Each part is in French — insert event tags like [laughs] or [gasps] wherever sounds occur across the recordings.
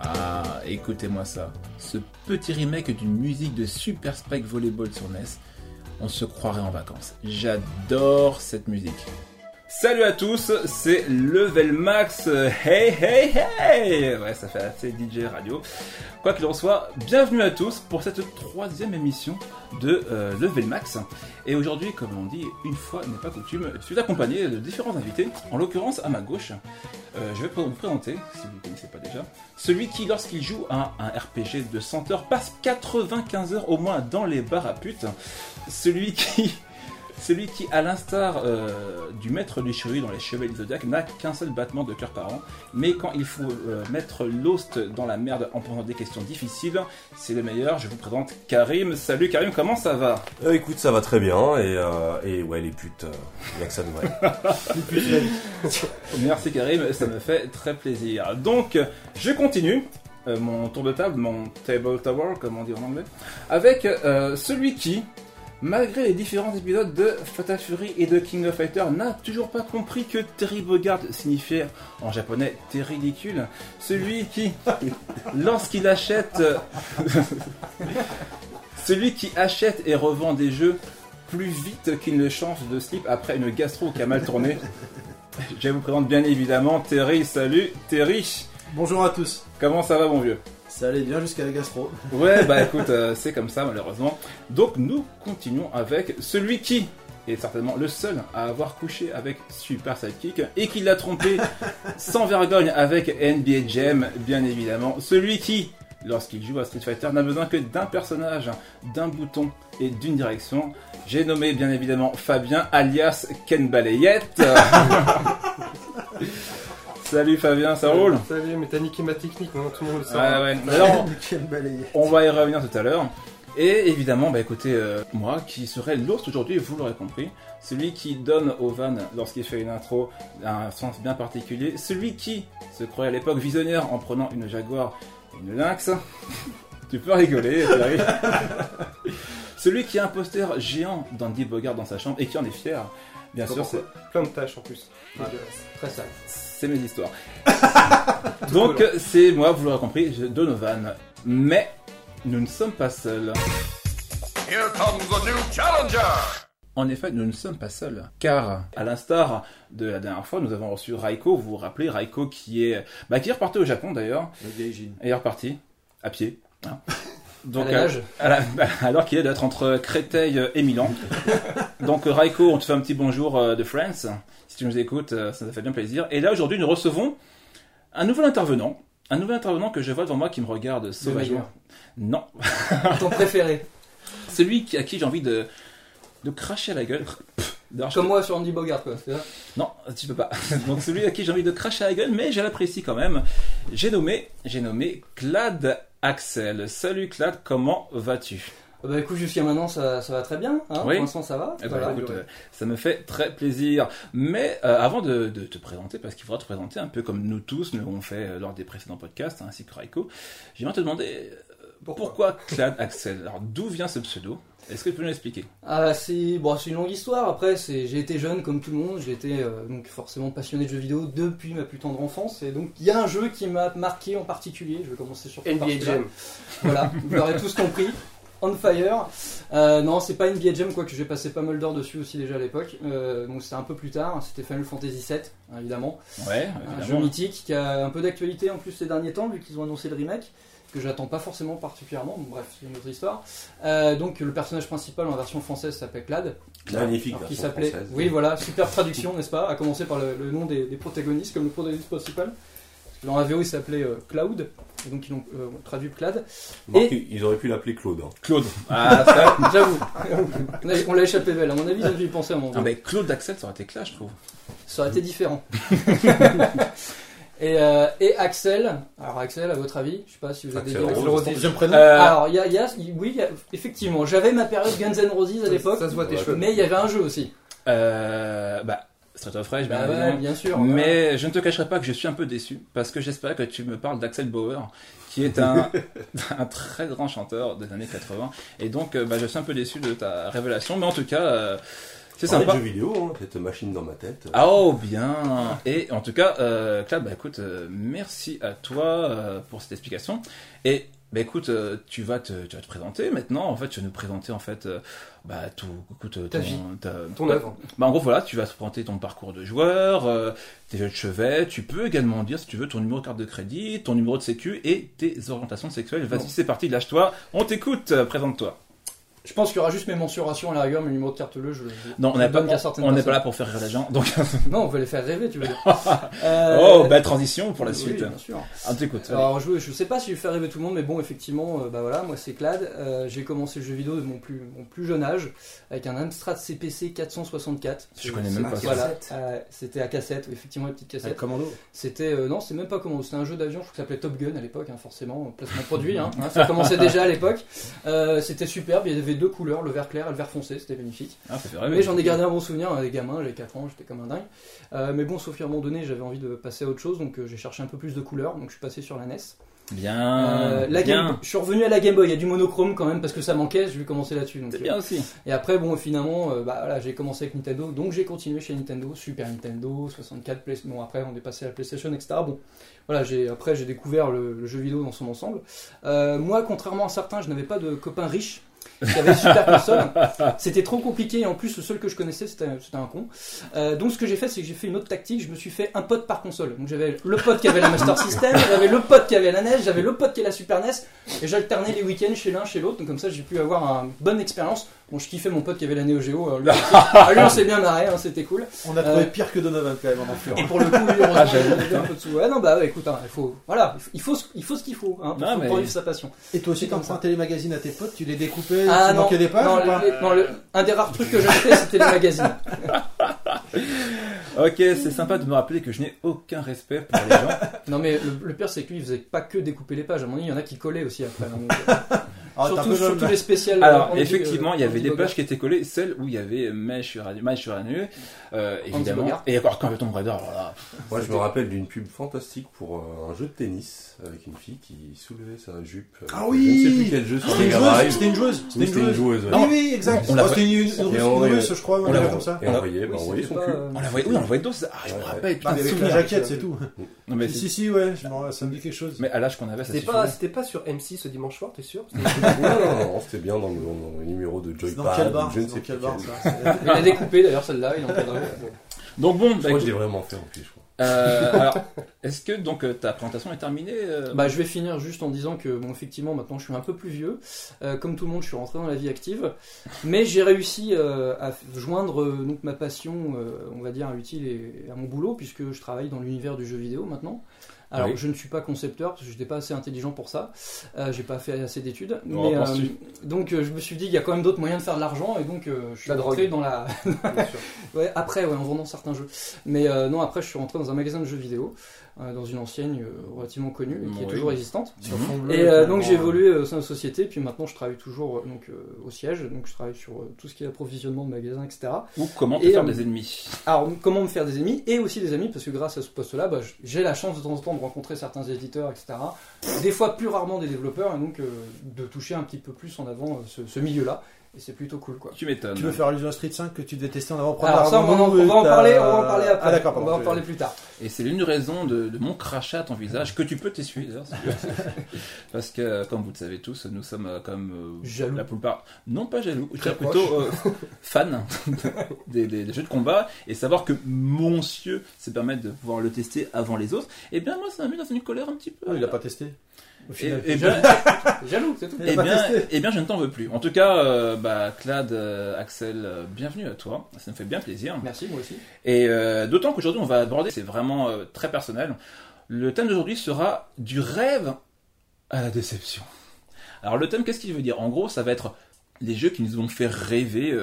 Ah, écoutez-moi ça. Ce petit remake d'une musique de Super Spike Volleyball sur NES, on se croirait en vacances. J'adore cette musique. Salut à tous, c'est Level Max. Hey hey hey Ouais, ça fait assez DJ radio. Quoi qu'il en soit, bienvenue à tous pour cette troisième émission de euh, Level Max. Et aujourd'hui, comme on dit, une fois n'est pas coutume, je suis accompagné de différents invités. En l'occurrence, à ma gauche, euh, je vais vous présenter, si vous ne connaissez pas déjà, celui qui, lorsqu'il joue à un RPG de 100 heures, passe 95 heures au moins dans les bars à putes. Celui qui, celui qui, à l'instar euh, du maître du chevalier dans les Chevaliers du Zodiac, n'a qu'un seul battement de cœur par an. Mais quand il faut euh, mettre l'host dans la merde en posant des questions difficiles, c'est le meilleur. Je vous présente Karim. Salut Karim, comment ça va? Euh, écoute, ça va très bien et, et ouais, les putes, il que ça de vrai. [laughs] Merci Karim, ça me fait très plaisir. Donc, je continue. mon tour de table, mon table tower, comme on dit en anglais, avec celui qui, malgré les différents épisodes de Fatal Fury et de King of Fighters, n'a toujours pas compris que Terry Bogard signifiait en japonais Terry ridicule. Celui qui, [laughs] lorsqu'il achète, [laughs] celui qui achète et revend des jeux plus vite qu'il ne change de slip après une gastro qui a mal tourné. Je vous présente bien évidemment Terry. Salut Terry. Bonjour à tous. Comment ça va mon vieux? Ça allait bien jusqu'à la gastro. [laughs] Ouais, bah écoute, euh, c'est comme ça malheureusement. Donc nous continuons avec celui qui est certainement le seul à avoir couché avec Super Sidekick et qui l'a trompé [laughs] sans vergogne avec NBA Jam, bien évidemment. Celui qui, lorsqu'il joue à Street Fighter, n'a besoin que d'un personnage, d'un bouton et d'une direction. J'ai nommé bien évidemment Fabien alias Ken Balayette. [laughs] Salut Fabien, ça roule Salut, mais t'as niqué ma technique, non Tout le monde le sait. Ouais, ouais. [laughs] Alors. [laughs] On va y revenir tout à l'heure. Et évidemment, bah écoutez, euh, moi qui serai l'host aujourd'hui, vous l'aurez compris, celui qui donne au van lorsqu'il fait une intro un sens bien particulier, celui qui se croyait à l'époque visionnaire en prenant une Jaguar et une Lynx. [laughs] tu peux rigoler, Thierry. celui qui a un poster géant d'Andy Bogart dans sa chambre et qui en est fier. Bien sûr, c'est Plein de tâches en plus. Très sale. C'est mes histoires. [laughs] Donc c'est moi, vous l'aurez compris, je- Donovan. Mais nous ne sommes pas seuls. Here comes a new challenger! En effet, nous ne sommes pas seuls, car à l'instar de la dernière fois, nous avons reçu Raiko. Vous vous rappelez Raiko qui est, bah, qui est reparti au Japon d'ailleurs, Le gaijin. et est reparti à pied. hein. Donc, À la nage. à la- bah, [laughs] alors qu'il est d'être entre Créteil et Milan. [laughs] Donc Raiko, on te fait un petit bonjour euh, de France. Si tu nous écoutes, euh, ça nous fait bien plaisir. Et là aujourd'hui, nous recevons un nouvel intervenant. Un nouvel intervenant que je vois devant moi qui me regarde sauvagement. Non, [laughs] Ton préféré. celui à qui j'ai envie de, de cracher à la gueule. Comme moi sur Andy Bogart, quoi. c'est ça Non, tu peux pas. [laughs] Donc celui à qui j'ai envie de cracher à la gueule, mais je l'apprécie quand même. J'ai nommé, j'ai nommé Clad Axel. Salut Clad, comment vas-tu? Bah écoute, jusqu'à maintenant ça, ça va très bien, hein Oui. pour l'instant ça va. Eh ben, Voilà. écoute, euh, ça me fait très plaisir. Mais euh, avant de, de te présenter, parce qu'il faudra te présenter un peu comme nous tous nous l'avons fait euh, lors des précédents podcasts, hein, ainsi que Raiko, j'aimerais te demander euh, pourquoi, Clad Axel? Alors d'où vient ce pseudo? Est-ce que tu peux nous l'expliquer? Ah, c'est bon, c'est une longue histoire. Après, c'est j'ai été jeune comme tout le monde. J'ai été euh, donc forcément passionné de jeux vidéo depuis ma plus tendre enfance. Et donc il y a un jeu qui m'a marqué en particulier. Je vais commencer sur NBA. Jam. Voilà, [laughs] vous l'aurez tous compris. On fire. Euh, non, c'est pas NBA Jam, quoi que j'ai passé pas mal d'heures dessus aussi déjà à l'époque. Euh, donc c'était un peu plus tard. C'était Final Fantasy VII, hein, évidemment. Ouais, Un jeu mythique qui a un peu d'actualité en plus ces derniers temps, vu qu'ils ont annoncé le remake, que j'attends pas forcément particulièrement, bon, bref, c'est une autre histoire. Euh, donc le personnage principal en version française s'appelle Clad, Magnifique qui s'appelait. Oui, voilà, super traduction, n'est-ce pas? À commencer par le, le nom des, des protagonistes, comme le protagoniste principal. Dans la VO, il s'appelait euh, Cloud, et donc ils l'ont euh, traduit Clad. Marc, ils auraient pu l'appeler Claude. hein. Claude. Ah, ça. J'avoue, on l'a échappé belle, à mon avis, ils ont dû y penser moment. Ah, mais Claude Axel, ça aurait été clair, je trouve. Ça aurait été différent. et, euh, et Axel, alors Axel, à votre avis, je sais pas si vous avez Axel des Rose. Deuxième prénom Euh, Alors, il y a, il y a- oui, il y a- effectivement, j'avais ma période Guns N' Roses à l'époque, Ça se voit tes cheveux. mais il y avait un jeu aussi. Euh, bah, Street of Rage, bien Bah ouais, bien sûr. Mais je ne te cacherai pas que je suis un peu déçu parce que j'espère que tu me parles d'Axel Bauer, qui est un, [laughs] un très grand chanteur des années 80. Et donc, euh, bah, je suis un peu déçu de ta révélation, mais en tout cas, euh, c'est sympa. jeux vidéo, hein, cette machine dans ma tête. Ah, Oh bien Et en tout cas, euh, Claude, bah écoute, euh, merci à toi euh, pour cette explication. Et bah écoute, euh, tu vas te, tu vas te présenter maintenant. En fait, tu vas nous présenter en fait, euh, bah tout, écoute, euh, Ta ton, vie. ta- Ton œuvre. Bah en gros voilà, tu vas te présenter ton parcours de joueur, euh, tes jeux de chevet. Tu peux également dire si tu veux ton numéro de carte de crédit, ton numéro de sécu et tes orientations sexuelles. Vas-y, c'est parti, lâche-toi. On t'écoute. Présente-toi. Je pense qu'il y aura juste mes mensurations à la rigueur, mes numéros de carte bleue. Je, je- Non, on n'est pas, on n'est là pour faire rire les gens. Donc, [laughs] Non, on va les faire rêver, tu veux dire. [laughs] Euh, oh, belle transition pour la oui, suite. bien sûr. T'écoute. allez. Alors je, je sais pas si je vais faire rêver tout le monde, mais bon effectivement, euh, bah voilà, moi c'est Clad. Euh, j'ai commencé le jeu vidéo de mon plus, mon plus jeune âge avec un Amstrad CPC 464. Je connais même pas ça. Voilà, Cassette. euh, c'était à cassette, effectivement une petite cassette. Commando. C'était euh, non, c'est même pas comment, c'était un jeu d'avion, je crois que ça s'appelait Top Gun à l'époque, hein, forcément, placement produit, hein, [laughs] hein, ça commençait déjà à l'époque. Euh, c'était superbe, il y avait deux couleurs, le vert clair et le vert foncé, c'était magnifique. Ah, ça fait rêver. Mais j'en ai gardé un bon souvenir, hein, les gamins, j'avais 4 ans, j'étais comme un dingue. Euh, mais bon, sauf qu'à un moment donné, j'avais envie de passer à autre chose, donc euh, j'ai cherché un peu plus de couleurs, donc je suis passé sur la NES. Bien. Euh, la bien. Game- je suis revenu à la Game Boy, il y a du monochrome quand même parce que ça manquait, je vais commencer là-dessus. C'est bien aussi. Et après, bon, finalement, euh, bah, voilà, j'ai commencé avec Nintendo, donc j'ai continué chez Nintendo, Super Nintendo, 64, Play... bon après on est passé à la PlayStation, etc. Bon, voilà, j'ai après j'ai découvert le, le jeu vidéo dans son ensemble. Euh, moi, contrairement à certains, je n'avais pas de copains riches qui avaient une super console. C'était trop compliqué et en plus le seul que je connaissais c'était c'était un con. Euh, donc ce que j'ai fait, c'est que j'ai fait une autre tactique. Je me suis fait un pote par console. Donc j'avais le pote qui avait la Master System, [laughs] j'avais le pote qui avait la NES, j'avais le pote qui avait la Super NES et j'alternais les week-ends chez l'un chez l'autre. Donc comme ça j'ai pu avoir une bonne expérience. Bon, je kiffais mon pote qui avait la Neo Geo. euh, lui, [laughs] ah, lui, on s'est bien marré, hein, c'était cool. On a trouvé Euh, pire que Donovan quand même en enflure. Et pour le coup, lui, [laughs] Ah, il avait un peu de sous. Ouais, non, bah ouais, écoute, hein, il faut, voilà, il faut, il faut ce qu'il faut, hein, pour, Non, mais- pour vivre sa passion. Et toi aussi, t'empruntais les magazines à tes potes, tu les découpais, Ah tu non, manquais des pages non, ou pas les- non, le- un des rares trucs que j'achetais, c'était les magazines. [laughs] Ok, c'est sympa de me rappeler que je n'ai aucun respect pour les gens. Non, mais le, le pire, c'est que lui, il faisait pas que découper les pages. À mon avis, il y en a qui collaient aussi après. Ah, surtout, surtout les spéciales. Alors, euh, anti- effectivement, il y euh, avait des pages qui étaient collées, celles où il y avait Mèche sur Anu, euh, évidemment. Et encore, quand Tomb Raider, alors là, Moi, je me rappelle d'une pub fantastique pour un jeu de tennis avec une fille qui soulevait sa jupe. Ah Je oui ne sais plus quel jeu sur C'était une joueuse, c'était une joueuse, Oui, c'était c'était une une joueuse. joueuse. Oui, exact. On l'a Oh, C'était une, russe, voyait- je crois, on l'a l'a voit- comme ça. Et on voyait, bah, on voyait c'était son cul. on la voyait, oui, on la voyait tous. Ah, je me rappelle, Ah, avec la jaquette, c'est tout. Non, mais, Si, si, si, ouais, ça me dit quelque chose. mais à l'âge qu'on avait, ça c'était pas sur M6 ce dimanche soir, t'es sûr? [laughs] Non, non, non, c'était bien dans le, dans le numéro de Joypad. dans quel bar Je ne C'est sais quel bar ça [laughs] Il a découpé d'ailleurs celle-là, il en. Donc bon, Je bah, crois que écoute, je l'ai vraiment fait en plus, je crois. euh, alors, est-ce que donc euh, ta présentation est terminée euh, Bah, je vais finir juste en disant que, bon, effectivement, maintenant je suis un peu plus vieux. Euh, comme tout le monde, je suis rentré dans la vie active. Mais j'ai réussi euh, à joindre donc, ma passion, euh, on va dire, utile et, à mon boulot, puisque je travaille dans l'univers du jeu vidéo maintenant. Alors, Oui. je ne suis pas concepteur, parce que je n'étais pas assez intelligent pour ça. Euh, j'ai pas fait assez d'études. Oh, mais, penses-tu? donc, euh, je me suis dit, il y a quand même d'autres moyens de faire de l'argent, et donc euh, je suis La rentré drogue. dans la. [laughs] Ouais, après, ouais, en vendant certains jeux. Mais euh, non, après, je suis rentré dans un magasin de jeux vidéo, euh, dans une enseigne euh, relativement connue, et qui est toujours existante. Et euh, donc j'ai euh, évolué au sein de la société, puis maintenant je travaille toujours euh, donc, euh, au siège, donc je travaille sur euh, tout ce qui est approvisionnement de magasins, etc. Ou comment te Et, faire euh, des ennemis Alors comment me faire des ennemis, et aussi des amis, parce que grâce à ce poste-là, bah, j'ai la chance de temps en temps de rencontrer certains éditeurs, etc. Des fois plus rarement des développeurs, et donc euh, de toucher un petit peu plus en avant euh, ce, ce milieu-là, et c'est plutôt cool quoi. Tu m'étonnes. Tu veux faire allusion à Street 5 que tu détestais en avant-première Alors ça, on va, en, on va parler, on va en parler après. Ah d'accord, on va en parler plus tard. Et c'est l'une raison de, de mon crachat à ton visage que tu peux t'essuyer veux. [laughs] Parce que, comme vous le savez tous, nous sommes euh, comme euh, Jaloux. la plupart, non pas jaloux, je plutôt euh, fans [laughs] des, des- des jeux de combat et savoir que monsieur se permettre de pouvoir le tester avant les autres. Et bien moi ça m'a mis dans une colère un petit peu. Ah, il a pas testé. Au Et, final. et bien, [laughs] Jaloux, c'est tout. A eh bien, eh bien, je ne t'en veux plus. En tout cas, euh, bah, Clad, euh, Axel, euh, bienvenue à toi. Ça me fait bien plaisir. Merci, moi aussi. Et d'autant qu'aujourd'hui, on va aborder, c'est vraiment très personnel. Le thème d'aujourd'hui sera du rêve à la déception. Alors, le thème, qu'est-ce qu'il veut dire? En gros, ça va être les jeux qui nous ont fait rêver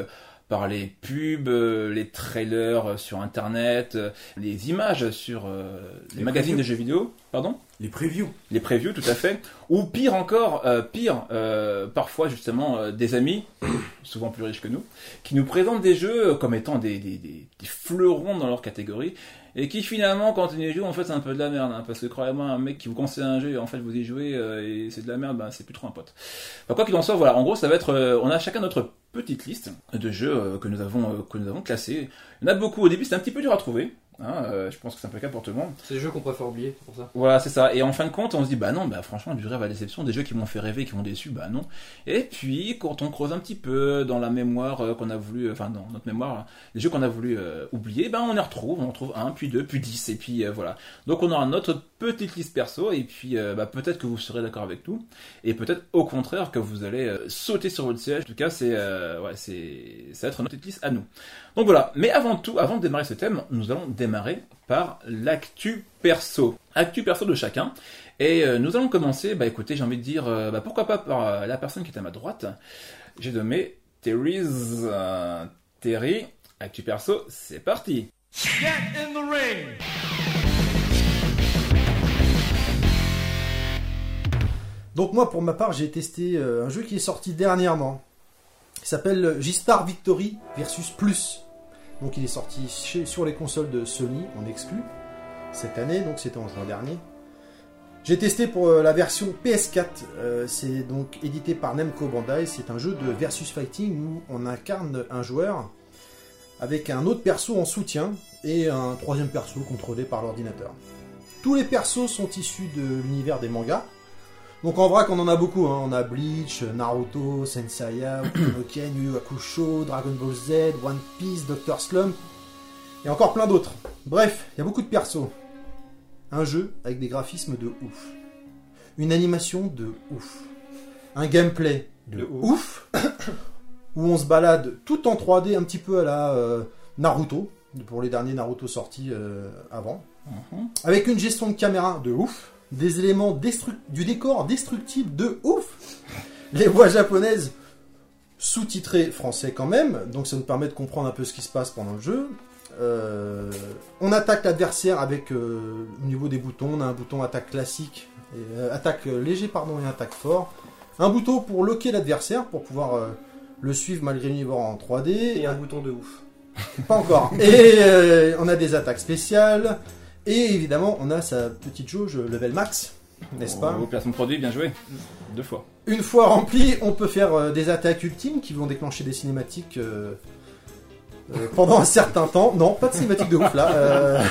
par les pubs, les trailers sur internet, les images sur les, Les magazines previews. de jeux vidéo, pardon? Les previews. les previews, tout à fait. Ou pire encore, euh, pire, euh, parfois justement euh, des amis, [coughs] souvent plus riches que nous, qui nous présentent des jeux comme étant des, des, fleurons dans leur catégorie, et qui finalement, quand on y joue, en fait, c'est un peu de la merde. hein, parce que croyez-moi, un mec qui vous conseille un jeu, et en fait, vous y jouez, euh, et c'est de la merde, ben, c'est plus trop un pote. Enfin, quoi qu'il en soit, voilà, en gros, ça va être, on a chacun notre petite liste de jeux euh, que nous avons euh, que nous avons classés. Il y en a beaucoup au début, c'est un petit peu dur à trouver. Hein, euh, je pense que c'est un peu le cas pour tout le monde. C'est des jeux qu'on préfère oublier, c'est pour ça. Voilà, c'est ça. Et en fin de compte, on se dit, bah non, bah franchement, du rêve à déception, des jeux qui m'ont fait rêver, qui m'ont déçu, bah non. Et puis, quand on creuse un petit peu dans la mémoire euh, qu'on a voulu, enfin, dans notre mémoire, les jeux qu'on a voulu euh, oublier, bah on les retrouve, on en trouve un, puis deux, puis dix, et puis voilà. Donc on aura notre petite liste perso, et puis bah, peut-être que vous serez d'accord avec nous, et peut-être au contraire que vous allez sauter sur votre siège. En tout cas, c'est, euh, ouais, c'est, ça va être notre liste à nous. Donc voilà. Mais avant tout, avant de démarrer ce thème, nous allons démarrer par l'actu perso. Actu perso de chacun. Et euh, nous allons commencer, bah écoutez, j'ai envie de dire, euh, bah, pourquoi pas par euh, la personne qui est à ma droite. J'ai nommé Terry's. euh, Terry, actu perso, c'est parti. Get in the ring. Donc moi, pour ma part, j'ai testé un jeu qui est sorti dernièrement. Il s'appelle G-Star Victory versus Plus. Donc il est sorti sur les consoles de Sony en exclu cette année, donc c'était en juin dernier. J'ai testé pour euh, la version PS4. euh, c'est donc édité par Namco Bandai. C'est un jeu de versus fighting où on incarne un joueur avec un autre perso en soutien et un troisième perso contrôlé par l'ordinateur. Tous les persos sont issus de l'univers des mangas. Donc en vrai qu'on en a beaucoup, hein. on a Bleach, Naruto, Senseiya, [clears throat] Okunoken, Yu Yu Hakusho, Dragon Ball Z, One Piece, Doctor Slump, et encore plein d'autres. Bref, il y a beaucoup de persos. Un jeu avec des graphismes de ouf. Une animation de ouf. Un gameplay de, ouf. [coughs] où on se balade tout en 3D, un petit peu à la euh, Naruto, pour les derniers Naruto sortis euh, avant. Mhm. Avec une gestion de caméra de ouf, des éléments du décor destructible de ouf, les voix japonaises sous-titrées français quand même, donc ça nous permet de comprendre un peu ce qui se passe pendant le jeu. Euh, on attaque l'adversaire avec euh, au niveau des boutons, on a un bouton attaque classique, et, euh, attaque léger pardon et attaque fort, un bouton pour loquer l'adversaire pour pouvoir le suivre malgré l'univers en 3D, Et un bouton de ouf. pas encore. [laughs] Et on a des attaques spéciales. Et évidemment, on a sa petite jauge level max, n'est-ce pas Oh, placement de produit, bien joué. Deux fois. Une fois rempli, on peut faire euh, des attaques ultimes qui vont déclencher des cinématiques euh, euh, [laughs] pendant un certain temps. Non, pas de cinématiques de ouf là. euh.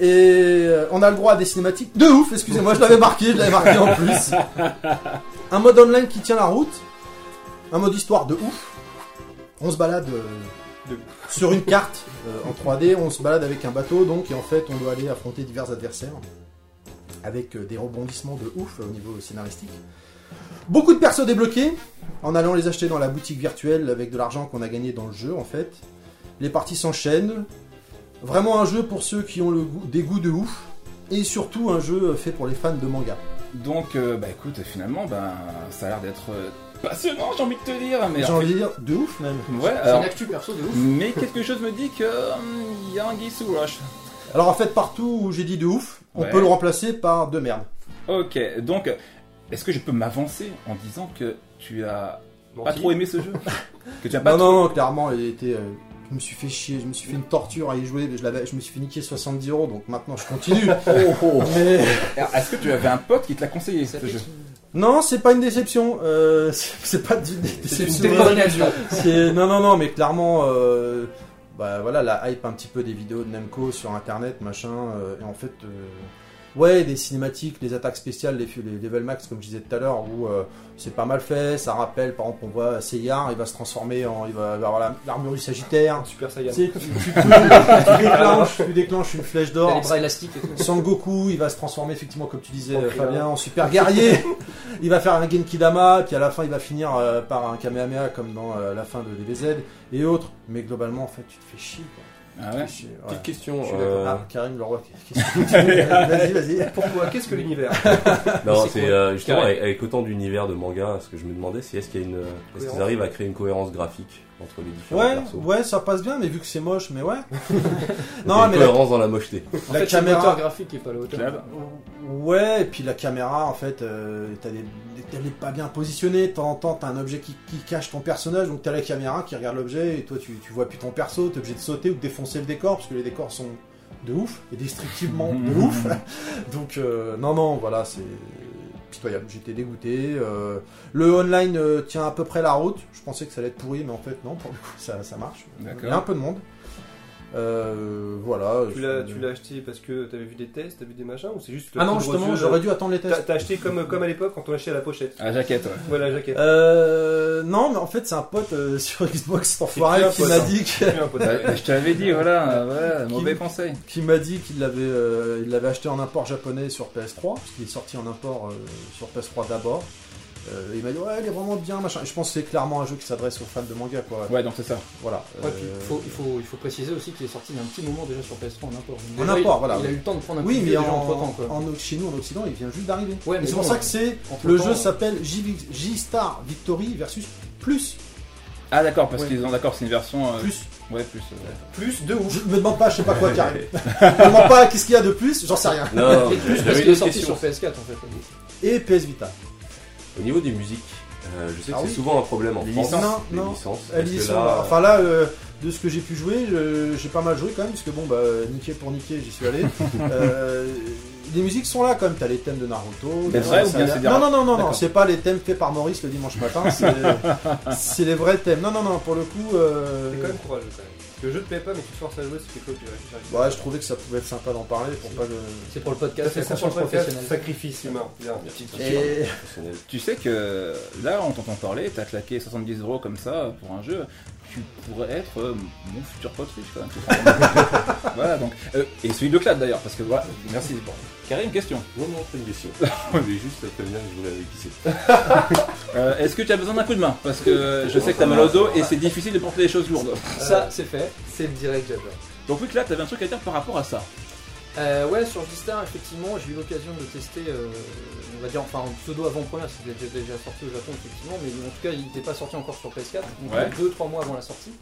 Et euh, on a le droit à des cinématiques de ouf, excusez-moi, je l'avais marqué, je l'avais marqué en plus. Un mode online qui tient la route. Un mode histoire de ouf. On se balade sur une carte euh, en 3D, on se balade avec un bateau donc, et en fait on doit aller affronter divers adversaires avec euh, des rebondissements de ouf euh, au niveau scénaristique. Beaucoup de persos débloqués en allant les acheter dans la boutique virtuelle avec de l'argent qu'on a gagné dans le jeu en fait. Les parties s'enchaînent. Vraiment un jeu pour ceux qui ont goût, des goûts de ouf. Et surtout un jeu fait pour les fans de manga. Donc, bah écoute, finalement, ben, ça a l'air d'être passionnant, j'ai envie de te dire. Mais J'ai en envie de dire de ouf même. ouais, C'est alors, une actu perso de ouf. mais quelque chose me dit que hum, il y a un Guy sous Rush. Alors en fait partout où j'ai dit de ouf, on Ouais. peut le remplacer par de merde. Ok, donc, est-ce que je peux m'avancer en disant que tu as pas trop aimé ce jeu? [laughs] Que tu as pas Non, trop- non, non, clairement, il était. euh, je me suis fait chier, je me suis fait une torture à y jouer, je, l'avais- je me suis fait niquer 70 euros, donc maintenant je continue. [laughs] Mais Alors, Est-ce que tu avais un pote qui te l'a conseillé ce jeu? Non, c'est pas une déception. euh, [laughs] c'est pas une témoignage. [laughs] C'est- Non, non, non, mais clairement, euh, bah voilà, la hype un petit peu des vidéos de Namco sur internet, machin, euh, et en fait, euh, ouais, des cinématiques, les attaques spéciales, les, les level max, comme je disais tout à l'heure, où euh, c'est pas mal fait, ça rappelle, par exemple, on voit Seyar, il va se transformer en, il va avoir la- l'armure du Sagittaire. Super Saiyan. [laughs] Tu, déclenches, tu déclenches une flèche d'or. les bras élastiques et tout. Sangoku, il va se transformer effectivement, comme tu disais. Fabien, en super guerrier. il va faire un Genkidama, puis à la fin, il va finir euh, par un Kamehameha, comme dans euh, la fin de DBZ et autres. Mais globalement, en fait, tu te fais chier. Quoi. Ah ouais chier, ouais. Petite question. Je suis euh, d'accord. Ah, Karim Leroy, [laughs] Vas-y, vas-y. Pourquoi Qu'est-ce que l'univers [laughs] Non, C'est euh, justement avec, avec autant d'univers de manga, ce que je me demandais, c'est est-ce qu'il y a une, est-ce qu'ils arrivent à créer une cohérence graphique entre les différents Ouais, persos. ouais, ça passe bien, mais vu que c'est moche, mais ouais. [laughs] Non, mais la, dans la mocheté. En la fait, c'est le moteur caméra. graphique est pas à la hauteur. Ouais, et puis la caméra, en fait, euh, t'as des- elle est pas bien positionnée. De temps en temps, t'as un objet qui, qui cache ton personnage, donc t'as la caméra qui regarde l'objet, et toi, tu, tu vois plus ton perso, t'es obligé de sauter ou de défoncer le décor, parce que les décors sont de ouf, et destructivement de [laughs] ouf. [laughs] Donc, euh, non, non, voilà, c'est pitoyable. J'étais dégoûté. euh, le online euh, tient à peu près la route. Je pensais que ça allait être pourri, mais en fait, non, pour le coup, ça, ça marche. Il y a un peu de monde. Euh, voilà. Tu je- l'as, tu l'as acheté parce que t'avais vu des tests, t'as vu des machins ou c'est juste le Ah non, justement, j'aurais euh, dû attendre les tests. T'as, acheté comme, comme à l'époque quand on achetait à la pochette. À la jaquette, ouais. Voilà, la jaquette. Euh, non, mais en fait, c'est un pote euh, [laughs] sur Xbox, enfoiré, qui pote, m'a hein. dit que-. Bah, je te l'avais dit, voilà, voilà, mauvais conseil. qui m'a dit qu'il l'avait, euh, il l'avait acheté en import japonais sur PS3, parce qu'il est sorti en import euh, sur PS3 d'abord. Euh, il m'a dit ouais, il est vraiment bien, machin. Je pense que c'est clairement un jeu qui s'adresse aux fans de manga, quoi. Ouais, donc c'est ça. Voilà. Ouais, puis Euh, il faut, il, faut, il faut préciser aussi qu'il est sorti il y a un petit moment déjà sur PS3 en import. En import, voilà, Il a eu le temps de prendre un Oui, mais en, déjà entre temps. Quoi. en- chez nous, en Occident, il vient juste d'arriver. Ouais, c'est bon, pour ça que c'est le temps, jeu euh, s'appelle J- J-Star Victory versus plus. Ah, d'accord, parce Ouais. qu'ils ont d'accord, c'est une version. euh, Plus. Ouais, plus. euh. Plus de ouf. Je me demande pas, je sais pas quoi, [laughs] Karim. me demande pas qu'est-ce qu'il y a de plus, j'en sais rien. Non, Et plus parce qu'il est sorti sur PS4 en fait. Et PS Vita. Au niveau des musiques, euh, je sais que Ah c'est oui. souvent un problème en Les France. licences. Non, les non. licences. Là, Enfin là, euh, de ce que j'ai pu jouer, j'ai pas mal joué quand même, parce que bon, bah, niquer pour niquer, j'y suis allé. [laughs] Euh, les musiques sont là quand même, t'as les thèmes de Naruto. Les- vrai ou bien c'est Non, non, non, non, non, c'est pas les thèmes faits par Maurice le dimanche matin, c'est [laughs] c'est les vrais thèmes. Non, non, non, pour le coup. euh, C'est quand même courageux quand même. Le jeu te plaît pas, mais tu te forces à jouer, c'est quelque chose que Ouais, je trouvais que ça pouvait être sympa d'en parler pour pas que. C'est pour le podcast, C'est conscience le podcast, sacrifice humain. Et... Tu sais que là, on t'entend parler, t'as claqué 70 euros comme ça pour un jeu. Tu pourrais être euh, mon futur pote riche quand même. voilà donc. euh, et celui de Clad d'ailleurs, parce que voilà. Merci. Bon. Karim, question. Non, non, pas une question. [laughs] Je voulais juste prévenir que je voulais aller pisser. [laughs] Euh, Est-ce que tu as besoin d'un coup de main? Parce que je sais que t'as mal au dos et c'est difficile de porter des choses lourdes. Ça, c'est fait. C'est le direct, j'adore. Donc oui, Clad, t'avais un truc à dire par rapport à ça. Euh, ouais, sur G-Star, effectivement, j'ai eu l'occasion de tester, euh, on va dire, enfin, en pseudo avant-première, c'était déjà, déjà sorti au Japon, effectivement, mais en tout cas, il n'était pas sorti encore sur PS4, donc Ouais. 2-3 mois avant la sortie.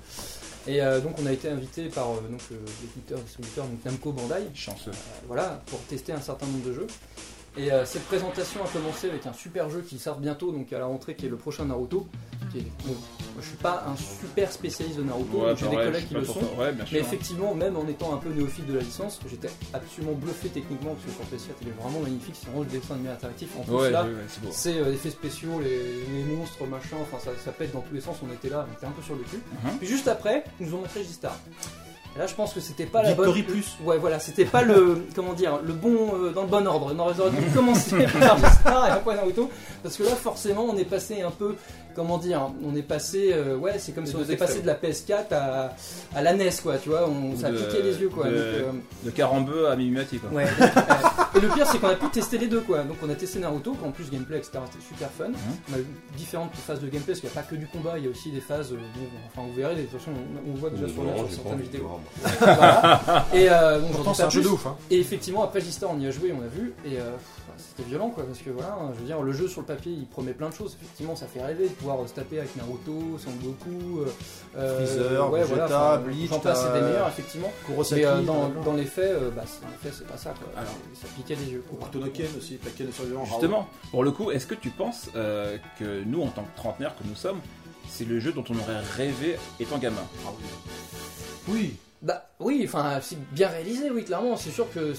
Et euh, donc, on a été invité par euh, donc, euh, l'éditeur, distributeur, donc Namco Bandai, Chanceux. euh, voilà, pour tester un certain nombre de jeux. Et euh, cette présentation a commencé avec un super jeu qui sort bientôt, donc à la rentrée, qui est le prochain Naruto. Qui est, bon, je suis pas un super spécialiste de Naruto, Ouais, j'ai des pareil, collègues qui le sont. Ouais, sûr. Mais effectivement, même en étant un peu néophyte de la licence, j'étais absolument bluffé techniquement parce que sur PS4 il est vraiment magnifique, c'est vraiment le dessin animé interactif. En plus là, c'est euh, effets spéciaux, les, les monstres, machin, enfin ça, ça pète dans tous les sens, on était là, on était un peu sur le cul. Mhm. Puis juste après, ils nous ont montré G-Star. Et là je pense que c'était pas la bonne... Plus. Ouais voilà, c'était pas le... [laughs] comment dire, le bon... euh, dans le bon ordre. On aurait dû commencer par G-Star et après Naruto. Parce que là forcément on est passé un peu... Comment dire On est passé... euh, ouais, c'est comme si on était passé de la PS4 à, à la NES quoi, tu vois, on, ça a De- piqué les yeux quoi. de- donc, euh, De Carambeu à Mimimati quoi. Ouais. euh, et le pire, c'est qu'on a pu tester les deux, quoi. Donc, on a testé Naruto, qui en plus gameplay, etc. C'était super fun. On a eu différentes phases de gameplay, parce qu'il n'y a pas que du combat, il y a aussi des phases. euh, bon, enfin, vous verrez, de toute façon, on, on voit déjà sur, sur certaines vidéos. Voilà. Et euh, bon, j'en pas un jeu de ouf. Hein. Et effectivement, après G-Star, on y a joué, on a vu, et euh, c'était violent, quoi. Parce que voilà, je veux dire, le jeu sur le papier, il promet plein de choses. Effectivement, ça fait rêver de pouvoir euh, se taper avec Naruto, Son Goku, euh, euh, Freezer, ouais, Vegeta, voilà, Bleach, J'en passe, c'est des t'as- meilleurs, effectivement. Kurosaki. Mais euh, dans, t'as- dans les faits, euh, bah, c'est- dans les faits, c'est pas ça, quoi. Alors. ça piquait les yeux. aussi, Taken le survivant. Justement, pour le coup, est-ce que tu penses euh, que nous, en tant que trentenaires que nous sommes, c'est le jeu dont on aurait rêvé étant gamin? Oui. Bah oui, enfin c'est bien réalisé, oui clairement. C'est sûr que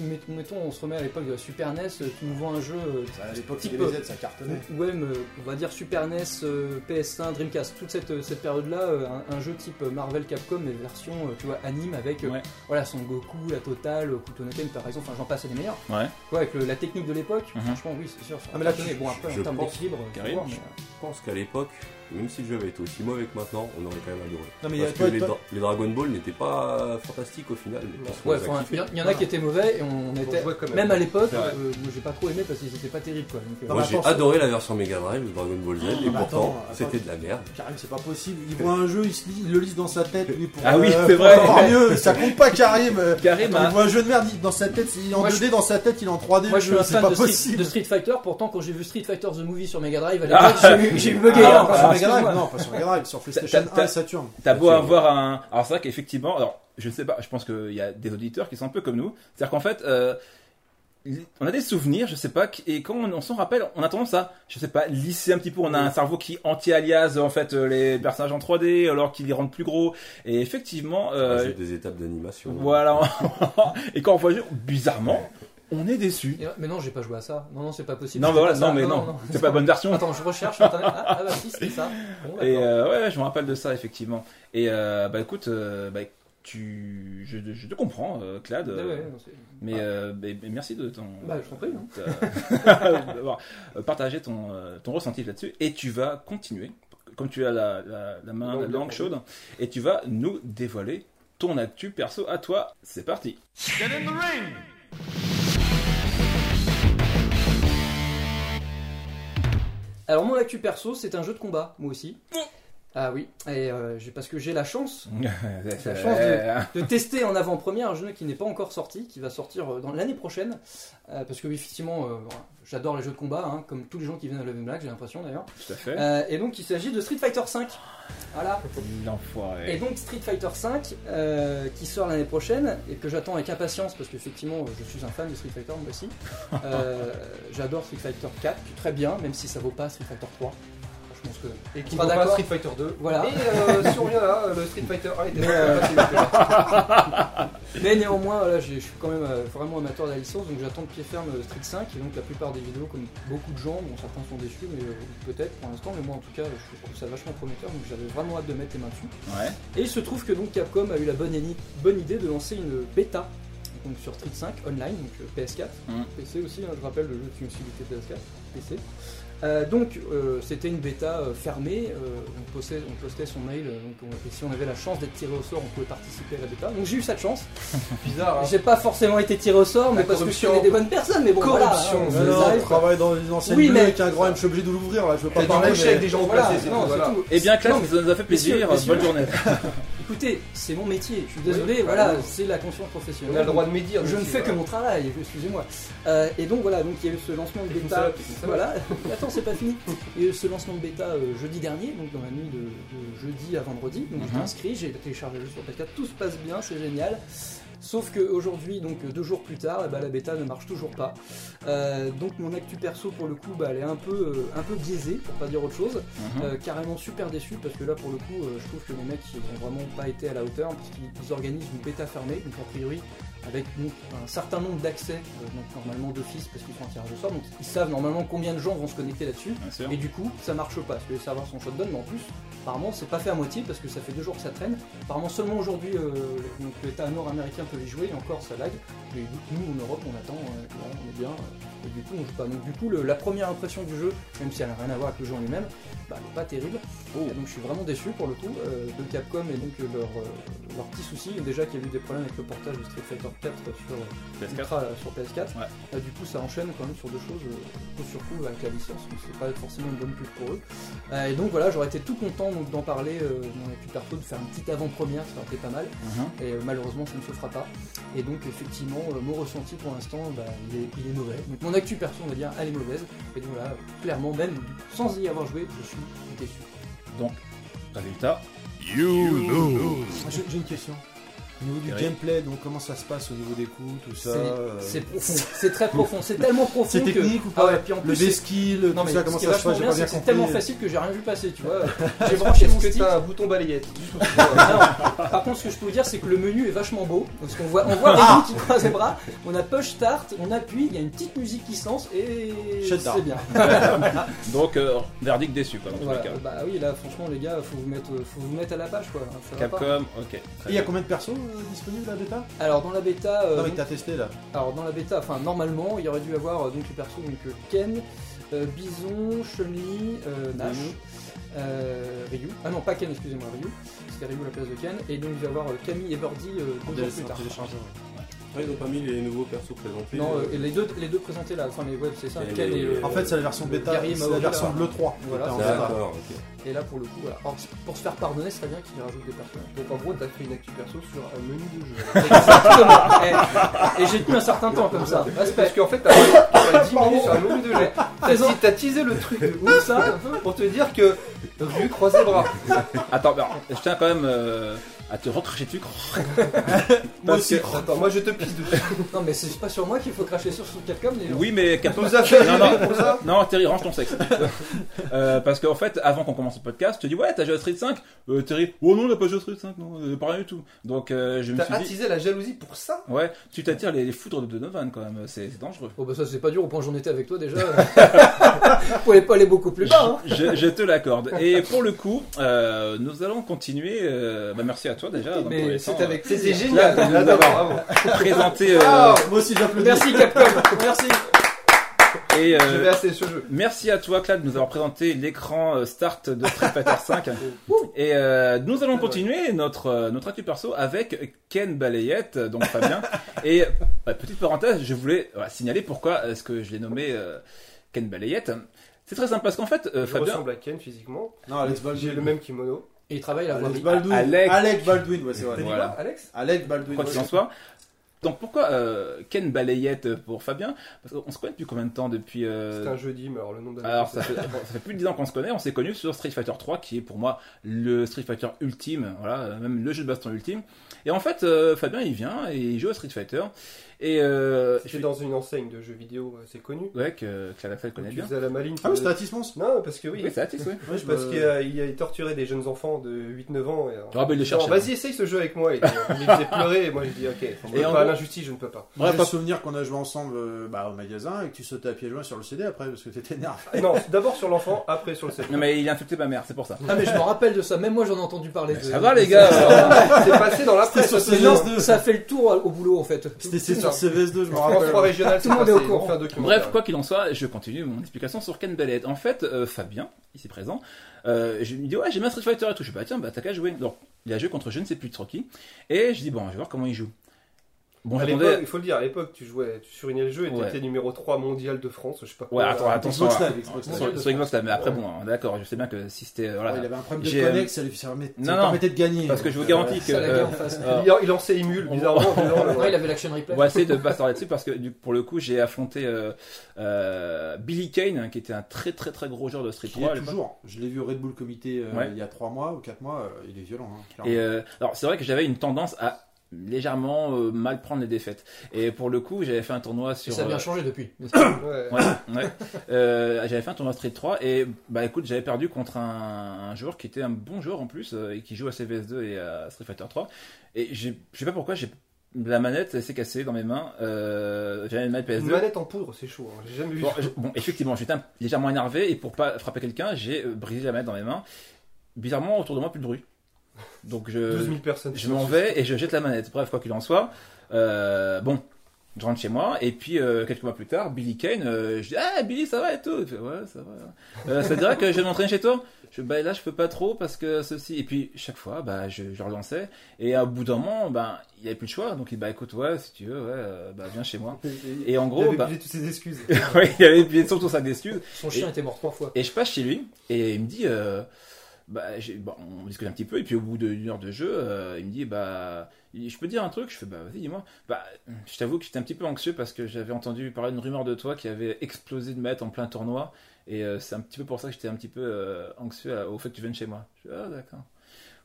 met- mettons, on se remet à l'époque de la Super NES, tu nous vends un jeu euh, À l'époque, Type- DBZ, ça cartonnait. ou même euh, on va dire Super NES, euh, PS1, Dreamcast, toute cette, euh, cette période-là, euh, un, un jeu type Marvel Capcom, mais version euh, tu vois anime avec euh, Ouais. voilà son Goku, la totale, Kutonoken par exemple. Enfin j'en passe et des meilleurs. Ouais. Ouais, avec le- la technique de l'époque, Mhm. franchement oui c'est sûr. ça Ah, mais là, cartonnait. bon après je en termes d'équilibre, mais, Je euh, pense qu'à l'époque, même si le jeu avait été aussi mauvais que maintenant, on aurait quand même adoré. Non, mais Parce que toi, les, toi- dra- les Dragon Ball n'étaient pas fantastiques au final. Ouais, il y, en- il y en a qui étaient mauvais et on était. quand même. Même à l'époque, euh, moi j'ai pas trop aimé parce qu'ils étaient pas terribles quoi. Donc, euh, Moi j'ai adoré la version Mega Drive de Dragon Ball Z et mais pourtant c'était de la merde. Karim, c'est pas possible. Il voit un jeu, il, se lit- il le lise dans sa tête. Lui, pour, Ah oui, euh, c'est pour vrai. avoir mieux. Ça compte pas, Karim. [laughs] Karim Attends, il a- voit un jeu de merde il- dans sa tête. Il est en Moi, 2D, dans sa tête, il est en 3D. Moi je suis un c'est fan pas de Street, possible. de Street Fighter, pourtant quand j'ai vu Street Fighter The Movie sur Mega Drive à Ah, [laughs] l'époque, j'ai eu eu, non, pas sur Mega Drive, sur PlayStation t'as- 1 et Saturn. T'as beau avoir un. Alors c'est vrai qu'effectivement, alors je sais pas, je pense qu'il y a des auditeurs qui sont un peu comme nous. C'est-à-dire qu'en fait, euh, on a des souvenirs, je sais pas, et quand on, on s'en rappelle, on a tendance à, je sais pas, lisser un petit peu. On a un cerveau qui anti-aliase en fait euh, les personnages en 3D, alors qu'ils les rendent plus gros. Et effectivement, euh, J'ai des étapes d'animation. voilà. [laughs] et quand on voit le jeu, bizarrement, on est déçu. Mais non, j'ai pas joué à ça. Non, non, c'est pas possible. Non, mais voilà, non, mais non, c'est pas la bonne version. Attends, je recherche internet. Ah, ah bah si, c'est ça. Bon, Et euh, ouais, je me rappelle de ça effectivement. Et euh, bah écoute, euh, bah, tu, je, je te comprends, euh, Clad. Ouais, mais, euh, mais- mais merci de ton Bah, je t'en prie. hein. [laughs] d'avoir partagé ton, euh, ton ressenti là-dessus. Et tu vas continuer, comme tu as la, la, la main, la Langue langue chaude, et tu vas nous dévoiler ton actu perso à toi. C'est parti. Get in the ring. Alors, mon actu perso, c'est un jeu de combat, moi aussi. Ah oui, et euh, j'ai- parce que j'ai la chance [laughs] la chance de tester en avant-première un jeu qui n'est pas encore sorti, qui va sortir euh, dans l'année prochaine. Euh, parce que, oui, effectivement, euh, j'adore les jeux de combat, hein, comme tous les gens qui viennent à Level Black, j'ai l'impression d'ailleurs. Tout à fait. Euh, et donc, il s'agit de Street Fighter V. Voilà. Et donc Street Fighter V euh, qui sort l'année prochaine et que j'attends avec impatience parce qu'effectivement je suis un fan de Street Fighter moi aussi. [laughs] Euh, J'adore Street Fighter 4, qui est très bien, même si ça vaut pas Street Fighter 3. Je pense que. Et qui va. Street Fighter 2. Voilà. Et euh, si on revient là, le Street Fighter 1 était Mais, pas euh. [laughs] Mais néanmoins, je suis quand même euh, vraiment amateur de la licence, donc j'attends de pied ferme euh, Street 5 et donc la plupart des vidéos, comme beaucoup de gens, bon certains sont déçus, mais euh, peut-être pour l'instant, mais moi en tout cas, je trouve ça vachement prometteur, donc j'avais vraiment hâte de mettre les mains dessus. Ouais. Et il se trouve que donc Capcom a eu la bonne, bonne idée de lancer une bêta donc sur Street 5 online, donc euh, PS4, Mm. PC aussi, hein, je rappelle le jeu exclusivité PS4, PC. Euh, donc euh, c'était une bêta euh, fermée, euh, on, postait, on postait son mail, euh, donc on- et si on avait la chance d'être tiré au sort, on pouvait participer à la bêta. Donc j'ai eu cette chance. [laughs] Bizarre, hein. J'ai pas forcément été tiré au sort, mais La parce que je connais des bonnes personnes, mais bon Corruption, voilà, hein, non, quoi. travaille dans une ancienne Oui, oui, mais- avec un grand M, je suis obligé de l'ouvrir là, je veux pas parler. mais- avec des gens Voilà, placés, c'est non, tout, voilà. tout. Eh bien, Claire, Non, ça nous a fait plaisir. messieurs, messieurs. Bonne journée. [laughs] Écoutez, c'est mon métier, je suis désolé, Oui, voilà, bah, c'est la conscience professionnelle. On a le droit de médire. Je ne fais que mon travail, excusez-moi. Euh, et donc voilà, donc il y a eu ce lancement de bêta. Voilà, [laughs] attends, c'est pas fini. Il y a eu ce lancement de bêta euh, jeudi dernier, donc dans la nuit de, de jeudi à vendredi. Donc Mhm. inscrit, j'ai téléchargé le jeu sur PS4, tout se passe bien, c'est génial. Sauf qu'aujourd'hui, donc deux jours plus tard, eh ben, la bêta ne marche toujours pas. Euh, donc mon actu perso pour le coup, bah, elle est un peu, euh, un peu biaisée, pour pas dire autre chose. Mhm. Euh, carrément super déçu parce que là pour le coup euh, je trouve que les mecs ils ont vraiment pas été à la hauteur parce qu'ils ils organisent une bêta fermée donc a priori avec donc, un certain nombre d'accès euh, donc normalement d'office parce qu'ils font un tirage au sort. Donc ils savent normalement combien de gens vont se connecter là-dessus. Et du coup ça marche pas parce que les serveurs sont shotgun mais en plus apparemment c'est pas fait à moitié parce que ça fait deux jours que ça traîne. Apparemment seulement aujourd'hui euh, donc l'état nord-américain peut y jouer et encore ça lag. Et nous en Europe on attend euh, on est bien euh, et du coup on joue pas. Donc du coup le- la première impression du jeu même si elle n'a rien à voir avec le jeu en lui-même bah, pas terrible. Et donc je suis vraiment déçu pour le coup euh, de Capcom et donc euh, leur, euh, leur petit souci. Déjà qu'il y a eu des problèmes avec le portage de Street Fighter 4 sur PS4. Ultra, sur PS4 Ouais. Euh, du coup ça enchaîne quand même sur deux choses coup sur coup avec la licence donc c'est pas forcément une bonne pub pour eux. Et donc voilà j'aurais été tout content donc d'en parler dans l'actu perso de faire une petite avant-première ça aurait été pas mal. Mhm. et malheureusement ça ne se fera pas. Et donc effectivement mon ressenti pour l'instant bah, il, est, il est mauvais. Donc mon actu perso on va dire elle est mauvaise. Et donc voilà clairement même sans y avoir joué je suis déçu Résultat. Ah, J'ai j'ai une question. Au niveau du gameplay, donc comment ça se passe au niveau des coups, tout ça C'est- euh, profond c'est très profond c'est tellement profond C'est que technique ou Ah pas ouais, puis en Le plus, c'est- D-skill, non tout mais ça, ce comment qui est ça se vachement passe J'ai bien c'est tellement facile que j'ai rien vu passer tu vois [laughs] j'ai branché mon stick un bouton balayette [laughs] Ah non. Par contre, ce que je peux vous dire, c'est que le menu est vachement beau. Parce qu'on voit, on voit Rémi qui croise les bras. On a push start, on appuie, il y a une petite musique qui se lance et c'est bien. [laughs] Donc, euh, verdict déçu, quoi, dans tous Voilà. les cas. Bah oui, là, franchement, les gars, faut vous mettre, faut vous mettre à la page, quoi. Ça. Capcom, ok. Et il y a combien de persos euh, disponibles la bêta Alors dans la bêta, euh, Non, mais t'as testé là. alors dans la bêta, enfin normalement, il y aurait dû avoir euh, donc les persos donc euh, Ken, euh, Bison, Chun-Li, euh, Nash, Ryu. euh, Ryu. Ah non, pas Ken, excusez-moi, Ryu. C'était Ryu à la place de Ken. Et donc il va y avoir euh, Camille et Birdie euh, deux jours plus tard. Ah, ils n'ont pas mis les nouveaux persos présentés. Non, euh, euh, les deux, les deux présentés là, enfin les web, c'est ça, Et Ken les- et le- En fait, c'est la version bêta, c'est la version bleu 3. Voilà, qui était en c'est bêta. D'accord, ok. Et là pour le coup, voilà. Alors, pour se faire pardonner, c'est bien qu'il rajoute des personnages. Donc en gros, t'as fait une actu perso sur un menu de jeu. [laughs] Exactement. et, et j'ai tenu un certain temps comme ça. Parce qu'en fait, t'as [laughs] t'as 10 minutes sur un menu de jeu. T'as teasé le truc de ouf, ça, pour te dire que Rue croise les bras. Attends, je tiens quand même euh, à te recracher dessus. [laughs] Moi Parce aussi. que- Attends, moi je te pisse dessus. [laughs] Non mais c'est pas sur moi qu'il faut cracher sur sur les gens. Oui, mais Capcom. nous a fait non, non, pour ça. non, Terry, range ton sexe. [laughs] Euh, parce qu'en fait, avant qu'on commence le podcast, je te dis ouais, t'as joué à Street 5 euh, Terry, oh non, on n'a pas joué à Street 5, non, euh, pas rien du tout. Donc euh, je me T'as suis dit, attisé la jalousie pour ça? Ouais, tu t'attires les, les foudres de Donovan quand même, c'est c'est dangereux. Bon bah ça c'est pas dur au point où j'en étais avec toi déjà. Vous pouvez pas aller beaucoup plus bas. Hein. Je, je te l'accorde. Et pour le coup, euh, nous allons continuer. euh, bah, merci à toi déjà. Mais c'est temps, avec C'était plaisir. génial. Là, d'abord, [laughs] présenter euh, Ah, Moi aussi, j'applaudis. Merci Capcom. Merci. et euh, Je vais assez ce jeu. Merci à toi, Claude, de nous avoir présenté l'écran euh, start de Street Fighter 5. [laughs] Et euh, nous allons continuer notre euh, notre actu perso avec Ken Balayette, donc Fabien. Et euh, petite parenthèse, je voulais voilà, signaler pourquoi est-ce que je l'ai nommé euh, Ken Balayette. C'est très simple parce qu'en fait, euh, Je Fabien, ressemble à Ken physiquement. Non, Alex J'ai le même kimono. Et il travaille à la. Baldwin. Alec. Alec Baldwin, ouais, c'est vrai. Voilà. quoi, Alex Alec Baldwin. quoi qu'il en soit. Donc pourquoi euh, Ken Balayette pour Fabien? Parce qu'on se connaît depuis combien de temps Depuis euh, C'est un jeudi, mais alors le nom d'un. Alors, ça fait, bon, ça fait plus de 10 ans qu'on se connaît. On s'est connus sur Street Fighter 3, qui est pour moi le Street Fighter ultime, voilà, euh, même le jeu de baston ultime. Et en fait, euh, Fabien, il vient et il joue à Street Fighter. Et euh, C'était dans une enseigne de jeux vidéo assez connue. ouais, que, que la fête connaît Tu bien. faisais à la maline. Ah oui, c'était Atis Mons Non, parce que oui. Oui, c'est Atis, oui. [laughs] Ouais, je Parce qu'il a, il a torturé des jeunes enfants de 8-9 ans. Et, euh, Ah, bah, il le cherchait. Vas-y, essaye ce jeu avec moi. Et, euh, il les faisait pleurer. Et moi, j'ai dit, ok, on Et pas l'injustice, je ne peux pas. J'ai Bref, le souvenir qu'on a joué ensemble euh, bah, au magasin et que tu sautais à pieds joints sur le CD après parce que t'étais énervé. Non, d'abord sur l'enfant, après sur le CD. Non, mais il a insulté ma mère, c'est pour ça. Ah mais je me rappelle de ça. Même moi j'en ai entendu parler. Ça va, les gars euh, C'est passé dans la presse. Ça fait le tour au boulot en fait. C'était c'est C'est ça. CVS2, je me France rappelle. 3 régional, Tout le monde est au courant. Bref, quoi qu'il en soit, je continue mon explication sur Ken Ballett. En fait, euh, Fabien, ici présent, euh, je lui dis ouais, j'aime bien Street Fighter et tout. Je dis bah tiens, bah t'as qu'à jouer. Donc, il a joué contre je ne sais plus trop qui. Et je dis bon, je vais voir comment il joue. Bon, À il faut le dire, à l'époque, tu jouais, tu surlignais le jeu et Ouais. t'étais numéro 3 mondial de France, je sais pas Ouais, quoi. attends, attention. Sur, Xbox Live, mais après bon, d'accord, je sais bien que si c'était voilà, Ouais, il avait un problème de J'ai, connect, ça lui permettait, non, ça lui non. permettait de gagner. parce que je vous garantis que euh, en face. euh, Il, il lançait Emule, bizarrement. Ouais, il avait l'action replay. on va essayer de pas s'arrêter dessus parce que du- pour le coup, j'ai affronté euh, euh, Billy Kane, hein, qui était un très très très gros joueur de Street Il 3. à est l'époque. toujours. Je l'ai vu au Red Bull Comité euh, Ouais. il y a 3 mois ou 4 mois, euh, il est violent. Hein. Et euh, alors c'est vrai que j'avais une tendance à légèrement euh, mal prendre les défaites. Et pour le coup, j'avais fait un tournoi Et sur. ça a bien euh, changé depuis. [coughs] Ouais. Ouais, ouais. Euh, j'avais fait un tournoi Street 3 et bah écoute, j'avais perdu contre un, un joueur qui était un bon joueur en plus euh, et qui joue à CVS2 et à Street Fighter 3. Et je sais pas pourquoi, j'ai la manette s'est cassée dans mes mains. Euh, j'avais une manette Une PS2. manette en poudre, c'est chaud. hein. J'ai jamais vu. Bon, je- bon, effectivement, j'étais légèrement énervé et pour pas frapper quelqu'un, j'ai brisé la manette dans mes mains. Bizarrement, autour de moi, plus de bruit. Donc je, 12 000 personnes. je m'en vais et je jette la manette. Bref, quoi qu'il en soit, euh, bon, je rentre chez moi et puis euh, quelques mois plus tard, Billy Kane, euh, je dis ah Billy ça va et tout. Il fait, ouais ça va. Euh, ça te dirait que je vais m'entraîner chez toi je, bah, là je peux pas trop parce que ceci et puis chaque fois bah je, je relançais et à bout d'un moment bah il y avait plus de choix donc il dit, bah écoute ouais si tu veux ouais bah viens chez moi et en Il gros avait bah oublié toutes ses excuses. [laughs] ouais, il avait puis surtout ça d'excuses Son chien était mort trois fois. et je passe chez lui et il me dit, euh, bah, j'ai- bon, on discute un petit peu et puis au bout d'une heure de jeu, euh, il me dit, bah, je peux te dire un truc? Je fais, bah, vas-y, dis-moi. Bah, je t'avoue que j'étais un petit peu anxieux parce que j'avais entendu parler d'une rumeur de toi qui avait explosé de mettre en plein tournoi et euh, c'est un petit peu pour ça que j'étais un petit peu euh, anxieux au fait que tu viennes chez moi. Je fais, ah d'accord.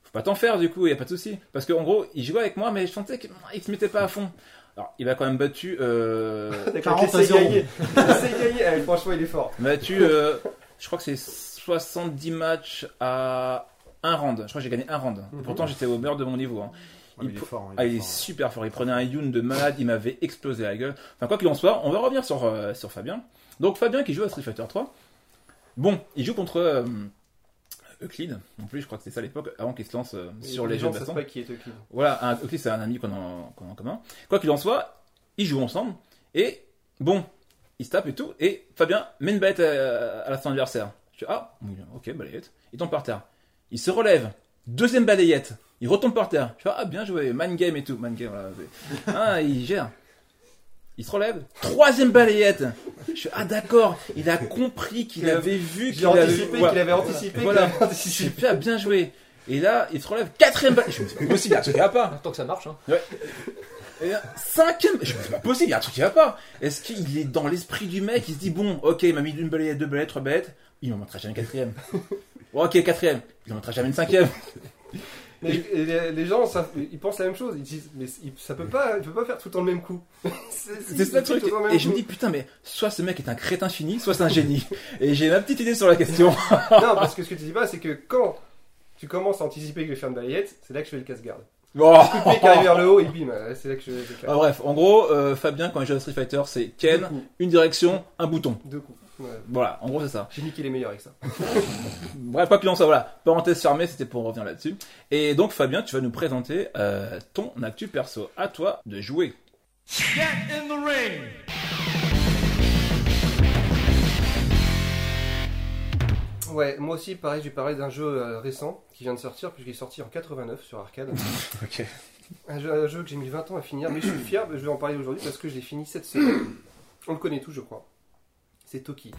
Faut pas t'en faire du coup, y a pas de souci. Parce qu'en gros, il jouait avec moi, mais je sentais qu'il se mettait pas à fond. Alors, il m'a quand même battu. Euh, [laughs] D'accord, 40 à c'est 0. gagné. C'est gagné. Eh, franchement, il est fort. Il battu, euh, je crois que c'est 70 matchs à un round. Je crois que j'ai gagné un round. Mhm. pourtant, j'étais au meilleur de mon niveau. hein. Ouais, il il est fort. hein, Ah, il est fort. super fort. Il prenait un Yoon de malade. Il m'avait explosé la gueule. Enfin, quoi qu'il en soit, on va revenir sur, euh, sur Fabien. Donc, Fabien qui joue à Street Fighter 3. Bon, il joue contre euh, Euclid. En plus, je crois que c'est ça à l'époque, avant qu'il se lance euh, sur les, jeux gens de savent baston. pas qui est Euclid. Voilà, un, Euclid, c'est un ami qu'on a, en- qu'on a en commun. Quoi qu'il en soit, ils jouent ensemble. Et bon, ils se tapent et tout. Et Fabien met une bête à, à la fin adversaire. Je dis, ah, ok, balayette. Il tombe par terre. Il se relève. Deuxième balayette. Il retombe par terre. Je fais, ah, bien joué, man game et tout. Man game, voilà. [laughs] Ah, il gère. Il se relève. Troisième balayette. Je fais, ah, d'accord. Il a compris qu'il avait vu qu'il avait anticipé voilà. qu'il avait anticipé. Voilà. qu'il avait anticipé. fait, ah, bien joué. Et là, il se relève. Quatrième balayette. Je me dis, c'est pas possible, il y a un truc qui va pas. Tant que ça marche, hein. Et là, cinquième. Je me dis, c'est pas possible, il y a un truc qui va pas. Est-ce qu'il est dans l'esprit du mec? Il se dit, bon, ok, il m'a mis une balayette, deux balayettes, trois balayettes. Il m'en montrera jamais une quatrième. Bon, [laughs] ok, quatrième. Il m'en montrera jamais une cinquième. [laughs] Mais les, les gens, ça- ils pensent la même chose. Ils disent, mais ça peut pas, il peut pas faire tout le temps le même coup. [laughs] C'est ça le truc. Et je me dis, putain, mais soit ce mec est un crétin fini, soit c'est un génie. Et j'ai ma petite idée sur la question. non, parce que ce que tu dis pas, c'est que quand tu commences à anticiper que je vais faire une balayette, c'est là que je fais le casse-garde. Oh. Coup de pied qui arrive vers le haut et bim, là, c'est là que je. Ah, bref, en gros, euh, Fabien, quand il joue à Street Fighter, c'est Ken, une direction, un bouton. Deux coups. Ouais. Voilà, en gros, c'est ça. J'ai niqué les meilleurs avec ça. [laughs] Bref, papillon, ça, voilà. Parenthèse fermée, c'était pour revenir là-dessus. Et donc, Fabien, tu vas nous présenter euh, ton actu perso. À toi de jouer. Get in the ring. Ouais, moi aussi, pareil, je vais parler d'un jeu euh, récent qui vient de sortir, puisqu'il est sorti en 89 sur arcade. [laughs] Ok. Un jeu, un jeu que j'ai mis 20 ans à finir, mais je suis fier, je vais en parler aujourd'hui parce que je l'ai fini cette semaine. On le connaît tous, je crois. C'est Toki.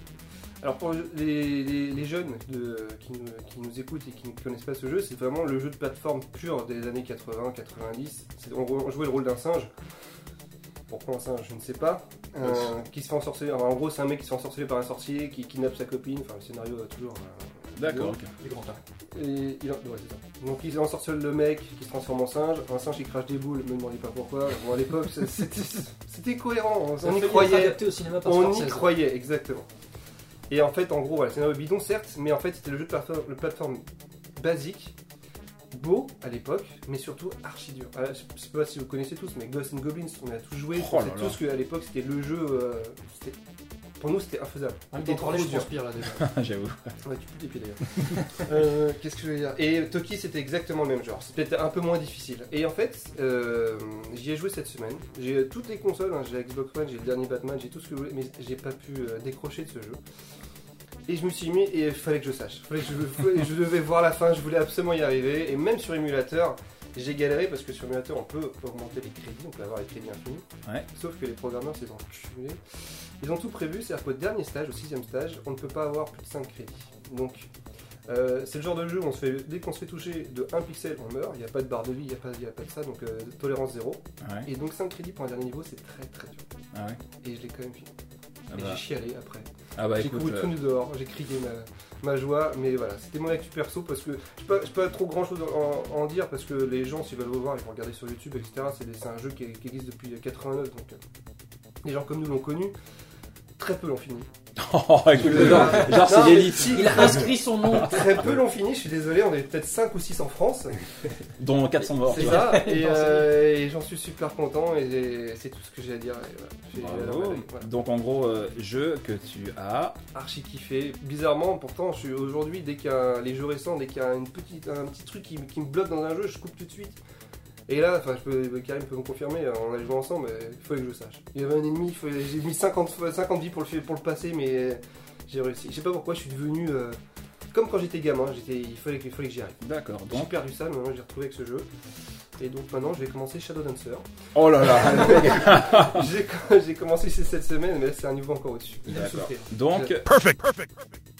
Alors pour les, les- les jeunes de- qui, nous, qui nous écoutent et qui ne connaissent pas ce jeu, c'est vraiment le jeu de plateforme pur des années 80-90. C'est- On, jouait le rôle d'un singe. Pourquoi un singe Je ne sais pas. Euh, qui se fait ensorceler. alors, en gros, c'est un mec qui se fait ensorceler par un sorcier, qui kidnappe sa copine. Enfin, le scénario a toujours. euh, D'accord, ok. Du grand. Et il, ouais, c'est ça. Donc il ensorcelle le mec qui se transforme en singe, un singe qui crache des boules, me demandez pas pourquoi. Bon à l'époque c'est- c'était c'était cohérent, on, Ça on y croyait, adapté au cinéma par on y Scorsese. croyait exactement. Et en fait en gros voilà, c'est un bidon certes, mais en fait c'était le jeu de plateforme, le plateforme basique, beau à l'époque, mais surtout archi dur. Ah, je sais pas si vous connaissez tous, mais Ghosts and Goblins, on a tous joué, Oh on là sait là. tous qu'à l'époque c'était le jeu, euh, c'était- pour nous c'était infaisable. D'en parler, trop je dur. transpire là déjà. [laughs] J'avoue. Ouais, tu pues des pieds d'ailleurs. [laughs] Euh, Qu'est-ce que je veux dire? Et Toki, c'était exactement le même genre. C'était peut-être un peu moins difficile. Et en fait, euh, j'y ai joué cette semaine. J'ai toutes les consoles, hein, j'ai la Xbox One, j'ai le dernier Batman, j'ai tout ce que vous voulez, mais j'ai pas pu euh, décrocher de ce jeu. Et je me suis mis, et il fallait que je sache. Fallait que je, fallait- je devais voir la fin, je voulais absolument y arriver. Et même sur émulateur, j'ai galéré parce que sur émulateur, on peut augmenter les crédits, on peut avoir les crédits infinis. Ouais. Sauf que les programmeurs, c'est enculés. Ils ont tout prévu, c'est-à-dire qu'au dernier stage, au sixième stage, on ne peut pas avoir plus de 5 crédits. Donc, euh, c'est le genre de jeu où on se fait, dès qu'on se fait toucher de 1 pixel, on meurt. Il n'y a pas de barre de vie, il n'y a, a pas de ça, donc euh, tolérance zéro. Ouais. Et donc 5 crédits pour un dernier niveau, c'est très très dur. Ah ouais. Et je l'ai quand même fini. Ah Et bah, j'ai chialé après. ah bah j'ai couru tout euh, nu dehors, j'ai crié ma, ma joie, mais voilà, c'était mon actu perso parce que je peux, je peux pas trop grand chose en, dire parce que les gens, s'ils veulent le voir, ils vont regarder sur YouTube, etc. C'est un jeu qui, qui existe depuis 89, donc euh, les gens comme nous l'ont connu. Très peu l'ont fini. Oh, [laughs] écoute, genre, genre, c'est l'élite. Il a inscrit son nom. Très peu l'ont fini, je suis désolé, on est peut-être 5 ou 6 en France. Dont 400 morts. C'est ça, et, euh, et j'en suis super content et c'est tout ce que j'ai à dire. et voilà. J'ai- Bravo. voilà. Donc en gros, euh, jeu que tu as. Archi kiffé. Bizarrement, pourtant, je suis aujourd'hui, dès qu'il y a les jeux récents, dès qu'il y a une petite, un petit truc qui, qui me bloque dans un jeu, je coupe tout de suite. Et là, enfin, je peux, Karim peut me confirmer, on a joué ensemble, mais il fallait que je sache. Il y avait un ennemi, j'ai mis 50, fois- 50 vies pour le, pour le passer, mais j'ai réussi. Je sais pas pourquoi, je suis devenu. euh, comme quand j'étais gamin, j'étais, il, fallait que, il fallait que j'y arrive. D'accord. J'ai Donc. perdu ça, mais maintenant j'ai retrouvé avec ce jeu. Et donc maintenant, je vais commencer Shadow Dancer. Oh là là. [laughs] j'ai, [laughs] j'ai commencé cette semaine, mais là, c'est un niveau encore au-dessus. Il souffrir. Donc, Perfect. Perfect.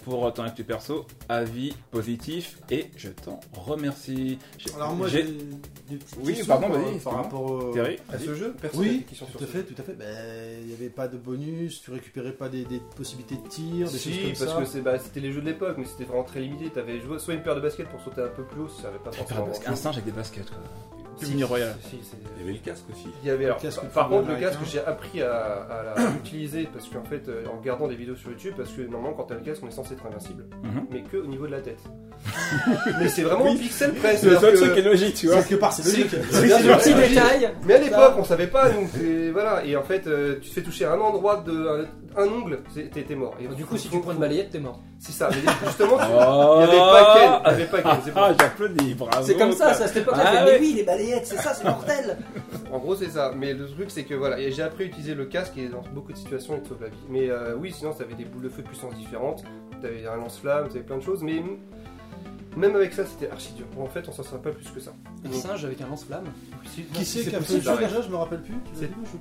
Pour ton actu perso, avis positif et je t'en remercie. Alors moi j'ai- des petites Oui, questions pardon, par- rapport au... À ce jeu, personne Oui, des questions sur tout à fait, tout à fait. Ben, Il n'y avait pas de bonus, tu récupérais pas des, des possibilités de tir, des Si, choses comme parce ça. que c'est, bah, c'était les jeux de l'époque, mais c'était vraiment très limité. T'avais joué- soit une paire de baskets pour sauter un peu plus haut, ça avait pas forcément. un singe avec des baskets quoi. Si, Mini royal. si, Il y avait le casque aussi. Il y avait alors, casque par- contre le casque j'ai appris à, à la- [coughs] utiliser parce qu'en fait euh, en regardant des vidéos sur YouTube parce que normalement quand t'as le casque on est censé être invincible Mhm. mais que au niveau de la tête [laughs] mais c'est vraiment Oui. pixel près C'est le seul truc qui est logique, tu vois. Quelque part, c'est logique. c'est bien sûr, Petit détail. mais à l'époque on savait pas donc et voilà et en fait euh, tu te fais toucher un endroit de un, ongle t'es mort et Du coup, si tu prends une balayette, t'es mort. c'est ça mais justement tu- [laughs] Oh. il y avait pas Ken [laughs] il y avait pas Ah, j'applaudis, bravo. C'est comme ça, ça cette époque-là. Ah ouais. Mais oui, les balayettes, c'est ça, c'est mortel. [laughs] En gros, c'est ça. Mais le truc, c'est que voilà, j'ai appris à utiliser le casque et dans beaucoup de situations, il te sauve la vie. Mais euh, oui, sinon, t'avais des boules de feu de puissance différentes, t'avais un lance-flamme, t'avais plein de choses. Mais Même avec ça, c'était archi dur. En fait, on s'en sort pas plus que ça. Un Donc, singe avec un lance-flamme. Qui c'est qui a fait ça déjà Je me rappelle plus.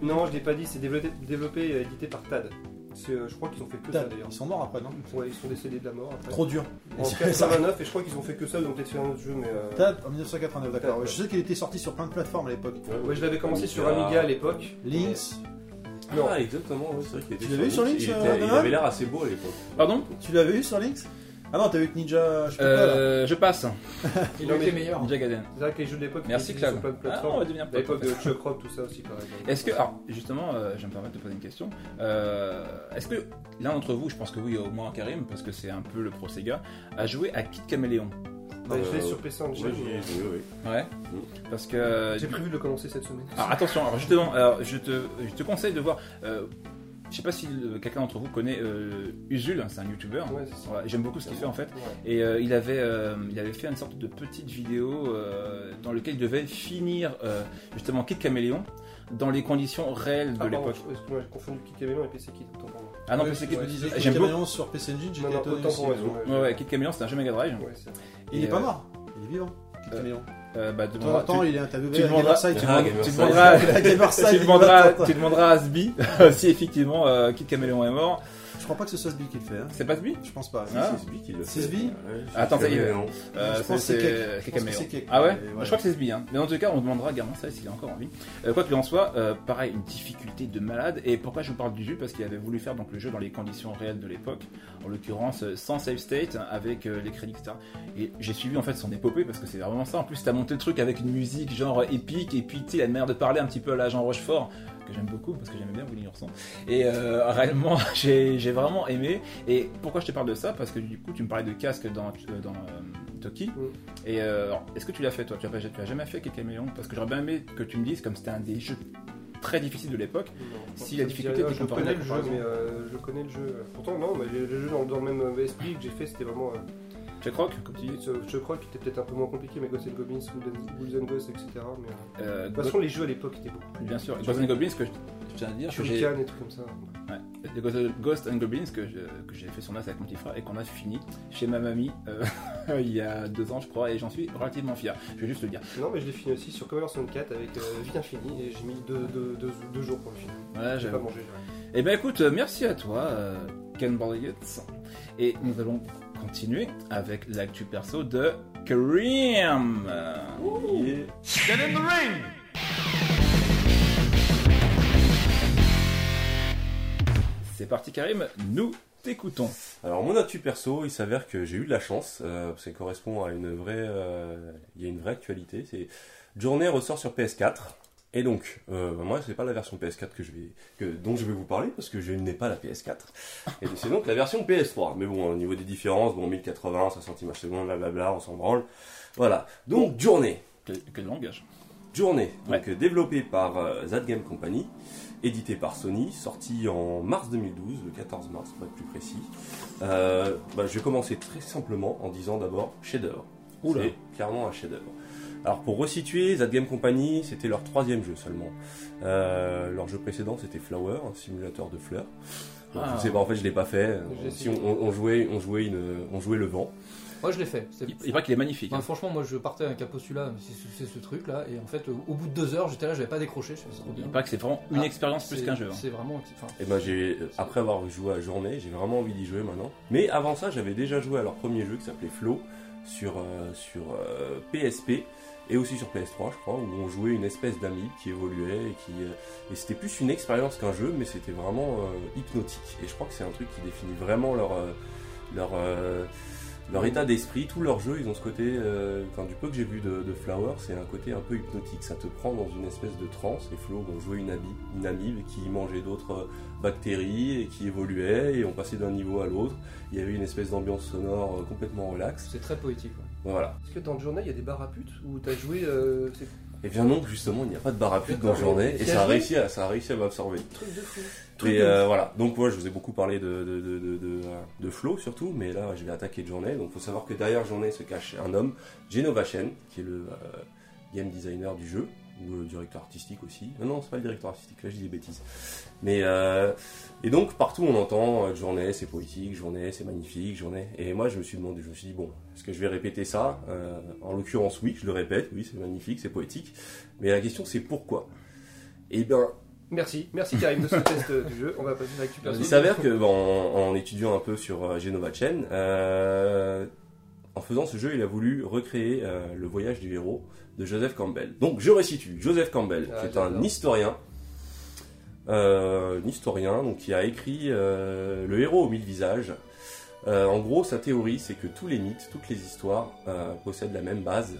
Non, je l'ai pas dit, c'est développé, développé et édité par TAD. C'est, euh, je crois qu'ils ont fait que ça d'ailleurs. Ils sont morts après, non Ouais, ils sont décédés de la mort après. Trop dur. En [laughs] 89, et je crois qu'ils ont fait que ça, ils ont peut-être fait un autre jeu, mais. euh, Tad en 1989, d'accord. Je sais qu'il était sorti sur plein de plateformes à l'époque. Ouais, je l'avais commencé sur Amiga. À l'époque. Lynx, Non. Ah, exactement, ouais, c'est vrai qu'il était Tu l'avais vu sur Lynx, il, euh, il avait l'air assez beau à l'époque. Pardon? Tu l'avais eu sur Lynx? Ah non, t'as vu que Ninja, je sais pas quoi, là. euh, Je passe. [laughs] Il été meilleur. Ninja Gaiden. C'est vrai que les jeux de l'époque, Merci Claude. sur plein de Ah, on plateformes. va devenir l'époque de Chuck Rock, tout ça aussi, pareil. Est-ce que, alors justement, euh, je vais me permettre de poser une question. Euh, Est-ce que l'un d'entre vous, je pense que oui, au moins Karim, parce que c'est un peu le pro Sega, a joué à Kid Caméléon Bah, je l'ai Euh, sur PC Engine. Ouais, j'y ai joué, oui. Ouais. Parce que. J'ai prévu de le commencer cette semaine. Alors attention, alors justement, alors, je, te, je te conseille de voir. Je sais pas si euh, quelqu'un d'entre vous connaît euh, Usul, c'est un youtubeur. Ouais. Voilà, J'aime beaucoup ce qu'il fait en fait. Ouais. Et euh, il, avait, euh, il avait fait une sorte de petite vidéo euh, dans laquelle il devait finir euh, justement Kid Caméléon dans les conditions réelles de Ah, l'époque. je- excuse-moi, j'ai confondu Kid Caméléon et PC Kid. Autant pour moi. Ah non, Ouais, PC je Kid. que J'aime beaucoup. Caméléon sur PC Engine, j'étais étonné autant aussi. pour moi. Ouais, ouais, Kid Caméléon, c'est un jeu Mega Drive. Ouais, Il est pas mort, il est vivant. Kid Euh, Caméléon. Euh, bah, De temps en temps, tu- il est interviewé tu à demanderas-. Ah, tu Gamerside. demanderas, tu demanderas à [laughs] Sbi [laughs] si effectivement euh, Kid Caméléon est mort. Je crois pas que ce soit Sbi qui le fait. hein. C'est pas Sbi? Je pense pas. Ah. C'est Sbi qui le C'est fait. Sbi? Ouais, Attends, ça y est. Euh, Je pense que c'est c'est Kek. Kid Je pense que Caméléon. c'est Kek. Ah ouais? Je crois que c'est Sbi. Hein. Mais en tout cas, on demandera à Garmin ça s'il est encore en vie. Euh, quoi qu'il en soit, euh, pareil, une difficulté de malade. Et pourquoi je vous parle du jeu? Parce qu'il avait voulu faire donc, le jeu dans les conditions réelles de l'époque. En l'occurrence, sans save state, avec euh, les crédits, etc. Et j'ai suivi en fait son épopée parce que c'est vraiment ça. En plus, t'as monté le truc avec une musique genre épique. Et puis, tu sais, la manière de parler un petit peu à la Jean Rochefort que j'aime beaucoup parce que j'aimais bien Willy Ourson. Et euh, réellement, [laughs] j'ai vraiment aimé. Et pourquoi je te parle de ça? Parce que du coup, tu me parlais de casque dans, euh, dans euh, Toki. Mm. Et euh, est-ce que tu l'as fait toi? Tu as, pas- tu as jamais fait Caméléon Parce que j'aurais bien aimé que tu me dises, comme c'était un des jeux très difficiles de l'époque, Si la difficulté était je connais le jeu, mais euh, je connais le jeu. Pourtant, non, mais le, jeu dans, dans le même esprit que j'ai fait, c'était vraiment. euh, Check Rock, comme tu dis. ce- je crois qu'il était peut-être un peu moins compliqué, mais Ghosts and Goblins, Ghouls and Ghosts, etc. Mais, euh, Euh, de toute façon, les jeux à l'époque étaient beaux. bien sûr, Ghost and Goblins, que je, je tiens à dire. Shuriken et trucs comme ça. Ouais, Ghost- and Goblins que j'ai fait sur NAS avec mon petit frère et qu'on a fini chez ma mamie euh, [laughs] il y a deux ans, je crois, et j'en suis relativement fier. Je vais juste le dire. Non, mais je l'ai fini aussi sur Commodore 64 avec euh, Vie Infinie et j'ai mis deux, deux, deux, deux jours pour le finir. Voilà, J'ai pas mangé. ouais. Eh ben écoute, merci à toi, euh, Ken Bordeaux. Et nous allons continuer avec l'actu perso de Kareem. Et- Get in the ring! C'est parti Karim, nous t'écoutons. Alors mon actu perso, il s'avère que j'ai eu de la chance, euh, parce qu'il correspond à une vraie, euh, il y a une vraie actualité. C'est Journée ressort sur PS4, et donc euh, moi c'est pas la version PS4 que je vais, que, dont je vais vous parler parce que je n'ai pas la PS4. Et c'est donc la version PS3. Mais bon, au niveau des différences, bon 1080, 60 images secondes, blablabla, on s'en branle. Voilà. Donc Journée. Quel, quel langage Journée, Ouais. donc euh, développé par euh, That Game Company, édité par Sony, sorti en mars 2012, le 14 mars pour être plus précis. Euh, bah, je vais commencer très simplement en disant d'abord chef-d'œuvre. Oula. C'est clairement un chef-d'œuvre. Alors pour resituer, That Game Company, c'était leur troisième jeu seulement. Euh, leur jeu précédent, c'était Flower, un simulateur de fleurs. Bon, Ah. Je sais pas, en fait, je l'ai pas fait. J'ai Si on, on- on jouait, on jouait une, on jouait le vent. Moi je l'ai fait. C'était- Il, il paraît qu'il est magnifique. Hein. franchement, moi je partais avec un postulat, mais c'est c'est ce truc là, et en fait, au bout de deux heures, j'étais là, j'avais pas décroché, je fais, c'est trop bien. Il paraît que c'est vraiment une Ah, expérience plus C'est- qu'un jeu. hein. C'est vraiment. enfin, Et ben j'ai après avoir joué à Journée, j'ai vraiment envie d'y jouer maintenant. Mais avant ça, j'avais déjà joué à leur premier jeu qui s'appelait Flow sur euh, sur euh, PSP et aussi sur PS3, je crois, où on jouait une espèce d'amibe qui évoluait et qui euh, et c'était plus une expérience qu'un jeu, mais c'était vraiment euh, hypnotique. Et je crois que c'est un truc qui définit vraiment leur euh, leur euh, leur état d'esprit, tous leurs jeux, ils ont ce côté, euh, enfin, du peu que j'ai vu de, de Flower, c'est un côté un peu hypnotique. Ça te prend dans une espèce de transe. Et Flo, on jouait une, amibe, une amibe qui mangeait d'autres euh, bactéries et qui évoluait, et on passait d'un niveau à l'autre. Il y avait une espèce d'ambiance sonore complètement relax. C'est très poétique. ouais. Voilà. Est-ce que dans le journal il y a des bars à putes où t'as joué euh, ces Et bien non, justement, il n'y a pas de bar à dans la journée, et ça a joué réussi à, ça a réussi à m'absorber. trucs de fou Et euh, voilà, donc moi je vous ai beaucoup parlé de, de, de, de, de, de Flow surtout, mais là je vais attaquer Journée. Donc il faut savoir que derrière Journée se cache un homme, Genova Chen, qui est le euh, game designer du jeu, ou le directeur artistique aussi. Non, non, c'est pas le directeur artistique, là je dis des bêtises. Mais euh, et donc partout on entend euh, journée, c'est poétique, journée, c'est magnifique, journée. Et moi je me suis demandé, je me suis dit bon, est-ce que je vais répéter ça Euh, En l'occurrence oui, je le répète, oui c'est magnifique, c'est poétique. Mais la question c'est pourquoi? Et bien Merci, merci Karim de ce [laughs] test euh, du jeu. On va passer à perso. il s'avère que bon, en, en étudiant un peu sur euh, Genova Chain, euh, en faisant ce jeu, il a voulu recréer euh, le voyage du héros de Joseph Campbell. Donc je resitue, Joseph Campbell, Ah, qui est un historien, euh, un historien donc, qui a écrit euh, Le héros aux mille visages. En gros, sa théorie, c'est que tous les mythes, toutes les histoires possèdent la même base,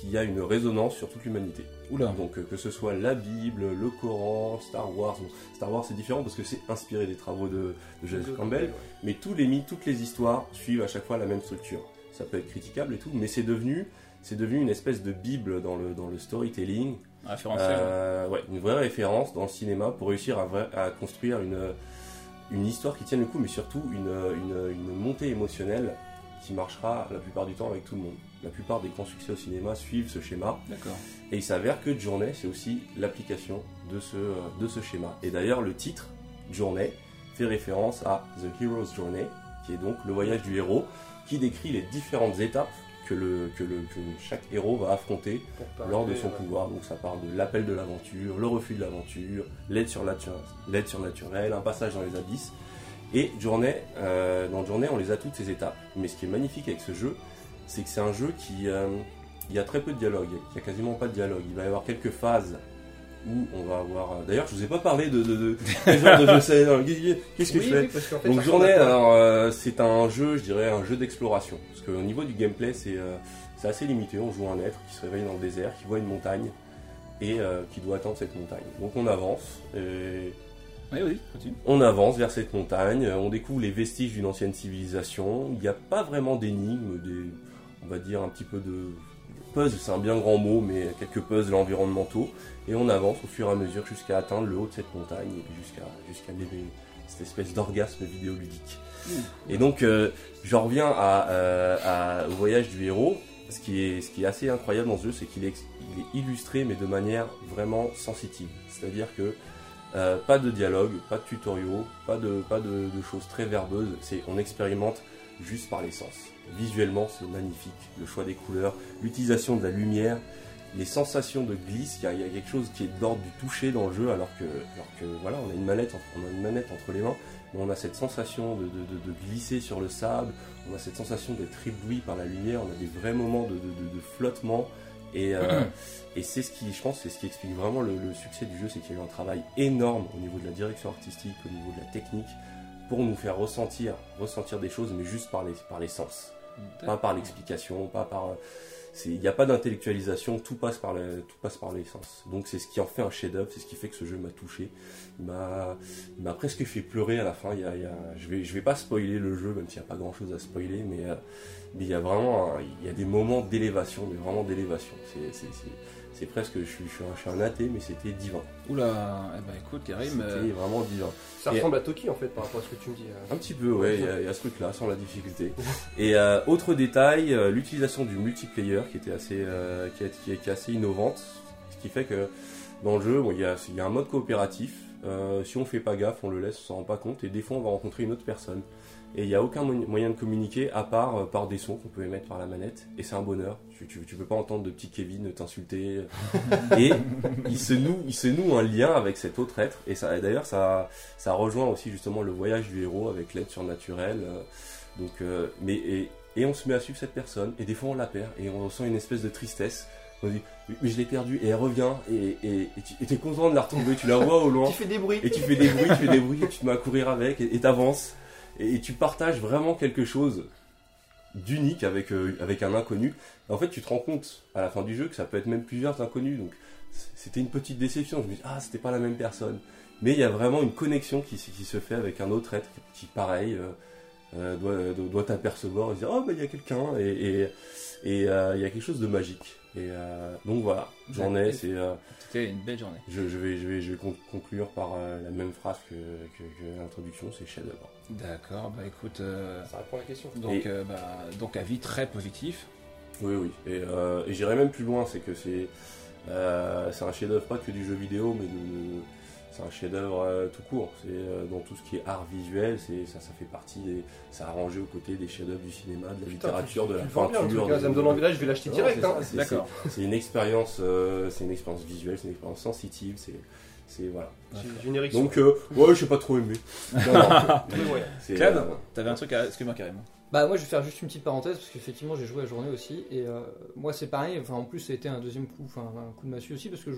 qui a une résonance sur toute l'humanité. Oula. Donc euh, que ce soit la Bible, le Coran, Star Wars. Bon, Star Wars c'est différent parce que c'est inspiré des travaux de, de Joseph Campbell, mais tous les mythes, toutes les histoires suivent à chaque fois la même structure. Ça peut être critiquable et tout, mais c'est devenu, c'est devenu une espèce de bible dans le, dans le storytelling, Référentiel. Euh, ouais, une vraie référence dans le cinéma pour réussir à, vrai- à construire une, une histoire qui tienne le coup, mais surtout une, une, une montée émotionnelle qui marchera la plupart du temps avec tout le monde. La plupart des grands succès au cinéma suivent ce schéma. D'accord. Et il s'avère que Journée, c'est aussi l'application de ce, de ce schéma. Et d'ailleurs, le titre, Journée, fait référence à The Hero's Journey, qui est donc le voyage du héros, qui décrit les différentes étapes que, le, que, le, que chaque héros va affronter lors de son ouais. pouvoir. Donc ça parle de l'appel de l'aventure, le refus de l'aventure, l'aide surnaturelle, l'aide surnaturelle, un passage dans les abysses. Et Journée, euh, dans Journée, on les a toutes ces étapes. Mais ce qui est magnifique avec ce jeu, c'est que c'est un jeu qui... euh, il y a très peu de dialogue, il y a quasiment pas de dialogue. Il va y avoir quelques phases où on va avoir... euh, D'ailleurs, je vous ai pas parlé de... de, de, de genre de jeu, c'est- non, Qu'est-ce que Oui, je fais oui, parce qu'en fait, donc journée, alors euh, c'est un jeu, je dirais un jeu d'exploration. Parce qu'au niveau du gameplay, c'est euh, c'est assez limité. On joue un être qui se réveille dans le désert, qui voit une montagne et euh, qui doit atteindre cette montagne. Donc on avance, et Oui, oui, continue. on avance vers cette montagne, on découvre les vestiges d'une ancienne civilisation. Il n'y a pas vraiment d'énigmes, des, on va dire un petit peu de puzzle, c'est un bien grand mot, mais quelques puzzles environnementaux. Et on avance au fur et à mesure jusqu'à atteindre le haut de cette montagne et jusqu'à jusqu'à cette espèce d'orgasme vidéoludique. Et donc, euh, j'en reviens euh, à- au voyage du héros. Ce qui est, ce qui est assez incroyable dans ce jeu, c'est qu'il est, est illustré, mais de manière vraiment sensitive. C'est-à-dire que euh, pas de dialogue, pas de tutoriaux, pas de, pas de, de choses très verbeuses. C'est, on expérimente juste par les sens. Visuellement, c'est magnifique. Le choix des couleurs, l'utilisation de la lumière, les sensations de glisse. Il y a, il y a quelque chose qui est de l'ordre du toucher dans le jeu, alors que, alors que voilà, on a une manette, entre, on a une manette entre les mains, mais on a cette sensation de, de- de- de glisser sur le sable. On a cette sensation d'être ébloui par la lumière. On a des vrais moments de, flottement. Et, euh, [clears throat] et c'est ce qui, je pense, c'est ce qui explique vraiment le, le succès du jeu, c'est qu'il y a eu un travail énorme au niveau de la direction artistique, au niveau de la technique, pour nous faire ressentir, ressentir des choses, mais juste par les, par les sens, pas par l'explication, pas par. Il n'y a pas d'intellectualisation, tout passe par le, tout passe par les sens. Donc c'est ce qui en fait un chef-d'œuvre, c'est ce qui fait que ce jeu m'a touché. M'a, m'a presque fait pleurer à la fin. Il y a, je vais, je vais pas spoiler le jeu, même s'il n'y a pas grand-chose à spoiler, mais euh, il y a vraiment, il y a des moments d'élévation, mais vraiment d'élévation. C'est presque, je suis, je suis un, athée, mais c'était divin. Oula, eh ben écoute, Karim. C'était euh, vraiment divin. Ça Et- ressemble à Toki en fait par rapport à ce que tu me dis. euh. Un petit peu, ouais, il y, a- il y a ce truc-là, sans la difficulté. [laughs] Et euh, autre détail, l'utilisation du multiplayer qui était assez, euh, qui, est, qui est- qui est assez innovante, ce qui fait que dans le jeu, bon, il y, a, il y a un mode coopératif. Euh, si on fait pas gaffe, on le laisse, on s'en rend pas compte, et des fois on va rencontrer une autre personne. Et il n'y a aucun mo- moyen de communiquer à part euh, par des sons qu'on peut émettre par la manette, et c'est un bonheur. Tu, tu, tu peux pas entendre de petit Kevin t'insulter. [laughs] et il se noue, il se noue un lien avec cet autre être, et ça, d'ailleurs ça, ça rejoint aussi justement le voyage du héros avec l'aide surnaturelle. euh, donc, euh, mais et, et on se met à suivre cette personne. Et des fois on la perd. Et on ressent une espèce de tristesse. On dit mais je l'ai perdue. Et elle revient. Et et et tu- et t'es content de la retrouver, tu la vois au loin. Tu fais des bruits. et tu fais des bruits, tu fais des bruits. Et tu te mets à courir avec. Et et t'avances et, tu partages vraiment quelque chose d'unique avec euh, avec un inconnu. En fait, tu te rends compte à la fin du jeu que ça peut être même plusieurs inconnus. Donc c'était une petite déception. Je me dis ah c'était pas la même personne. Mais il y a vraiment une connexion qui, se- fait avec un autre être qui pareil euh, euh, doit doit- t'apercevoir et dire oh bah il y a quelqu'un et il y a quelque chose de magique. Et euh, donc voilà, j'en ai. C'est euh, C'était une belle journée. je, je vais, je, vais, je vais con- conclure par euh, la même phrase que, que, que l'introduction, c'est chef-d'œuvre. D'accord, bah écoute. euh, Ça répond à la question. donc, Et- euh, bah, donc avis très positif. Oui, oui. Et, euh, et j'irai même plus loin, c'est que c'est Euh, c'est un chef-d'œuvre pas que du jeu vidéo, mais de- c'est un chef-d'œuvre euh, tout court. C'est euh, dans tout ce qui est art visuel, c'est ça, ça fait partie des, ça a rangé aux côtés des chefs-d'œuvre du cinéma, de la Putain, littérature, tu- de la bien, peinture. cas, Ça me donne envie là, je vais l'acheter direct. c'est hein. D'accord. c'est- une expérience, euh, c'est une expérience visuelle, c'est une expérience sensitive, c'est, c'est voilà. Érection. Donc euh, ouais, j'ai pas trop aimé. [laughs] Non, ouais. t'avais un truc à. Excuse-moi carrément. Bah moi je vais faire juste une petite parenthèse parce qu'effectivement j'ai joué la journée aussi et euh, moi c'est pareil, enfin en plus ça a été un deuxième coup, enfin un coup de massue aussi parce que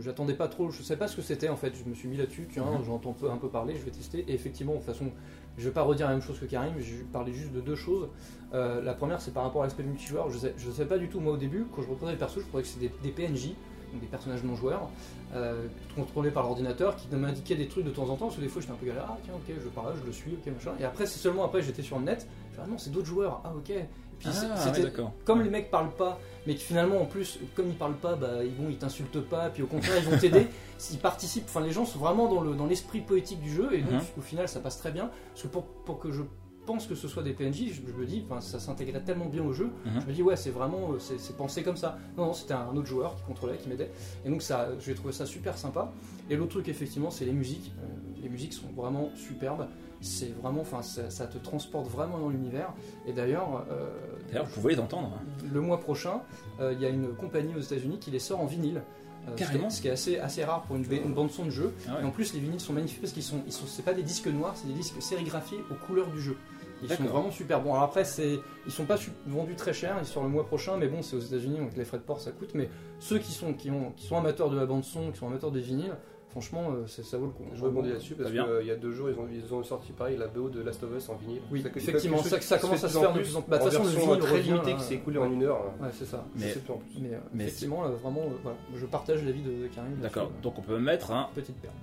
j'attendais pas trop, je savais pas ce que c'était en fait, je me suis mis là-dessus, tiens Mhm. j'entends un peu parler, je vais tester et effectivement de toute façon je vais pas redire la même chose que Karim, je vais parler juste de deux choses. Euh, la première c'est par rapport à l'aspect multijoueur, je sais, je sais pas du tout moi au début quand je reprenais les persos je croyais que c'était des, des PNJ, donc des personnages non joueurs, euh, contrôlés par l'ordinateur qui m'indiquaient des trucs de temps en temps parce que des fois j'étais un peu galère, ah tiens ok je parle là, je le suis, ok machin, et après c'est seulement après j'étais sur le net ah non, c'est d'autres joueurs. Ah, ok. Et puis Ah, ouais, comme les mecs parlent pas, mais finalement en plus, comme ils parlent pas, bah ils vont, ils t'insultent pas, puis au contraire ils vont t'aider. [laughs] S'ils participent, enfin les gens sont vraiment dans le dans l'esprit poétique du jeu, et donc Mhm. au final ça passe très bien. Parce que pour, pour que je pense que ce soit des PNJ, je, je me dis, ça s'intégrait tellement bien au jeu, Mhm. je me dis ouais c'est vraiment, euh, c'est c'est pensé comme ça. Non non, c'était un autre joueur qui contrôlait, qui m'aidait, et donc ça, j'ai trouvé ça super sympa. Et l'autre truc effectivement, c'est les musiques. Euh, les musiques sont vraiment superbes. C'est vraiment, enfin ça, ça te transporte vraiment dans l'univers. Et d'ailleurs, euh, D'ailleurs, vous pouvez les entendre. le mois prochain, euh, il y a une compagnie aux États-Unis qui les sort en vinyle. Euh, ce qui est- Carrément. Ce qui est assez, assez rare pour une, une bande son de jeu. Ah ouais. Et en plus, les vinyles sont magnifiques parce qu'ils sont, ils sont, c'est pas des disques noirs, c'est des disques sérigraphiés aux couleurs du jeu. Ils sont vraiment super bons. Alors après, c'est, ils sont pas vendus très cher, ils sortent le mois prochain, mais bon, c'est aux États-Unis, donc les frais de port ça coûte. Mais ceux qui sont, qui ont, qui sont amateurs de la bande son, qui sont amateurs des vinyles, franchement, euh, c'est- ça vaut le coup. Je rebondis là-dessus parce qu'il y a deux jours, ils ont, ils ont sorti pareil la BO de Last of Us en vinyle. Oui, Ça- effectivement, ça, commence à se faire de plus en plus. Bah, de toute façon, le vinyle très hein, qui s'est écoulé en une heure. Ouais, c'est ça. Mais- C'est plus en plus. Mais, euh, Mais- effectivement, euh, vraiment, euh, voilà, je partage l'avis de, de Karim. D'accord. Donc on peut mettre un Petite perle.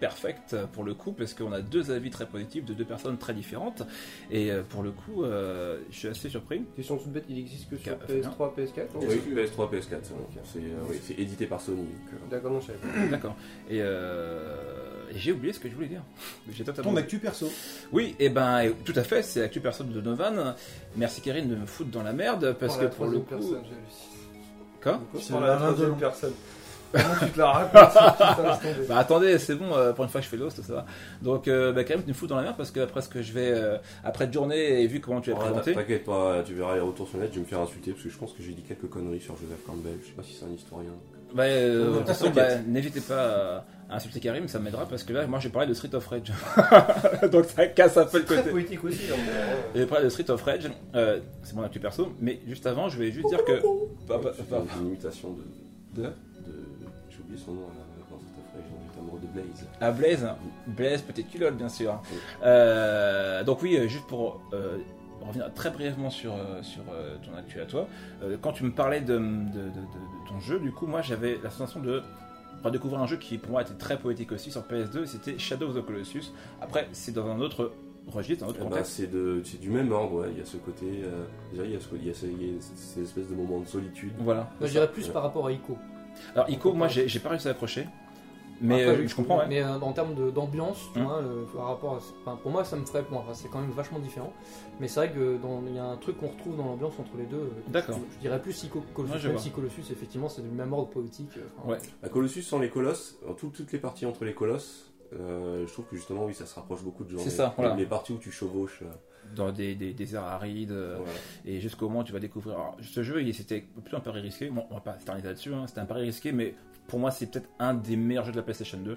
Perfect pour le coup parce qu'on a deux avis très positifs de deux personnes très différentes et euh, pour le coup euh, je suis assez surpris Question toute bête, il existe que sur Car- Fabien. PS3, PS4 non oui, PS3, PS4. C'est, euh, oui, c'est édité par Sony. D'accord, savais [coughs] pas. d'accord et, euh, et j'ai oublié ce que je voulais dire j'ai totalement Ton actu perso. oui et ben et- tout à fait c'est l'actu personne de Novan merci Karine de me foutre dans la merde parce Par que la pour le coup personne, quoi C'est la Alain troisième Delon. personne. Comment tu te la racontes. [laughs] Bah attendez, c'est bon, euh, pour une fois que je fais l'host, ça va. Donc, euh, bah, quand même, tu me fous dans la merde parce que après ce que je vais, euh, après de journée et vu comment tu as Ah, présenté, T'inquiète pas, tu verras les retours sur net, je vais me faire insulter parce que je pense que j'ai dit quelques conneries sur Joseph Campbell. Je sais pas si c'est un historien. bah, euh, de toute façon, bah, n'hésitez pas à, insulter Karim, ça m'aidera parce que là, moi, j'ai parlé de Street of Rage. [laughs] Donc, ça casse un peu le Très côté. poétique aussi. hein, mais, J'ai parlé de Street of Rage, euh, c'est mon actu perso, mais juste avant, je vais juste dire que. C'est bah, une imitation de? Oublié son nom dans cette affaire, j'ai notamment de Blaze. À Blaze, Blaze, petite culotte bien sûr. Euh, donc oui, euh, juste pour euh, revenir très brièvement sur, sur euh, ton actu à toi, euh, quand tu me parlais de, de- de- de- de ton jeu, du coup moi j'avais la sensation de redécouvrir un jeu qui pour moi était très poétique aussi sur PS2, c'était Shadow of the Colossus. Après c'est dans un autre registre, un autre Eh ben, contexte. c'est de, c'est du même ordre, ouais. il y a ce côté, euh, déjà il y a, ce, il y a, ces espèces de moments de solitude. Voilà. Moi, je dirais plus par rapport à Ico. Alors Ico, moi j'ai pas réussi à accrocher, mais Après, euh, je comprends. ouais. Mais euh, en termes d'ambiance, tu vois, le- par rapport à, enfin, pour moi, ça me ferait. Bon, enfin, c'est quand même vachement différent. Mais c'est vrai que dans- il y a un truc qu'on retrouve dans l'ambiance entre les deux. euh, D'accord. Je, je dirais plus Ico que Colossus. Ouais, même si Colossus, effectivement, c'est du même ordre poétique. euh, enfin, Ouais. À Colossus sans les colosses, en tout- toutes les parties entre les colosses, euh, je trouve que justement oui ça se rapproche beaucoup de genre. C'est ça, voilà. Les parties où tu chevauches. Dans des, des déserts arides. euh, voilà. Et jusqu'au moment où tu vas découvrir. Alors, ce jeu, il- c'était plutôt un pari risqué. Bon, on va pas s'éterniser là-dessus, hein, c'était un pari risqué, mais pour moi, c'est peut-être un des meilleurs jeux de la PlayStation 2.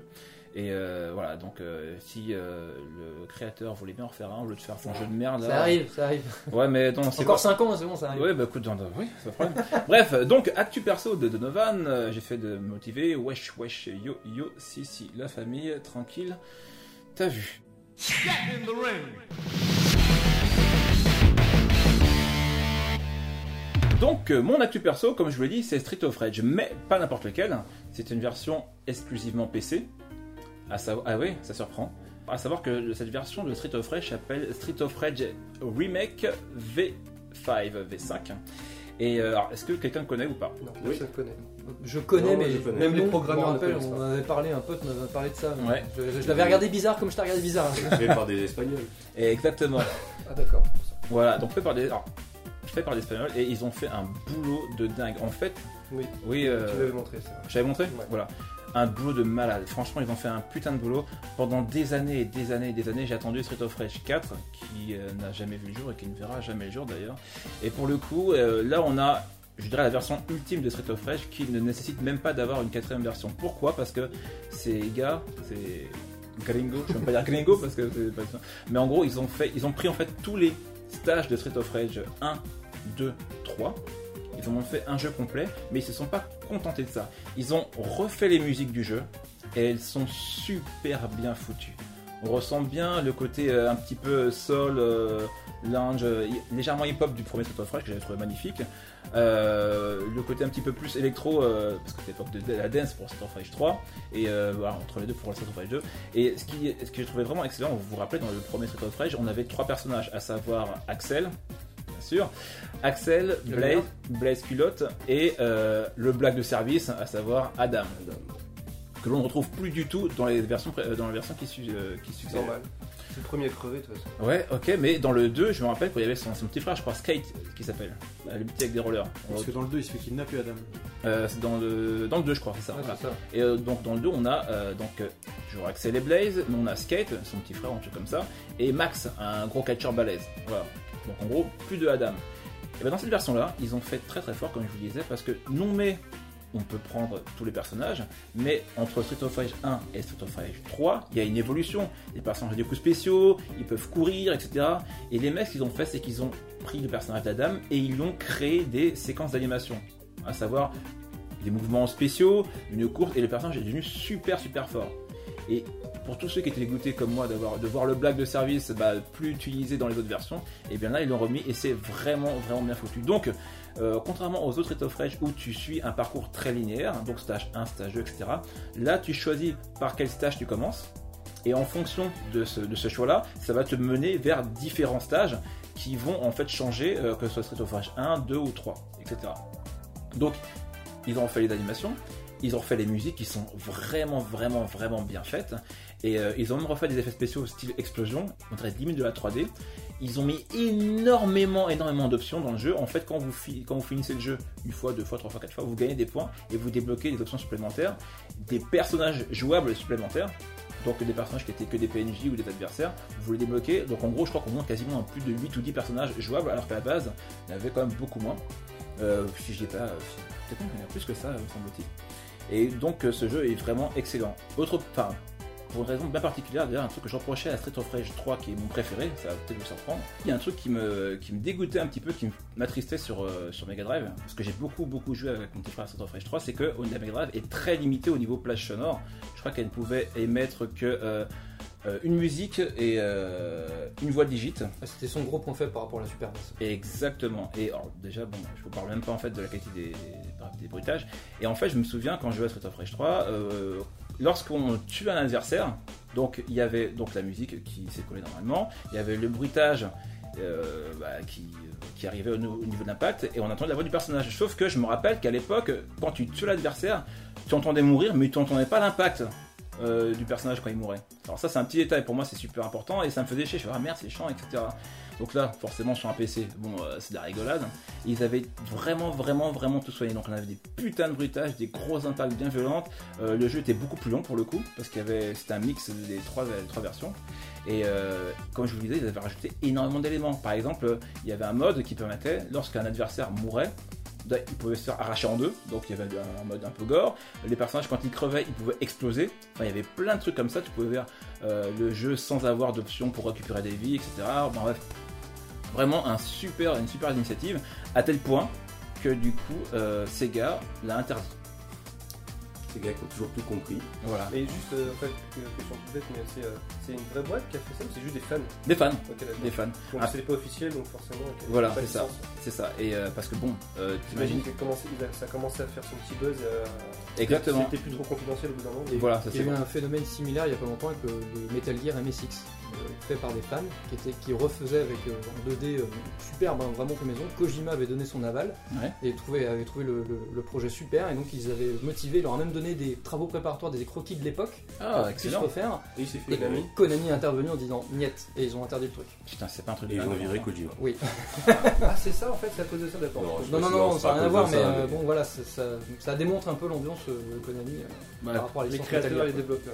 Et euh, voilà, donc euh, si euh, le créateur voulait bien en refaire un, au lieu de faire son jeu de merde. là- Ça arrive, ça arrive. [laughs] Ouais, mais non, c'est Encore pas- 5 ans, c'est bon, ça arrive. Ouais, bah écoute, dans- oui, c'est pas de problème. [laughs] Bref, donc, actu perso de Donovan, euh, j'ai fait de me motiver. Wesh, wesh, yo, yo, si, si, la famille, tranquille. T'as vu Get in the ring. Donc, euh, mon actu perso, comme je vous l'ai dit, c'est Street of Rage, mais pas n'importe lequel. C'est une version exclusivement PC. À savoir, ah oui, ça surprend. À savoir que cette version de Street of Rage s'appelle Street of Rage Remake V5, V5. Et euh, alors, est-ce que quelqu'un connaît ou pas? Non, Oui. Je connais, Non, moi, mais je connais. Même les programmeurs je connaissent on avait parlé, un pote m'avait parlé de ça. Je, je l'avais regardé bizarre comme je t'ai regardé bizarre. Fait par des Espagnols. Et Exactement. Ah, d'accord. Voilà, donc fait par des. alors, fait par des Espagnols et ils ont fait un boulot de dingue. En fait, Oui, oui, euh, tu montré ça. j'avais montré Ouais. Voilà. Un boulot de malade. Franchement, ils ont fait un putain de boulot. Pendant des années et des années et des années, j'ai attendu Street of Rage 4, qui euh, n'a jamais vu le jour et qui ne verra jamais le jour d'ailleurs. Et pour le coup, euh, là, on a, je dirais, la version ultime de Street of Rage qui ne nécessite même pas d'avoir une quatrième version. Pourquoi? Parce que ces gars, c'est gringo, je ne veux pas dire gringo parce que c'est pas ça. Mais en gros, ils ont, fait, ils ont pris en fait tous les stages de Street of Rage 1, 2, 3. Ils ont fait un jeu complet, mais ils se sont pas contentés de ça. Ils ont refait les musiques du jeu et elles sont super bien foutues. On ressent bien le côté euh, un petit peu soul, euh, lounge, euh, légèrement hip-hop du premier of Rage que j'avais trouvé magnifique. Le côté un petit peu plus électro, parce que c'était l'époque de la dance pour of Rage 3, et voilà, entre les deux pour le of Rage 2. Et ce, qui, ce que j'ai trouvé vraiment excellent, vous vous rappelez, dans le premier of Rage, on avait trois personnages, à savoir Axel, sûr, Axel, Blaze. Blaze Culotte, et euh, le black de service, à savoir Adam, que l'on ne retrouve plus du tout dans les versions, euh, dans les versions qui, su- euh, qui normal. C'est le premier à crever, de toute façon. Ouais, ok, mais dans le 2, je me rappelle qu'il y avait son, son petit frère, je crois, Skate, qui s'appelle, le petit avec des rollers. Parce que dans le 2, il se fait kidnapper Adam. Euh, c'est dans le, dans le 2, je crois, c'est ça. Ouais, voilà. c'est ça. Et euh, donc dans le 2, on a euh, donc toujours Axel et Blaze, mais on a Skate, son petit frère, un truc comme ça, et Max, un gros catcheur balèze. Voilà. Donc en gros, plus de Adam. Et ben dans cette version-là, ils ont fait très très fort, comme je vous disais, parce que non mais on peut prendre tous les personnages, mais entre Street of Rage 1 et Street of Rage 3, il y a une évolution. Les personnages ont des coups spéciaux, ils peuvent courir, etc. Et les mecs, ce qu'ils ont fait, c'est qu'ils ont pris le personnage d'Adam et ils ont créé des séquences d'animation. À savoir des mouvements spéciaux, une course, et le personnage est devenu super super fort. Et pour tous ceux qui étaient dégoûtés comme moi d'avoir de voir le black de service bah, plus utilisé dans les autres versions, et bien là ils l'ont remis et c'est vraiment vraiment bien foutu. Donc euh, contrairement aux autres Rage où tu suis un parcours très linéaire, donc stage 1, stage 2, etc. Là tu choisis par quel stage tu commences. Et en fonction de ce, choix-là, ça va te mener vers différents stages qui vont en fait changer, euh, que ce soit Street of Rage 1, 2 ou 3, etc. Donc, ils ont refait les animations, ils ont refait les musiques qui sont vraiment, vraiment, vraiment bien faites. Et euh, ils ont même refait des effets spéciaux style explosion, on dirait 10 minutes de la 3D. Ils ont mis énormément, énormément d'options dans le jeu. En fait, quand vous, finissez le jeu une fois, deux fois, trois fois, quatre fois, vous gagnez des points et vous débloquez des options supplémentaires, des personnages jouables supplémentaires. Donc des personnages qui étaient que des PNJ ou des adversaires, vous les débloquez. Donc en gros, je crois qu'on monte quasiment plus de 8 ou 10 personnages jouables, alors qu'à la base, il y en avait quand même beaucoup moins. Euh, si je dis pas, euh, peut-être qu'il en a plus que ça, euh, semble-t-il. Et donc ce jeu est vraiment excellent. Autre, enfin, pour une raison bien particulière, d'ailleurs, un truc que je reprochais à Street of Rage 3, qui est mon préféré, ça va peut-être vous surprendre. Il y a un truc qui me, qui me dégoûtait un petit peu, qui m'attristait sur, euh, sur Mega Drive, parce que j'ai beaucoup, beaucoup joué avec mon petit frère à Street of Rage 3, c'est que la Mega Drive est très limitée au niveau plage sonore. Je crois qu'elle ne pouvait émettre que euh, euh, une musique et euh, une voix digite. Ah, C'était son gros point faible par rapport à la Super NES. Exactement. Et alors, déjà, bon, je vous parle même pas en fait de la qualité des, des, des bruitages. Et en fait, je me souviens quand je jouais à Street of Rage 3, euh, lorsqu'on tue un adversaire, donc il y avait donc la musique qui collée normalement, il y avait le bruitage euh, bah, qui, arrivait au, niveau de l'impact, et on entendait la voix du personnage. Sauf que je me rappelle qu'à l'époque, quand tu tuais l'adversaire, tu entendais mourir, mais tu n'entendais pas l'impact. euh, du personnage quand il mourait. Alors ça c'est un petit détail pour moi c'est super important et ça me faisait chier, je fais ah merde c'est chiant etc. Donc là forcément sur un PC bon euh, c'est de la rigolade. Ils avaient vraiment vraiment vraiment tout soigné donc on avait des putains de bruitages, des grosses impacts bien violentes. Euh, le jeu était beaucoup plus long pour le coup parce qu'il y avait c'était un mix des trois, versions et euh, comme je vous le disais ils avaient rajouté énormément d'éléments. Par exemple il y avait un mode qui permettait lorsqu'un adversaire mourait il pouvait se faire arracher en deux, donc il y avait un mode un peu gore. Les personnages, quand ils crevaient, ils pouvaient exploser. Il y avait plein de trucs comme ça. Tu pouvais faire le jeu sans avoir d'options pour récupérer des vies, etc. Bon, bref, vraiment un super, une super initiative, à tel point que du coup, euh, Sega l'a interdit. Gars qui ont toujours tout compris. Voilà. Et juste, euh, en fait, une question toute bête, mais c'est euh, c'est une vraie boîte qui a fait ça ou c'est juste des fans Des fans, des fans. Donc Ah. c'est pas officiel, donc forcément. Voilà, c'est ça. C'est ça. Et euh, parce que bon, euh, J'imagine t'imagines. que ça a commencé à faire son petit buzz. euh, Exactement. C'était plus trop confidentiel au bout d'un moment. Voilà, ça Il y c'est a eu un phénomène similaire il y a pas longtemps avec le Metal Gear MSX. Fait par des fans, qui, étaient, qui refaisaient avec euh, en 2D euh, superbe, hein, vraiment fait maison. Kojima avait donné son aval Ouais. et trouvé, avait trouvé le, le- le projet super, et donc ils avaient motivé, ils leur a même donné des travaux préparatoires, des croquis de l'époque, Ah, pour qu'ils puissent excellent. refaire. Et il s'est fait Et. Konami est intervenu en disant niet, et ils ont interdit le truc. Putain, c'est pas un truc ils de ont dingue, viré. Kojima. Oui. [laughs] Ah, c'est ça en fait, c'est à cause de ça, d'accord. Non, Non, non, ça n'a rien à voir, mais euh, bon, voilà, ça, ça, ça démontre un peu l'ambiance euh, de Konami euh, par rapport à Les créateurs et les développeurs.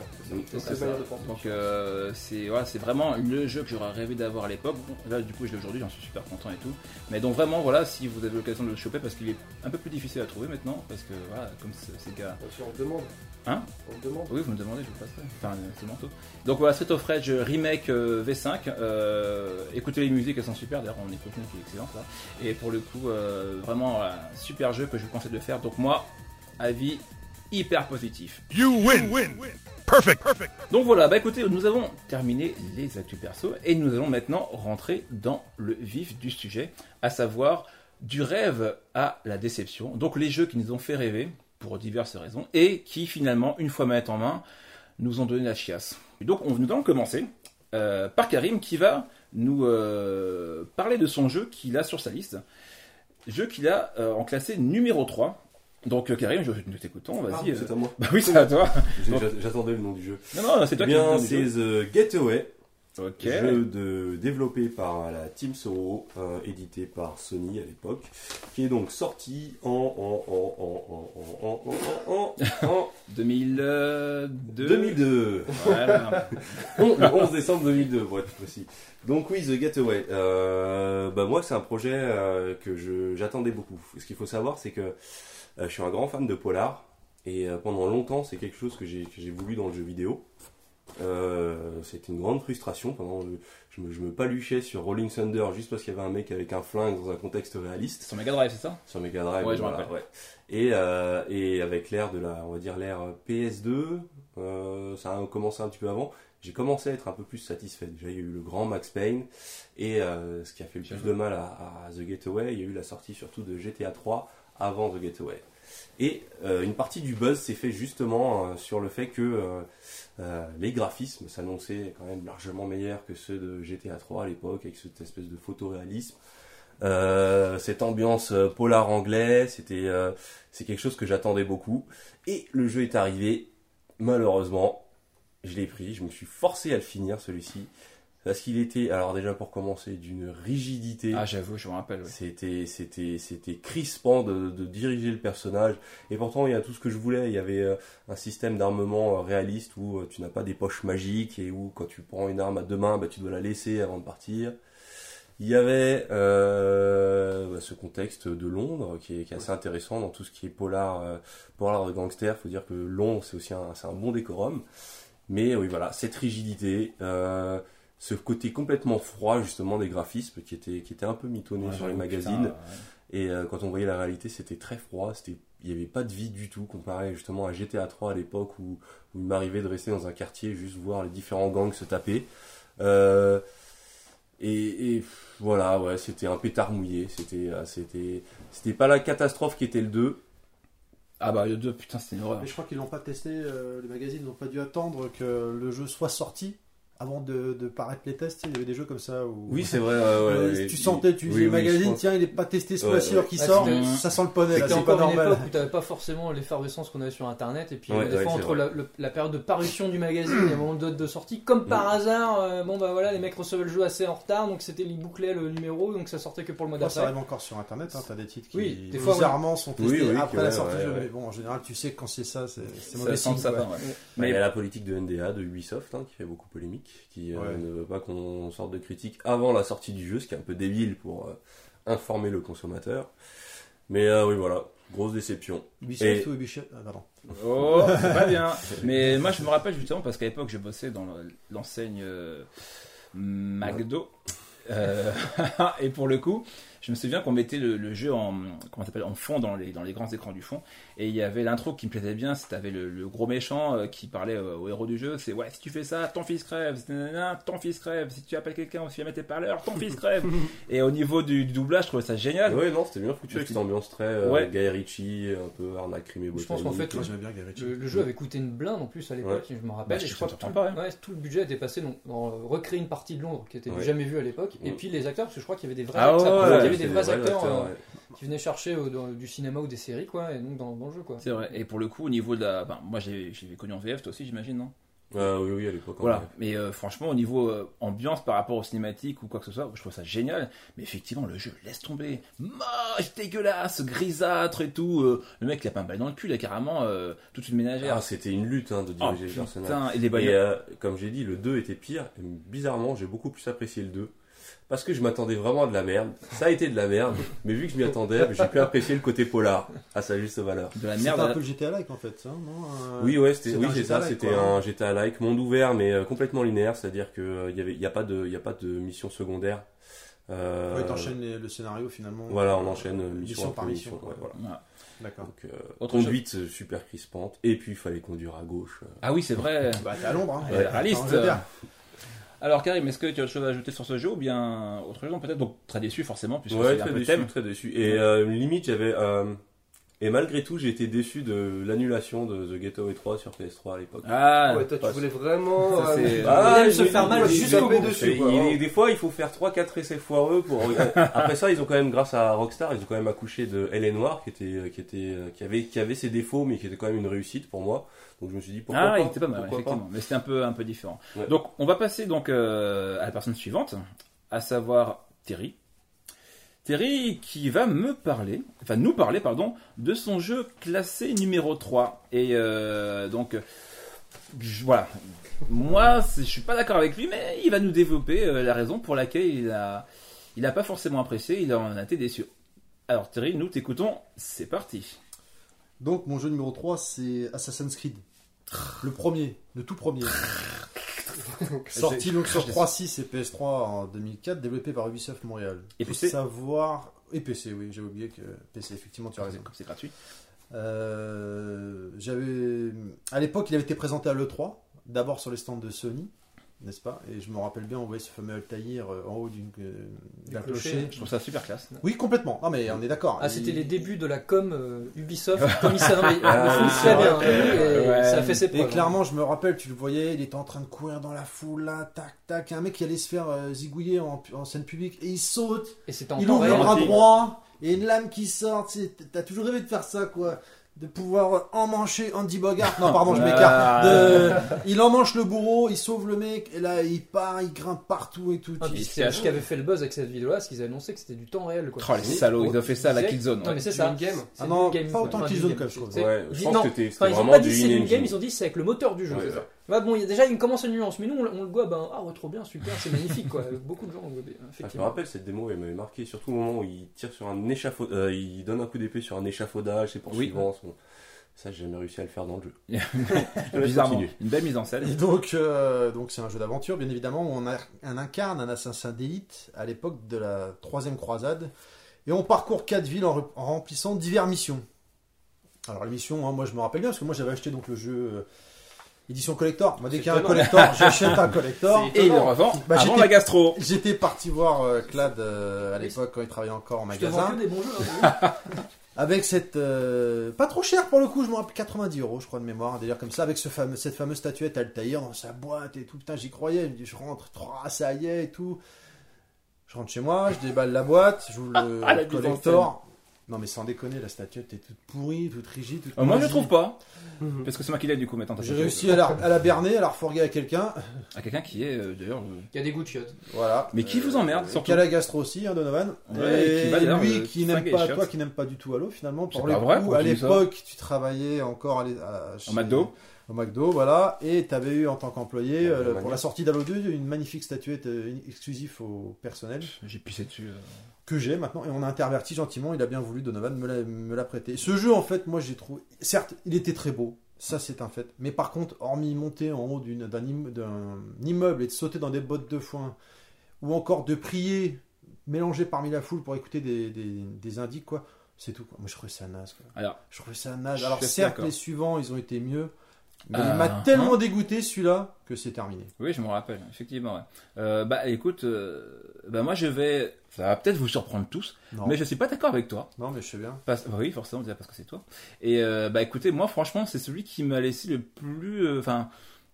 c'est ça. Donc euh, c'est voilà, c'est vraiment le jeu que j'aurais rêvé d'avoir à l'époque. Bon, là du coup je l'ai aujourd'hui, j'en suis super content et tout. Mais donc vraiment voilà, si vous avez l'occasion de le choper parce qu'il est un peu plus difficile à trouver maintenant parce que voilà, comme c'est. Bien sûr, on demande. Hein On demande. Oui, vous me demandez, je vous passerai. Enfin, c'est le manteau. Donc voilà, Street of Rage remake euh, V5. Euh, écoutez les musiques, elles sont super. D'ailleurs, on écoute une qui est excellente là. Et pour le coup, euh, vraiment un super jeu que je vous conseille de faire. Donc moi, avis hyper positif. You win. win. Perfect. Perfect. Donc voilà, bah écoutez, nous avons terminé les actus perso et nous allons maintenant rentrer dans le vif du sujet, à savoir du rêve à la déception. Donc les jeux qui nous ont fait rêver pour diverses raisons et qui finalement, une fois manette en main, nous ont donné la chiasse. Donc on, nous allons commencer euh, par Karim qui va nous euh, parler de son jeu qu'il a sur sa liste. Jeu qu'il a euh, en classé numéro 3. Donc Karim, je, nous t'écoutons, vas-y. Ah, c'est à moi. Bah oui, c'est à toi. J'attendais le nom du jeu. Non, non, c'est toi bien, qui C'est The Getaway. Ok. Jeu de, développé par la Team Soro, euh, édité par Sony à l'époque, qui est donc sorti en en en en en en en, en 2002. 2002. Voilà. le 11 décembre 2002, pour être précis. Donc oui, The Getaway. Euh, bah moi, c'est un projet euh, que j'attendais beaucoup. Ce qu'il faut savoir, c'est que je suis un grand fan de polar et euh, pendant longtemps, c'est quelque chose que j'ai que j'ai voulu dans le jeu vidéo. Euh, C'était une grande frustration pendant je me, je me paluchais sur Rolling Thunder juste parce qu'il y avait un mec avec un flingue dans un contexte réaliste sur Mega Drive, c'est ça? Sur Mega Drive. Ouais, voilà, ouais. Et, euh, et avec l'ère de la, on va dire l'ère PS2, euh, ça a commencé un petit peu avant. J'ai commencé à être un peu plus satisfait. Déjà, il y a eu le grand Max Payne et euh, ce qui a fait le plus de mal à, à The Getaway, il y a eu la sortie surtout de GTA 3 avant The Getaway. Et euh, une partie du buzz s'est fait justement euh, sur le fait que euh, les graphismes s'annonçaient quand même largement meilleurs que ceux de GTA 3 à l'époque, avec cette espèce de photoréalisme. Cette ambiance polar anglais, c'était c'est quelque chose que j'attendais beaucoup. Et le jeu est arrivé, malheureusement, je l'ai pris, je me suis forcé à le finir celui-ci. Parce qu'il était, alors déjà pour commencer, d'une rigidité. Ah, j'avoue, je me rappelle. C'était, c'était, c'était crispant de, de diriger le personnage. Et pourtant, il y a tout ce que je voulais. Il y avait euh, un système d'armement euh, réaliste où euh, tu n'as pas des poches magiques et où quand tu prends une arme à deux mains, bah, tu dois la laisser avant de partir. Il y avait euh, bah, ce contexte de Londres qui est, qui est assez intéressant dans tout ce qui est polar, polar de gangster. Il faut dire que Londres, c'est aussi un, c'est un bon décorum. Mais oui, voilà, cette rigidité, euh, ce côté complètement froid justement des graphismes qui était, qui était un peu mitonné Ouais, sur les magazines. putain, Et euh, quand on voyait la réalité, c'était très froid, c'était, il n'y avait pas de vie du tout, comparé justement à GTA 3 à l'époque où, où il m'arrivait de rester dans un quartier, juste voir les différents gangs se taper. Euh, et, voilà, ouais, c'était un pétard mouillé, c'était, euh, c'était, c'était pas la catastrophe qui était le 2. Ah bah, le 2, putain, c'était une horreur. Mais je crois qu'ils l'ont pas testé, euh, les magazines n'ont pas dû attendre que le jeu soit sorti avant de, de paraître les tests. Il y avait des jeux comme ça où Oui, c'est vrai. ouais, euh, ouais, tu sentais, tu disais oui, magazine, tiens, il est pas testé ce mois-ci alors qu'il Ah, sort, ça sent le poney là, C'était c'est pas encore une normal. époque où t'avais pas forcément l'effervescence qu'on avait sur internet et puis Ouais, euh, des ouais, fois entre la, le- la période de parution du magazine et le moment de sortie comme par Mm. hasard euh, bon bah voilà les mecs recevaient le jeu assez en retard donc c'était ils bouclaient le numéro donc ça sortait que pour le mois Moi, ça d'après arrive encore sur internet, hein, t'as des titres qui Oui, des fois, bizarrement sont testés Oui, oui, après la sortie du jeu. Mais bon, en général, tu sais que quand c'est ça, c'est mauvais signe. Mais a la politique de NDA, de Ubisoft, hein, qui fait beaucoup polémique, qui euh, Ouais. ne veut pas qu'on sorte de critiques avant la sortie du jeu, ce qui est un peu débile pour euh, informer le consommateur. Mais euh, oui, voilà, grosse déception. Ubisoft Et- ou Ubisoft Ah, pardon. Oh, c'est pas bien. [laughs] Mais moi, je me rappelle justement parce qu'à l'époque, je bossais dans le- l'enseigne euh, McDo. Euh, [laughs] et pour le coup, Je me souviens qu'on mettait le, le jeu en, comment s'appelle, en fond dans les, dans les grands écrans du fond. Et il y avait l'intro qui me plaisait bien. C'était le, le gros méchant euh, qui parlait euh, au héros du jeu. C'est ouais, si tu fais ça, ton fils crève. Si nanana, ton fils crève. Si tu appelles quelqu'un ou si tu mets tes parleurs, ton fils crève. [laughs] et au niveau du, du doublage, je trouvais ça génial. Ouais, non, c'était bien foutu avec cette ambiance très euh, Ouais. Guy Ritchie, un peu arnaque crime et Je pense qu'en fait, Moi, j'aimais bien Guy Ritchie. Le, le jeu avait coûté une blinde en plus à l'époque, je me rappelle. Bah, et je je crois que tout, comprends pas, ouais, tout le budget était passé dans, dans, recréer une partie de Londres qui était Ouais. jamais vue à l'époque. Et Mm. puis les acteurs, parce que je crois qu'il y avait des vrais Ah acteurs, il avait des vrais acteurs, euh, ouais. qui venaient chercher euh, dans- du cinéma ou des séries, quoi, et donc dans, dans le jeu, quoi. C'est vrai. Et pour le coup, au niveau de la. ben, moi, j'ai je l'avais connu en VF, toi aussi, j'imagine, non? Ah oui, oui, à l'époque. en Voilà. Mais euh, franchement, au niveau euh, ambiance par rapport aux cinématiques ou quoi que ce soit, je trouve ça génial. Mais effectivement, le jeu, laisse tomber. Moche, dégueulasse, grisâtre et tout. euh, le mec, il a pas un bail dans le cul, il a carrément euh, toute une ménagère. Ah, c'était une lutte hein, de Oh, diriger le personnage. putain, et les Et euh, comme j'ai dit, le 2 était pire. Et bizarrement, j'ai beaucoup plus apprécié le 2. Parce que je m'attendais vraiment à de la merde. Ça a été de la merde. mais vu que je m'y attendais, j'ai pu apprécier le côté polar à sa juste valeur. de la C'était merde. un à- peu le GTA-like en fait, ça, non Euh, Oui, ouais, c'était, c'était oui, un c'est ça. C'était un GTA-like, monde ouvert, mais euh, complètement linéaire. C'est-à-dire que euh, il y avait, il y a pas de, il y a pas de mission secondaire. Euh, Ouais, t'enchaînes le scénario finalement. Voilà, on enchaîne euh, Mission mission par mission, ouais, voilà. Voilà. D'accord. Donc, euh, Autre conduite super crispante. Et puis, il fallait conduire à gauche. euh. Ah oui, c'est vrai. Bah, t'es à Londres, hein. Est réaliste. Alors Karim, est-ce que tu as autre chose à ajouter sur ce jeu ou bien autre chose peut-être? Donc très déçu forcément puisque Ouais, c'est un peu déçu, thème. très déçu. Et euh, limite, j'avais. euh, et malgré tout, j'ai été déçu de l'annulation de The Getaway 3 sur PS3 à l'époque. Ah, Ouais, toi, tu voulais vraiment. Ça, c'est- euh, Ah, il se faire mal jusqu'au bout. dessus, quoi. il- des fois, il faut faire 3-4 essais foireux pour. [laughs] Après ça, ils ont quand même, grâce à Rockstar, ils ont quand même accouché de Elle est Noire, qui était, qui était, qui avait, qui avait ses défauts, mais qui était quand même une réussite pour moi. Donc je me suis dit pourquoi ah, pas. il était pas mal, pourquoi effectivement. Mais c'était un peu, un peu différent. Ouais. Donc, on va passer donc euh, à la personne suivante, à savoir Terry. Terry qui va me parler, enfin nous parler, pardon, de son jeu classé numéro 3. Et euh, donc, je- voilà. Moi, je suis pas d'accord avec lui, mais il va nous développer euh, la raison pour laquelle il a, il a pas forcément apprécié, il en a été déçu. Alors Terry, nous t'écoutons, c'est parti. Donc, mon jeu numéro 3, c'est Assassin's Creed. Le premier, le tout premier. [laughs] Sorti donc sur 3.6 et PS3 en 2004, développé par Ubisoft Montréal. Et Faut PC? savoir. Et PC, oui, j'ai oublié que PC, effectivement, tu as raison. Comme c'est gratuit. Euh, j'avais à l'époque il avait été présenté à l'E3 d'abord sur les stands de Sony n'est-ce pas? Et je me rappelle bien on voyait ce fameux Altaïr euh, en haut d'une euh, d'un clocher. clocher. Je trouve ça super classe. oui complètement. Non mais on est d'accord. Ah, c'était les débuts de la com euh, Ubisoft, [laughs] comme il savait, Ah, très bien, ça a fait ses preuves. et clairement je me rappelle tu le voyais il était en train de courir dans la foule là tac tac. Un mec qui allait se faire euh, zigouiller en, en scène publique et il saute. Et c'était en il ouvre le bras droit et une lame qui sort t'as toujours rêvé de faire ça quoi de pouvoir emmancher Andy Bogart non pardon je m'écarte De- il emmanche le bourreau il sauve le mec et là il part il grimpe partout et tout Ah, c'est ce qui avait fait le buzz avec cette vidéo-là, c'est qu'ils avaient annoncé que c'était du temps réel. Quoi. Oh, les salauds, ils ont fait ça à la Killzone. Non, mais c'est ça. C'est Ah non, in-game, pas autant quand même, je trouve. Ouais, je dis- pense non, que c'était vraiment pas du in-game, ils ont dit c'est avec le moteur du jeu. Ouais, bon, il y a déjà une commence une nuance, mais nous on, on le voit, ben, ah trop bien, super, c'est magnifique quoi. [laughs] Beaucoup de gens ont gobé, Ah, je me rappelle cette démo, elle m'avait marqué, surtout au moment où il tire sur un échafaudage, euh, il donne un coup d'épée sur un échafaudage, ses poursuivants sont- Ça, j'ai jamais réussi à le faire dans le jeu. [laughs] [laughs] Bizarrement, continuer. une belle mise en scène. Et donc, euh, donc c'est un jeu d'aventure, bien évidemment, où on, a, on incarne un assassin d'élite à l'époque de la troisième croisade, et on parcourt quatre villes en, re- en remplissant diverses missions. Alors les missions, hein, moi je me rappelle bien, parce que moi j'avais acheté donc le jeu euh, édition collector. Moi dès qu'il y a un collector, [laughs] j'achète un collector. Et il le revend Bah, avant la gastro. J'étais parti voir euh, Clad euh, à l'époque quand il travaillait encore en Je te vends magasin. que des bons jeux. hein, [laughs] Avec cette. euh, pas trop cher pour le coup, je me rappelle 90 euros, je crois, de mémoire, un délire comme ça, avec ce fameux, cette fameuse statuette Altaïr dans sa boîte et tout. Putain, j'y croyais, je me dis, je rentre, Trois, ça y est et tout. Je rentre chez moi, je déballe la boîte, j'ouvre le Ah, mise en collector. Non, mais sans déconner, la statuette est toute pourrie, toute rigide. Toute Euh, moi je trouve pas. Mhm. Parce que c'est moi qui l'ai du coup maintenant. J'ai réussi à la, à la berner, à la refourguer à quelqu'un. À quelqu'un qui est euh, d'ailleurs. euh, Il y a des goûts de chiottes. Voilà. Mais qui vous emmerde, surtout Qui a la gastro aussi, hein, Donovan. Ouais, et qui lui qui n'aime les pas, toi qui n'aime pas du tout Halo finalement. C'est Pour pas le vrai, à l'époque, tu travaillais encore à chez- McDo. Au McDo, voilà. Et tu avais eu en tant qu'employé, Ouais, euh, pour manière. la sortie d'Halo 2, une magnifique statuette euh, exclusive au personnel J'ai pissé dessus. euh. que j'ai maintenant. Et on a interverti gentiment. Il a bien voulu, Donovan, me l'a- me l'a prêté. Ce jeu, en fait, moi j'ai trouvé. Certes, il était très beau. Ça, c'est un fait. Mais par contre, hormis monter en haut d'un imme- d'un immeuble et de sauter dans des bottes de foin, ou encore de prier mélangé parmi la foule pour écouter des, des, des indices, quoi. C'est tout, quoi. Moi, je trouvais ça naze, quoi. Alors, Je trouvais ça naze. Alors, certes, les suivants, ils ont été mieux. Mais il m'a hein. tellement dégoûté, celui-là, que c'est terminé. oui, je me rappelle, effectivement. ouais. Euh, bah, écoute, euh, bah, moi, je vais. Ça va peut-être vous surprendre tous, Non, mais je suis pas d'accord avec toi. non mais je sais bien. Parce- bah oui, forcément, déjà parce que c'est toi. Et euh, bah écoutez, moi, franchement, c'est celui qui m'a laissé le plus. euh, Enfin,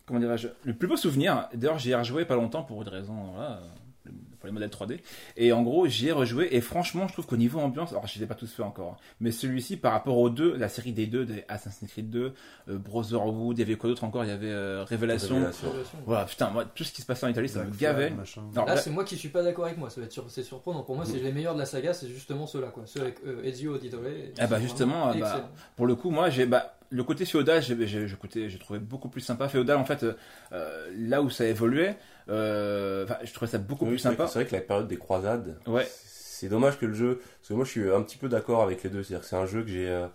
comment dirais-je Le plus beau souvenir. D'ailleurs, j'y ai rejoué pas longtemps pour une raison. Voilà, euh, pour les modèles 3D. Et en gros, j'y ai rejoué. Et franchement, je trouve qu'au niveau ambiance, alors je les ai pas tous fait encore, hein, mais celui-ci, par rapport aux deux, la série des deux, des Assassin's Creed 2, euh, Brotherhood, il y avait quoi d'autre encore? Il y avait euh, Révélation. Révélation. Voilà, putain, moi, tout ce qui se passait en Italie, ça me Black gavait. Machin. Alors, Là, là- c'est moi qui suis pas d'accord avec moi, ça va être sur- c'est surprenant. Pour moi, c'est les meilleurs de la saga, c'est justement ceux-là, quoi. Ceux avec euh, Ezio Auditore. Ah bah, justement, ah bah, Pour le coup, moi, j'ai bah, le côté féodal, j'ai j'ai- j'ai côté- j'ai trouvé beaucoup plus sympa. Féodal, en fait, euh, euh, là où ça évoluait, euh, je trouvais ça beaucoup Oui, plus sympa. que- C'est vrai que la période des croisades, Ouais. c'est dommage que le jeu. Parce que moi, je suis un petit peu d'accord avec les deux. C'est-à-dire que c'est un jeu que j'ai. euh,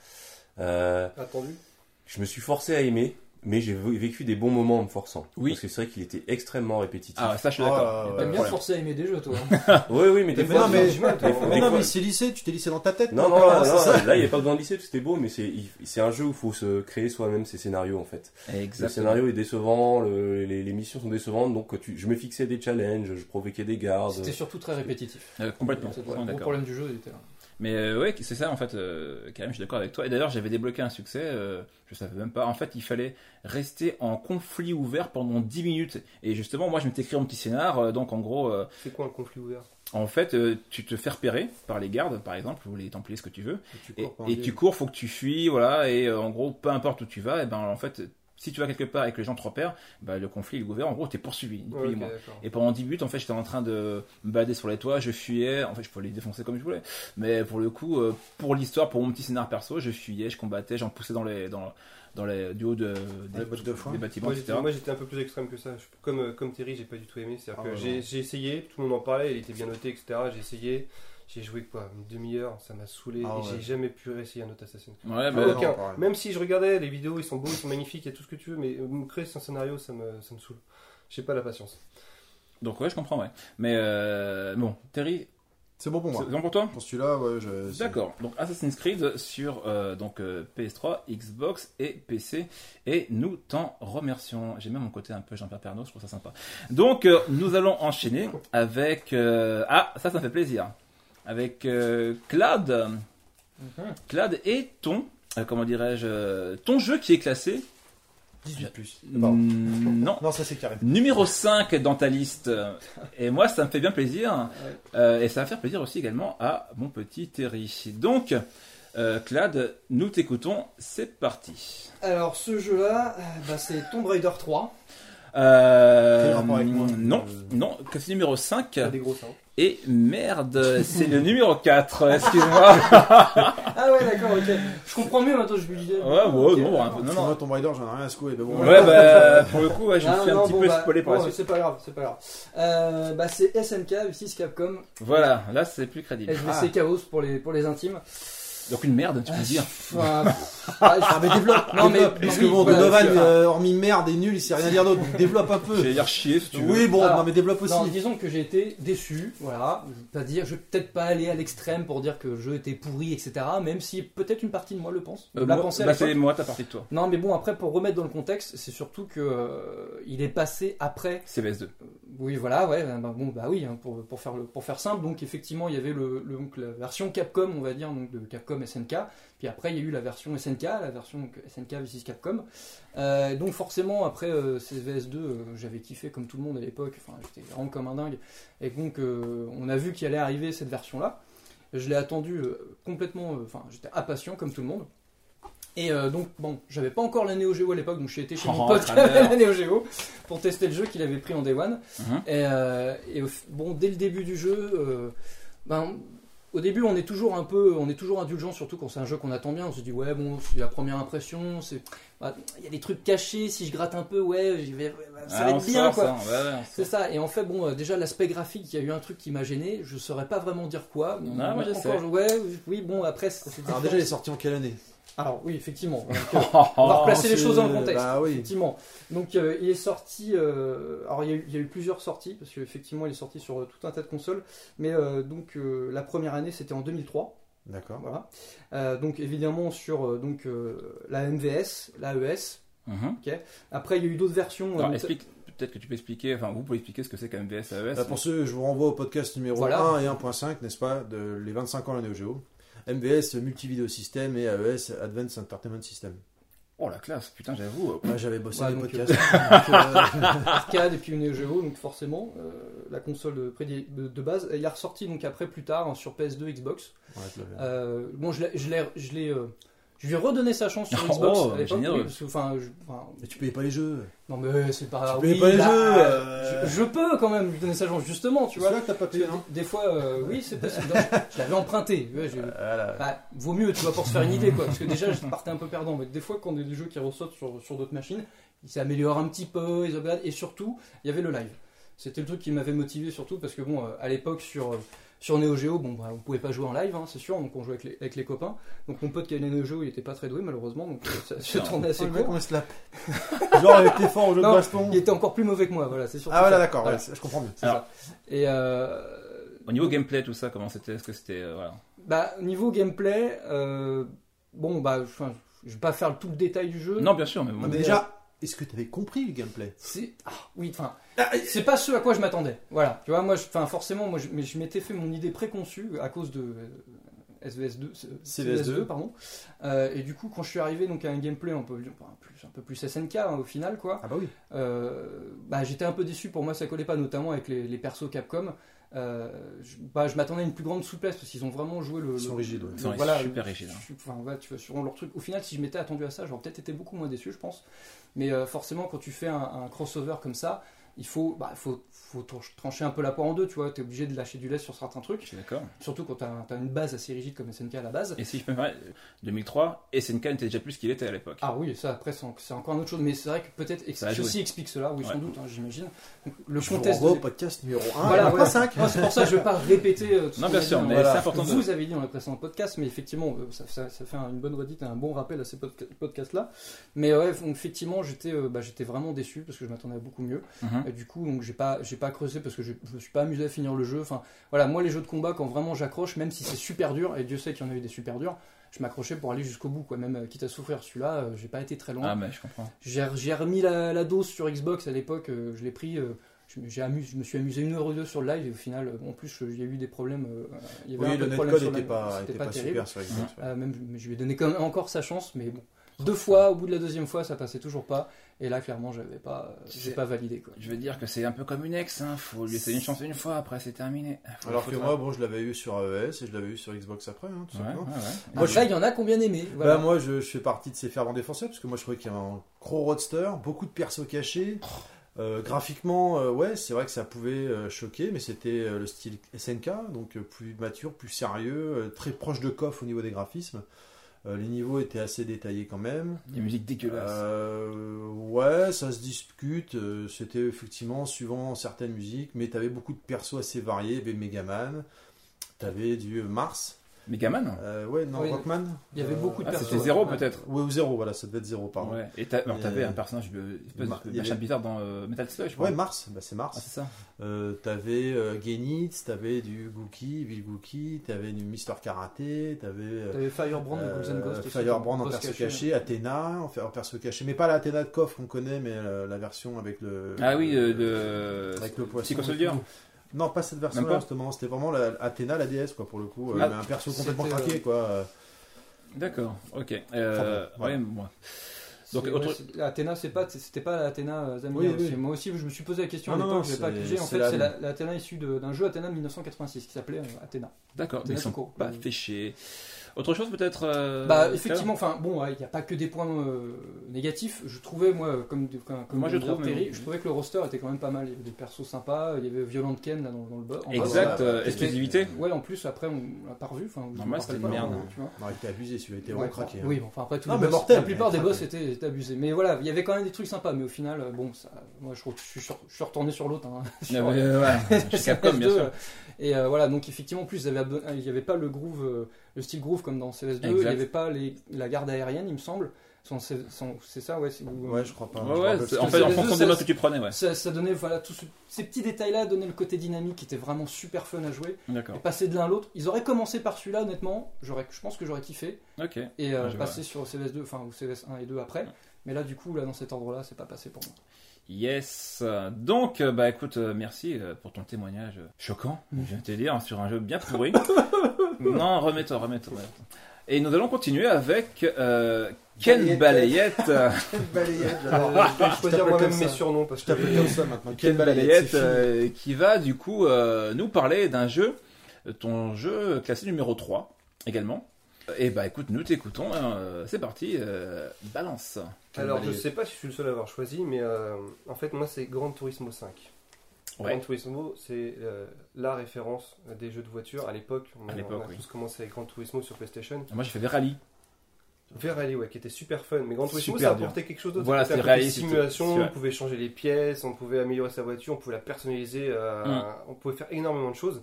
euh, Attendu. je me suis forcé à aimer, mais j'ai vécu des bons moments en me forçant. Oui. Parce que c'est vrai qu'il était extrêmement répétitif. Ah, ça, je suis Ah, d'accord. ouais, Y a pas de T'aimes bien forcer à aimer des jeux, toi. [laughs] Oui, oui, mais des fois. non, mais- c'est lycée, tu t'es lycée dans ta tête Non, non, Voilà, non, là il n'y a pas besoin de lycée, c'était beau, mais c'est un jeu où il faut se créer soi-même ses scénarios en fait. Le scénario est décevant, le- les, les missions sont décevantes, donc tu, je me fixais des challenges, je provoquais des gardes. C'était surtout très répétitif. Euh, complètement. C'est le problème du jeu, il était là. Mais euh, ouais, c'est ça en fait. Euh, Karim, je suis d'accord avec toi. Et d'ailleurs, j'avais débloqué un succès. euh, je savais même pas. En fait, il fallait rester en conflit ouvert pendant 10 minutes. Et justement, moi, je m'étais écrit un petit scénar. euh, donc, en gros, euh, C'est quoi un conflit ouvert? en fait, euh, tu te fais repérer par les gardes, par exemple, ou les templiers, ce que tu veux. tu Et, cours pendant et des- tu cours, faut que tu fuis, voilà, et en gros, peu importe où tu vas, et ben en fait, si tu vas quelque part et que les gens te repèrent, bah, le conflit est ouvert, en gros, t'es poursuivi, Ouais. Et pendant 10 minutes, en fait, j'étais en train de me balader sur les toits, je fuyais, en fait, je pouvais les défoncer comme je voulais. Mais pour le coup, euh, pour l'histoire, pour mon petit scénar perso, je fuyais, je combattais, j'en poussais dans les, dans, dans les, du haut de, des, de bâtiments, Moi j'étais, etc. moi, j'étais un peu plus extrême que ça. Je- comme, euh, comme Terry, j'ai pas du tout aimé. C'est-à-dire Ah que ouais, j'ai essayé, tout le monde en parlait, il était bien noté, etc. J'ai essayé, j'ai joué quoi, une demi-heure, ça m'a saoulé Ah et ouais. j'ai jamais pu réessayer un autre Assassin's Creed. Ouais, Ah bah, Aucun. non. Même si je regardais les vidéos, ils sont beaux, ils sont magnifiques, il y a tout ce que tu veux, mais euh, me créer son scénario, ça me, ça me saoule. J'ai pas la patience. donc ouais, je comprends, ouais. Mais euh, bon, Terry, C'est bon pour moi. c'est bon pour toi? Pour celui-là, ouais, je. D'accord. Donc Assassin's Creed sur euh, donc euh, PS3, Xbox et PC et nous t'en remercions. J'ai même mon côté un peu Jean-Pierre Pernaut, je trouve ça sympa. Donc euh, nous allons enchaîner avec euh, ah ça ça me fait plaisir avec euh, Claude. Claude et ton euh, comment dirais-je euh, ton jeu qui est classé 18 plus. Pardon. Mm, non Non, ça c'est carré. Numéro 5 dans ta liste. Et moi, ça me fait bien plaisir. Euh, et ça va faire plaisir aussi également à mon petit Terry. Donc, euh, Claude, nous t'écoutons. C'est parti. Alors, ce jeu-là, euh, bah, c'est Tomb Raider 3. Euh, avec moi? non, Euh, non, que c'est numéro 5. T'as des gros seins. Et merde, c'est le numéro 4. [laughs] Excuse-moi. Ah ouais, d'accord, ok. Je comprends mieux maintenant, je me disais. Ouais, ouais, Ok, non, un peu- non, Non, non. non, Tomb Raider, j'en ai rien à secouer. Mais bon, Ouais, bah, pour le coup, ouais, je me Ah, suis un non, petit bon, peu bah, spoilé la bon, suite. C'est pas grave, c'est pas grave. Euh, bah, c'est SNK, 6 Capcom, Voilà, là, c'est plus crédible. SVC Chaos pour les, pour les intimes. Donc, une merde, tu peux dire. Enfin, ah, Ah, mais développe, Non, mais- parce que bon, Donovan, euh, hormis merde et nul, il sait rien dire d'autre. [laughs] Développe un peu. Je vais dire chier si tu veux. Oui, bon, Alors, non, mais développe aussi. Non, disons que j'ai été déçu, voilà. C'est-à-dire, je vais peut-être pas aller à l'extrême pour dire que le jeu était pourri, etc. Même si peut-être une partie de moi le pense. Euh, l'a moi- pensé à bah, c'est moi, ta partie de toi. Non, mais bon, après, pour remettre dans le contexte, c'est surtout que euh, il est passé après. CVS2. Oui, voilà, ouais. Bah, bon, bah oui, hein, pour, pour faire pour faire simple. Donc, effectivement, il y avait le, donc, la version Capcom, on va dire, donc de Capcom SNK. Puis après, il y a eu la version SNK, la version SNK V6 Capcom. Euh, donc, forcément, après euh, CVS2, euh, j'avais kiffé comme tout le monde à l'époque. Enfin, j'étais vraiment comme un dingue. Et donc, euh, on a vu qu'il allait arriver cette version-là. Je l'ai attendu complètement. Enfin, j'étais impatient comme tout le monde. Et euh, donc, bon, j'avais pas encore la Neo Geo à l'époque, donc j'ai été chez mon Oh, pote qui [laughs] avait la Neo Geo pour tester le jeu qu'il avait pris en Day One. Mhm. Et, euh, et bon, dès le début du jeu, euh, ben, au début, on est toujours un peu, on est toujours indulgent, surtout quand c'est un jeu qu'on attend bien. On se dit ouais, bon, c'est la première impression, c'est, bah, il y a des trucs cachés. Si je gratte un peu, ouais, vais, bah, ça Ah, va être bien, sort quoi. ouais, C'est ça. Et en fait, bon, euh, déjà l'aspect graphique, il y a eu un truc qui m'a gêné. Je saurais pas vraiment dire quoi. Ah, moi, je Encore. Ouais, oui, bon, après, c'est Alors, déjà, il est sorti en quelle année? Alors oui, effectivement. Donc, [laughs] euh, on va replacer les choses dans le contexte. bah oui. Effectivement. Donc euh, il est sorti. euh, alors il y, a eu, il y a eu plusieurs sorties parce qu'effectivement il est sorti sur euh, tout un tas de consoles. Mais euh, donc euh, la première année c'était en 2003. D'accord. Voilà. Euh, donc évidemment sur euh, donc euh, la MVS, la ES. Mhm. Après il y a eu d'autres versions. Alors, euh, explique, peut-être que tu peux expliquer, enfin, vous pouvez expliquer ce que c'est qu'un MVS AES. Bah, pour ceux, je vous renvoie au podcast numéro Voilà. 1 et 1.5, n'est-ce pas, de les 25 ans de la Neo Geo. MVS Multivideo System et AES Advanced Entertainment System. Oh la classe, putain, j'avoue. euh, Moi, j'avais bossé Ouais, les donc, podcasts. donc, euh, arcade et puis une Neo Geo, donc forcément euh, la console de, prédi- de, de base. Il a ressorti donc après plus tard hein, sur PS2, Xbox. ouais. Euh, bon, je l'ai, je l'ai, je euh, lui ai redonné sa chance sur [laughs] Oh, Xbox à l'époque. généreux. oui, parce que, enfin, je- enfin, Mais tu payais pas les jeux. non mais c'est pas. Tu payes oui, pas les bah, jeux, euh. Je, je peux quand même lui donner sa chance justement, tu vois. vois que t'as pas payé, hein des, des fois, euh, oui, c'est possible. Non, je l'avais emprunté. ouais, je- Voilà. bah, vaut mieux, tu vois, pour se faire une idée, quoi. Parce que déjà, je partais un peu perdant. Mais des fois, quand il y a des jeux qui ressortent sur, sur d'autres machines, ils s'améliorent un petit peu, ils upgradent. Et surtout, il y avait le live. C'était le truc qui m'avait motivé, surtout parce que, bon, euh, à l'époque, sur, euh, sur Neo Geo, bon, bah, on pouvait pas jouer en live, hein, c'est sûr, donc on jouait avec les, avec les copains. Donc mon pote qui avait Neo Geo, il était pas très doué, malheureusement, donc euh, ça se tournait assez le mec, court. on se la Genre avec tes forts au jeu Non, de baston. Il était encore plus mauvais que moi, voilà, c'est sûr. Ah, voilà, d'accord, ouais, je comprends mieux. C'est ça. Et euh, Au niveau gameplay, tout ça, comment c'était Est-ce que c'était. euh, voilà. bah, niveau gameplay, euh, bon, bah, je vais pas faire tout le détail du jeu. Non, bien sûr, mais bon. Déjà, est-ce que t'avais compris le gameplay? C'est ah, oui, enfin, c'est pas ce à quoi je m'attendais. Voilà, tu vois, moi, enfin, forcément, moi, je, mais je m'étais fait mon idée préconçue à cause de euh, SVS2, CVS2, pardon. Euh, et du coup, quand je suis arrivé donc à un gameplay un peu, plus, un peu plus SNK hein, au final, quoi, Ah bah oui. euh, bah, j'étais un peu déçu. Pour moi, ça collait pas, notamment avec les, les persos Capcom. Euh, je, bah, je m'attendais à une plus grande souplesse parce qu'ils ont vraiment joué le. Ils sont le- rigides, ouais. le- Ils sont voilà, super rigides, hein. Enfin, ouais, tu vois, sur leur truc. Au final, si je m'étais attendu à ça, j'aurais peut-être été beaucoup moins déçu, je pense. Mais euh, forcément, quand tu fais un, un crossover comme ça, il faut, bah, faut, faut tranch- trancher un peu la poire en deux, tu vois. T'es obligé de lâcher du lait sur certains trucs, d'accord. surtout quand t'as as une base assez rigide comme SNK à la base. Et si je peux me permettre, 2003, SNK était déjà plus qu'il était à l'époque. Ah oui, ça après c'est en- c'est encore une autre chose, mais c'est vrai que peut-être ceci explique cela, oui Ouais. sans doute, hein, j'imagine. Le Je vous contexte. renvoie de- podcast numéro 1 Voilà, et voilà. 1.5. Non, c'est pour ça que je ne vais pas répéter euh, tout ce Non, qu'on bien sûr, dit, mais c'est important de- Vous avez dit dans le précédent podcast, mais effectivement, euh, ça, ça- ça fait une bonne redite et un bon rappel à ces podca- podcasts-là. Mais ouais, donc, effectivement, j'étais euh, bah, j'étais vraiment déçu parce que je m'attendais à beaucoup mieux. Mhm. Et du coup, donc j'ai pas, j'ai pas creusé parce que je, je me suis pas amusé à finir le jeu. Enfin, voilà, moi les jeux de combat, quand vraiment j'accroche, même si c'est super dur, et Dieu sait qu'il y en a eu des super durs, je m'accrochais pour aller jusqu'au bout, quoi. Même euh, quitte à souffrir celui-là, euh, j'ai pas été très loin. Ah, mais je comprends. J'ai j'ai remis la, la dose sur Xbox à l'époque, euh, je l'ai pris. euh, je, me- j'ai amu- je me suis amusé une heure ou deux sur le live et au final, en plus, il y a eu des problèmes. euh, il y avait Oui, un le netcode sur était la- pas, c'était était pas, terrible. super sur Xbox. ouais. Euh, même, mais je lui ai donné quand même encore sa chance, mais bon. Deux fois, au bout de la deuxième fois, ça passait toujours pas. Et là, clairement, j'avais pas, j'ai C'est- pas validé quoi. Je veux dire que c'est un peu comme une ex, hein. faut lui laisser une chance une fois, après c'est terminé. Faut- Alors que moi, bon, je l'avais eu sur AES et je l'avais eu sur Xbox après, hein, tout Ouais, ouais, simplement. ouais. Moi, là, il y en a combien aimé. Voilà. Bah, moi, je, je fais partie de ces fervents défenseurs parce que moi, je trouvais qu'il y avait un gros roadster, beaucoup de persos cachés. Euh, graphiquement, euh, ouais, c'est vrai que ça pouvait euh, choquer, mais c'était euh, le style SNK, donc euh, plus mature, plus sérieux, euh, très proche de KOF au niveau des graphismes. Euh, les niveaux étaient assez détaillés quand même. Des musiques dégueulasses. Euh, ouais, ça se discute. euh, C'était effectivement suivant certaines musiques, mais t'avais beaucoup de persos assez variés. Avait Megaman, t'avais du Mars. Megaman Euh, ouais, non, Oui. Rockman. Il y avait Euh, beaucoup de Ah, persos. c'était zéro peut-être Ouais, ou zéro, voilà, ça devait être zéro, pardon. Ouais. Et t'avais euh, un personnage espèce de il y machin avait- bizarre dans euh, Metal Slug, je crois. Ouais, Mars, bah, c'est Ah, Mars. c'est ça. Euh, t'avais euh, Genitz, t'avais du Gookie, Vil Gookie, t'avais du Mister Karaté, t'avais euh, T'avais Firebrand de euh, aussi, Firebrand en perso caché, Athéna en, perso caché, mais pas l'Athéna de coffre qu'on connaît, mais la version avec le. Ah oui, euh, avec le poisson. Psycho Soldier. Non, pas cette version-là, justement. C'était vraiment la, Athéna, la déesse, quoi, pour le coup. euh, Ah, mais un perso complètement c'était, craqué, quoi. euh. D'accord, ok. Euh, Enfin, bon, voilà. ouais, moi. Donc, autre- Athéna, c'est pas, c'était pas Athéna euh, Oui, oui. Moi aussi, je me suis posé la question Non, à non, l'époque, je l'ai pas pigé. En fait, c'est la, la Athéna issue de- d'un jeu Athéna 1986 qui s'appelait euh, Athéna. D'accord, mais ils sont pas fait chier. Autre chose peut-être euh, Bah effectivement, enfin bon, il n'y a pas que des points euh, négatifs. Je trouvais moi, comme, comme, comme Moi, je trouve, Terry, je trouvais que le roster était quand même pas mal. Il y avait des persos sympas, il y avait Violent Ken là dans, dans le bas. Exact, euh, exclusivité. Ouais, en plus après on l'a pas revu. Enfin, moi, c'était pas, une merde. Tu vois. Non, il était abusé, celui-là, il était Ouais, vraiment craqué. hein. Oui, bon, enfin après tous Non, mais boss- mortel, la plupart des boss étaient, étaient abusés. Mais voilà, il y avait quand même des trucs sympas. Mais au final, euh, bon, ça, moi je, je suis, sur- je suis retourné sur l'autre. hein. [laughs] Ouais, [laughs] Capcom, bien PS2, sûr. euh, Et euh, voilà, donc effectivement, en plus, il n'y avait, il y avait pas le groove, euh, le style groove comme dans CVS2. Il n'y avait pas les, la garde aérienne, il me semble. C'est ça, ouais. ou- Ouais, je crois pas. Ouais, Je ouais, plus. en fait, en c'est- fonction c'est- des notes que tu prenais, ouais. Ça, ça donnait, voilà, tous ce- ces petits détails-là donnaient le côté dynamique qui était vraiment super fun à jouer. Et D'accord. passer de l'un à l'autre, ils auraient commencé par celui-là, honnêtement, j'aurais, je pense que j'aurais kiffé. Ok. Et euh, passer sur CVS2, enfin, ou CVS 1 et 2 après. Mais là, du coup, là, dans cet ordre-là, c'est pas passé pour moi. Yes. Donc, euh, bah écoute, euh, merci euh, pour ton témoignage choquant, je viens de te dire, sur un jeu bien pourri. [laughs] non, remets-toi, remets-toi. Et nous allons continuer avec euh, Ken Balayette. Balayette. [laughs] Quelle balayette, [laughs] je vais choisir moi-même mes surnoms parce Je que t'appelle comme ça maintenant. Ken Balayette, euh, qui va du coup euh, nous parler d'un jeu, ton jeu classé numéro 3 également. Et bah écoute, nous t'écoutons, hein, euh, c'est parti, euh, balance. Alors, je sais pas si je suis le seul à avoir choisi, mais euh, en fait, moi, c'est Gran Turismo 5. Ouais. Gran Turismo, c'est euh, la référence des jeux de voiture à l'époque. On, on a oui. tous commencé avec Gran Turismo sur PlayStation. Moi j'ai fait des rallyes. Vers Rally, ouais, qui était super fun. Mais Gran Turismo, Super ça apportait quelque chose d'autre. Voilà, C'était réaliste, simulation, on pouvait changer les pièces, on pouvait améliorer sa voiture, on pouvait la personnaliser, euh, Mm. on pouvait faire énormément de choses.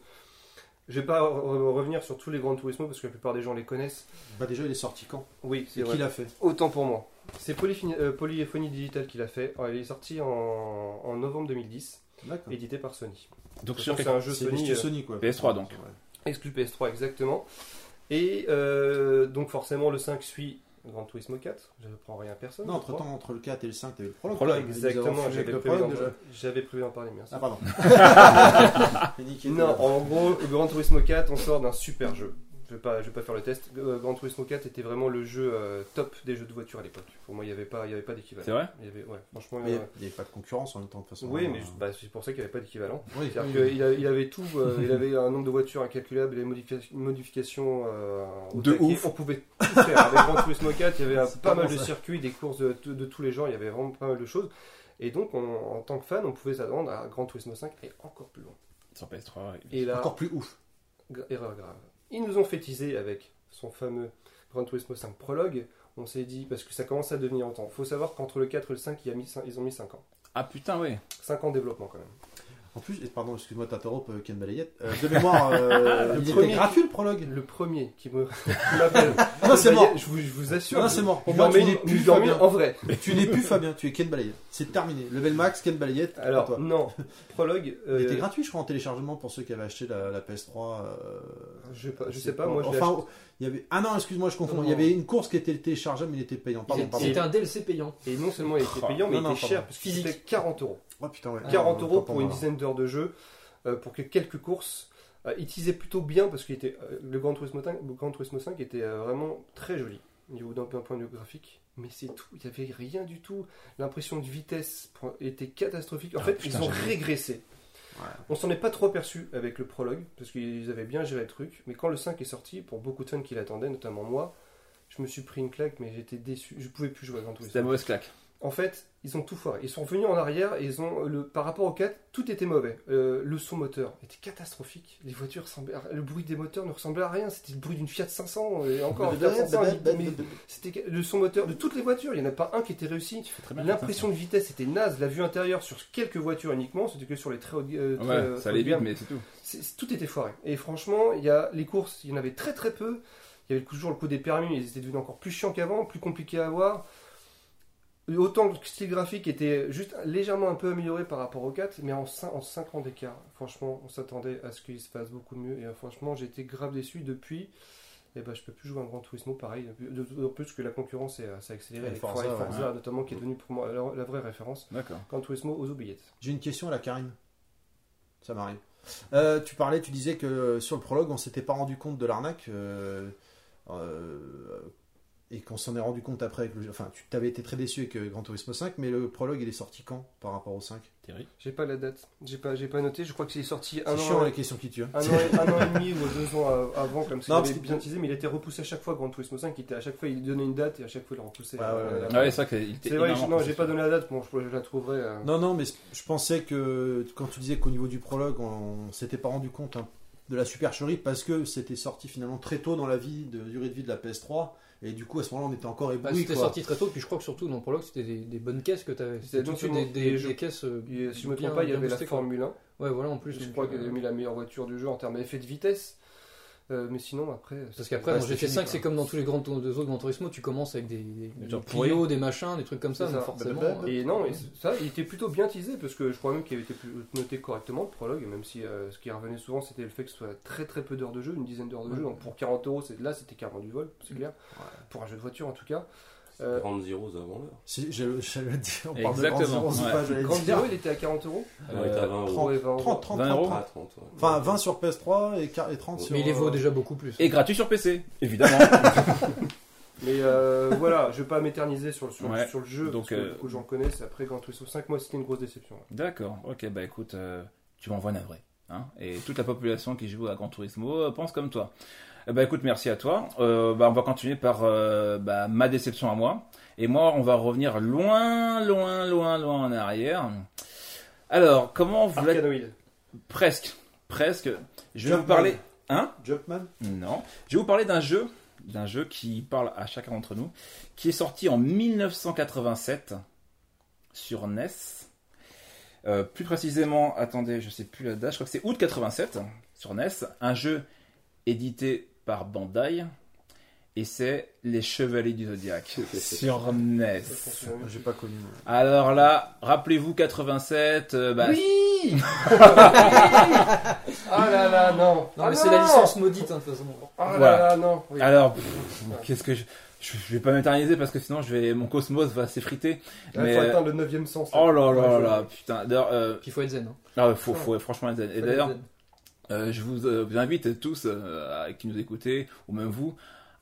Je vais pas re- revenir sur tous les Gran Turismo parce que la plupart des gens les connaissent. Bah déjà, il est sorti quand? Oui, c'est qui l'a fait? Autant pour moi. C'est Polyphony, euh, Polyphonie Digital qui l'a fait. Alors, il est sorti en, en novembre 2010, D'accord. édité par Sony. Donc sur c'est un jeu Sony. Sony, euh, Sony quoi. PS3, donc. Exclu PS3 exactement. Et euh, donc forcément le 5 suit Gran Turismo 4. Je ne prends rien à personne. Non, entre temps, entre le 4 et le 5, t'as eu le prologue. Prologue, Exactement, j'avais prévu, d'en- déjà. j'avais prévu d'en parler, merci. Ah, pardon. [laughs] Non, en gros, Gran Turismo 4, on sort d'un super jeu. Je vais pas, je vais pas faire le test. Euh, Gran Turismo 4 était vraiment le jeu euh, top des jeux de voiture à l'époque. Pour moi, il n'y avait pas, il y avait pas d'équivalent. C'est vrai Il y avait, ouais, franchement. Mais euh, il n'y avait pas de concurrence en même temps, de façon. oui, mais Euh, bah, c'est pour ça qu'il n'y avait pas d'équivalent. Oui, C'est-à-dire qu'il a- il avait tout, euh, il avait un nombre de voitures incalculable, des modifica- modifications euh, au De taquet. ouf. On pouvait tout faire. Avec Gran Turismo 4, il y avait un- [laughs] pas pas mal de circuits, des courses de, de tous les genres, il y avait vraiment pas mal de choses. Et donc, on- en tant que fan, on pouvait s'attendre à Gran Turismo 5 et encore plus loin. Sur PS3. ouais. Et là, Encore plus ouf. erreur grave. Ils nous ont fait teaser avec son fameux Gran Turismo 5 prologue. On s'est dit, parce que ça commence à devenir en temps. faut savoir qu'entre le 4 et le 5, il y a mis cin- ils ont mis 5 ans. Ah putain, ouais. 5 ans de développement quand même. En plus, et pardon, excuse-moi de t'interrompre, euh, Ken Balayette. Euh, de mémoire, euh, [laughs] Le il était gratuit le prologue. Le premier qui me-. [laughs] Ah, c'est mort. Je vous, je vous assure. Je- c'est mort. Pour moi, tu n'es plus Fabien. en vrai. Tu n'es plus Fabien, tu es Ken Balayette. C'est terminé. Level max, Ken Balayette. Alors, toi. non, prologue. euh, Il était gratuit, je crois, en téléchargement pour ceux qui avaient acheté la, la PS3. euh, Je, sais pas- je sais pas, moi je l'ai Enfin, acheté. Il y avait. Ah non, excuse-moi, je confonds. Non. Il y avait une course qui était téléchargeable, mais il était payant. Pardon, Il- pardon. C'était un DLC payant. Et non seulement il était Oh, payant, mais non, il était cher, parce qu'il c'était 40 euros. Oh putain, ouais. 40 Ah, euros pour une dizaine d'heures de jeu, euh, pour que quelques courses. Euh, il teasait plutôt bien, parce que le Gran Turismo 5, le Gran Turismo 5 était euh, vraiment très joli, au niveau d'un point de vue graphique. Mais c'est tout, il n'y avait rien du tout. L'impression de vitesse était catastrophique. En Ah, fait, putain, ils ont régressé. Ouais. On s'en est pas trop aperçu avec le prologue, parce qu'ils avaient bien géré le truc. Mais quand le 5 est sorti, pour beaucoup de fans qui l'attendaient, notamment moi, je me suis pris une claque, mais j'étais déçu. Je pouvais plus jouer à Gran C'était la Turismo. mauvaise claque. En fait, ils ont tout foiré. Ils sont revenus en arrière et ils ont le par rapport au 4, tout était mauvais. Euh, le son moteur était catastrophique. Les voitures le bruit des moteurs ne ressemblait à rien. C'était le bruit d'une Fiat 500 et encore une Fiat 500. mais C'était le son moteur de toutes les voitures. Il n'y en a pas un qui était réussi. Bien. L'impression de vitesse était naze. La vue intérieure sur quelques voitures uniquement, c'était que sur les très euh, très, Ouais, euh, ça allait vite, gamme. mais c'est tout. Tout était foiré. Et franchement, il y a les courses, il y en avait très très peu. Il y avait toujours le coup des permis, ils étaient devenus encore plus chiants qu'avant, plus compliqués à avoir. Autant le style graphique était juste légèrement un peu amélioré par rapport au 4, mais en 5, en cinq ans d'écart. Franchement, on s'attendait à ce qu'il se fasse beaucoup mieux. Et euh, franchement, j'ai été grave déçu depuis. Et ben, je peux plus jouer un Grand Turismo pareil. D'autant plus que la concurrence est- s'est accélérée Et avec Forza, Forza, ouais. Forza, notamment, qui est devenu pour moi la, la vraie référence. D'accord. Grand Turismo aux oubliettes. J'ai une question à la Karine. Ça m'arrive. Euh, tu parlais, tu disais que euh, sur le prologue, on s'était pas rendu compte de l'arnaque. euh, euh, et qu'on s'en est rendu compte après. Avec le, enfin, tu t'avais été très déçu avec euh, Gran Turismo 5, mais le prologue, il est sorti quand par rapport au 5 Thierry? J'ai pas la date, j'ai pas, j'ai pas noté. Je crois que c'est sorti un C'est an, chiant les questions qui tuent. hein. un, an, et- un an et demi ou deux ans avant, comme ça que- bien teasé, mais il était repoussé à chaque fois. Grand Turismo 5, il était à chaque fois, il donnait une date et à chaque fois il le repoussait. Euh, ouais. la- Ah ouais, c'est vrai qu'il était C'est vrai, non, j'ai pas donné la date, bon, je, je la trouverai. euh, Non, non, mais je pensais que quand tu disais qu'au niveau du prologue, on, s'était pas rendu compte hein, de la supercherie parce que c'était sorti finalement très tôt dans la vie, de durée de vie de la PS3. Et du coup, à ce moment-là, on était encore Bah, ébloui. c'était quoi. sorti très tôt, puis je crois que surtout dans prologue, c'était des, des bonnes caisses que tu avais. C'était C'était tout de suite des, seulement des- des jeux- des caisses. euh, si je me trompe pas, il y avait la. Formule 1. Ouais, voilà, en plus. Je crois euh, qu'ils avaient mis la meilleure voiture du jeu en termes d'effet de vitesse. Euh, mais sinon, après. Parce qu'après, dans c'est GT5, fini, c'est comme dans tous les grands autres Gran Turismo, tu commences avec des, des, des Clio, des machins, des trucs comme ça, ça. forcément. Blablabla. euh, Et non, et ça, il était plutôt bien teasé parce que je crois même qu'il avait été noté correctement le prologue, même si euh, ce qui revenait souvent c'était le fait que ce soit très très peu d'heures de jeu, une dizaine d'heures de jeu. Donc pour 40 euros, c'est- là c'était carrément du vol, c'est clair. Pour un jeu de voiture en tout cas. Euh, Grande Zeroes avant l'heure. Si, j'allais j'allais le dire, on parle de Exactement, Grand Zero, ouais. pas, j'allais Grand. Zero, il était à 40 euros Elle était à 20 euros. Ouais, 20 30, 30, 20 euros. Ah, 30, ouais. Enfin, 20 sur PS3 et quar- et 30 sur. Mais il les vaut euh, déjà beaucoup plus. Et gratuit sur PC, évidemment. [laughs] Mais euh, voilà, je vais pas m'éterniser sur, le- sur, Ouais. sur le jeu, Donc, parce que euh, beaucoup de gens le connaissent. Après Grand Turismo 5, moi c'était une grosse déception. D'accord, ok, bah écoute, euh, tu m'envoies navré. Hein et toute la population qui joue à Gran Turismo euh, pense comme toi. Eh bah écoute, merci à toi. Euh, bah, on va continuer par euh, bah, ma déception à moi. Et moi, on va revenir loin, loin, loin, loin en arrière. Alors, comment vous. Presque, presque. Je vais vous parler. Hein Jumpman Non. Je vais vous parler d'un jeu, d'un jeu qui parle à chacun d'entre nous, qui est sorti en 1987 sur NES. Euh, plus précisément, attendez, je sais plus la date, je crois que c'est août 87 sur NES. Un jeu édité par Bandai. Et c'est Les Chevaliers du Zodiaque [laughs] sur NES. J'ai pas connu. Alors là, rappelez-vous 87. euh, bah, Oui [laughs] Ah là là, non Non, Ah mais c'est la licence maudite, hein, de toute façon. Ah là Voilà. là, non Oui. Alors, pff, qu'est-ce que je, je, je vais pas m'éterniser parce que sinon je vais, mon cosmos va s'effriter. Là, mais, faut euh, atteindre le 9ème sens. Oh là là là, putain. D'ailleurs, euh, Puis il faut être zen. Hein. ah faut, faut franchement être zen. Et Faut d'ailleurs, zen. Euh, je vous, euh, vous invite tous euh, à- qui nous écoutez, ou même vous,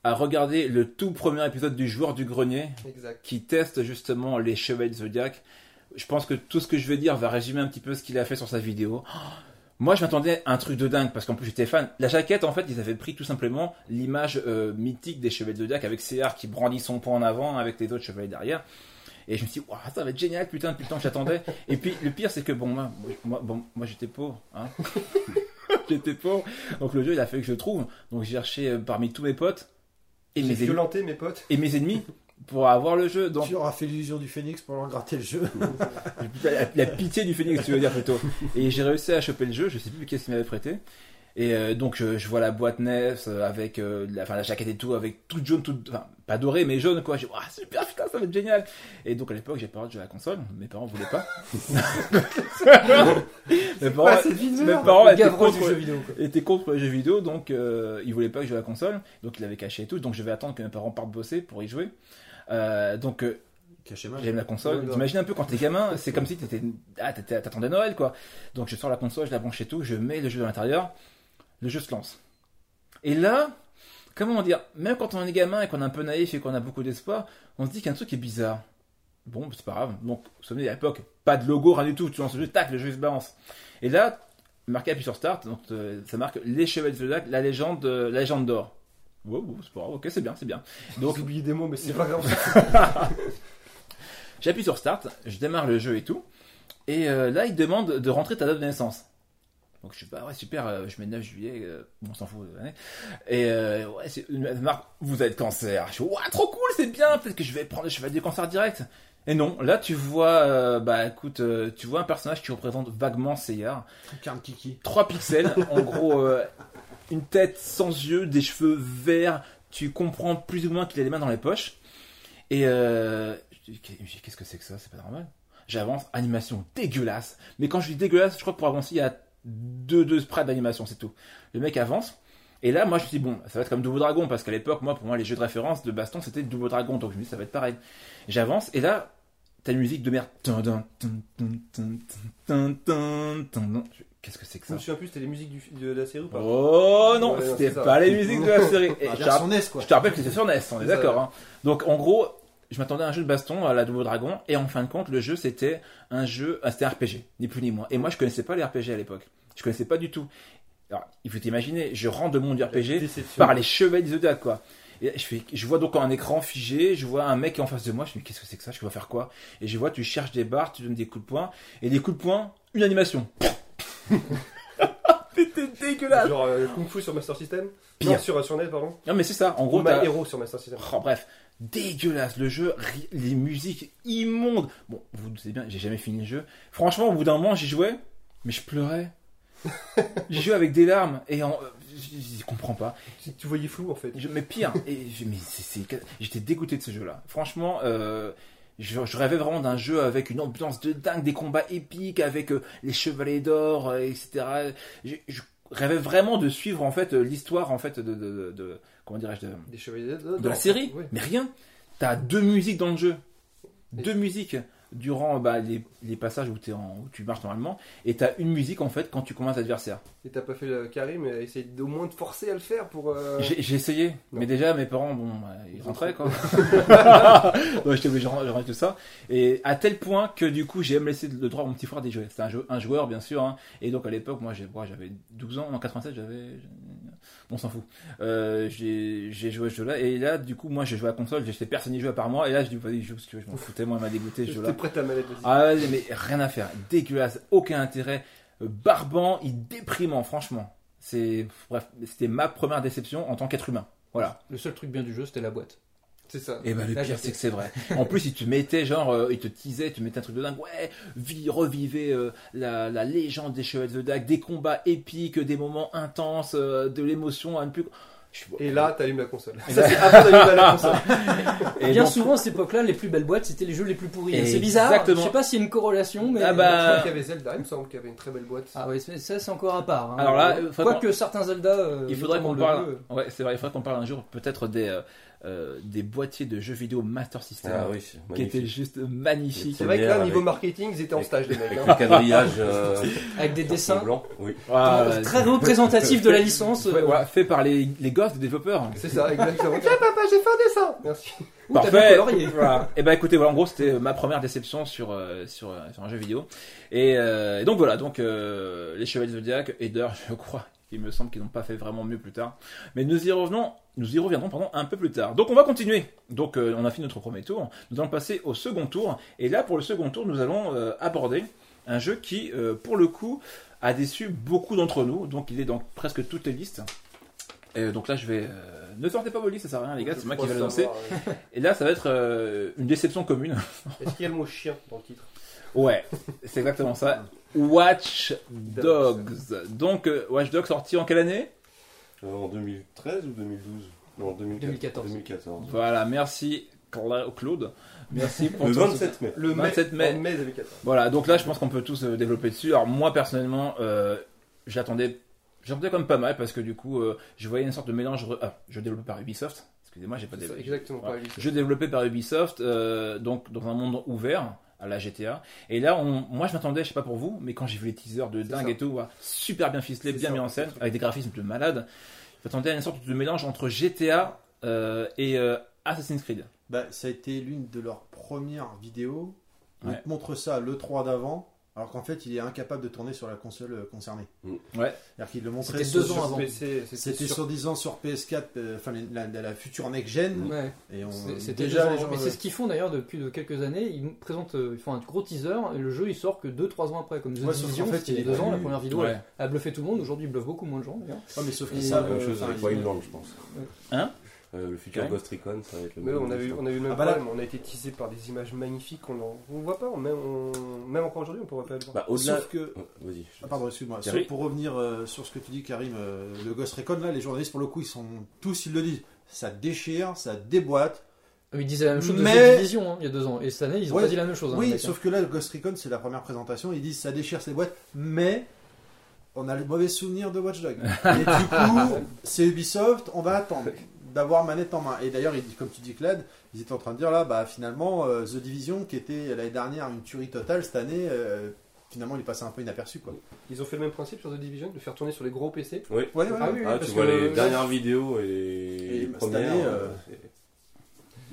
à regarder le tout premier épisode du Joueur du Grenier Exact. qui teste justement les chevaliers Zodiac. Je pense que tout ce que je vais dire va résumer un petit peu ce qu'il a fait sur sa vidéo. Oh, [gasps] Moi, je m'attendais à un truc de dingue parce qu'en plus j'étais fan. La jaquette, en fait, ils avaient pris tout simplement l'image mythique des chevaliers de Zodiac avec CR qui brandit son poing en avant avec les autres chevaliers derrière. Et je me suis dit, ça va être génial, putain, depuis le temps que j'attendais. Et puis, le pire, c'est que bon, moi, moi, bon, moi j'étais pauvre. Hein [laughs] [laughs] j'étais pauvre. Donc, le jeu, il a fait que je le trouve. Donc, j'ai cherché euh, parmi tous mes potes et mes, ennemis, violenté mes potes. et mes ennemis pour avoir le jeu. Donc, Tu auras fait l'illusion du phénix pour leur gratter le jeu. [laughs] la, la pitié du phénix, tu veux dire plutôt. Et j'ai réussi à choper le jeu, je sais plus qu'est-ce qu'il m'avait prêté. Et euh, donc je, je vois la boîte NES euh, avec euh, la, enfin, la jaquette et tout, avec toute jaune, toute, enfin pas dorée mais jaune quoi. J'ai dit, Ah, super, putain, ça va être génial. Et donc à l'époque j'ai pas de jouer à la console, mes parents voulaient pas. [laughs] mes parents, Ah, c'est bizarre. mes parents étaient contre, jeu vidéo. Quoi. était contre les jeux vidéo, donc euh, il voulait pas que je joue à la console, donc il avait caché et tout, donc je vais attendre que mes parents partent bosser pour y jouer. Euh, donc euh. J'aime la console. Ouais, T'imagines un peu quand t'es gamin, c'est comme si t'étais, ah, t'attendais Noël, quoi. Donc je sors la console, je la branche et tout, je mets le jeu dans l'intérieur, le jeu se lance. Et là, comment dire, même quand on est gamin et qu'on est un peu naïf et qu'on a beaucoup d'espoir, on se dit qu'il y a un truc qui est bizarre. Bon, c'est pas grave. Donc, vous vous souvenez, à l'époque, pas de logo, rien du tout. Tu lances le jeu, tac, le jeu se balance. Et là, marqué appuie sur Start, donc euh, ça marque les chevaliers de Zodiac, la légende, euh, la légende d'or. Wow, wow, c'est pas grave, ok, c'est bien, c'est bien. Donc, J'ai oublié des mots, mais c'est pas [laughs] grave. J'appuie sur Start, je démarre le jeu et tout. Et euh, là, il demande de rentrer ta date de naissance. Donc je suis bah ouais, super, euh, je mets 9 juillet, euh, on s'en fout. ouais. Et euh, ouais, c'est une marque, vous êtes cancer. Je suis, ouah, trop cool, c'est bien, peut-être que je vais prendre le cheval du cancer direct. Et non, là tu vois, euh, bah écoute, euh, tu vois un personnage qui représente vaguement Seyar. Carne Kiki. 3 pixels, [laughs] en gros, euh, une tête sans yeux, des cheveux verts, tu comprends plus ou moins qu'il a les mains dans les poches. Et euh, je dis, qu'est-ce que c'est que ça? C'est pas normal. J'avance, animation dégueulasse. Mais quand je dis dégueulasse, je crois que pour avancer, il y a deux, deux sprites d'animation, c'est tout. Le mec avance. Et là, moi, je me suis bon, ça va être comme Double Dragon, parce qu'à l'époque, moi, pour moi, les jeux de référence de baston, c'était Double Dragon, donc je me dis, ça va être pareil. J'avance, et là, t'as une musique de merde. Qu'est-ce que c'est que ça Je me souviens plus, c'était les musiques du, de la série ou pas Oh non, c'était pas les musiques de la série. Ah, et ah, sur NES, quoi. Je te rappelle que c'était sur NES, on est d'accord. Hein. Donc, en gros, je m'attendais à un jeu de baston à la Double Dragon, et en fin de compte, le jeu, c'était un jeu, ah, c'était un RPG, ni plus ni moins. Et moi, je connaissais pas les RPG à l'époque. Je connaissais pas du tout. Alors, il faut t'imaginer, je rentre de monde du RPG Déception. par les chevets du Zodiac, quoi. Et je, fais, je vois donc un écran figé, je vois un mec qui est en face de moi, je me dis qu'est-ce que c'est que ça, je dois faire quoi? Et je vois, tu cherches des barres, tu donnes des coups de poing, et des coups de poing, une animation. [laughs] C'était dégueulasse. Genre euh, Kung Fu sur Master System? Pire. Non, sur, sur NES, pardon. Non mais c'est ça, en gros, t'as- Hero sur Master System. Oh, bref, dégueulasse le jeu, les musiques immondes. Bon, vous le savez bien, j'ai jamais fini le jeu. Franchement, au bout d'un moment, j'y jouais, mais je pleurais. J'y jouais avec des larmes et en- je, je comprends pas. Tu, tu voyais flou en fait. Je- mais pire, et je- mais j'étais dégoûté de ce jeu-là. Franchement, euh, je, je rêvais vraiment d'un jeu avec une ambiance de dingue, des combats épiques, avec euh, les chevaliers d'or, euh, etc. Je, rêvais vraiment de suivre en fait l'histoire en fait de, de, de- de- comment dirais-je de, la série. Oui. Mais rien. T'as deux musiques dans le jeu, deux musiques durant bah, les, les passages où, t'es en, où tu marches normalement, et t'as une musique en fait quand tu commences l'adversaire. Et t'as pas fait le carré, mais essaye au moins de forcer à le faire pour. euh, J'ai essayé, Non. mais déjà mes parents, bon, bah, ils rentraient quoi. [laughs] Donc j'étais obligé de tout ça. Et à tel point que du coup, j'ai même laissé le droit à mon petit frère d'y jouer. C'était un, jeu- un joueur, bien sûr. hein. Et donc à l'époque, moi j'avais 12 ans, en 87, j'avais. On s'en fout. Euh, j'ai joué à ce jeu-là. Et là, du coup, moi j'ai joué à la console, j'étais personne n'y jouait à part moi. Et là, je dis, vas-y, joue parce que je m'en foutais, moi, il m'a dégoûté ce jeu-là. prêt à manette aussi. Ah ouais, mais rien à faire, dégueulasse, aucun intérêt, barbant, il déprimant, franchement. C'est bref, c'était ma première déception en tant qu'être humain. Voilà. Le seul truc bien du jeu, c'était la boîte. C'est ça. Et ben le Là, pire c'est que c'est vrai. En plus, il te mettait genre, euh, il te teasait, tu mettais un truc de dingue. Ouais, vie, revivez euh, la, la légende des chevaliers de Dac, des combats épiques, des moments intenses, euh, de l'émotion à ne plus. Je Et là, t'allumes la console. Ça, c'est d'allumer la console. [laughs] Et Bien donc- souvent, à cette époque-là, les plus belles boîtes, c'était les jeux les plus pourris. Et C'est bizarre. exactement. Je sais pas s'il y a une corrélation, mais. Ah Je bah- crois qu'il y avait Zelda, il me semble qu'il y avait une très belle boîte. Ah ouais, c'est- ça c'est encore à part. hein. Alors là, euh, faudrait quoique certains Zelda, euh, Il faudrait notamment qu'on le parle. deux, Ouais, c'est vrai. Il faudrait qu'on parle un jour peut-être des euh, euh, des boîtiers de jeux vidéo Master System Ah oui, qui étaient juste magnifiques. C'est vrai que là, Avec- niveau marketing, ils étaient en stage, les mecs. Avec hein. le quadrillage euh, [laughs] avec des dessins blanc. Oui. Voilà. très représentatifs de la licence. Ouais, euh, voilà, fait par les, les gosses des développeurs. C'est ça, exactement. Tiens, papa, j'ai fait un dessin. Merci. Parfait. Voilà. Et ben écoutez, voilà, en gros, c'était ma première déception sur euh, sur, euh, sur un jeu vidéo. Et, euh, et donc voilà, donc euh, les Chevaliers Zodiac d'ailleurs, [laughs] je crois, il me semble qu'ils n'ont pas fait vraiment mieux plus tard. Mais nous y revenons, nous y reviendrons pardon un peu plus tard. Donc on va continuer. Donc euh, on a fini notre premier tour. Nous allons passer au second tour. Et là, pour le second tour, nous allons euh, aborder un jeu qui, euh, pour le coup, a déçu beaucoup d'entre nous. Donc il est dans presque toutes les listes. Et donc là, je vais. ne sortez pas vos listes, ça sert à rien, les gars. C'est moi qui vais le lancer. [laughs] Et là, ça va être une déception commune. Est-ce qu'il y a le mot chien dans le titre? Ouais, c'est exactement ça. Watch Dogs. Donc, euh, Watch Dogs sorti en quelle année Euh, en 2013 ou 2012 Non, 2014. 2014. 2014. Voilà, merci Cla- Claude. Merci [laughs] pour Le ton- 27 mai. Le 27 mai. En mai 2014. Voilà, donc là, je pense qu'on peut tous euh, développer dessus. Alors, moi, personnellement, euh, j'attendais. J'attendais quand même pas mal parce que du coup, euh, je voyais une sorte de mélange. re- Ah, je développé par Ubisoft. Excusez-moi, j'ai pas C'est ça, développé. Exactement, Voilà. pas Ubisoft. Jeu développé par Ubisoft, euh, donc dans un monde ouvert à la GTA. Et là, on, moi, je m'attendais, je sais pas pour vous, mais quand j'ai vu les teasers de dingue ça. et tout, voilà, super bien ficelé, bien ça, mis en scène, avec des graphismes de malade. Je m'attendais à une sorte de mélange entre GTA euh, et euh, Assassin's Creed. Bah, ça a été l'une de leurs premières vidéos. Ouais. Ils te montrent ça le 3 d'avant, alors qu'en fait, il est incapable de tourner sur la console euh, concernée. Ouais. C'est-à-dire qu'il le montrait C'était sur- deux ans sur- avant. PC, C'était sur- soi-disant sur PS4, euh, enfin la, la- la future next-gen. Ouais. Et on, C'est- C'était déjà, déjà les gens, Mais euh, c'est ce qu'ils font d'ailleurs depuis de quelques années. Ils présentent, euh, ils font un gros teaser et le jeu il sort que 2-3 ans après. Comme The Ouais, Division, qu'en fait, il y a deux ans, la première vidéo Ouais. elle a bluffé tout le monde. Aujourd'hui, il bluffe beaucoup moins de gens ouais, mais sauf euh, enfin, avec ils- Wildland, je pense. Hein? Euh, le futur Ouais. Ghost Recon, ça va être le Mais même. on a eu, on a eu le même Ah bah problème. On a été teasé par des images magnifiques. On on voit pas. Même, on- même encore aujourd'hui, on pourrait pas le voir. Bah, au-delà. Sauf que Vas-y. je- Ah pardon, excuse-moi. Sauf Pour revenir euh, sur ce que tu dis, Karim, euh, le Ghost Recon, là, les journalistes, pour le coup, ils sont tous, ils le disent. Ça déchire, ça déboîte. Ils disaient la même chose Mais- de Division hein, il y a deux ans. Et cette année, ils ont Ouais. pas dit la même chose. hein, oui, sauf que là, le Ghost Recon, c'est la première présentation. Ils disent ça déchire, ça déboîte, mais on a le mauvais souvenir de Watch Dogs. Et du coup, [laughs] c'est Ubisoft, on va attendre d'avoir manette en main. Et d'ailleurs, comme tu dis, Clad, ils étaient en train de dire là, bah finalement, euh, The Division, qui était l'année dernière une tuerie totale, cette année, euh, finalement, il est passé un peu inaperçu, quoi. Ils ont fait le même principe sur The Division, de faire tourner sur les gros PC. Oui. Ouais, ouais, Ah ouais. oui, Ah, tu vois que- les dernières vidéos et les cette premières. année,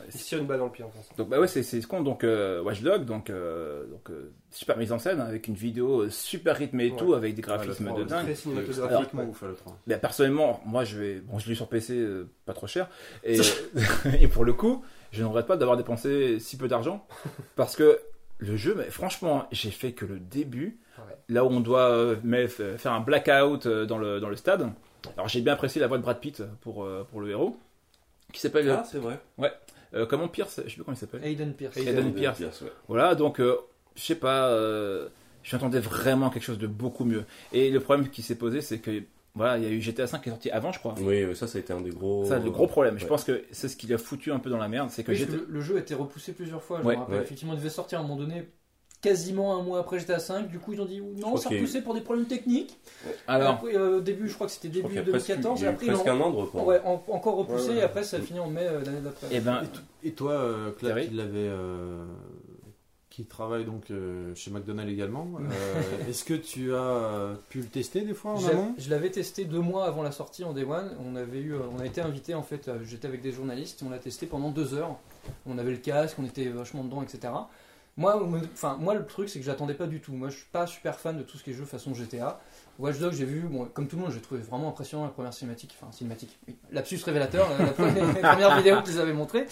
c'est- Ils se tirent une balle dans le pied en France. Donc bah ouais, c'est c'est ce qu'on donc euh, Watch Dogs, donc euh, donc euh, super mise en scène hein, avec une vidéo euh, super rythmée et Ouais. tout, avec des Ouais, graphismes le de trois, dingue. Très cinématographique. Ouais. ouf, le 3. Ben, personnellement, moi je vais, bon, je l'ai sur PC, euh, pas trop cher, et, [laughs] [laughs] et pour le coup, je ne regrette pas d'avoir dépensé si peu d'argent, [laughs] parce que le jeu, mais franchement, j'ai fait que le début, Ouais. là où on doit mais, faire un blackout dans le, dans le stade. Alors j'ai bien apprécié la voix de Brad Pitt pour, pour le héros, qui s'appelle, Ah, c'est vrai. Euh, comment Pierce, je sais plus comment il s'appelle. Aiden Pierce. Aiden Pierce. ouais. Voilà, donc euh, je sais pas, euh, je m'attendais vraiment à quelque chose de beaucoup mieux. Et le problème qui s'est posé, c'est que voilà, il y a eu GTA 5 qui est sorti avant, je crois. Oui, ça, ça a été un des gros. Ça, le gros problème. Je pense que c'est ce qui l'a foutu un peu dans la merde, c'est que Oui, GTA le, le jeu a été repoussé plusieurs fois. Je Ouais. me rappelle, Ouais. effectivement, il devait sortir à un moment donné, quasiment un mois après GTA 5. Du coup, ils ont dit non, crois c'est qu'il y a eu- repoussé pour des problèmes techniques. Alors, Après, euh, au début, je crois que c'était début qu'il y a presque, 2014. il y Et après, ils presque un an de report. ouais, en- encore repoussé. Ouais, ouais. Et après, ça a fini en mai euh, l'année d'après. eh ben, Et toi, euh, Claire, qui l'avait, euh, qui travaille donc euh, chez McDonald's également, euh, [laughs] est-ce que tu as pu le tester des fois en J'ai- amont? Je l'avais testé deux mois avant la sortie en Day One. On avait eu, on a été invité en fait. J'étais avec des journalistes. On l'a testé pendant deux heures. On avait le casque, on était vachement dedans, etc. Moi, enfin, moi, le truc, c'est que j'attendais pas du tout. Moi, je suis pas super fan de tout ce qui est jeu façon GTA. Watch Dogs, j'ai vu, bon, comme tout le monde, j'ai trouvé vraiment impressionnant la première cinématique. Enfin, cinématique, oui. Lapsus révélateur, la, la première, [laughs] les premières vidéos qu'ils avaient montrées.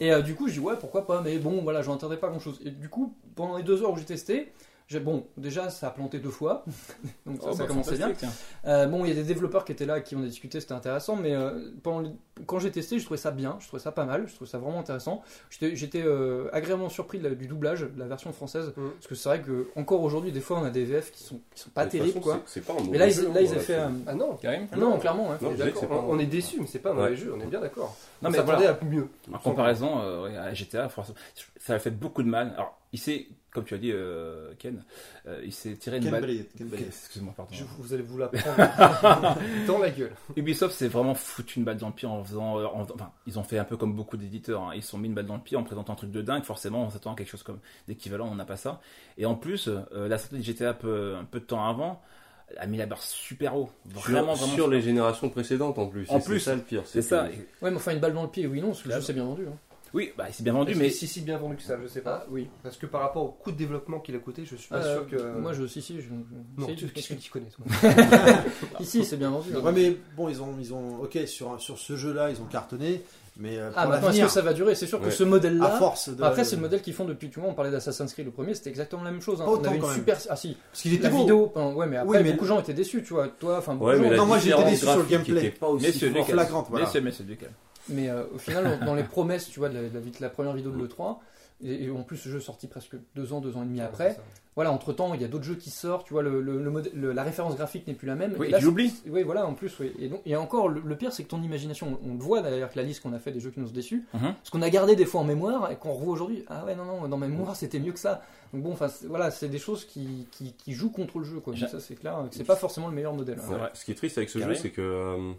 Et euh, du coup, je dis, ouais, pourquoi pas, mais bon, voilà, j'en attendais pas grand chose. Et du coup, pendant les deux heures où j'ai testé, bon, déjà, ça a planté deux fois. [laughs] Donc, ça, oh, ça bah, commençait bien. Euh, bon, il y a des développeurs qui étaient là, avec qui on a discuté, c'était intéressant, mais euh, pendant les- quand j'ai testé, je trouvais ça bien, je trouvais ça pas mal, je trouvais ça vraiment intéressant. J'étais j'étais, euh, agréablement surpris de la- du doublage, de la version française, Mhm. parce que c'est vrai que encore aujourd'hui, des fois, on a des VF qui sont, qui sont pas terribles, façon, quoi. c'est- C'est pas un Mais là, ils, jeu, là, ils ont fait. un- Ah non, Karim Non, clairement. Non, on, on est déçu, mais c'est pas un mauvais Ouais. jeu, on est bien d'accord. Non, on mais s'attendait voilà. à mieux. En comparaison euh, à GTA, ça a fait beaucoup de mal. Alors, il s'est, comme tu as dit, euh, Ken, euh, il s'est tiré une Ken balle. Bryant, Ken Bryant. Excuse-moi, pardon. Je- vous allez vous la [laughs] prendre dans la gueule. Ubisoft s'est vraiment foutu une balle dans le pied en faisant. euh, en- enfin, ils ont fait un peu comme beaucoup d'éditeurs. hein. Ils se sont mis une balle dans le pied en présentant un truc de dingue. Forcément, on s'attend à quelque chose comme d'équivalent. On n'a pas ça. Et en plus, euh, la sortie de GTA peu, un peu de temps avant a mis la barre super haut. Sur- Vraiment, vraiment. sur les générations précédentes en plus. En Et c'est plus, ça le pire. C'est ça. que- Ouais, mais enfin, une balle dans le pied, oui, non, parce que le jeu s'est bien vendu. hein. Oui, bah, il s'est bien vendu, mais si si bien vendu que ça, je sais pas. Ah, oui. Parce que par rapport au coût de développement qu'il a coûté, je suis pas Euh, sûr que. Moi, je, si, si, je. Non, tu- qu'est-ce que tu connais toi [laughs] Ici, c'est bien vendu. hein. Ouais, mais bon, ils ont, ils ont, ok, sur, sur ce jeu-là, ils ont cartonné, mais euh, Ah, pour maintenant, est-ce que ça va durer? C'est sûr que ce à modèle-là. force de. Après, c'est le modèle qu'ils font depuis tout le monde. On parlait d'Assassin's Creed le premier, c'était exactement la même chose. hein. On avait une quand même. super. Ah si, Parce qu'il était la beau. vidéo. enfin, ouais, mais après, Oui, mais- beaucoup de gens étaient déçus, tu vois. Toi, enfin, beaucoup Ouais, de mais gens. la Non, moi, différence déçu sur le gameplay. pas aussi. Lucas. flagrante, voilà. Lucas. Mais euh, au final, dans les [laughs] promesses, tu vois, de la, de la, de la première vidéo de l'E3, et, et en plus, ce jeu est sorti presque deux ans, deux ans et demi après. Voilà, entre temps, il y a d'autres jeux qui sortent, tu vois, le, le- le modèle- le- la référence graphique n'est plus la même. Oui, Et et là, tu l'oublies. Oui, voilà, en plus, oui. Et, donc, et encore, le, le pire, c'est que ton imagination, on, on le voit d'ailleurs que la liste qu'on a fait des jeux qui nous ont déçus, Mhm. ce qu'on a gardé des fois en mémoire et qu'on revoit aujourd'hui, ah ouais, non, non, dans ma mémoire, c'était mieux que ça. Donc bon, enfin, c'est- voilà, c'est des choses qui, qui, qui jouent contre le jeu, quoi. Ça, c'est clair, que c'est pas forcément le meilleur modèle. hein. Vrai. Ce qui est triste avec ce Carré. jeu, c'est que euh,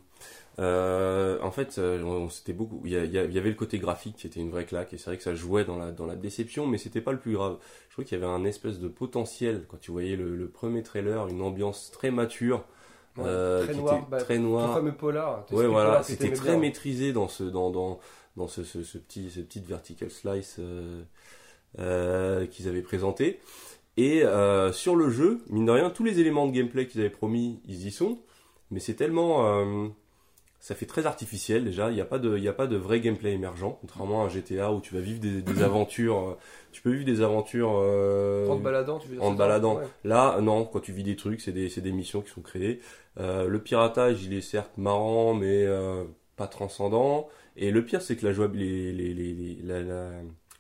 euh, en fait, euh, on- beaucoup. Il y, avait le côté graphique qui était une vraie claque, et c'est vrai que ça jouait dans la dans la déception, mais c'était pas le plus grave. Je trouvais qu'il y avait un espèce de potentiel quand tu voyais le, le premier trailer, une ambiance très mature, Ouais, euh, très qui noir, était bah, très noir. fameux polar. Ouais, voilà, c'était très bien. maîtrisé dans ce dans dans dans ce, ce, ce petit ce petite vertical slice euh, qu'ils avaient présenté. Et sur le jeu, mine de rien, tous les éléments de gameplay qu'ils avaient promis, ils y sont. Mais c'est tellement, ça fait très artificiel déjà. Il n'y a pas de, il y a pas de vrai gameplay émergent, contrairement à un GTA où tu vas vivre des, des [clears throat] aventures. euh, Tu peux vivre des aventures. euh, En te baladant, tu veux dire en te baladant. Ouais. Là, non, quand tu vis des trucs, c'est des, c'est des missions qui sont créées. Euh, le piratage, il est certes marrant, mais euh, pas transcendant. Et le pire, c'est que la, jouab- les- les- les- les- la, la-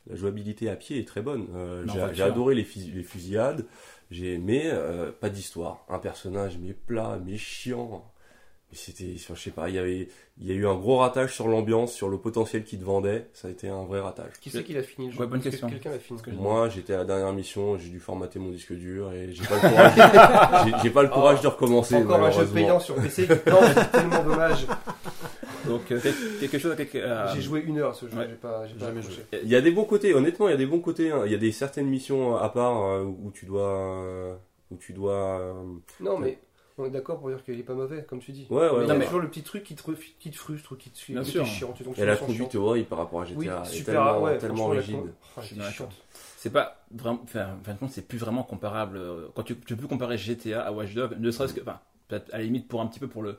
la jouabilité à pied est très bonne. Euh, j'ai, adoré les, fus- les fusillades, j'ai, mais euh, pas d'histoire. Un personnage, mais plat, mais chiant. C'était, je sais pas, il y avait, il y a eu un gros ratage sur l'ambiance, sur le potentiel qu'il te vendait. Ça a été un vrai ratage. Qui c'est qui l'a fini le jeu Ouais, bonne que question. Quelqu'un l'a fini. Moi, j'étais à la dernière mission, j'ai dû formater mon disque dur et j'ai pas le courage, [laughs] j'ai, j'ai pas le courage de recommencer. Encore un jeu payant sur PC plante, c'est tellement dommage. Donc, euh, quel- quelque chose à- J'ai joué une heure à ce jeu, ouais. j'ai pas, j'ai Jamais accroché. Il y a des bons côtés, honnêtement, il y a des bons côtés. hein. Il y a des certaines missions à part euh, où tu dois, euh, où tu dois. euh, Non, mais on est d'accord pour dire qu'il est pas mauvais, comme tu dis. Ouais, ouais. mais il y a ouais. toujours le petit truc qui te, qui te frustre ou qui te Bien qui sûr. est chiant. Tu Et la conduite horrible par rapport à GTA. Oui, Elle est super, tellement, ouais, tellement rigide. C'est pas vraiment. Enfin, en fin de compte, c'est plus vraiment comparable. euh, Quand tu, tu peux comparer GTA à Watch Dogs, ne serait-ce que. Enfin, peut-être à la limite pour un petit peu pour le,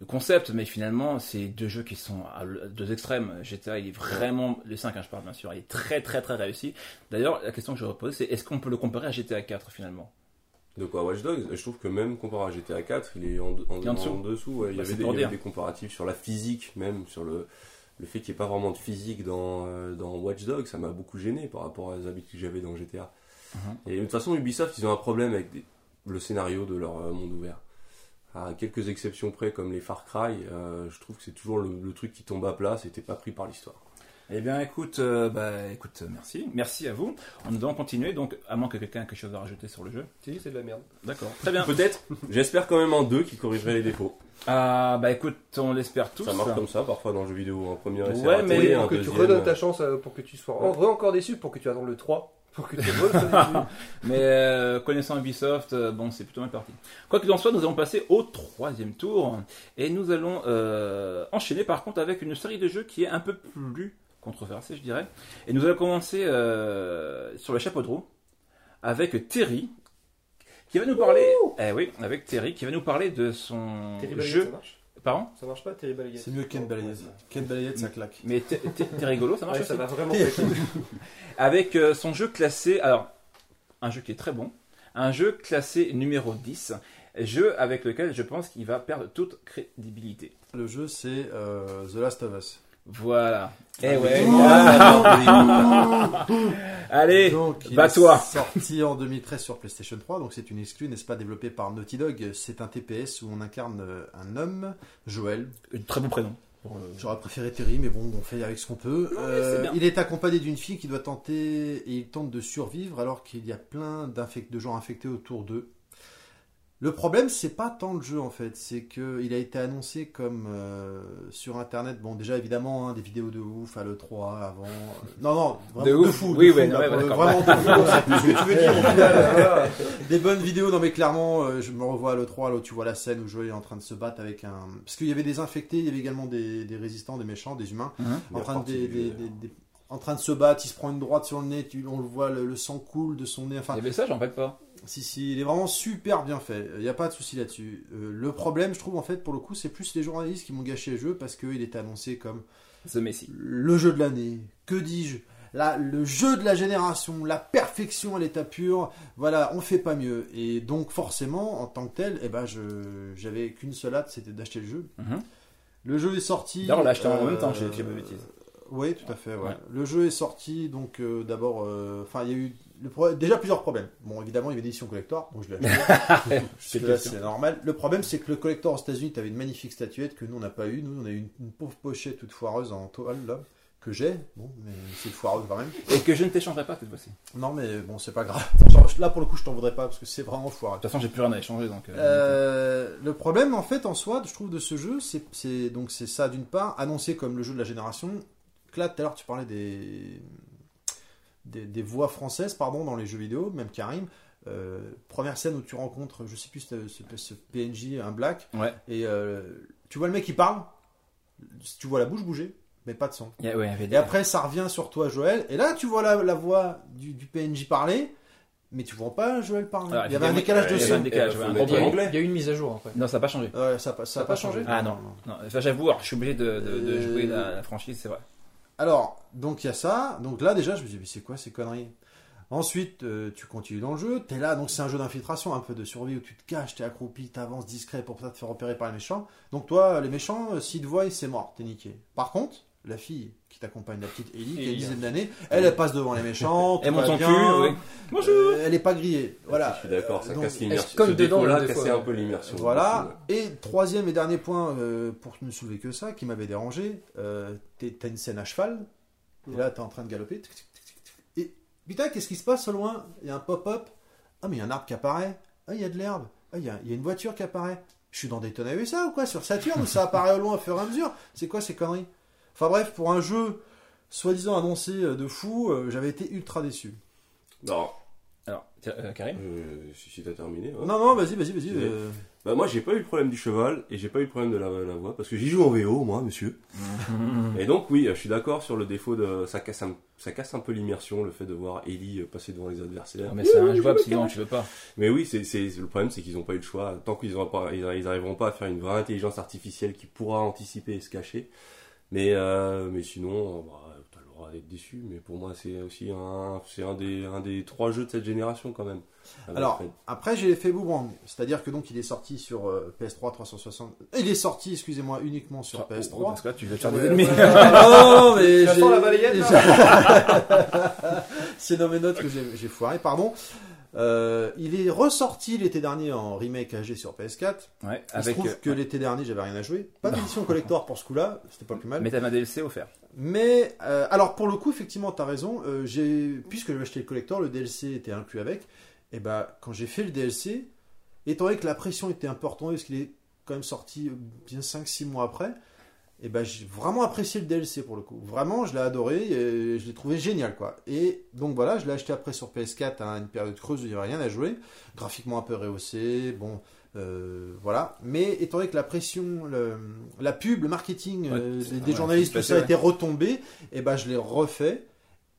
le concept, mais finalement, c'est deux jeux qui sont à deux extrêmes. GTA, il est vraiment. Le 5, hein, je parle bien sûr, il est très très très réussi. D'ailleurs, la question que je repose, c'est est-ce qu'on peut le comparer à GTA 4 finalement? De quoi Watch Dogs Je trouve que même comparé à GTA 4, il est en, en- dessous. dessous. ouais. Il y Bah, avait, des, il y avait des comparatifs sur la physique, même sur le, le fait qu'il n'y ait pas vraiment de physique dans, euh, dans Watch Dogs. Ça m'a beaucoup gêné par rapport aux habitudes que j'avais dans GTA. Mhm. Et de toute façon, Ubisoft, ils ont un problème avec des- le scénario de leur euh, monde ouvert. À quelques exceptions près, comme les Far Cry, euh, je trouve que c'est toujours le, le truc qui tombe à plat, c'était pas pris par l'histoire. Eh bien, écoute, euh, bah, écoute, euh, merci. Merci à vous. Nous allons continuer, donc, à moins que quelqu'un ait quelque chose à rajouter sur le jeu. Si, c'est de la merde. D'accord. Très bien. Peut-être, j'espère quand même en deux qui corrigerait les défauts. Ah, bah, écoute, on l'espère tous. Ça marche comme ça parfois dans le jeu vidéo. Un premier essai Ouais, raté, mais un pour que tu redonnes ta chance euh, pour que tu sois en- encore déçu, pour que tu attendes le 3, pour que tu re- [laughs] Mais euh, connaissant Ubisoft, euh, bon, c'est plutôt mal parti. Quoi qu'il en soit, nous allons passer au troisième tour. Et nous allons euh, enchaîner par contre avec une série de jeux qui est un peu plus controversée, je dirais. Et nous allons commencer euh, sur le chapeau de roue avec Terry. Qui va nous parler, eh oui, avec Terry, qui va nous parler de son jeu. ça marche Pardon Ça marche pas, Terrible Alligator C'est mieux Ken Balayette. Ken Balayette, ça claque. Mais t'es rigolo, ça marche Ouais, ça va vraiment claquer. avec euh, son jeu classé, alors un jeu qui est très bon, un jeu classé numéro 10, jeu avec lequel je pense qu'il va perdre toute crédibilité. Le jeu, c'est euh, The Last of Us. Voilà. Eh ouais. Ah, Allez, Donc, il bats-toi. est sorti en 2013 sur PlayStation 3, donc c'est une exclue, n'est-ce pas, développée par Naughty Dog. C'est un TPS où on incarne euh, un homme, Joël. très bon prénom. J'aurais préféré Terry, mais bon, on fait avec ce qu'on peut. Non, Euh, il est accompagné d'une fille qui doit tenter, et il tente de survivre alors qu'il y a plein de gens infectés autour d'eux. Le problème, c'est pas tant le jeu en fait, c'est que il a été annoncé comme euh, sur internet. Bon, déjà évidemment, hein, des vidéos de ouf à l'E3 avant. Non, non, vraiment De de, ouf. fou. Oui, de fou, non, ouais, d'accord. Vraiment de fou. Ce que [laughs] tu veux dire au final. voilà. Des bonnes vidéos, non mais clairement, euh, je me revois à l'E3, là où tu vois la scène où Joël est en train de se battre avec un. Parce qu'il y avait des infectés, il y avait également des, des résistants, des méchants, des humains, Mhm. en train, de, parti, des- des- euh, des- des- en train de se battre, il se prend une droite sur le nez, tu- on le voit, le, le sang coule de son nez. Enfin, Il y avait ça, j'en pas. Si, si, il est vraiment super bien fait. Il n'y a pas de souci là-dessus. Euh, le problème, je trouve, en fait, pour le coup, c'est plus les journalistes qui m'ont gâché le jeu parce qu'il était annoncé comme The Messi. le jeu de l'année. Que dis-je? Là, le jeu de la génération, la perfection à l'état pur. Voilà, on fait pas mieux. Et donc, forcément, en tant que tel, eh ben, je, j'avais qu'une seule hâte, c'était d'acheter le jeu. Mhm. Le jeu est sorti. D'ailleurs, on l'a acheté en euh, même temps, j'ai de bêtises. Oui, tout à fait. ouais. Ouais. Le jeu est sorti, donc euh, d'abord, euh, enfin, il y a eu le pro- déjà plusieurs problèmes. Bon, évidemment, il y avait des éditions collector, donc je l'ai acheté. [laughs] C'est normal. Le problème, c'est que le collector aux États-Unis, tu avais une magnifique statuette que nous, on n'a pas eu. Nous, on a eu une, une pauvre pochette toute foireuse en toile, là, que j'ai. Bon, mais c'est foireuse quand même. Et que je ne t'échangerai pas cette fois-ci. De Non, mais bon, c'est pas grave. Là, pour le coup, je t'en voudrais pas parce que c'est vraiment foireux. toute façon, j'ai plus rien à échanger, donc. euh, Euh, le problème, en fait, en soi, je trouve, de ce jeu, c'est c'est- donc c'est ça d'une part, annoncé comme le jeu de la génération. Que Là, tout à l'heure, tu parlais des, des, des voix françaises, pardon, dans les jeux vidéo, même Karim. Euh, première scène où tu rencontres, je sais plus, ce, ce- PNJ, un black, Ouais. et euh, tu vois le mec qui parle, tu vois la bouche bouger, mais pas de son. Ouais, Et après, ça revient sur toi, Joël, et là, tu vois la, la voix du, du PNJ parler, mais tu vois pas Joël parler. Alors, il y avait un décalage de son. Il y, a, en problème. anglais. il y a eu une mise à jour après. Non, ça n'a pas changé. Ouais, ça, a- ça a a pas changé Ah non. non. Enfin, j'avoue, alors, je suis obligé de, de- de Euh, jouer la, la franchise, c'est vrai. Alors, donc il y a ça. Donc là, déjà, je me dis, mais c'est quoi ces conneries? Ensuite, euh, tu continues dans le jeu. T'es là, donc c'est un jeu d'infiltration, un peu de survie où tu te caches, t'es accroupi, t'avances discret pour pas te faire repérer par les méchants. Donc toi, les méchants, euh, s'ils te voient, c'est mort, t'es niqué. Par contre, la fille qui t'accompagne, la petite Ellie, qui a une dizaine d'années, elle, elle passe devant les méchants. Elle monte bien. cul, oui. Euh, elle est pas grillée. Voilà. Je suis d'accord, ça Donc, casse l'immersion. Ce dedans, des cassait fois. un peu l'immersion. Voilà. Et troisième et dernier point, euh, pour ne soulever que ça, qui m'avait dérangé, euh, t'as une scène à cheval, et là t'es en train de galoper, et putain, qu'est-ce qui se passe au loin? Il y a un pop-up, ah mais il y a un arbre qui apparaît, ah il y a de l'herbe, ah il y a, il y a une voiture qui apparaît. Je suis dans Daytona USA ou quoi? Sur Saturn où ça apparaît au loin au fur et à mesure? C'est quoi ces conneries? Enfin bref, pour un jeu soi-disant annoncé euh, de fou, euh, j'avais été ultra déçu. Non, Alors, euh, Karim? Euh, si si t'as terminé. hein. Non, non, vas-y, vas-y, vas-y. Désolé. euh, Bah moi j'ai pas eu le problème du cheval et j'ai pas eu le problème de la, la voix parce que j'y joue en VO moi monsieur. [laughs] Et donc oui, je suis d'accord sur le défaut de ça casse un, ça casse un peu l'immersion le fait de voir Ellie passer devant les adversaires. Non, mais c'est injouable, sinon tu veux pas. Mais oui, c'est c'est le problème c'est qu'ils ont pas eu le choix tant qu'ils auront pas ils, ils arriveront pas à faire une vraie intelligence artificielle qui pourra anticiper et se cacher. Mais euh, mais sinon bah, t'as le droit d'être déçu mais pour moi c'est aussi un c'est un des un des trois jeux de cette génération quand même. Alors, Fred. après j'ai l'effet boomerang, c'est-à-dire que donc il est sorti sur euh, PS3 360. Il est sorti, excusez-moi, uniquement sur Oh, PS3. Parce que là, tu veux faire Ouais, des ennemis. non, [laughs] non, mais j'ai- la balayette, [laughs] C'est dans mes notes que j'ai j'ai foiré, pardon. Euh, il est ressorti l'été dernier en remake AG sur PS4. Ouais, Il se avec. trouve euh, que l'été dernier, j'avais rien à jouer. Pas d'édition collector pour ce coup-là, c'était pas plus mal. Mais t'as un DLC offert. Mais euh, alors pour le coup, effectivement, t'as raison. j'ai puisque j'ai acheté le collector, le DLC était inclus avec. Et bah quand j'ai fait le DLC, étant donné que la pression était importante parce qu'il est quand même sorti bien 5-6 mois après, et ben j'ai vraiment apprécié le DLC pour le coup. Vraiment, je l'ai adoré, et je l'ai trouvé génial quoi. Et donc voilà, je l'ai acheté après sur PS4 à une période creuse où il n'y avait rien à jouer, graphiquement un peu rehaussé, bon. euh, voilà, mais étant donné que la pression, le- la pub, le marketing Ouais, euh, des, journalistes, tout ça été retombé, et ben je l'ai refait.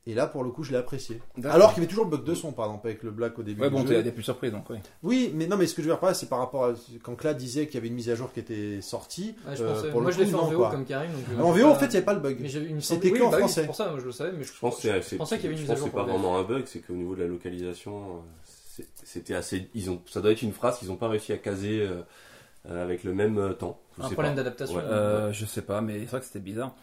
Et là, pour le coup, je l'ai apprécié. Alors qu'il y avait toujours le bug de son, par exemple, avec le black au début. Ouais, du bon, jeu. t'es t'es plus surpris donc, oui. Oui, mais non, mais ce que je veux dire par c'est par rapport à quand Claude disait qu'il y avait une mise à jour qui était sortie. Ouais, je euh, pensais- pour le moi, je l'ai coup, fait en non, VO quoi. comme Karim. donc je- En VO, en fait, il n'y avait pas le bug. Mais j'avais- C'était que en oui, bah français. c'est pour ça, moi, je le savais, mais je, Je pense que c'est- je c'est- pensais qu'il y avait une je mise à pense que jour. c'est pas pour le- vraiment un bug, c'est qu'au niveau de la localisation, euh, c'est- c'était assez. Ils ont, ça doit être une phrase qu'ils n'ont pas réussi à caser euh, euh, avec le même euh, temps. Je Un sais problème pas. d'adaptation. Ouais. Euh, je sais pas, mais c'est vrai que c'était bizarre.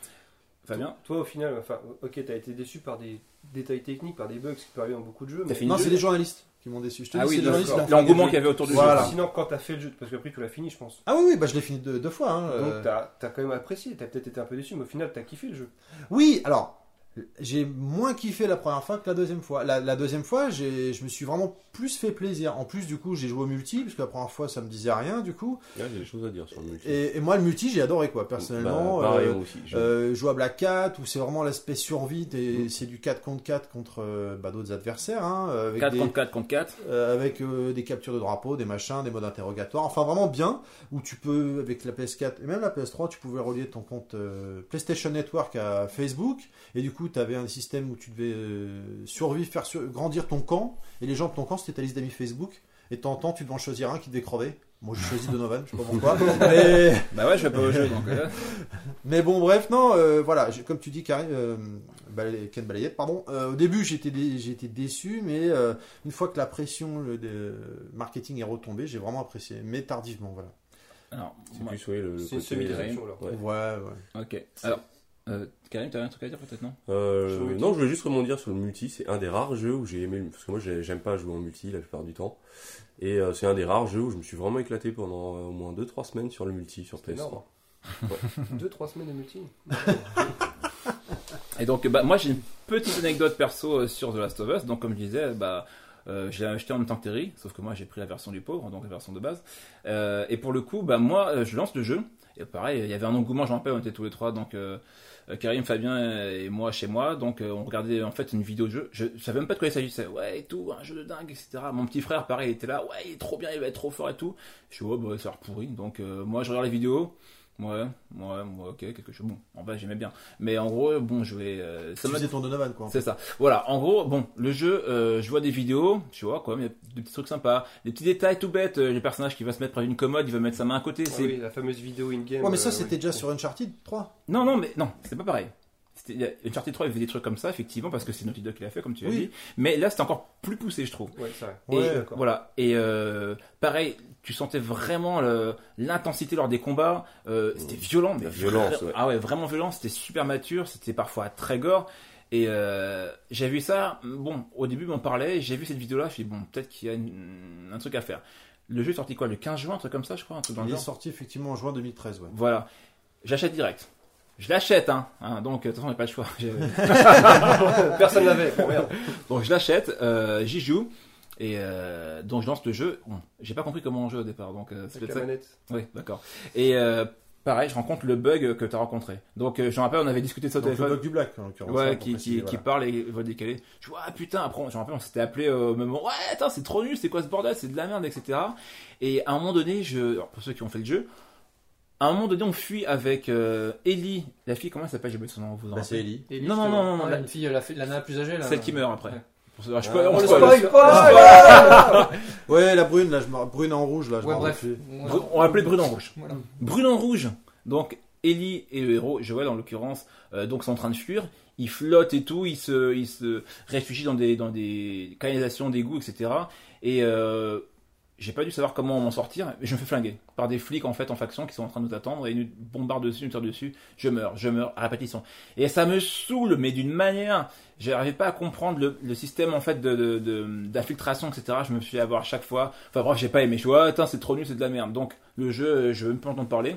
Fabien Toi, au final, enfin, ok, t'as été déçu par des détails techniques, par des bugs qui peuvent arriver dans beaucoup de jeux. Mais Non, c'est les journalistes qui m'ont déçu. Je te Ah dis, oui, c'est les journalistes. d'accord. qui ont fait l'engouement le qu'il y avait autour du Voilà. jeu. sinon, quand t'as fait le jeu, parce qu'après tu l'as fini, je pense. Ah oui, oui, bah, je l'ai fini deux, deux fois. hein, euh. Donc t'as as quand même apprécié. T'as peut-être été un peu déçu, mais au final, t'as kiffé le jeu. Oui, alors, j'ai moins kiffé la première fois que la deuxième fois. La, la deuxième fois, j'ai- je me suis vraiment plus fait plaisir. En plus, du coup, j'ai joué au multi, parce que la première fois, ça me disait rien, du coup. Ouais, j'ai des choses à dire sur le multi. Et, et moi, le multi, j'ai adoré, quoi, personnellement. Bah, pareil, Euh, moi aussi. je- Euh, jouable à 4 où c'est vraiment l'aspect survie et c'est du 4 contre 4 contre euh, bah, d'autres adversaires hein, euh, avec, 4 des, contre 4 contre 4. euh, avec euh, des captures de drapeaux, des machins, des modes interrogatoires, enfin vraiment bien où tu peux avec la PS4 et même la PS3 tu pouvais relier ton compte euh, PlayStation Network à Facebook et du coup tu avais un système où tu devais euh, survivre, faire sur- grandir ton camp et les gens de ton camp c'était ta liste d'amis Facebook et de temps en temps tu devais en choisir un qui devait crever. Moi j'ai choisi Donovan, je sais pas pourquoi. [laughs] mais... Bah ouais, je vais pas au jeu donc. euh, Mais bon, bref, non, euh, voilà, comme tu dis, Karim, euh, Balay- Ken Balayette, pardon. euh, au début, j'étais dé- déçu, mais euh, une fois que la pression le, de marketing est retombée, j'ai vraiment apprécié, mais tardivement, voilà. Alors, C'est plus ouais, le, le côté. là. Ouais. Ouais, ouais. ok. Alors, euh, Karim, t'as un truc à dire peut-être non? Euh, non, je voulais juste rebondir sur le multi. C'est un des rares jeux où j'ai aimé. Parce que moi, j'ai- j'aime pas jouer en multi la plupart du temps. Et euh, c'est un des rares jeux où je me suis vraiment éclaté pendant euh, au moins 2-3 semaines sur le multi, sur C'est PS3. énorme. [laughs] Deux, trois semaines de multi? Et donc, bah, moi j'ai une petite anecdote perso euh, sur The Last of Us. Donc, comme je disais, bah, euh, je l'ai acheté en même temps que Terry, sauf que moi j'ai pris la version du pauvre, donc la version de base. Euh, et pour le coup, bah, moi je lance le jeu. Et pareil, il y avait un engouement, je me rappelle, on était tous les trois, donc euh, Karim, Fabien et moi chez moi. Donc, euh, on regardait en fait une vidéo de jeu. Je, savais même pas de quoi il s'agissait. Ouais, et tout, un jeu de dingue, etc. Mon petit frère, pareil, il était là. Ouais, il est trop bien, il va être trop fort et tout. Je suis, ouais, bah, ça a. Donc, euh, moi je regarde les vidéos. Ouais, ouais, ouais, ok, quelque chose. Bon, en bas j'aimais bien. Mais en gros, bon, je vais. euh, ça Tu ton Donovan, quoi. c'est ça. Voilà, en gros, bon, le jeu, euh, je vois des vidéos, tu vois, quoi, mais il y a des petits trucs sympas, des petits détails tout bêtes, euh, le personnage qui va se mettre près d'une commode, il va mettre sa main à côté, Ah c'est... oui, la fameuse vidéo in-game. Ouais, mais ça, euh, c'était oui. déjà sur Uncharted 3. Non, non, mais non, c'est pas pareil. Uncharted 3, il faisait des trucs comme ça, effectivement, parce que c'est Naughty Dog qui l'a fait, comme tu l'as Oui. dit, mais là, c'était encore plus poussé, je trouve. Ouais, c'est vrai. Et Ouais, voilà. Et euh, pareil, tu sentais vraiment l'intensité lors des combats. euh, c'était violent, mais La violence, vra- ouais. Ah ouais, vraiment violent. C'était super mature. C'était parfois très gore. Et euh, j'ai vu ça. Bon, au début, on parlait. J'ai vu cette vidéo-là. Je me suis dit, bon, peut-être qu'il y a une- un truc à faire. Le jeu est sorti quoi Le 15 juin, un truc comme ça, je crois, un truc dans le Il est sorti effectivement en juin 2013, ouais. Voilà. J'achète direct. Je l'achète, hein. hein, donc, de toute façon, j'ai pas le choix. [laughs] Personne l'avait. Bon. Donc je l'achète, euh, j'y joue, et euh, donc je lance le jeu. Bon, j'ai pas compris comment on joue au départ, donc euh, c'est Avec la manette. Oui, d'accord. Et euh, pareil, je rencontre le bug que tu as rencontré. Donc euh, je me rappelle, on avait discuté de ça au Donc le téléphone. bug du Black, en l'occurrence. hein, Ouais, pour qui, préciser, qui, qui voilà. parle et va décaler. Je vois, ah putain, après, je me rappelle, on s'était appelé au même moment, ouais, attends, c'est trop nul, c'est quoi ce bordel, c'est de la merde, etc. Et à un moment donné, je, alors, pour ceux qui ont fait le jeu, à un moment donné, on fuit avec euh, Ellie, la fille, comment elle s'appelle, j'ai oublié son nom, vous en Bah, c'est Ellie. Ellie, Non, non, justement. non, non, la- une fille, la, la nana plus âgée là. celle qui meurt après. Ouais. Je Ah, peux- on on spoil. spoil. [laughs] Ouais, la brune, là, je brune en rouge, là, je Ouais, m'en bref. On va appeler Brûle en rouge. Voilà. Brûle en rouge. Donc Ellie et le héros, Joël en l'occurrence, euh, donc sont en train de fuir. Ils flottent et tout, ils se, ils se réfugient dans des, dans des canalisations, des égouts, etc. Et euh, j'ai pas dû savoir comment m'en sortir, mais je me fais flinguer par des flics en fait en faction qui sont en train de nous attendre et ils nous bombardent dessus, nous tirent dessus, je meurs, je meurs à répétition. Et ça me saoule, mais d'une manière, j'arrivais pas à comprendre le, système en fait de, de- de- d'infiltration, etc. Je me suis avoir à chaque fois, enfin bref, j'ai pas aimé, je vois, attends, c'est trop nul, c'est de la merde. Donc le jeu, je veux même pas entendre parler.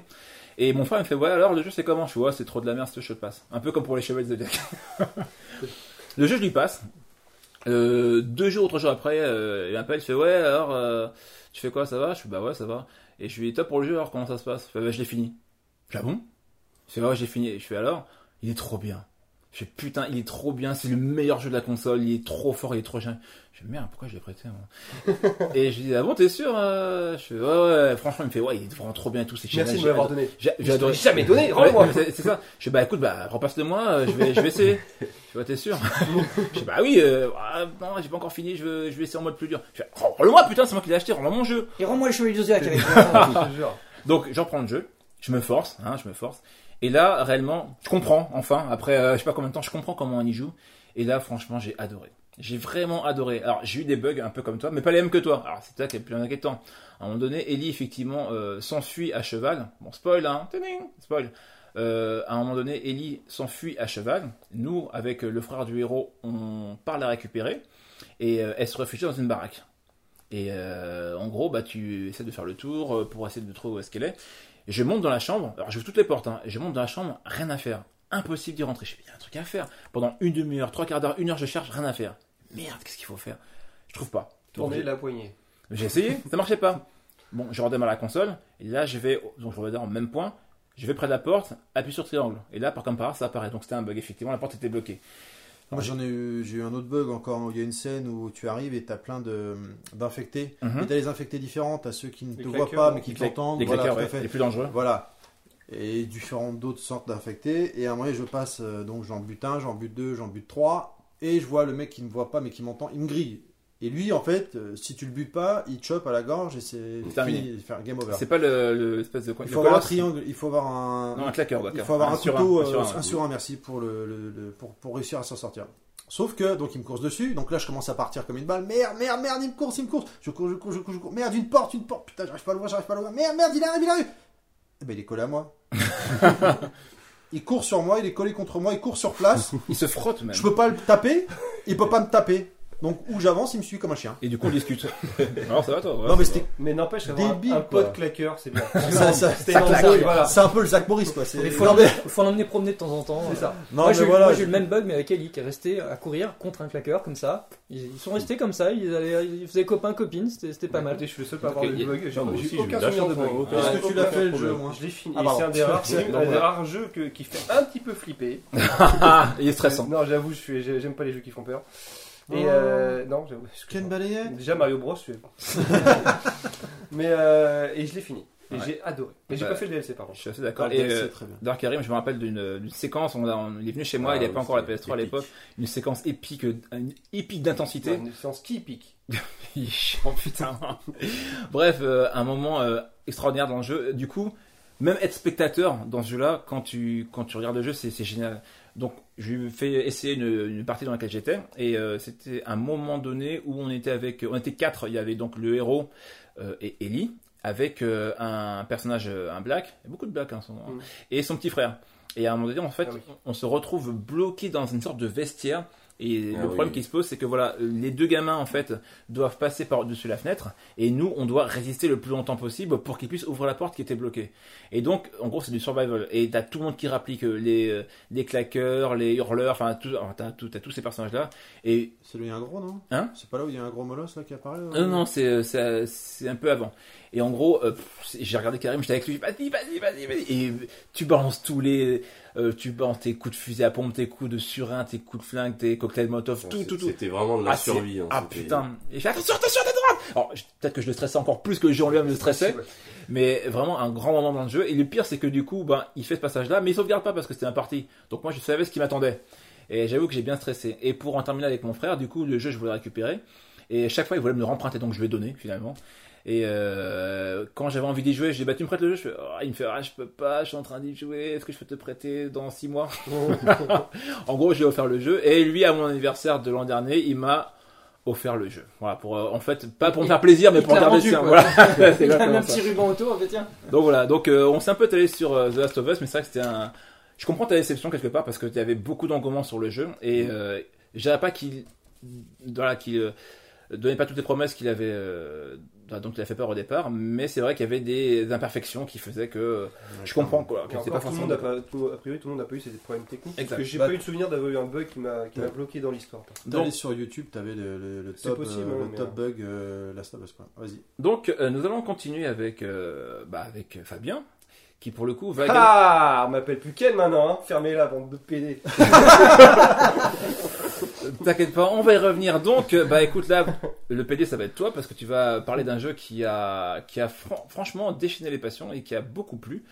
Et mon frère me fait, ouais, alors le jeu c'est comment? Je ouais, c'est trop de la merde, ce jeu passe. Un peu comme pour les chevaliers de Zodiac. [laughs] le jeu, je lui passe. Euh, deux jours ou trois jours après, euh, il m'appelle, il fait, ouais, alors, euh, tu fais quoi, ça va? Je fais, bah ouais, ça va. Et je lui dis, top pour le jeu, alors comment ça se passe? Fait, bah, je l'ai fini. Je fais, ah bon? Il fait, ouais, j'ai fini. Et je fais, alors, il est trop bien. Je fais, putain, il est trop bien, c'est le meilleur jeu de la console, il est trop fort, il est trop génial. Je fais, merde, pourquoi je l'ai prêté, moi [laughs] Et je lui dis, ah bon, t'es sûr euh Je fais, ouais, ouais, franchement, il me fait, ouais, il est vraiment trop bien et tout, c'est génial. Merci de j'ai me l'avoir donné. J'ai adoré. jamais donné, rends-moi. c'est ça. Je fais, bah écoute, bah repasse-le moi, euh, je vais, je vais essayer. [laughs] Fais, bah, t'es sûr [laughs] Je fais, bah oui, euh, ah, non, j'ai pas encore fini, je, veux, je vais essayer en mode plus dur. Je fais, rends-le-moi, putain, c'est moi qui l'ai acheté, rends-moi mon jeu. Et rends-moi les chevaliers de Zodiac avec Je te jure. Donc j'en prends le jeu, je me force, hein, je me force. Et là, réellement, je comprends, enfin, après euh, je sais pas combien de temps, je comprends comment on y joue. Et là, franchement, j'ai adoré. J'ai vraiment adoré. Alors, j'ai eu des bugs un peu comme toi, mais pas les mêmes que toi. Alors, c'est ça qui est plus inquiétant. À un moment donné, Ellie, effectivement, euh, s'enfuit à cheval. Bon, spoil, hein. Tiding, spoil. Euh, à un moment donné, Ellie s'enfuit à cheval. Nous, avec le frère du héros, on part la récupérer. Et elle se réfugie dans une baraque. Et en gros, bah, tu essaies de faire le tour pour essayer de trouver où est-ce qu'elle est. Et je monte dans la chambre, alors j'ouvre toutes les portes, hein, et je monte dans la chambre, rien à faire. Impossible d'y rentrer. Je il y a un truc à faire. Pendant une demi-heure, trois quarts d'heure, une heure, je cherche, rien à faire. Merde, qu'est-ce qu'il faut faire? Je trouve pas. Tourner la poignée. j'ai essayé, ça marchait pas. Bon, je redémarre la console, et là je vais, donc je redémarre en même point, je vais près de la porte, appuie sur triangle. Et là, par comme par ça apparaît. Donc c'était un bug, effectivement, la porte était bloquée. Moi j'en ai eu, j'ai eu un autre bug encore. où Il y a une scène où tu arrives et t'as plein de d'infectés. Mhm. Et t'as les infectés différents. T'as ceux qui ne Les te voient pas mais qui t'entendent. les Voilà, ouais, les plus dangereux. Voilà. Et différentes d'autres sortes d'infectés. Et à un moment, je passe, euh, donc j'en bute un, j'en bute deux, j'en bute trois. Et je vois le mec qui ne me voit pas mais qui m'entend, il me grille. Et lui, en fait, euh, si tu le butes pas, il te chope à la gorge et c'est terminé. fini, faire game over. C'est pas le, le de Il faut avoir un triangle, il faut avoir un, Non, un claqueur, il faut avoir un, sur couteau, un, euh, sur un, un. sur un, merci pour le, le- le- pour, pour réussir à s'en sortir. Sauf que donc il me course dessus, donc là je commence à partir comme une balle. Merde, merde, merde, il me course, il me course. Je cours, je cours, je cours, je cours. Merde, une porte, une porte. Putain, j'arrive pas à l'ouvrir, j'arrive pas à l'ouvrir. Merde, merde, il arrive, il arrive. Eh ben il est collé à moi. [laughs] il court sur moi, il est collé contre moi, il court sur place. Il se frotte même. Je peux pas le taper, il peut pas me taper. Donc où j'avance, il me suit comme un chien. Et du coup, on [laughs] discute. Alors, ça va, toi ouais, non mais c'était Mais n'empêche, avoir un- Débile, un quoi. pote claqueur, c'est bien. [laughs] ça, ça, C'était ça claque. voilà. C'est un peu le Zach Morris quoi. C'est- Il faut Non, l'emmener mais- faut l'emmener promener de temps en temps. C'est ça. non, moi, mais j'ai eu- voilà. moi, j'ai eu le même bug, mais avec Ellie, qui est resté à courir contre un claqueur, comme ça. Ils, ils sont restés comme ça, ils, allaient, ils faisaient copain-copine, c'était c'était pas mal. Écoutez, je suis le seul à avoir y a- bug. J'ai Non, moi j'ai aussi, eu j'ai eu aucun de la souvenir de chance, bug. Est-ce que tu l'as fait, le jeu, Je l'ai fini. Ah, et pardon. c'est un des rares, C'est- un ouais. des rares jeux que- qui fait un petit peu flipper. [laughs] Ah, il est stressant. Non, j'avoue, je suis- j'ai- j'aime pas les jeux qui font peur. Et Oh. euh, non, j'avoue. Ken balayait Déjà Mario Bros, je suis. [laughs] Mais euh, et je l'ai fini. Et Ouais. j'ai adoré. Mais j'ai Bah, pas fait le DLC par Je contre. suis assez d'accord. Ah, Et euh, très bien. Dark Karim, je me rappelle d'une d'une séquence, on, a- on- il est venu chez moi, Ah, il n'y avait pas encore la c'était PS3 à épique. l'époque, une séquence épique, euh, une épique d'intensité. Une séance qui pique. [laughs] Il est chiant, putain. Bref, euh, un moment euh, extraordinaire dans le jeu. Du coup, même être spectateur dans ce jeu-là, quand tu, quand tu regardes le jeu, c'est c'est génial. Donc, je lui ai fait essayer une, une partie dans laquelle j'étais, et euh, c'était un moment donné où on était avec, on était quatre. Il y avait donc le héros euh, et Ellie, avec euh, un personnage, un black, il y a beaucoup de blacks hein, moment, Mm. et son petit frère. Et à un moment donné, en fait, Ah oui. on se retrouve bloqué dans une sorte de vestiaire. Et Ah le oui. problème qui se pose, c'est que voilà, les deux gamins en fait doivent passer par-dessus la fenêtre et nous, on doit résister le plus longtemps possible pour qu'ils puissent ouvrir la porte qui était bloquée. Et donc, en gros, c'est du survival. Et t'as tout le monde qui rapplique euh, les, euh, les claqueurs, les hurleurs, enfin, t'as, tous ces personnages-là. Et C'est là où il y a un gros, non? Hein? C'est pas là où il y a un gros molosse là qui apparaît là non, non, euh, c'est un peu avant. Et en gros, euh, j'ai regardé Karim, j'étais avec lui, vas-y, vas-y, vas-y, vas-y. Et tu balances tous les, euh, tu balances tes coups de fusil à pompe, tes coups de surin, tes coups de flingue, tes cocktails Molotov, tout, tout, tout. C'était vraiment de la Ah, survie. hein, Ah putain. Et je fais attention, attention, à droite. Alors peut-être que je le stressais encore plus que le jeu en lui-même le stressait, mais vraiment un grand moment dans le jeu. Et le pire, c'est que du coup, ben, il fait ce passage-là, mais il sauvegarde pas parce que c'était un parti. Donc moi, je savais ce qui m'attendait. Et j'avoue que j'ai bien stressé. Et pour en terminer avec mon frère, du coup, le jeu, je voulais le récupérer. Et chaque fois, il voulait me le remprunter, donc je lui ai donné finalement. Et euh, quand j'avais envie d'y jouer, j'ai dit bah tu me prêtes le jeu. Je fais, Oh, il me fait ah je peux pas, je suis en train d'y jouer. Est-ce que je peux te prêter dans 6 mois? [laughs] [laughs] En gros, j'ai offert le jeu. Et lui, à mon anniversaire de l'an dernier, il m'a offert le jeu. Voilà, pour euh, en fait pas pour me faire plaisir, mais Il pour tiens, quoi. voilà. [laughs] C'est Il a exactement un petit ruban autour, en fait, tiens. Donc voilà, donc euh, on s'est un peu allé sur euh, The Last of Us, mais c'est vrai que c'était un. Je comprends ta déception quelque part parce que tu avais beaucoup d'engouement sur le jeu et euh, je dirais pas qu'il voilà qu'il donnait pas toutes les promesses qu'il avait euh, donc il a fait peur au départ, mais c'est vrai qu'il y avait des imperfections qui faisaient que je comprends quoi, que pas tout le monde a pas, tout- a priori, tout le monde n'a pas eu ces problèmes techniques. Exact. Parce que j'ai Bah, pas eu de souvenir d'avoir eu un bug qui m'a bloqué dans l'histoire. Donc- sur YouTube, t'avais le, le, le C'est top, possible, euh, hein, le top euh, bug euh, Last of Us. Vas-y. Donc euh, nous allons continuer avec euh, bah, avec Fabien qui pour le coup va Ah On m'appelle plus Ken maintenant, hein Fermez la bande de PD. [laughs] T'inquiète pas, on va y revenir. Donc, euh, bah écoute là, le PD ça va être toi parce que tu vas parler d'un jeu qui a, qui a fran- franchement déchaîné les passions et qui a beaucoup plu.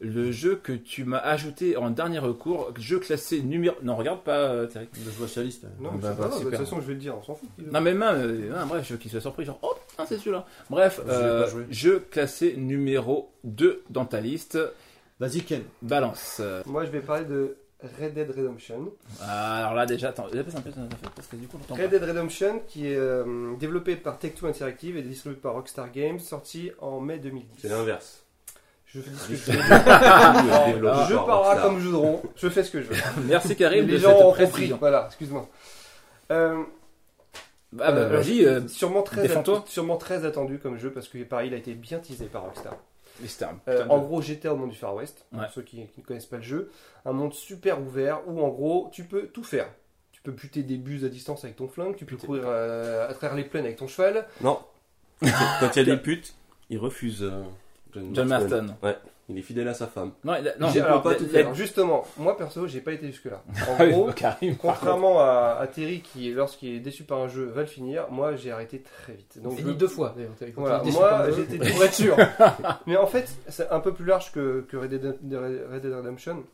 Le jeu que tu m'as ajouté en dernier recours, jeu classé numéro. Non, regarde pas, euh, Thierry. Le socialiste. Non, Bah, c'est bah, pas grave, de toute façon, je vais le dire, on s'en fout. Non, mais même, euh, non, bref, jeu qui soit surpris, genre, oh putain, c'est celui-là. Bref, Je euh, jeu classé numéro 2 dans ta liste. Vas-y, Ken. Balance. Moi, je vais parler de Red Dead Redemption. alors là, déjà, attends, un peu, parce que du coup, Red Dead Redemption, qui est euh, développé par Take-Two Interactive et distribué par Rockstar Games, sorti en mai 2010. C'est l'inverse. Je fais ce que je [laughs] veux. Je parlerai comme Joudron, je fais ce que je veux. [laughs] Merci Karim les de gens cette ont compris, voilà, excuse-moi. Euh, Ah bah, euh, vas-y, euh, sûrement, très sûrement très attendu comme jeu parce que pareil, il a été bien teasé par Rockstar. Mais c'était un Euh, de- en gros, GTA au monde du Far West, pour Ouais. ceux qui, qui ne connaissent pas le jeu, un monde super ouvert où en gros tu peux tout faire. Tu peux buter des buses à distance avec ton flingue, tu peux courir euh, à travers les plaines avec ton cheval. Non. [laughs] Quand il y a des putes, il refuse. euh, John Marston. Ouais. Il est fidèle à sa femme. Non, il a- non, J'ai- peut alors, pas tout faire. Justement, moi perso, j'ai pas été jusque là. [laughs] En Ah gros, Karim, par contre. contrairement à, à Terry qui, lorsqu'il est déçu par un jeu, va le finir, moi j'ai arrêté très vite. Donc Donc, je- fini deux fois, d'ailleurs. t'as- quand Voilà, t'es déçu par moi j'étais pour être sûr. [laughs] Mais en fait, c'est un peu plus large que, que Red, Dead, Red Dead Redemption.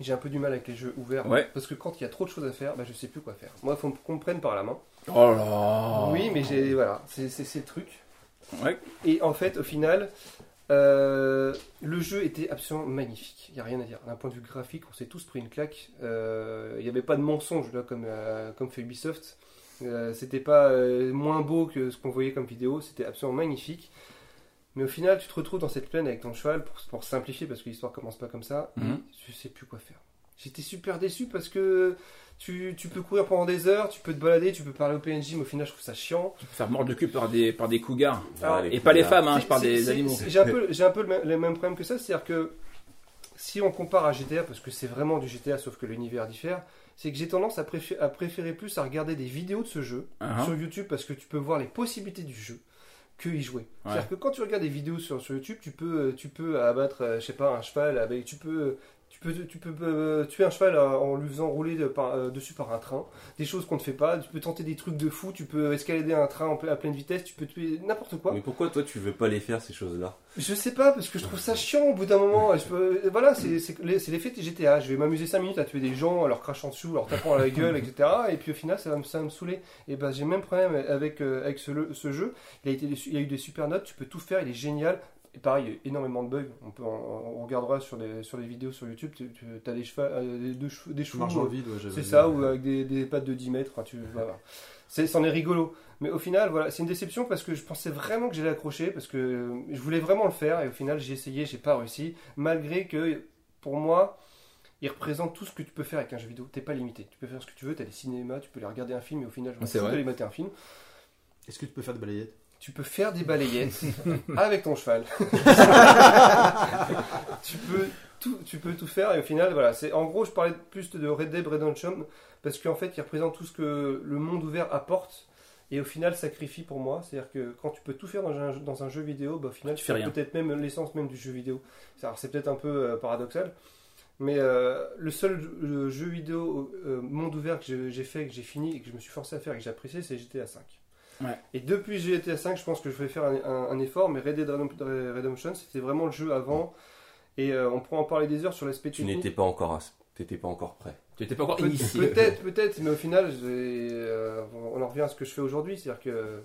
J'ai un peu du mal avec les jeux ouverts. Ouais. Parce que quand il y a trop de choses à faire, bah, je sais plus quoi faire. Moi, il faut qu'on me prenne par la main. Oh là Oui, mais j'ai. Voilà, c'est c'est- c'est le truc. Ouais. Et en fait, au final, euh, le jeu était absolument magnifique. Il n'y a rien à dire. D'un point de vue graphique, on s'est tous pris une claque. Euh, Il n'y avait pas de mensonge là, comme, euh, comme fait Ubisoft. Euh, C'était pas moins beau que ce qu'on voyait comme vidéo. C'était absolument magnifique. Mais au final, tu te retrouves dans cette plaine avec ton cheval, pour, pour simplifier, parce que l'histoire commence pas comme ça. Mhm. et Je sais plus quoi faire. J'étais super déçu parce que tu, tu peux courir pendant des heures, tu peux te balader, tu peux parler au PNJ, mais au final, je trouve ça chiant. Tu peux faire mordre le cul par des, par des cougars. Alors, Ah, Et pas les femmes, hein, je parle des animaux. J'ai un peu, j'ai un peu le, même, le même problème que ça, c'est-à-dire que si on compare à GTA, parce que c'est vraiment du GTA, sauf que l'univers diffère, c'est que j'ai tendance à, préfé- à préférer plus à regarder des vidéos de ce jeu Hein sur YouTube parce que tu peux voir les possibilités du jeu que y jouer. C'est-à-dire que quand tu regardes des vidéos sur, sur YouTube, tu peux, tu peux abattre, euh, je sais pas, un cheval avec, tu peux, tu peux, tu peux euh, tuer un cheval euh, en lui faisant rouler de- par- euh, dessus par un train. Des choses qu'on ne fait pas. Tu peux tenter des trucs de fou. Tu peux escalader un train en ple- à pleine vitesse. Tu peux tuer n'importe quoi. Mais pourquoi toi tu veux pas les faire ces choses-là? Je sais pas, parce que je trouve ça chiant au bout d'un moment. Je peux- Voilà, c'est l'effet GTA. Je vais m'amuser 5 minutes à tuer des gens, à leur crachant dessus, leur tapant à la gueule, etc. Et puis au final, ça va me, ça va me saouler. Et ben, j'ai le même problème avec, euh, avec ce, le- ce jeu. Il a, été, il a eu des super notes, tu peux tout faire, il est génial. Et pareil, il y a énormément de bugs. On, peut, on, on regardera sur les, sur les vidéos sur YouTube. Tu, as des chevaux, euh, des, chevaux- des chevaux, vide, ouais, c'est ça, ou avec des, des pattes de 10 mètres. enfin, tu, voilà. C'est, c'en est rigolo. Mais au final, voilà, c'est une déception parce que je pensais vraiment que j'allais accrocher, parce que je voulais vraiment le faire, et au final, j'ai essayé, j'ai pas réussi, malgré que, pour moi, il représente tout ce que tu peux faire avec un jeu vidéo. T'es pas limité. Tu peux faire ce que tu veux, t'as des cinémas, tu peux aller regarder un film, et au final, je vrai. d'aller mater un film. Est-ce que tu peux faire de balayettes? Tu peux faire des balayettes [laughs] avec ton cheval. [laughs] tu peux tout, tu peux tout faire et au final, voilà. C'est en gros, je parlais plus de Red Dead Redemption parce qu'en fait, il représente tout ce que le monde ouvert apporte et au final sacrifie pour moi. C'est-à-dire que quand tu peux tout faire dans un, dans un jeu vidéo, bah, au final, Tu tu fais peut-être même l'essence même du jeu vidéo. C'est- Alors c'est peut-être un peu euh, paradoxal. Mais euh, le seul jeu vidéo euh, monde ouvert que j'ai- fait, que j'ai fini et que je me suis forcé à faire et que j'ai apprécié, c'est GTA V. Ouais. Et depuis GTA V, je pense que je vais faire un, un- un effort, mais Red Dead Redemp- Redemption, c'était vraiment le jeu avant. Et euh, on pourrait en parler des heures sur l'aspect Tu technique. n'étais pas encore t'étais pas encore prêt. Tu étais pas encore initié. Peut-être, peut-être, mais au final, euh, on en revient à ce que je fais aujourd'hui, c'est-à-dire que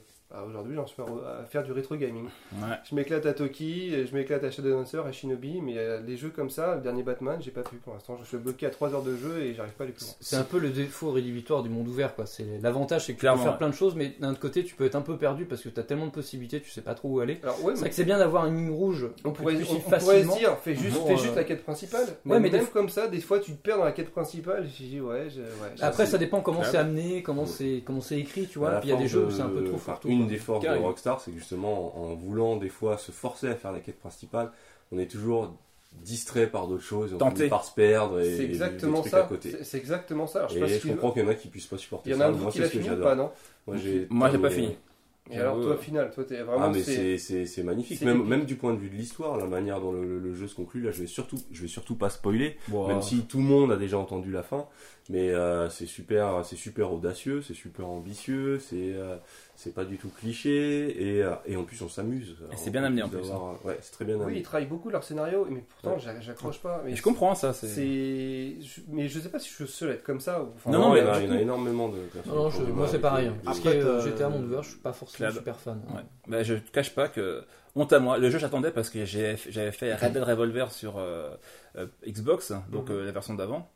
aujourd'hui j'en suis à faire du rétro gaming. Ouais. Je m'éclate à Toki, je m'éclate à Shadowdancer, à Shinobi, mais euh, les jeux comme ça, le dernier Batman, j'ai pas pu pour l'instant. Je suis bloqué à 3 heures de jeu et j'arrive pas à aller plus loin. C'est un peu le défaut rédhibitoire du monde ouvert, quoi. C'est l'avantage, c'est que tu Clairement, peux faire ouais. plein de choses, mais d'un autre côté, tu peux être un peu perdu parce que tu as tellement de possibilités, tu sais pas trop où aller. Alors ouais, C'est mais vrai que c'est bien d'avoir une ligne rouge. on pourrait, tu on, on pourrait se dire, fais juste, Bon, fais euh, juste la quête principale. Mais, Ouais, mais même des- comme ça, des fois tu te perds dans la quête principale. J'ai dit ouais, ouais. Après, ça dépend comment c'est amené, comment c'est comment c'est écrit, tu vois. Puis il y a des jeux où c'est un peu trop fourre-tout. Une des forces de. Rockstar, c'est que justement, en voulant des fois se forcer à faire la quête principale, on est toujours distrait par d'autres choses, on Tenté. finit par se perdre et C'est exactement ça. à côté. C'est c'est exactement ça. Alors, je sais Et pas je si comprends qu'il y en a qui puissent pas supporter Il y en ça. a un Moi, qui c'est l'a ce que fini ou j'adore. pas, non Moi, j'ai Moi, pas fini. Et alors toi, final, toi, t'es Ah vraiment. mais c'est- c'est c'est c'est magnifique même du point de vue de l'histoire la manière dont le, le- le jeu se conclut là je vais surtout je vais surtout pas spoiler même si tout le monde a déjà entendu la fin mais euh, c'est super c'est super audacieux c'est super ambitieux c'est euh, c'est pas du tout cliché et, euh, et en plus on s'amuse Et c'est bien amené, en plus, d'avoir- ouais c'est très bien Oui, amené ils travaillent beaucoup leur scénario, mais pourtant, Ouais. j'accroche pas. Mais je comprends ça. C'est. Mais je sais pas si je suis seul à être comme ça. ou- enfin, Non, non, non, il y, mais en a, du il y en a énormément de personnes Non, qui je- moi c'est pareil. les- hein. Après, que t'as- j'étais à monde ouvert, je suis pas forcément Clad. super fan. Ouais. Bah, je te cache pas que honte à moi. Le jeu j'attendais parce que j'avais fait Red Dead Revolver sur euh, euh, Xbox, donc Mhm. euh, la version d'avant.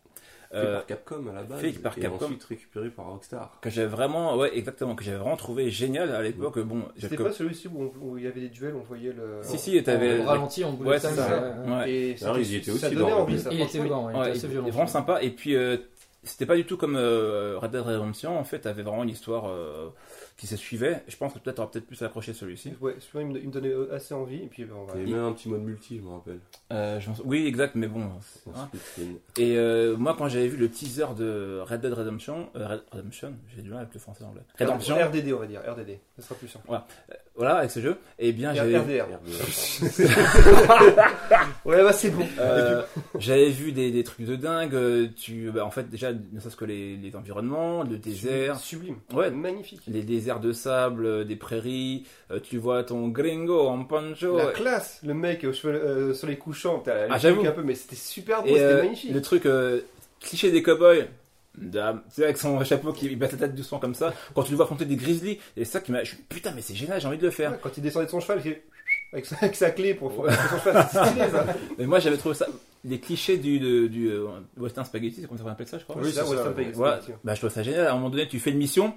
Fait Euh, par Capcom à la base fait par et Capcom. ensuite récupéré par Rockstar que j'avais vraiment, ouais, exactement, que j'avais vraiment trouvé génial à l'époque. Bon, C'était pas celui-ci où, il y avait des duels, on voyait le. si si, t'avais. Ralenti, en bullet Ouais, time, ça. ouais. Et Alors, étaient ça aussi donnait dans- envie, ça. Il était franchement. dedans, ouais, il Ouais, était assez il- violent. il vraiment sympa. Et puis, euh, c'était pas du tout comme euh, Red Dead Redemption. En fait, t'avais vraiment une histoire euh, qui se suivait. Je pense que peut-être t'auras peut-être plus accroché celui-ci. Ouais, celui-là, il me, il me donnait euh, assez envie. Et puis, on va- il y avait même un petit mode multi je me rappelle Euh, je oui, exact, mais bon. hein. Et euh, moi, quand j'avais vu le teaser de Red Dead Redemption, euh, Red- Redemption, j'ai du mal avec le français et l'anglais. Redemption, RDD, on va dire. RDD. Ça sera plus simple. voilà, avec ce jeu. Et bien, j'avais. RDR. RDR. [laughs] Ouais, bah c'est bon. Euh, J'avais vu des, des trucs de dingue. euh, Tu, bah, en fait, déjà, ne serait-ce que les, les environnements, le désert, Sublime. Ouais. Magnifique. les déserts de sable, euh, des prairies. euh, tu vois ton gringo en poncho. La classe, le mec aux cheveux euh, sur les couchants, Ah, j'avoue. un peu, mais c'était super beau, c'était magnifique. le truc cliché des cowboys. Dame, tu sais, avec son chapeau qui batte la tête doucement comme ça. Quand tu le vois affronter des grizzlies, et ça qui m'a. je Putain, mais c'est génial, j'ai envie de le faire. Ouais, quand il descendait de son cheval, il fait avec sa, avec sa clé pour faire son cheval, c'est stylé ça. [laughs] Mais moi, j'avais trouvé ça. Les clichés du, du, du, euh, Western Spaghetti, c'est comme ça qu'on appelle ça, je crois? Oui, c'est ça, Western effectivement. Bah, je trouve ça génial. À un moment donné, tu fais une mission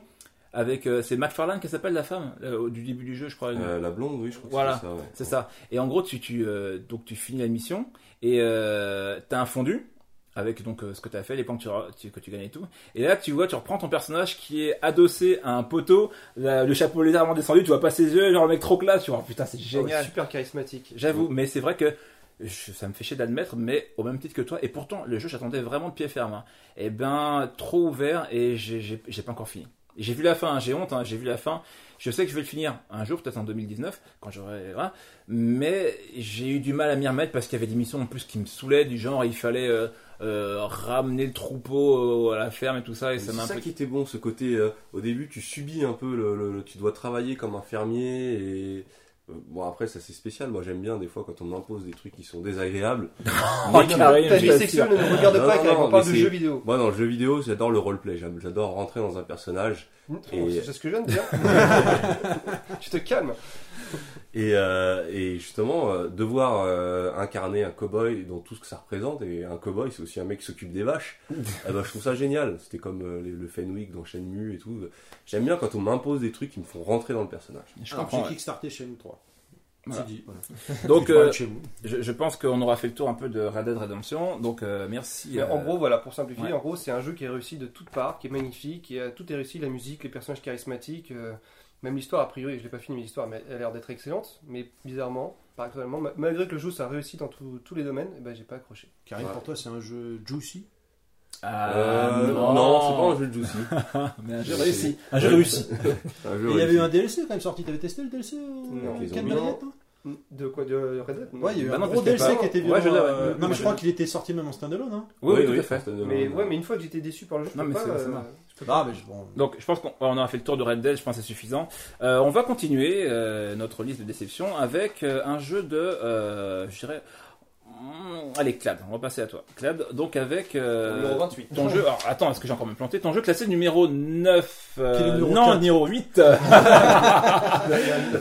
avec. euh, c'est McFarlane qui s'appelle la femme, euh, du début du jeu, je crois. Euh, la blonde oui je crois Voilà. c'est ça ouais. C'est ça. Et en gros, tu, tu, euh, donc, tu finis la mission et euh, t'as un fondu avec donc euh, ce que tu as fait, les points que tu, que tu gagnes et tout. Et là, tu vois, tu reprends ton personnage qui est adossé à un poteau, la- le chapeau légèrement descendu, tu vois pas ses yeux, genre le mec trop classe, tu vois, putain, c'est Ouais, génial. super charismatique. J'avoue, mais c'est vrai que je- ça me fait chier d'admettre, mais au même titre que toi, et pourtant le jeu j'attendais vraiment de pied ferme. hein. Et ben trop ouvert et j'ai- pas encore fini. J'ai vu la fin, hein, j'ai honte, hein, j'ai vu la fin. Je sais que je vais le finir un jour, peut-être en 2019, quand j'aurai. Voilà. Mais j'ai eu du mal à m'y remettre parce qu'il y avait des missions en plus qui me saoulaient, du genre il fallait euh, euh, ramener le troupeau euh, à la ferme et tout ça, et ça C'est m'a un ça peu. qui était bon, ce côté. euh, au début, tu subis un peu, le, le- le- tu dois travailler comme un fermier et. euh, Bon après ça c'est spécial, moi j'aime bien des fois quand on m'impose des trucs qui sont désagréables. Oh, Ta vie sexuelle ne regarde pas non, non, on parle de jeux vidéo. Moi dans le jeu vidéo j'adore le roleplay, j'adore rentrer dans un personnage Et- C'est ce que je viens de dire. [laughs] [laughs] tu te calmes. [laughs] et, euh, et justement euh, devoir euh, incarner un cowboy dans tout ce que ça représente et un cowboy c'est aussi un mec qui s'occupe des vaches. Eh [laughs] ben, je trouve ça génial, c'était comme euh, les- le Fenwick dans Shenmue et tout. J'aime bien quand on m'impose des trucs qui me font rentrer dans le personnage. Je Alors, comprends. J'ai ouais. kickstarté chez nous 3. Voilà. C'est dit. Voilà. [laughs] Donc euh, je, je pense qu'on aura fait le tour un peu de Red Dead Redemption. Donc euh, merci. Euh, En gros, voilà, pour simplifier, ouais. en gros, c'est un jeu qui est réussi de toutes parts, qui est magnifique, qui a, tout est réussi, la musique, les personnages charismatiques, euh, même l'histoire, a priori, je l'ai pas fini, mais l'histoire mais elle a l'air d'être excellente, mais bizarrement, paradoxalement, ma- malgré que le jeu ça a réussi dans tous tous les domaines, eh ben, j'ai pas accroché. Karim, Ouais. pour toi, c'est un jeu juicy? Ah, Euh, non, c'est pas un jeu de juicy. [laughs] Mais un jeu réussi. Un jeu réussi. [laughs] Un Et jeu il y avait réussi. eu un DLC quand même sorti. T'avais testé le DLC Non, euh, Ken. Bryant, hein De quoi De Red Dead? Ouais, il y a eu Bah un non, gros DLC pas- qui était Ouais, violent. je euh, Non, mais je Je crois qu'il était sorti même en standalone. Hein. Oui, tout à fait. Mais ouais, mais une fois que j'étais déçu par le jeu, je Non, mais pas, euh, je peux pas. Ah, mais je- bon. Donc je pense qu'on on a fait le tour de Red Dead, je pense que c'est suffisant. Euh, on va continuer euh, notre liste de déceptions avec euh, un jeu de, euh, je dirais, Allez, Clad, on va passer à toi. Clad, donc avec euh, Numéro 28. ton jeu. Alors, attends, est-ce que j'ai encore me planté? Ton jeu classé numéro 9. euh, Qui est le numéro non, 4. numéro 8. [laughs] T'as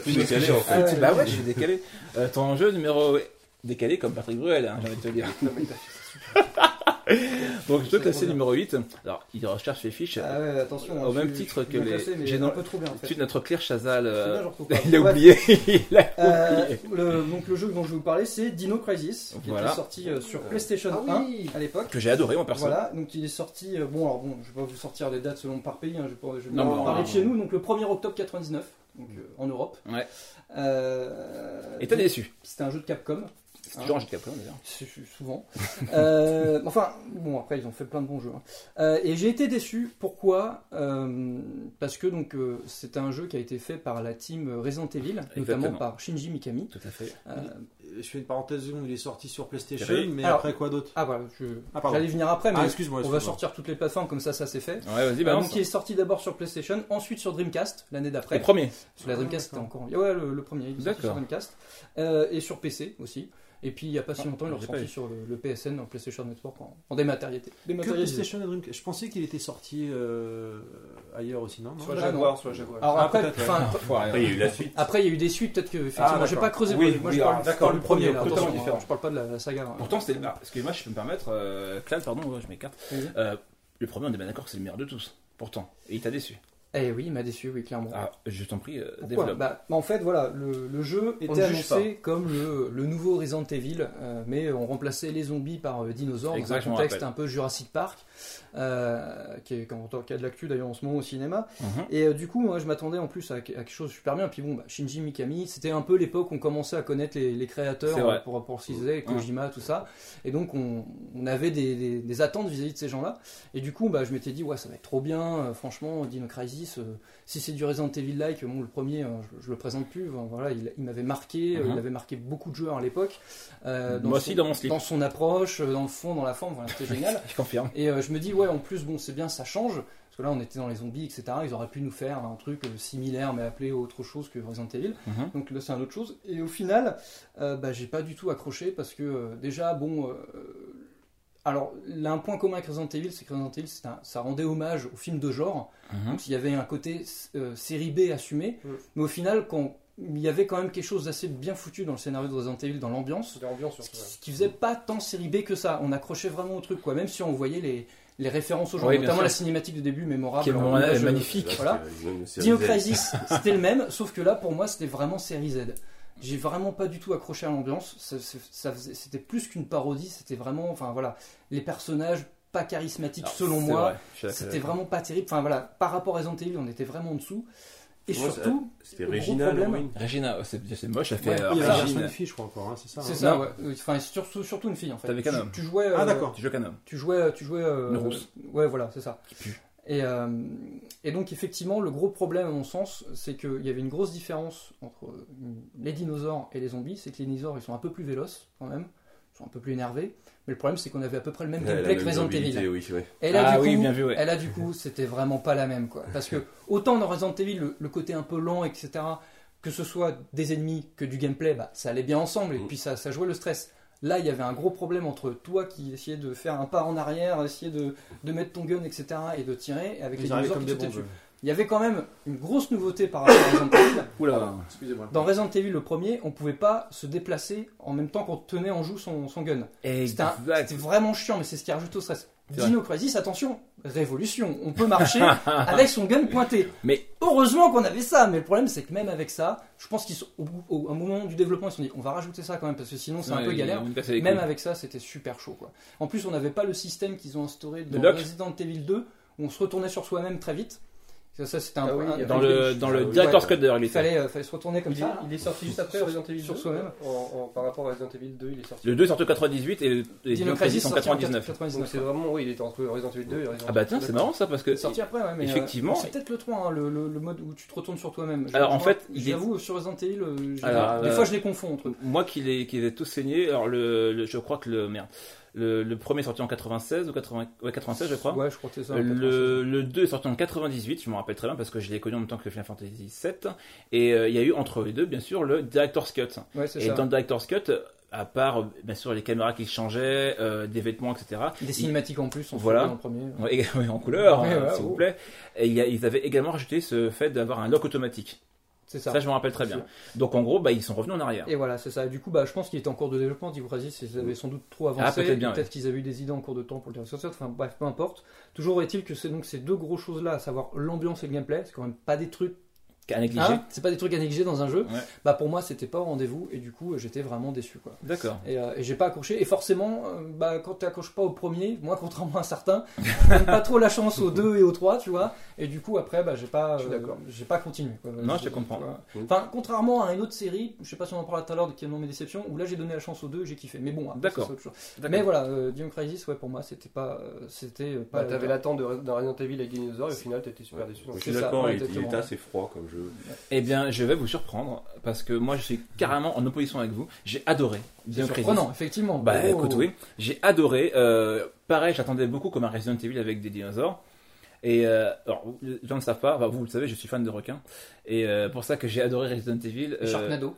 tout décalé en fait. Ah ouais, bah ouais. ouais, je suis décalé. Euh, ton jeu numéro. Décalé comme Patrick Bruel, hein, j'ai envie de te dire. [laughs] [laughs] Donc, jeu classé numéro 8. Alors, il recherche les fiches. Ah ouais, attention. Au hein, même je titre je que les- j'ai un peu trop bien en fait. Ensuite, notre Claire Chazal. Euh, je [laughs] il a oublié. [laughs] il a Euh, oublié. le, donc le jeu dont je vais vous parler, c'est Dino Crisis, qui Voilà. était sorti euh, sur PlayStation Ah oui. 1 à l'époque. Que j'ai adoré, moi, perso. Voilà, donc il est sorti. bon, alors bon, je vais pas vous sortir des dates selon par pays. hein, je vais, pas- je vais Non, vous mais parler de chez nous. Donc le 1er octobre 99, donc euh, en Europe. Ouais. Et t'as déçu. C'était un jeu de Capcom. C'est toujours un jeu de Capcom, d'ailleurs. Souvent. Euh, enfin, bon, après, ils ont fait plein de bons jeux. hein. Euh, et j'ai été déçu. Pourquoi? Euh, Parce que donc euh, c'est un jeu qui a été fait par la team Resident Evil, notamment par Shinji Mikami. Tout à fait. Euh, Je fais une parenthèse il est sorti sur PlayStation, mais Alors- après quoi d'autre? ah voilà, je, Ah, j'allais venir après, mais Ah, excuse-moi. on va sortir toutes les plateformes comme ça, ça c'est fait. Ouais, vas-y, balance. donc il est sorti d'abord sur PlayStation, ensuite sur Dreamcast l'année Le d'après. premier. Sur la Dreamcast c'était encore. Ouais, le, le premier, il est sorti D'accord. sur Dreamcast Euh, et sur PC aussi. Et puis il n'y a pas si Ah, longtemps, il pas ressorti sur le, le PSN, en PlayStation Network, en, en dématérialité. Que Dématérialisé. PlayStation et Dreamcast. Je pensais qu'il était sorti euh, ailleurs aussi, non, la Ah, Jaguar, la Jaguar. Alors Ah, après, il y a eu la suite. après il y a eu des suites, peut-être que effectivement, Ah, j'ai pas creusé. Oui, moi oui, je parle, d'accord, le du premier, là, totalement attention, différent. je parle pas de la, la saga. hein. Pourtant, c'était. Ah, excusez-moi, je peux me permettre. Euh, pardon, je m'écarte. Euh, le premier, on est bien d'accord que c'est le meilleur de tous. Pourtant. Et il t'a déçu. Eh oui, il m'a déçu, oui, clairement. Ah, je t'en prie, euh, développe. bah, En fait, voilà, le, le jeu était annoncé comme le, le nouveau Resident Evil, euh, mais on remplaçait les zombies par euh, dinosaures dans un contexte un peu Jurassic Park, euh, qui, est, qui a de l'actu d'ailleurs en ce moment au cinéma. Mhm. Et du coup, moi, je m'attendais en plus à, à quelque chose de super bien. Puis bon, bah, Shinji Mikami, c'était un peu l'époque où on commençait à connaître les, les créateurs pour, pour ce qu'ils Kojima, tout ça. Et donc, on, on avait des, des- des attentes vis-à-vis de ces gens-là. Et du coup, bah, je m'étais dit, ouais, ça va être trop bien. franchement, Dino Crisis, euh, si c'est du Resident Evil-like, bon, le premier, euh, je, je le présente plus. voilà, il, il m'avait marqué. euh, Mhm. il avait marqué beaucoup de joueurs à l'époque. euh, Moi aussi, son- dans mon slip. dans son approche, dans le fond, dans la forme. Voilà, c'était [laughs] génial. Je confirme. Et euh, je me dis, ouais, en plus, bon, c'est bien, ça change. Parce que là, on était dans les zombies, etc. Ils auraient pu nous faire un truc similaire, mais appelé autre chose que Resident Evil. Mhm. Donc là, c'est une autre chose. Et au final, euh, bah, j'ai pas du tout accroché parce que déjà, bon. Euh, alors, là, un point commun avec Resident Evil, c'est que Resident Evil, un- ça rendait hommage au film de genre. Mhm. Donc, il y avait un côté euh, série B assumé. Mm. Mais au final, quand il y avait quand même quelque chose d'assez bien foutu dans le scénario de Resident Evil, dans l'ambiance, ce surtout. qui, ouais. ce qui faisait pas tant série B que ça. On accrochait vraiment au truc, quoi. Même si on voyait les, les références au genre, Oui, notamment sûr. la cinématique de début mémorable. Qui est je- magnifique. Voilà. Dino. Crisis, [laughs] c'était le même, sauf que là, pour moi, c'était vraiment série Z. J'ai vraiment pas du tout accroché à l'ambiance. Ça- ça- C'était plus qu'une parodie. C'était vraiment, enfin voilà, les personnages pas charismatiques Alors, selon moi. vrai, C'était vraiment pas terrible. Enfin voilà, par rapport à Resident Evil, on était vraiment en dessous. Et Moi, surtout, C'était Regina, problème-. Regina, c'est c'est moche, ça fait. Ouais, euh, Il y a Ah, version de fille, je crois encore, hein, c'est ça. c'est hein. ça, ouais. Enfin, surtout, surtout une fille en fait. T'avais tu, qu'un homme. tu jouais. Ah, euh, d'accord. Tu joues qu'un homme. tu jouais, tu jouais euh, Une rousse. Ouais, voilà, c'est ça. Qui pue. Et, euh, et donc effectivement, le gros problème à mon sens, c'est qu'il y avait une grosse différence entre euh, les dinosaures et les zombies. C'est que les dinosaures, ils sont un peu plus véloces quand même, ils sont un peu plus énervés. Mais le problème, c'est qu'on avait à peu près le même gameplay que Resident Evil. oui. Et là, Ah du oui, coup, bien vu, ouais. et là, du coup, c'était vraiment pas la même, quoi. [laughs] Parce que autant dans Resident Evil, le, le côté un peu lent, etc., que ce soit des ennemis que du gameplay, bah, ça allait bien ensemble et Mm. puis ça, ça jouait le stress. Là, il y avait un gros problème entre toi qui essayais de faire un pas en arrière, essayer de, de mettre ton gun, etc., et de tirer, et avec les Ils dinosaures qui sautaient dessus. Il y avait quand même une grosse nouveauté par rapport à Resident Evil. [coughs] Oula. Excusez-moi. Dans Resident Evil, le premier, on pouvait pas se déplacer en même temps qu'on tenait en joue son, son gun. C'était un- Exact. c'était vraiment chiant, mais c'est ce qui rajoute au stress. Dino Crisis, attention, révolution. On peut marcher [laughs] avec son gun pointé. Mais- heureusement qu'on avait ça. Mais le problème, c'est que même avec ça, je pense qu'ils sont au, au- moment du développement, ils se sont dit, on va rajouter ça quand même parce que sinon c'est un peu galère. Même avec ça, c'était super chaud. Quoi. En plus, on n'avait pas le système qu'ils ont instauré De dans. Resident Evil 2 où on se retournait sur soi-même très vite. Ça, ça, c'était un, Ah oui, un- Dans le, dans le. Director's Cut d'ailleurs, il était. fallait, euh, fallait se retourner comme Il est, ça. il est sorti juste après Sur- Resident Evil sur 2. soi-même. Par rapport à Resident Evil 2, il est sorti. Le 2 est sorti en 98 et le et Dino Dino Crisis Crisis en sorti en 99. 99. Donc c'est vraiment, oui, il était entre Resident Evil 2 et Resident Ah bah Evil tiens, c'est marrant ça parce que. C'est sorti après, ouais, mais euh, Effectivement. c'est peut-être le 3, hein, le, le- le mode où tu te retournes sur toi-même. Alors, en fait, il est- j'avoue, sur Resident Evil, euh, des euh, fois je les confonds entre eux. Moi qui les, qui les ai tous saignés, alors le, le- je crois que le. Merde. Le, le premier est sorti en 96 ou 80, ouais, 96 je crois. Ouais, je crois que c'est ça. En 96. Le, le 2 est sorti en 98, je m'en rappelle très bien parce que je l'ai connu en même temps que Final Fantasy 7. Et euh, il y a eu entre les deux, bien sûr, le Director's Cut. Ouais, c'est Et ça. dans le Director's Cut, à part, bien sûr, les caméras qui changeaient, euh, des vêtements, etc. Des cinématiques en plus, on Voilà. en premier. [laughs] Ouais, en couleur, Ouais, hein, ouais, s'il oh. vous plaît. Et il y a- ils avaient également rajouté ce fait d'avoir un lock automatique. C'est Ça, ça. je me rappelle très bien. Donc en gros, bah, ils sont revenus en arrière. Et voilà, c'est ça. Du coup, bah, je pense qu'il était en cours de développement. Crisis, ils avaient sans doute trop avancé. Ah, peut-être bien, Peut-être qu'ils avaient eu des idées en cours de temps pour le dire sur ça. Enfin, bref, peu importe. Toujours est-il que c'est donc ces deux gros choses-là, à savoir l'ambiance et le gameplay. C'est quand même pas des trucs. À négliger. Hein c'est pas des trucs à négliger dans un jeu. Ouais. Bah, pour moi, c'était pas au rendez-vous. Et du coup, j'étais vraiment déçu, quoi. D'accord. Et, euh, et j'ai pas accroché. Et forcément, euh, bah, quand tu accroches pas au premier, moi, contrairement à certains, [laughs] pas trop la chance aux deux et aux trois, tu vois. Et du coup, après, bah, j'ai pas, euh, j'ai pas continué. quoi. Non, je te comprends. Enfin, contrairement à une autre série, je sais pas si on en parlera tout à l'heure, qui est dans mes déceptions, où là, j'ai donné la chance aux deux, et j'ai kiffé. Mais bon, D'accord. c'est autre chose. D'accord. Mais voilà, euh, Dune Crisis, ouais, pour moi, c'était pas, euh, c'était pas. Bah, T'avais l'attente de- d'un Resident Evil avec Dinosaur et au final t'étais super déçu. Ouais, il, était assez froid comme jeu. Eh bien, je vais vous surprendre parce que moi, je suis carrément en opposition avec vous. J'ai adoré Crisis. surprenant, effectivement. Bah Oh. écoute, oui, j'ai adoré. euh, pareil, j'attendais beaucoup comme un Resident Evil avec des dinosaures. Et euh, alors, les gens ne savent pas, bah, vous le savez, je suis fan de requins. Et euh, pour ça que j'ai adoré Resident Evil. Euh, Sharknado.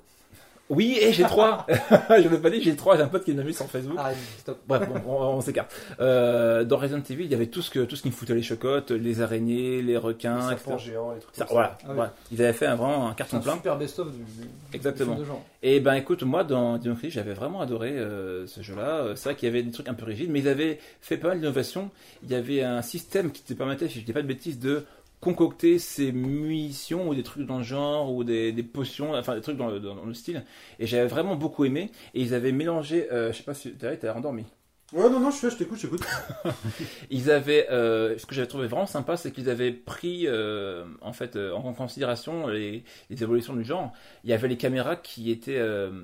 Oui, et j'ai trois. [laughs] [laughs] je l'ai pas dit, j'ai trois. J'ai un pote qui l'a mis sur Facebook. Ah, stop. Bref, bon, on, on s'écarte. Euh, dans Resident Evil, il y avait tout ce que tout ce qui me foutait les chocottes, les araignées, les Les requins, serpents etc. géants, les trucs Ça, comme ça. voilà, Ah oui. voilà. Ils avaient fait un, vraiment un carton un plein. super best-of du, du- Exactement. du film de genre. Et ben écoute, moi dans Dino Crisis, j'avais vraiment adoré euh, ce jeu-là. Euh, C'est vrai qu'il y avait des trucs un peu rigides, mais ils avaient fait pas mal d'innovations. Il y avait un système qui te permettait, si je dis pas de bêtises, de concocter ces munitions ou des trucs dans le genre ou des, des potions, enfin des trucs dans le, dans- dans le style. Et j'avais vraiment beaucoup aimé. Et ils avaient mélangé, euh, je sais pas si t'as t'as rendormi. Ouais, non, non, je suis là, je t'écoute, je t'écoute. [laughs] Ils avaient, euh, ce que j'avais trouvé vraiment sympa, c'est qu'ils avaient pris euh, en fait euh, en considération les, les évolutions du genre. Il y avait les caméras qui étaient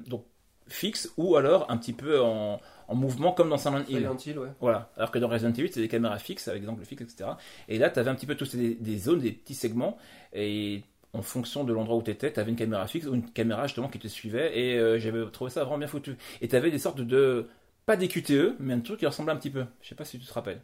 donc fixes ou alors un petit peu en, en mouvement comme dans Silent Hill. Silent Hill, ouais. Voilà. Alors que dans Resident Evil, c'est des caméras fixes avec des angles fixes, etc. Et là, tu avais un petit peu tous des, des zones, des petits segments et en fonction de l'endroit où tu étais, tu avais une caméra fixe ou une caméra justement qui te suivait et euh, j'avais trouvé ça vraiment bien foutu. Et tu avais des sortes de pas des QTE, mais un truc qui ressemblait un petit peu. Je sais pas si tu te rappelles.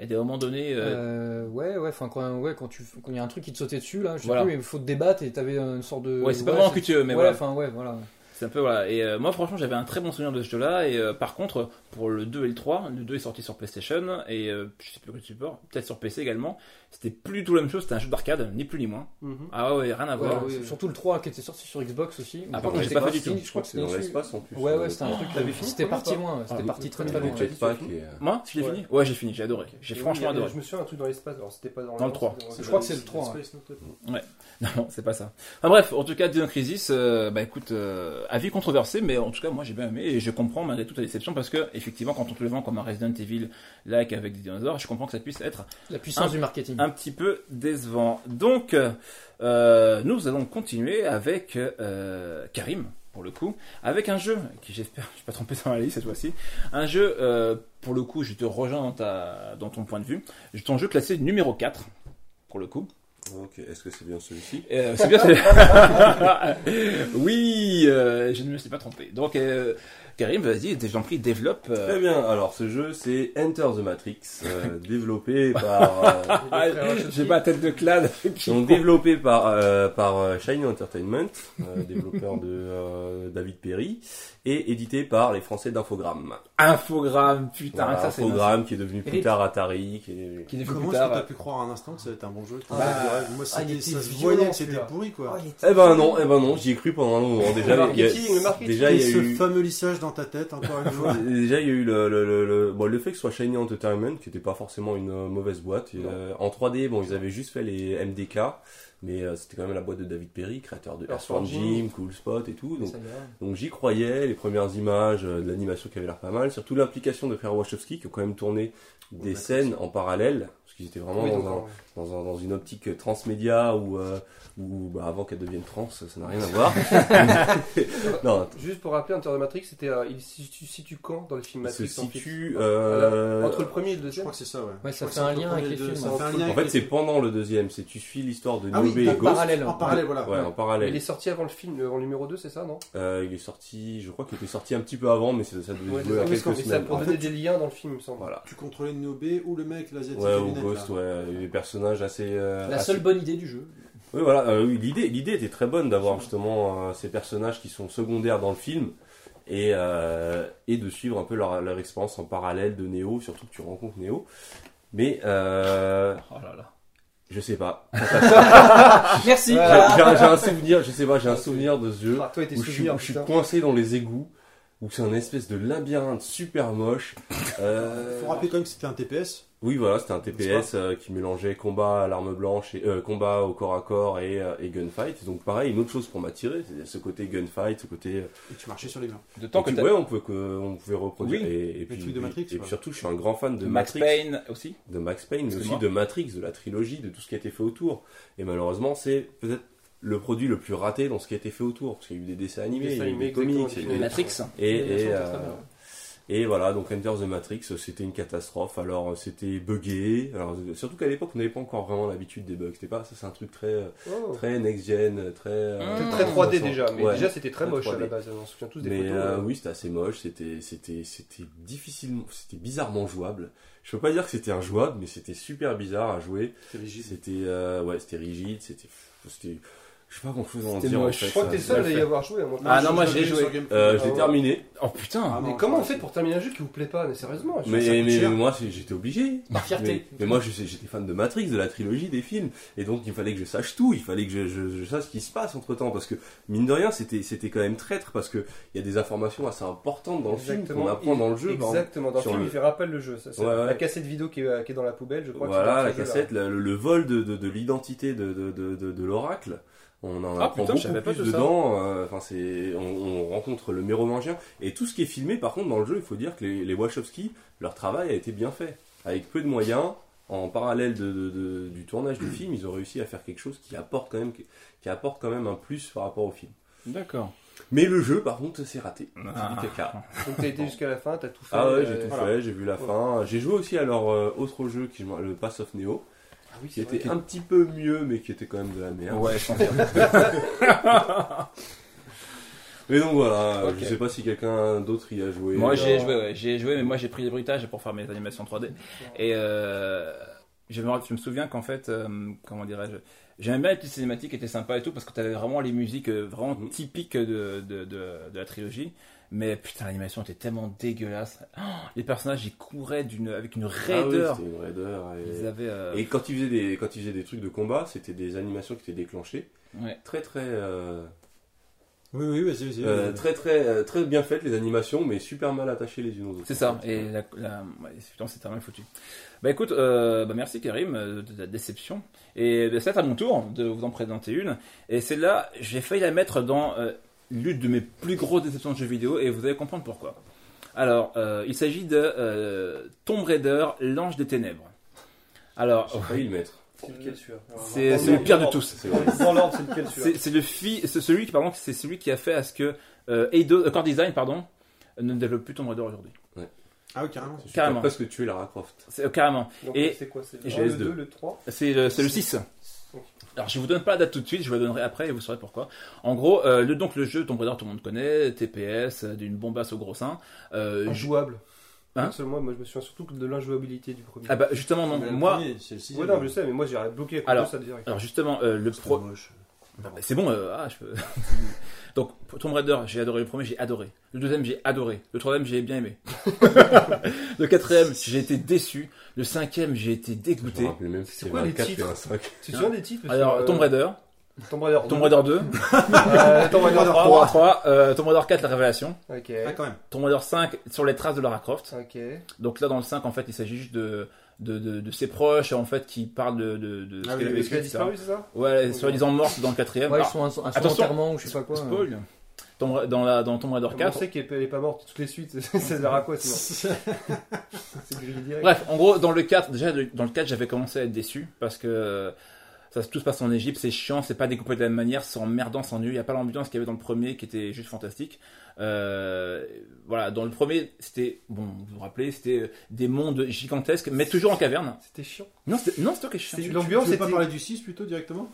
Et à un moment donné, euh, Euh, ouais, ouais, enfin, quand, ouais, quand tu, quand il y a un truc qui te sautait dessus, là, je sais Voilà. plus, mais il faut te débattre et t'avais une sorte de. Ouais, c'est pas vraiment QTE, mais ouais, enfin, ouais, voilà. Un peu voilà. Et euh, moi, franchement, j'avais un très bon souvenir de ce jeu-là. Et euh, par contre, pour le 2 et le 3, le 2 est sorti sur PlayStation et euh, je sais plus quel support, peut-être sur PC également. C'était plus du tout la même chose. C'était un jeu d'arcade, ni plus ni moins. Mhm. Ah ouais, rien à Ouais, voir. ouais, Surtout le 3 qui était sorti sur Xbox aussi. Ah, Je par contre, j'ai pas fait du tout. Je crois que C'est dans l'espace en plus. Ouais, ouais, c'était un truc. Fini C'était parti loin, ouais, c'était Ah, parti très très loin. ouais. Euh, Moi, si j'ai Ouais. fini Ouais, j'ai fini, j'ai adoré. J'ai franchement adoré. Je me souviens un truc dans l'espace, alors c'était pas dans, Dans le 3. c'était dans- Je crois que c'est le 3, Space, [laughs] non, c'est pas ça. Enfin bref, en tout cas, Dino Crisis, euh, bah écoute, euh, avis controversé, mais en tout cas, moi j'ai bien aimé et je comprends malgré toute la déception parce que, effectivement, quand on te le vend comme un Resident Evil like avec des dinosaures, je comprends que ça puisse être La puissance du marketing. Un petit peu décevant. Donc, euh, nous allons continuer avec euh, Karim, pour le coup, avec un jeu qui j'espère, [laughs] je ne suis pas trompé dans la liste cette fois-ci, un jeu, euh, pour le coup, je te rejoins dans, ta, dans ton point de vue, ton jeu classé numéro 4, pour le coup. Ok, est-ce que c'est bien celui-ci? C'est bien. c'est- [laughs] oui, je ne me suis pas trompé. Donc, Karim, vas-y, je t'en prie, développe. euh, Très bien, alors ce jeu c'est Enter the Matrix, euh, [laughs] développé [laughs] par... euh, Ah, J'ai pas la tête de clade. donc développé par, euh, par Shiny Entertainment, euh, [laughs] développeur de euh, David Perry, et édité par les Français d'Infogrames. Infogramme, putain, Voilà, ça c'est Infogramme qui est devenu plus tard Atari, qui est... qui est devenu Comment est-ce que t'as pu croire un instant que ça allait être un bon jeu Ah, Moi, ah, ça se violent, voyait que c'était pourri, quoi. Eh ben non, eh ben non, j'y ai cru pendant un moment. Déjà, Le il y a- marketing, le marketing. déjà il y a Et ce eu... fameux lissage dans ta tête, encore une fois. [laughs] Déjà, il y a eu le, le, le, le- bon, le fait que ce soit Shiny Entertainment, qui n'était pas forcément une euh, mauvaise boîte. Et, euh, en 3D, bon, ils avaient juste fait les MDK, mais euh, c'était quand même la boîte de David Perry, créateur de Earthworm Jim, Cool Spot et tout. Donc, donc j'y croyais, les premières images euh, de l'animation qui avait l'air pas mal, surtout l'implication de frère Wachowski qui ont quand même tourné des Ouais, scènes en parallèle, parce qu'ils étaient vraiment Oui, dans, donc, un- en- dans, un- dans une optique transmédia ou euh, ou bah, avant qu'elle devienne trans, ça n'a rien à voir. [laughs] non, Juste pour rappeler, Enter the Matrix, c'était, euh, il se situe, situe quand dans le film il se Matrix en fait situe euh, Entre le premier et le Je deuxième crois que c'est ça, ouais. Ouais, ça Je fait un lien avec les les deux, films, ça en fait un lien En fait, les c'est films. pendant le deuxième, c'est tu suis l'histoire de Ah oui, et. Ghost. Parallèle. En parallèle, voilà. Ouais, en Il est parallèle. sorti avant le film, avant le numéro 2, c'est ça, non? Euh, il est sorti, je crois qu'il était sorti un petit peu avant, mais ça, ça devait Ouais, se jouer à quelques ça semaines. donner fait, des liens dans le film, il me semble. Tu contrôlais Niobe ou le mec, l'asiatique Ouais, ou Ghost, ouais, il y a des personnages assez. euh, La seule bonne idée du jeu. Oui, voilà, euh, oui, l'idée, l'idée était très bonne d'avoir justement euh, ces personnages qui sont secondaires dans le film et, euh, et de suivre un peu leur, leur expérience en parallèle de Neo, surtout que tu rencontres Neo. Mais euh, Oh là là. je sais pas. [laughs] Merci. J'ai un j'ai un souvenir, je sais pas, j'ai un souvenir de ce jeu Ah, toi et tes où je suis, souvenirs, où je suis putain. coincé dans les égouts, où c'est un espèce de labyrinthe super moche. [coughs] Euh, Faut rappeler quand même que c'était un TPS. Oui, voilà, c'était un TPS euh, qui mélangeait combat à l'arme blanche et euh, combat au corps à corps et, euh, et gunfight. Donc pareil, une autre chose pour m'attirer, c'est ce côté gunfight, ce côté. Et tu marchais sur les murs. De temps que tu- ouais, on pouvait que- on pouvait reproduire. Oui. Et, et puis, de Matrix, et puis surtout, je suis un grand fan de Max Matrix, Payne aussi. de Max Payne, mais aussi de Matrix, de la trilogie, de tout ce qui a été fait autour. Et malheureusement, c'est peut-être le produit le plus raté dans ce qui a été fait autour, parce qu'il y a eu des dessins animés, Dessins il y a eu animés, des comics, il y a eu des- Matrix. et, et, euh, et voilà, donc Enter the Matrix, c'était une catastrophe. Alors euh, c'était buggé. Alors euh, surtout qu'à l'époque, on n'avait pas encore vraiment l'habitude des bugs. C'était pas, ça c'est un truc très, Oh. très next gen, très. euh, Mmh. Très 3D intéressant. déjà, mais Ouais. déjà c'était très Très moche à 3D. la base, on se souvient tous des Mais photos. euh, oui, c'était assez moche. C'était, c'était, c'était difficilement, c'était bizarrement jouable. Je peux pas dire que c'était injouable, mais c'était super bizarre à jouer. C'était, euh, ouais, c'était rigide. C'était, je sais pas grand chose à en dire. en moche. fait, Je crois que t'es seul à y avoir joué. à mon Ah non, moi j'ai joué. Euh, je Ah l'ai ouais. terminé, Oh putain. Ah, Mais non, comment on fait pour terminer un jeu qui vous plaît pas Mais sérieusement, je- mais, mais cher. moi j'étais obligé. Par fierté. Mais, mais moi j'étais fan de Matrix, de la trilogie, des films, et donc il fallait que je sache tout, il fallait que je, je- je sache ce qui se passe entre temps, parce que mine de rien c'était c'était quand même traître, parce que il y a des informations assez importantes dans le film qu'on apprend dans le jeu. Exactement, dans le film, il fait rappel le jeu. La cassette vidéo qui est, dans la poubelle, je crois. Voilà, la cassette, le, vol de, de, de l'identité de, de, de, de, de l'oracle. On en Ah, apprend putain, beaucoup plus dedans. euh, Enfin, c'est, on, on rencontre le mérovingien et tout ce qui est filmé. Par contre, dans le jeu, il faut dire que les, les Wachowski, leur travail a été bien fait, avec peu de moyens. En parallèle de, de- de- du tournage du film, ils ont réussi à faire quelque chose qui apporte quand même, qui apporte quand même un plus par rapport au film. D'accord. Mais le jeu, par contre, c'est raté. C'est Ah. du caca. Donc t'as été jusqu'à la fin, t'as tout fait. Ah ouais, euh, j'ai tout voilà. fait, j'ai vu la fin. J'ai joué aussi à leur euh, autre jeu, qui, le Pass of Neo, Ah oui, qui vrai. était un petit peu mieux, mais qui était quand même de la merde. Ouais, je confirme. [laughs] Mais donc voilà, Ok. je sais pas si quelqu'un d'autre y a joué. Moi j'ai joué, ouais, j'ai joué, mais moi j'ai pris les bruitages pour faire mes animations 3D. Et euh, je, me, je me souviens qu'en fait, euh, comment dirais-je, j'aimais bien les petites cinématiques qui étaient sympas et tout parce que t'avais vraiment les musiques euh, vraiment Mhm. typiques de, de, de, de la trilogie. Mais putain, l'animation était tellement dégueulasse. Oh, les personnages ils couraient d'une, avec une Ah oui, raideur. c'était une raideur. Et, Ils avaient. euh, et quand ils faisaient des quand ils faisaient des trucs de combat, c'était des animations qui étaient déclenchées, ouais. très très euh, Oui, oui, vas-y, vas-y. euh, très très euh, très bien faites les animations, mais super mal attachées les unes aux autres. C'est ça, et la, la, ouais, putain, c'était mal foutu. Bah écoute, euh, bah merci Karim de la déception. Et bah, c'est à mon tour de vous en présenter une. Et celle-là, j'ai failli la mettre dans euh, l'une de mes plus grosses déceptions de jeux vidéo, et vous allez comprendre pourquoi. Alors, euh, il s'agit de euh, Tomb Raider, l'ange des ténèbres. Alors, J'ai failli le mettre. C'est lequel c'est le pire de tous. Dans l'ordre, c'est lequel celui-là C'est c'est le fi- c'est celui qui, pardon, c'est celui qui a fait à ce que euh, Eidos- euh, Core Design, pardon, ne développe plus Tomb Raider aujourd'hui. Ah oui, carrément. Tu Carrément. as presque tué Lara Croft. C'est- euh, carrément. Donc, Et- c'est quoi C'est le j'ai 1, le S2. 2, le 3 C'est le, c'est le 6. Alors je vous donne pas la date tout de suite, je vous la donnerai après et vous saurez pourquoi. En gros, euh, le, donc le jeu Tomb Raider tout le monde connaît, TPS, euh, d'une bombasse au gros sein. Euh, Injouable. Hein Personnellement, moi je me souviens surtout de l'injouabilité du premier. ah bah justement non, moi, c'est le. Ouais, non, je sais, mais moi j'ai bloqué cause Alors, de ça direct. alors justement euh, le C'est pro. Ah bah, c'est bon, euh, ah je peux. [laughs] donc Tomb Raider j'ai adoré le premier, j'ai adoré. Le deuxième j'ai adoré. Le troisième j'ai bien aimé. [laughs] le quatrième j'ai été déçu. Le cinquième j'ai été dégoûté. rappelais même si C'est quoi les 24 et titres un 5. Tu te souviens des titres Alors euh, Tomb Raider, Tomb Raider. Tomb Raider 2, Euh, Tomb Raider 3. 3, 3 euh, Tomb Raider 4 la révélation, Ok. Ah, quand même. Tomb Raider 5 sur les traces de Lara Croft. Ok. Donc là, dans le 5, en fait, il s'agit juste de, de, de, de ses proches, en fait, qui parlent de, de, de Ah ce oui, qu'elle a oui, Est-ce vécu, disparu, c'est ça? Ouais, soi-disant morte dans le quatrième. Ouais, ils Ah, sont un, un son enterrement ou je sais pas quoi. spoil. Tomb- dans, la, dans Tomb Raider On 4. sait qu'elle n'est pas morte toutes les suites? Ça sert à quoi C'est grillé direct. Bref, en gros, dans le 4, déjà, dans le 4, j'avais commencé à être déçu parce que euh, ça, tout se passe en Égypte, c'est chiant, c'est pas découpé de la même manière, c'est emmerdant, c'est ennuyeux. Il n'y a pas l'ambiance qu'il y avait dans le premier qui était juste fantastique. Euh, voilà, dans le premier, c'était, bon, vous vous rappelez, c'était des mondes gigantesques, mais toujours en caverne. C'était chiant. Non, c'était non, chiant. C'est- Tu- L'ambiance tu veux pas parler du 6 plutôt directement?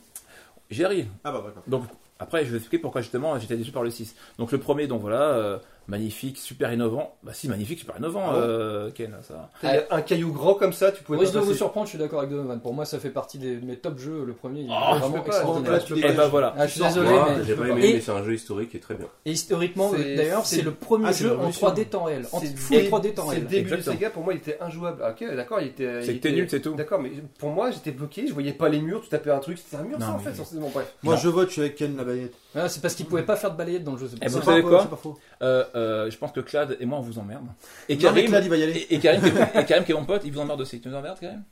J'y arrive. Ah bah d'accord. Donc après, je vais expliquer pourquoi justement j'étais déçu par le 6. Donc le premier, donc voilà, euh, magnifique, super innovant. Bah si, magnifique, super innovant, Ah ouais euh, Ken, ça. Un caillou grand comme ça, tu pouvais Moi, pas je dois vous surprendre, je suis d'accord avec Donovan. Pour moi, ça fait partie des mes top jeux. Le premier, il est Oh, vraiment je peux pas, extraordinaire. Et bah voilà. Ah, je suis désolé, mais j'ai pas aimé, mais c'est un jeu historique et très bien. Et historiquement, C'est- d'ailleurs, c'est- c'est le premier Ah, c'est jeu en révolution. 3D temps réel. En C'est full dé- 3D temps C'est réel. le début de Sega, pour moi, il était injouable. Ok, d'accord, il était. C'est il que t'es était- nul, c'est tout. D'accord, mais pour moi, j'étais bloqué, je voyais pas les murs, tu tapais un truc, c'était un mur ça en fait, forcément, bref. Moi, je vote, je suis avec Ken la baguette. Ah, c'est parce qu'il pouvait pas faire de balayette dans le jeu. c'est Eh ben, C'est savez pas quoi faux, c'est pas faux. Euh, je pense que Clad et moi on vous emmerde. Et Karim, Clad, il va y aller. et, et Karim, qui est- et Karim qui est mon pote, il vous emmerde aussi. Tu nous emmerdes Karim?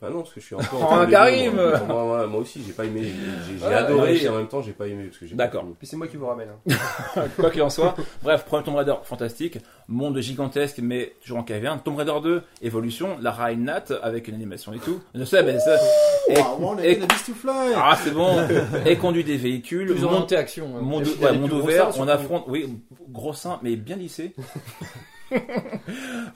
Bah non, parce que je suis encore. Oh, [laughs] en train de Karim vivre, moi. Moi, moi, aussi, j'ai pas aimé. J'ai j'ai Ouais, adoré et en même temps, j'ai pas aimé. parce que j'ai pas D'accord. fini. Puis c'est moi qui vous ramène. hein. [laughs] Quoi qu'il en soit. Bref, premier Tomb Raider, fantastique. Monde gigantesque, mais toujours en caverne. Tomb Raider 2, évolution. Lara et Nat, avec une animation et tout. Je sais, mais ça. Et- Ah, on a et- la to Fly. Ah, c'est bon. Et conduit des véhicules. Plus Monde, orienté action. hein. monde, Et puis, il y a ouais, des monde plus gros ouvert. seins, On surtout. affronte, oui, gros sein, mais bien lissé. [laughs]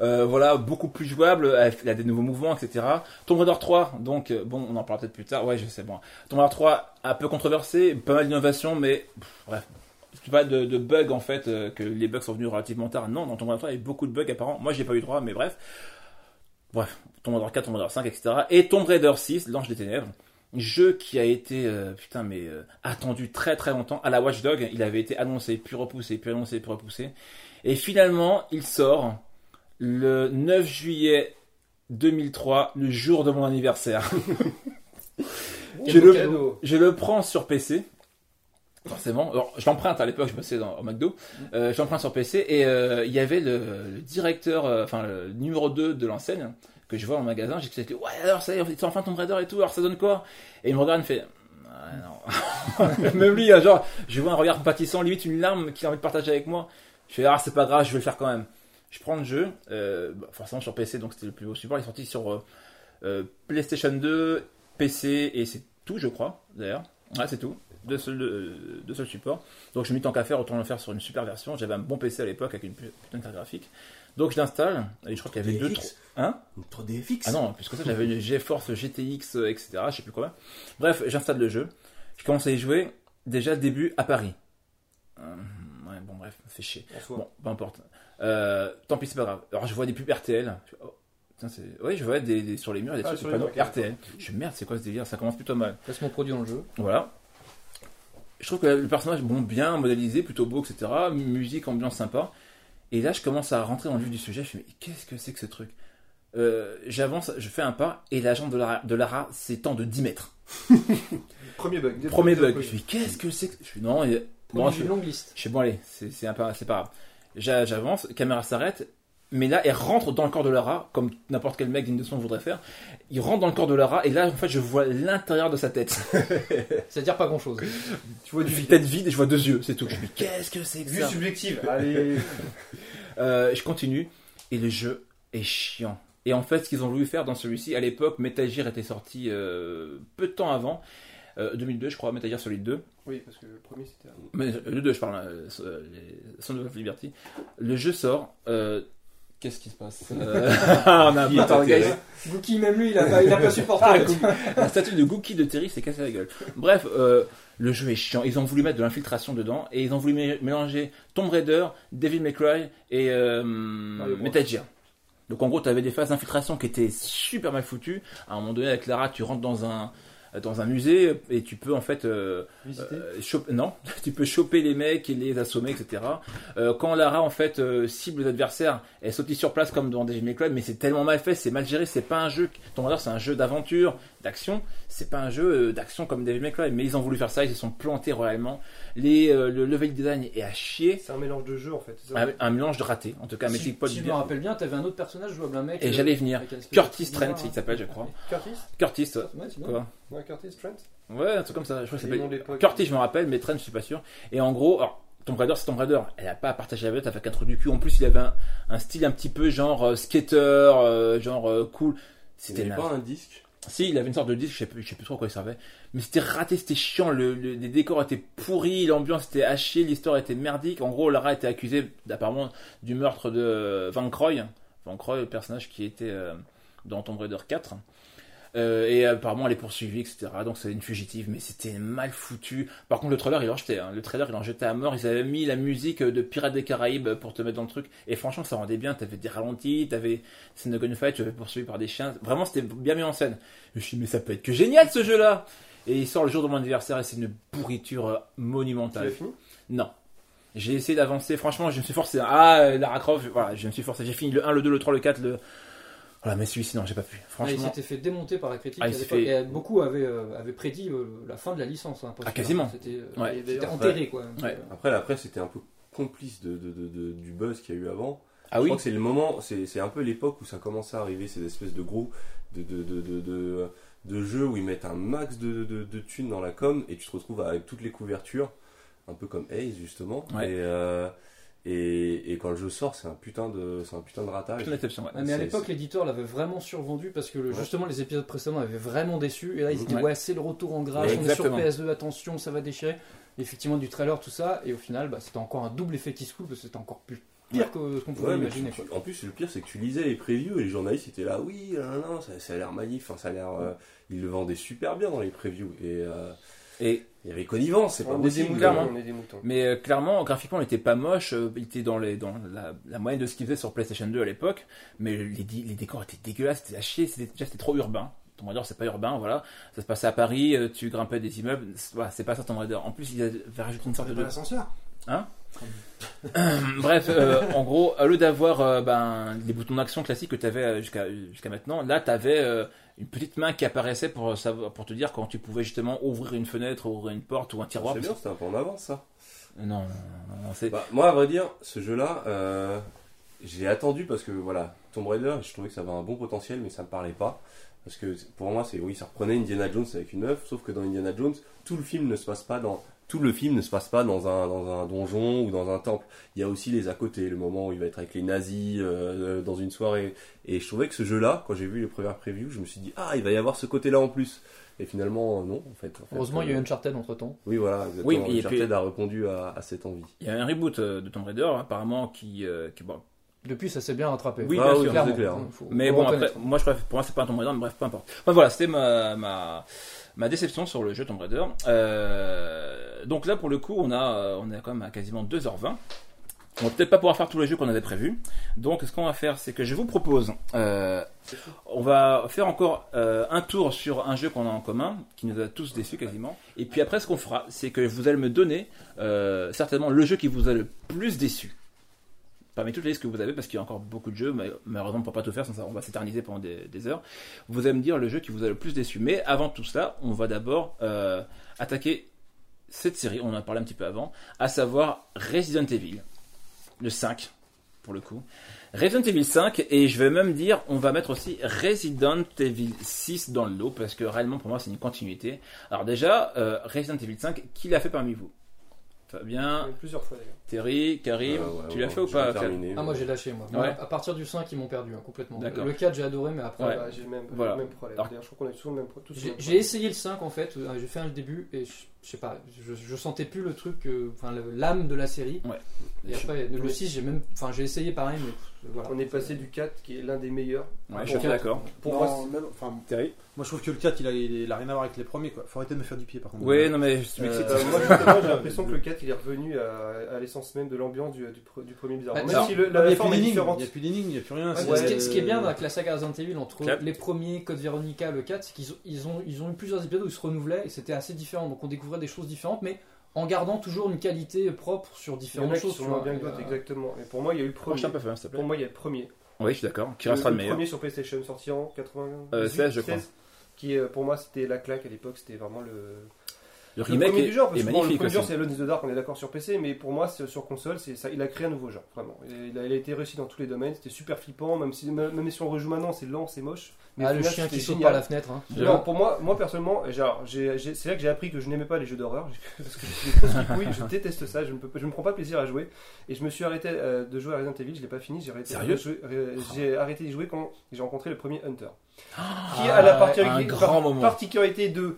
Euh, voilà, beaucoup plus jouable, il a des nouveaux mouvements, etc. Tomb Raider 3, donc, euh, bon, on en parlera peut-être plus tard, ouais, je sais, bon. Tomb Raider 3, un peu controversé, pas mal d'innovations, mais, pff, bref. Je pas de, de bugs, en fait, euh, que les bugs sont venus relativement tard. Non, dans Tomb Raider 3, il y a beaucoup de bugs, apparemment. Moi, j'ai pas eu droit, mais bref. Bref, Tomb Raider 4, Tomb Raider 5, etc. Et Tomb Raider 6, L'Ange des Ténèbres. Jeu qui a été, euh, putain, mais euh, attendu très très longtemps. À la Watchdog, il avait été annoncé, puis repoussé, puis annoncé, puis repoussé. Et finalement, il sort le 9 juillet 2003, le jour de mon anniversaire. [laughs] Je, le, cadeau. je le prends sur PC. Forcément. Alors, je l'emprunte à l'époque, je passais dans, au McDo. Euh, je l'emprunte sur PC et euh, il y avait le, le directeur, euh, enfin le numéro 2 de l'enseigne que je vois en magasin. J'ai dit, ouais, alors ça y est, c'est enfin Tomb Raider et tout, alors ça donne quoi? Et il me regarde, il me fait, ah, non. [laughs] Même lui, hein, genre, je vois un regard compatissant, limite une larme qu'il a envie de partager avec moi. Je fais, ah, c'est pas grave, je vais le faire quand même. Je prends le jeu, euh, bah, forcément sur PC, donc c'était le plus haut support. Il est sorti sur euh, euh, PlayStation 2, PC, et c'est tout, je crois, d'ailleurs. Ouais, c'est tout. Deux seuls, euh, deux seuls supports. Donc je me dis tant qu'à faire, autant le faire sur une super version. J'avais un bon PC à l'époque avec une pu- putain de carte graphique. Donc je l'installe, et je crois qu'il y avait deux, trois. Hein? Une 3DFX. ah non, plus que ça, j'avais une GeForce GTX, etc. Je sais plus quoi. Bref, j'installe le jeu. Je commence à y jouer. Déjà, le début à Paris. Euh, ouais, bon, bref, fait chier. Bon, peu importe. Euh, tant pis, c'est pas grave. Alors, je vois des pubs RTL. Oh, putain, c'est- oui, je vois des, des- sur les murs, des Ah, trucs, des panneaux RTL. Je fais, merde, c'est quoi ce délire? Ça commence plutôt mal. Placement produit dans le jeu. Voilà. Je trouve que le personnage, bon, bien modélisé, plutôt beau, etc. Musique, ambiance sympa. Et là, je commence à rentrer dans le vif du sujet. Je fais, mais qu'est-ce que c'est que ce truc? Euh, J'avance, je fais un pas, et la jambe de Lara, de Lara s'étend de 10 mètres. [laughs] Premier bug. Premier bug. Je fais, qu'est-ce que c'est que? Je fais, non, et- bon, je d'une longue liste. je fais, bon, allez, c'est pas grave. J'a- J'avance, caméra s'arrête, mais là, elle rentre dans le corps de Lara, comme n'importe quel mec digne de son voudrait faire. Il rentre dans le corps de Lara, et là, en fait, je vois l'intérieur de sa tête. [laughs] C'est-à-dire pas grand chose. Tu vois du Une vide. tête vide, et je vois deux yeux, c'est tout. Je me dis, qu'est-ce que c'est que Vue ça? subjective. [laughs] Allez. Euh, je continue et le jeu est chiant. Et en fait, ce qu'ils ont voulu faire dans celui-ci, à l'époque, Metal Gear était sorti euh, peu de temps avant, euh, 2002 je crois, Metal Gear Solid 2. Oui, parce que le premier c'était. Mais euh, le 2 je parle, euh, euh, les Sons of Liberty. Le jeu sort. euh, Qu'est-ce qui se passe Euh, [laughs] On a un guys. Gookie, même lui, il a pas, il a pas supporté. Ah, La statue de Gookie de Terry s'est cassé la gueule. Bref, euh, le jeu est chiant. Ils ont voulu mettre de l'infiltration dedans et ils ont voulu mé- mélanger Tomb Raider, Devil May Cry et euh. Metal Gear. Donc en gros, tu avais des phases d'infiltration qui étaient super mal foutues. À un moment donné, avec Lara, tu rentres dans un dans un musée et tu peux en fait euh, euh, choper- non, [laughs] tu peux choper les mecs et les assommer, etc. Euh, quand Lara en fait euh, cible les adversaires, elle sautille sur place comme dans May Cry, mais c'est tellement mal fait, c'est mal géré, c'est pas un jeu. Tomb Raider, c'est un jeu d'aventure, d'action. C'est pas un jeu euh, d'action comme Devil May Cry, mais ils ont voulu faire ça, ils se sont plantés royalement. Les, euh, le level design est à chier. C'est un mélange de jeux en fait. c'est ça Un, un mélange de raté, en tout cas, mais si, c'est pas si je me bien. rappelle bien, t'avais un autre personnage jouable, un mec. Et euh, j'allais venir. Curtis Trent, il s'appelle, je crois. Curtis Curtis, ouais. Quoi Curtis Trent Ouais, un truc comme ça. Je crois que. Curtis, je me rappelle, mais Trent, je suis pas sûr. Et en gros, alors, Tomb Raider, c'est Tomb Raider. Elle a pas à partager la vedette avec un trou du cul. En plus, il avait un, un style un petit peu genre euh, skater, euh, genre euh, cool. C'était pas un disque. Si, il avait une sorte de disque, je sais plus, sais plus trop à quoi il servait. Mais c'était raté, c'était chiant, le, le- les décors étaient pourris, l'ambiance était hachée, l'histoire était merdique. En gros, Lara était accusée, apparemment, du meurtre de Van Croy. Van Croy, le personnage qui était euh, dans Tomb Raider 4. Euh, et apparemment, elle est poursuivie, etc. Donc c'est une fugitive, mais c'était mal foutu. Par contre, le trailer, il en jetait. Hein. Le trailer, il en jetait à mort. Ils avaient mis la musique de Pirates des Caraïbes pour te mettre dans le truc. Et franchement, ça rendait bien. T'avais des ralentis, t'avais scène de gunfight, tu avais poursuivi par des chiens. Vraiment, c'était bien mis en scène. Je me suis dit, mais ça peut être que génial ce jeu-là! Et il sort le jour de mon anniversaire et c'est une pourriture euh, Tu monumentale. fini? Non. J'ai essayé d'avancer, franchement, je me suis forcé. Ah, Lara Croft, voilà, je me suis forcé. J'ai fini le 1, le 2, le 3, le 4, le. Voilà, mais celui-ci, non, j'ai pas pu. Ah, il Franchement. s'était fait démonter par la critique. Ah, à fait- et, euh, beaucoup avaient, euh, avaient prédit euh, la fin de la licence. hein, Ah, quasiment. C'était euh, Ouais. Enterré, quoi. Ouais. Après, la presse était un peu complice de, de- de- de- du buzz qu'il y a eu avant. Ah Je oui crois que c'est le moment, c'est un peu l'époque où ça commençait à arriver, ces espèces de gros de, de, de, de, de- de jeux où ils mettent un max de, de, de thunes dans la com et tu te retrouves avec toutes les couvertures, un peu comme Ace justement. Ouais. Et, euh, et, et quand le jeu sort, c'est un putain de, c'est un putain de ratage. Putain d'exception, ouais. Ouais, mais à l'époque, l'éditeur l'avait vraiment survendu parce que le- Ouais. justement les épisodes précédents avaient vraiment déçu. Et là, ils étaient Ouais. ouais, c'est le retour en grâce, Ouais, on est sur exactement. PS2, attention, ça va déchirer. Effectivement, du trailer, tout ça. Et au final, bah, c'était encore un double effet qui se coule parce que c'était encore plus pire que ce qu'on pouvait imaginer. tu- quoi. tu- en plus, le pire, c'est que tu lisais les previews et les journalistes étaient là, oui, non, non, ça, ça a l'air magnifique, enfin, ça a l'air. euh, ils le vendaient super bien dans les previews. Et euh, Et, il y avait connivence, c'est pas On est des possible. moutons. clairement. On est des moutons. mais euh, clairement, graphiquement, il était pas moche. euh, il était dans, les, dans la, la moyenne de ce qu'il faisait sur PlayStation 2 à l'époque. Mais les, les décors étaient dégueulasses, c'était à chier. C'était, déjà, c'était trop urbain. Tomb Raider, c'est pas urbain, voilà. Ça se passait à Paris, euh, tu grimpais des immeubles. C'est, voilà, c'est pas ça Tomb Raider. En plus, ils avaient rajouté une sorte Pas de. l'ascenseur. [laughs] Bref, euh, en gros, au lieu d'avoir euh, ben, les boutons d'action classiques que tu avais jusqu'à jusqu'à maintenant, là, tu avais une petite main qui apparaissait pour, savoir, pour te dire quand tu pouvais justement ouvrir une fenêtre, ouvrir une porte ou un tiroir. C'est bien, c'était un peu en avance ça. Non, non, non, non, c'est... Bah, moi, à vrai dire, ce jeu-là, euh, j'ai attendu parce que voilà, Tomb Raider, je trouvais que ça avait un bon potentiel, mais ça me parlait pas. Parce que pour moi, c'est oui, ça reprenait Indiana Jones avec une œuvre, sauf que dans Indiana Jones, tout le film ne se passe pas dans tout le film ne se passe pas dans un, dans un donjon ou dans un temple. Il y a aussi les à côté, le moment où il va être avec les nazis euh, dans une soirée. Et je trouvais que ce jeu-là, quand j'ai vu les premières previews, je me suis dit ah, il va y avoir ce côté-là en plus. Et finalement, euh, non, en fait. En fait, Heureusement, il y a eu euh, Uncharted entre temps. Oui, voilà, exactement. Oui, et Uncharted puis- a répondu à, à cette envie. Il y a un reboot euh, de Tomb Raider, apparemment, qui... euh, qui bon. Depuis, ça s'est bien rattrapé. Oui, Ah bien oui, clairement. clair. Faut- Mais faut bon, après, moi, je préfère, pour moi, c'est pas un Tomb Raider, mais bref, peu importe. Enfin, voilà, c'était ma, ma, ma déception sur le jeu Tomb Raider. Euh, donc là, pour le coup, on a, euh, on est quand même à quasiment 2h20. On va peut-être pas pouvoir faire tous les jeux qu'on avait prévus. Donc, ce qu'on va faire, c'est que je vous propose, euh, on va faire encore euh, un tour sur un jeu qu'on a en commun, qui nous a tous déçus quasiment. Et puis après, ce qu'on fera, c'est que vous allez me donner certainement le jeu qui vous a le plus déçu. Parmi toutes les listes que vous avez, parce qu'il y a encore beaucoup de jeux, mais malheureusement on ne peut pas tout faire, on va s'éterniser pendant des, heures. Vous allez me dire le jeu qui vous a le plus déçu. Mais avant tout cela, on va d'abord attaquer cette série, on en a parlé un petit peu avant, à savoir Resident Evil, le 5 pour le coup. Resident Evil 5, et je vais même dire, on va mettre aussi Resident Evil 6 dans le lot, parce que réellement pour moi c'est une continuité. Alors déjà, euh, Resident Evil 5, qui l'a fait parmi vous? Fabien, Plusieurs fois d'ailleurs. Terry, Karim, Euh, ouais, tu ouais, l'as fait ou pas terminer, Ah, moi j'ai lâché, moi. Ouais. À partir du 5, ils m'ont perdu hein, complètement. D'accord. Le 4, j'ai adoré, mais après. Ouais. euh, Ah, j'ai le même, Voilà. le même problème. Alors- D'ailleurs, je crois qu'on a tous le même, J'ai même j'ai problème. essayé le 5 en fait, euh, j'ai fait un début et je, je sais pas, je, je sentais plus le truc, euh, enfin l'âme de la série. Ouais. Et après, le 6, j'ai même, enfin j'ai essayé pareil, mais voilà. On est passé du 4 qui est l'un des meilleurs. Ouais, Ah, je suis d'accord. Pour Non, moi, enfin, Terry moi je trouve que le 4 il a, il a rien à voir avec les premiers quoi. Faut arrêter de me faire du pied par contre. Oui, non mais je m'excite. Euh, moi justement j'ai [laughs] l'impression que le 4 il est revenu à, à l'essence même de l'ambiance du, du, pre- du premier bizarre. Bah, Même alors, si le- il la n'y a, forme plus est d'énigmes, différente. il y a plus d'énigmes, il n'y a plus rien. Ouais, c'est- ce, qui est, ce qui est bien avec la saga Resident Evil entre Quatre. les premiers Code Veronica, le 4, c'est qu'ils ont, ils ont, ils ont eu plusieurs épisodes où ils se renouvelaient et c'était assez différent. Donc on découvrait des choses différentes, mais en gardant toujours une qualité propre sur différentes choses. sont tu moins vois. bien que Et, d'autres, euh, exactement. Et pour moi il y a eu le premier. Peu. Pour moi il y a le premier. Oui, je suis d'accord. Qui Le, restera le le meilleur. premier sur PlayStation sorti en 80. Euh, 16, je crois. Qui euh, pour moi c'était la claque à l'époque, c'était vraiment le, Le remake premier est, du genre. Parce est que bon, le magnifique premier du genre aussi. c'est Alone in the Dark, on est d'accord sur PC, mais pour moi sur console, c'est ça, il a créé un nouveau genre, vraiment. Il a, il a été réussi dans tous les domaines, c'était super flippant, même si, même si on rejoue maintenant c'est lent, c'est moche. Mais ah, le chien qui saute par la fenêtre. hein. Non, pour moi, moi personnellement, c'est là que j'ai appris que je n'aimais pas les jeux d'horreur. [laughs] Parce que skipouille, je [laughs] déteste ça, je ne, peux, je ne prends pas plaisir à jouer. Et je me suis arrêté euh, de jouer à Resident Evil, je l'ai pas fini, j'ai arrêté, ré- j'ai arrêté d'y jouer quand j'ai rencontré le premier Hunter. Qui Ah, a la un particularité, de,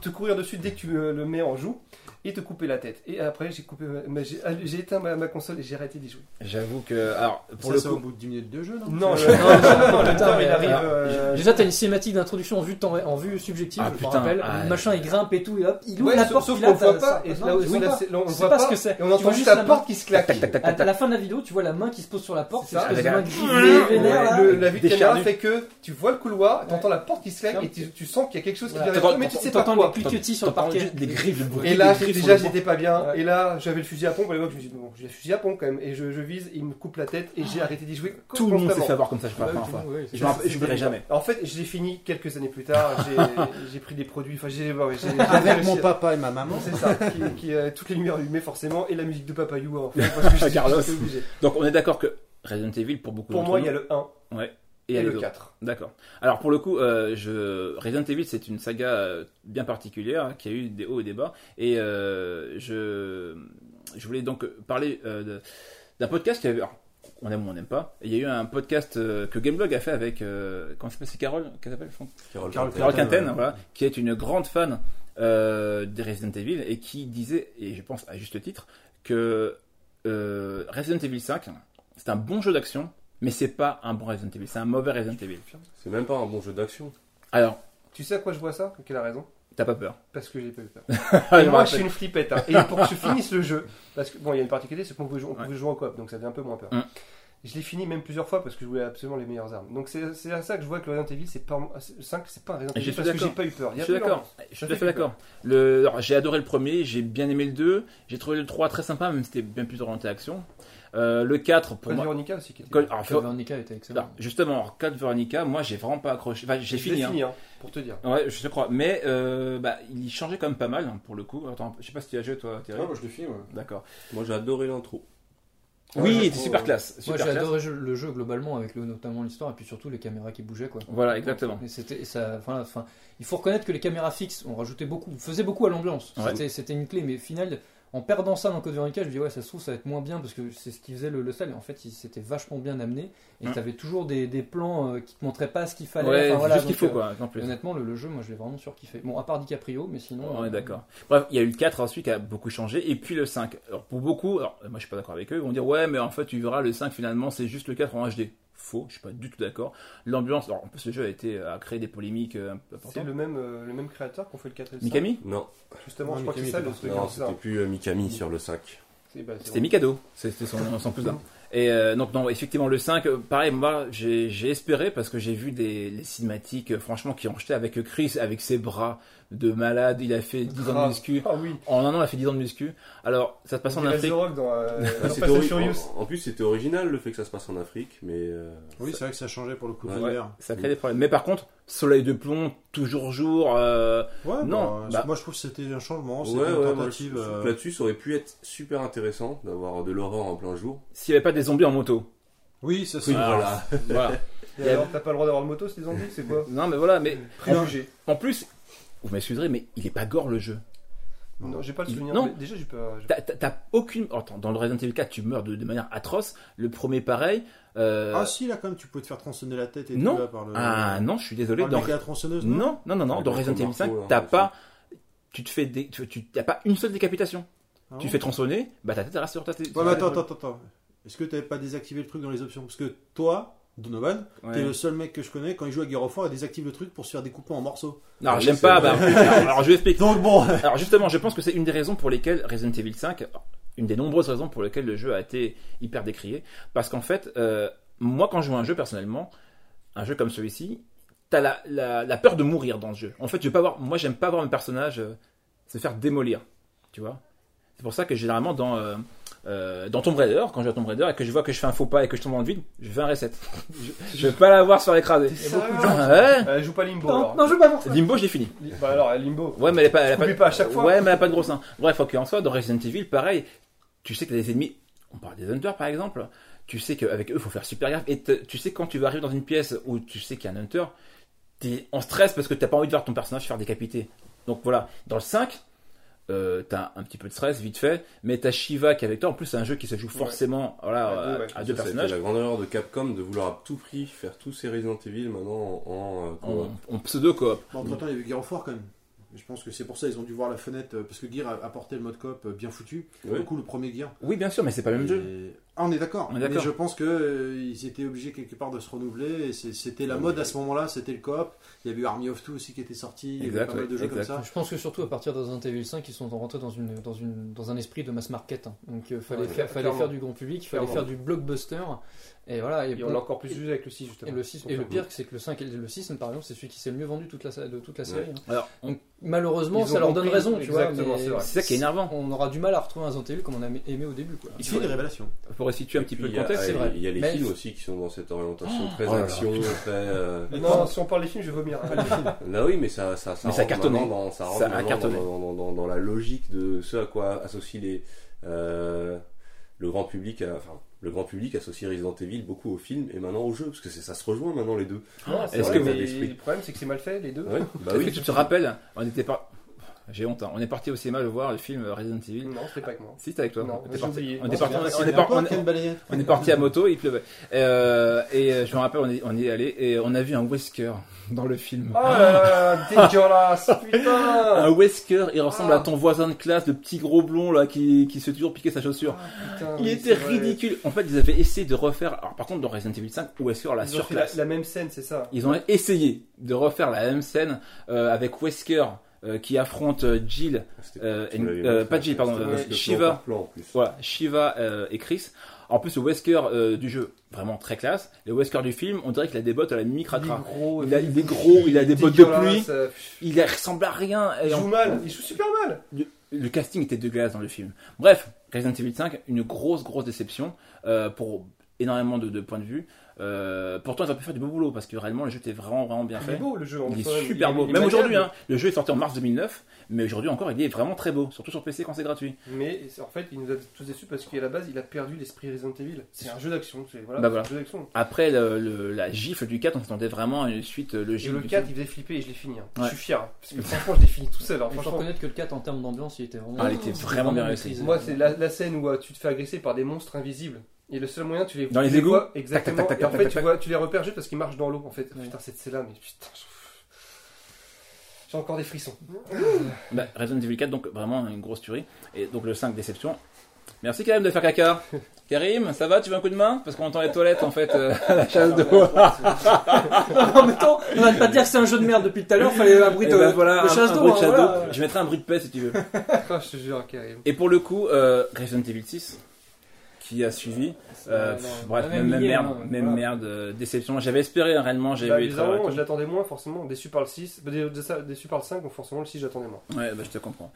te courir dessus dès que tu le mets en joue. Et te couper la tête. Et après, j'ai coupé, ma- ma- j'ai j'ai éteint ma, ma console et j'ai arrêté d'y jouer. J'avoue que. Alors, pour le ça, au coup. bout de 10 minutes de jeu, non Non, le, non, non, non, le Putain, temps, mais il arrive. alors, euh, Déjà, t'as une cinématique d'introduction en vue, de temps- en vue subjective, Ah, je me putain, rappelle. ah, le machin, il grimpe et tout, et hop, il ouvre Ouais, la sauf- porte, sauf il a qu'on le voit pas, ça- et non, là tu vois pas. c'est- on le C'est voit pas ce que c'est. et on Tu entend juste juste la porte qui se claque. Tac, tac, tac, À, tac, à la fin de la vidéo, tu vois la main qui se pose sur la porte, C'est ça. espèce de Avec main Ouais, vénère, là. le- la vue de caméra fait que tu vois le couloir, t'entends la porte qui se claque et tu, tu sens qu'il y a quelque chose qui Voilà. vient T'entends- vers toi, mais tu sais pas T'entends quoi. les cliquetis sur le T'entends parquet. juste des griffes, le bruit. Et là, des griffes sur déjà, j'étais pas bien. Ouais. Et là, j'avais le fusil à pompe. À l'époque, je me suis dit, bon, j'ai le fusil à pompe quand même. Et je, je vise, il me coupe la tête et j'ai arrêté d'y jouer. Tout le monde s'est fait avoir comme ça, je pas la fois. Je n'oublierai jamais. En fait, je l'ai fini quelques années plus tard. J'ai- [laughs] J'ai pris des produits. Enfin, j'ai j'ai- j'ai Avec mon papa et ma maman. C'est ça, qui, a toutes les lumières allumées forcément et la musique de Papa You en fait, parce que [laughs] j'étais- Carlos. Donc, on est d'accord que Resident Evil, pour beaucoup Pour moi, il y a le 1 Ouais. Et, le autres. 4. D'accord. Alors pour le coup, euh, je... Resident Evil, c'est une saga euh, bien particulière hein, qui a eu des hauts et des bas. Et euh, je... je voulais donc parler euh, de- d'un podcast qui avait... alors, on aime ou on n'aime pas. Et il y a eu un podcast euh, que Gameblog a fait avec... euh, comment s'appelle? C'est Carole Qu'elle s'appelle Carole Carole Quinten. Carole Quinten, Quinten, ouais. voilà, qui est une grande fan euh, des Resident Evil et qui disait, et je pense à juste titre, que euh, Resident Evil 5, c'est un bon jeu d'action, mais c'est pas un bon Resident Evil, c'est un mauvais Resident Evil. C'est même pas un bon jeu d'action. Alors, Tu sais à quoi je vois ça? Quelle a raison? t'as pas peur Parce que j'ai pas eu peur. [laughs] Et moi, je suis une flippette. hein. Et pour que je finisse le jeu, parce que bon, il y a une particularité, c'est qu'on pouvait jouer, on Ouais. pouvait jouer en coop, donc ça faisait un peu moins peur. Mm. Je l'ai fini même plusieurs fois parce que je voulais absolument les meilleures armes. Donc c'est c'est à ça que je vois que le Resident Evil, c'est pas le 5, c'est pas un Resident je Evil suis parce que j'ai pas eu peur. Il y Je a suis d'accord. Je suis tout à fait fait d'accord. Le... alors, J'ai adoré le premier, j'ai bien aimé le 2, j'ai trouvé le 3 très sympa, même si c'était bien plus orienté action. Euh, le 4, pour Code moi. Veronica aussi qui était. Code- alors, Code Veronica était excellent. alors, justement, alors, Code Veronica, moi j'ai vraiment pas accroché. Enfin, j'ai fini. hein. fini, hein, pour te dire. Ouais, je te crois. Mais euh, bah, il changeait quand même pas mal hein, pour le coup. Attends, je sais pas si tu as joué toi, Thierry. moi je le filme. D'accord. Moi j'ai adoré l'intro. Oui, Ouais, il était super classe. Moi j'ai adoré le jeu globalement avec le, notamment l'histoire et puis surtout les caméras qui bougeaient quoi. Voilà, exactement. Et c'était ça, voilà, enfin, il faut reconnaître que les caméras fixes ont rajouté beaucoup, faisaient beaucoup à l'ambiance. Ouais. C'était, c'était une clé, mais au final, en perdant ça dans Code Veronica, je me dis ouais, ça se trouve ça va être moins bien parce que c'est ce qui faisait le, le sel. Et en fait, il- c'était vachement bien amené et tu avais toujours des, des plans euh, qui te montraient pas ce qu'il fallait. Ouais, Enfin, c'est voilà, juste ce qu'il faut euh, quoi, en plus. Honnêtement, le, le jeu, moi je l'ai vraiment surkiffé. Bon, à part DiCaprio, mais sinon. On est euh, d'accord. Bref, il y a eu le 4 ensuite qui a beaucoup changé, et puis le 5. Alors pour beaucoup, alors moi je suis pas d'accord avec eux, ils vont dire ouais, mais en fait tu verras le 5 finalement c'est juste le 4 en HD. Faux, je suis pas du tout d'accord. L'ambiance, alors en plus le jeu a été a créé des polémiques euh, un peu C'est importantes. le même, euh, le même créateur qu'on fait le 4 et le 5. Mikami Non, Justement, Non, je crois que c'est ça le truc. non hein, c'était plus euh, Mikami sur le 5. C'est- bah, c'est C'était. Mikado, c'était son, son cousin. Et euh, donc non, effectivement le 5, euh, pareil, moi j'ai j'ai espéré parce que j'ai vu des les cinématiques euh, franchement qui ont jeté avec Chris, avec ses bras de malade, il a fait 10 ans de Grave. muscu. Ah oui. En un an, il a fait 10 ans de muscu. Alors, ça se passe en Afrique. Dans, euh, dans ori- en, en plus c'était original le fait que ça se passe en Afrique, mais euh, Oui, c'est vrai que ça changeait pour le coup. Ouais. Ça crée des problèmes. Mais par contre, soleil de plomb, toujours jour. euh, Ouais, Non, bah, bah- moi je trouve que c'était un changement, c'était ouais, une tentative. euh, là-dessus ça aurait pu être super intéressant d'avoir de l'horreur en plein jour. S'il n'y avait pas des zombies en moto. Oui, ça c'est. voilà. voilà. Et alors, t'as pas le droit d'avoir le moto, c'est des zombies, c'est quoi Non, mais voilà. Mais Préjugé. en plus, vous m'excuserez, mais il est pas gore le jeu. Non, j'ai pas le Il- souvenir. non. mais Déjà, j'ai pas. T'as- aucune. Attends, dans le Resident Evil 4, tu meurs de, de manière atroce. Le premier, pareil. euh, Ah si, là quand même, tu pouvais te faire tronçonner la tête et Non. tout là par le. ah, non, je suis désolé. par le Dans... la tronçonneuse. Non, non, non, non. Ouais, Dans dans Resident Evil 5, marteau, là, t'as ouais, pas. Tu te fais des. Tu, t'as pas une seule décapitation. Ah tu bon fais tronçonner, bah ta tête elle reste sur ta tête. Ouais, mais attends, attends, attends. Est-ce que t'avais pas désactivé le truc dans les options? Parce que toi, Donovan, Ouais. t'es le seul mec que je connais quand il joue à Gear of War, il désactive le truc pour se faire découper en morceaux. Non, oui, j'aime pas. bah, alors, alors, je vais expliquer. Donc bon. [laughs] Alors justement, je pense que c'est une des raisons pour lesquelles Resident Evil 5, une des nombreuses raisons pour lesquelles le jeu a été hyper décrié, parce qu'en fait, euh, moi quand je joue à un jeu personnellement, un jeu comme celui-ci, t'as la, la, la peur de mourir dans le jeu. En fait, je veux pas voir, moi j'aime pas voir un personnage euh, se faire démolir, tu vois. C'est pour ça que généralement dans euh, euh, dans Tomb Raider, quand je joue à Tomb Raider et que je vois que je fais un faux pas et que je tombe dans le vide, je fais un reset. [laughs] je, je veux pas l'avoir sur l'écrasé. Beaucoup de gens. Ouais. Euh, joue pas Limbo Non, alors. non, je veux pas ça. Limbo, je l'ai fini. Bah alors, Limbo. Ouais, mais elle est pas, elle a pas, à chaque fois. Ouais, mais elle a pas de gros seins. Bref, ok, en soi, dans Resident Evil, pareil, tu sais que t'as des ennemis, on parle des hunters par exemple, tu sais qu'avec eux, il faut faire super gaffe, et tu sais quand tu vas arriver dans une pièce où tu sais qu'il y a un hunter, t'es en stress parce que t'as pas envie de voir ton personnage se faire décapiter. Donc voilà, dans le 5, euh, t'as un petit peu de stress, vite fait, mais t'as Shiva qui est avec toi, en plus c'est un jeu qui se joue forcément voilà, À deux, ouais. à deux Ça, personnages. la grande erreur de Capcom de vouloir à tout prix faire tous ces Resident Evil maintenant en, en, euh, En, coop. Entre temps, il y avait Gear of War quand même. Je pense que c'est pour ça ils ont dû voir la fenêtre, euh, parce que Gear a apporté le mode coop euh, bien foutu. Ouais. le coup, le premier Gear. Oui, bien sûr, mais c'est pas le même jeu. Ah, on est d'accord. On est Mais je pense que euh, ils étaient obligés quelque part de se renouveler. Et c'était la mode à ce moment-là, c'était le coop. Il y avait eu Army of Two aussi qui était sorti. Il y Exact, avait pas mal de jeux comme exact. ça. Je pense que surtout à partir de Resident Evil 5, ils sont rentrés dans, une, dans, une, dans un esprit de mass market. hein. Donc il fallait, Ouais, faire, fallait faire du grand public, il fallait Clairement. faire du blockbuster. Et voilà. Et, Et on l'a encore plus vu avec le 6 et justement. le, 6, et le pire, c'est que le 5 et le 6, par exemple, c'est celui qui s'est le mieux vendu toute la, de toute la série. hein. Alors, on- Donc, malheureusement, ça leur donne raison, tu vois. c'est vrai. c'est ça qui est énervant. On aura du mal à retrouver un Evil comme on a aimé au début. Quoi. Il fait des révélations. Pour resituer un petit peu il le y a- contexte, c'est il y a- vrai. Il y a les Mais- films aussi qui sont dans cette orientation très oh là là. action, [laughs] très. euh, Non, si on parle des films, je vais vomir. Films. [laughs] Là oui, mais ça, ça, ça Mais maintenant Dans, ça rentre Ça a maintenant cartonné. Dans, dans- dans- dans la logique de ce à quoi associe les, euh, le grand public. à- enfin, le grand public associe Resident Evil beaucoup au film et maintenant au jeu, parce que c'est- ça se rejoint maintenant les deux. C'est Est-ce vrai, que mais vous- le problème c'est que c'est mal fait les deux. Ouais, bah oui. que tu te rappelles On était pas. J'ai honte, hein. on est parti au cinéma le voir le film Resident Evil. Non, c'était pas avec moi. Si, c'était avec toi. Non, on était j'ai parti, on Non, parti, est par- on- on est parti à moto, il pleuvait. Euh, et euh, je me rappelle, on est, on y est allé et on a vu un Wesker dans le film. Oh là là, dégueulasse, putain Un Wesker, il ressemble Ah. à ton voisin de classe, le petit gros blond là qui, qui se fait toujours piquer sa chaussure. Putain, Il était ridicule. En fait, ils avaient essayé de refaire. Alors, par contre, dans Resident Evil 5, Wesker la Ils ont fait la, surclasse. la même scène, c'est ça. Ils ont essayé de refaire la même scène euh, avec Wesker euh, qui affronte euh, Jill, C'était- euh, et- euh, pas Jill, pardon, euh, Shiva. par plan, en plus. Voilà, Shiva euh, et Chris. En plus, le Wesker euh, du jeu, vraiment très classe. Le Wesker du film, on dirait qu'il a des bottes à la Mimi Il est Cracra. gros, Il, a, il est gros, il a des bottes de pluie. Il ressemble à rien. Et Il en- joue mal, il joue super mal. le casting était dégueulasse dans le film. Bref, Resident Evil 5, une grosse, grosse déception euh, pour énormément de, de points de vue. Euh, pourtant, ils ont pu faire du beau boulot parce que réellement, le jeu était vraiment, vraiment bien Il fait. est beau le jeu. en Il est super beau. Même aujourd'hui, hein, le jeu est sorti en mars 2009, mais aujourd'hui encore, il est vraiment très beau, surtout sur PC quand c'est gratuit. Mais en fait, il nous a tous déçus parce qu'à la base, il a perdu l'esprit Resident Evil. C'est un jeu d'action. c'est- Voilà, Bah voilà. Après le- le- la gifle du 4, on s'attendait vraiment à une suite euh, Et logique. le du 4, film. il faisait flipper et je l'ai fini. hein. Ouais. Je suis fier. hein, Parce que [laughs] franchement, je l'ai fini tout seul. hein, Il faut reconnaître que le 4 en termes d'ambiance, il était vraiment, Ah, il était c'était vraiment bien réussi. Moi, c'est la, la scène où euh, tu te fais agresser par des monstres invisibles. Et le seul moyen, tu les Dans les égouts vois Exactement. Tac, tac, tac, et en tac, fait, tac, tu, tac. vois, tu les repères juste parce qu'ils marchent dans l'eau. En fait, Ouais. putain, cette scène-là, mais putain. je- J'ai encore des frissons. Bah, Resident Evil 4, donc vraiment une grosse tuerie. Et donc le 5, déception. Merci Karim de faire caca. [laughs] Karim, ça va Tu veux un coup de main? Parce qu'on entend les toilettes en fait euh, à la [laughs] chasse d'eau. en même temps, on va pas dire que c'est un jeu de merde depuis tout à l'heure, fallait un bruit Et de, ben voilà, de un- chasse d'eau. bruit de hein, voilà. Je mettrai un bruit de paix si tu veux. Ah, [laughs] je te jure, Karim. Et pour le coup, euh, Resident Evil 6, qui a suivi, euh, pff, bref, même, merde, hein, même voilà. merde, euh, déception. J'avais espéré hein, réellement, j'ai Bah, eu bizarrement, je l'attendais moins, forcément. Déçu par le 6. Bah, dé- dé- déçu par le 5, donc forcément, le 6, j'attendais moins. Ouais, bah, je te comprends.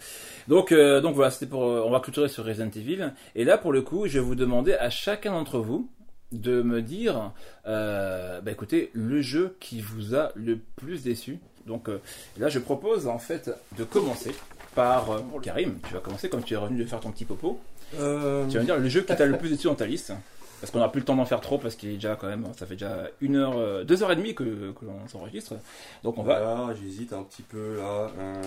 Donc, euh, donc voilà, c'était pour. euh, on va clôturer sur Resident Evil. Et là, pour le coup, je vais vous demander à chacun d'entre vous de me dire, euh, bah écoutez, le jeu qui vous a le plus déçu. Donc euh, là, je propose en fait de commencer par euh, Karim. Tu vas commencer comme tu es revenu de faire ton petit popo. Euh, Tu vas me dire le jeu qui t'a le plus déçu dans ta liste. Parce qu'on n'a plus le temps d'en faire trop parce qu'il est déjà quand même, ça fait déjà une heure, euh, deux heures et demie que, que l'on s'enregistre. Donc on va. Voilà, j'hésite un petit peu là. euh,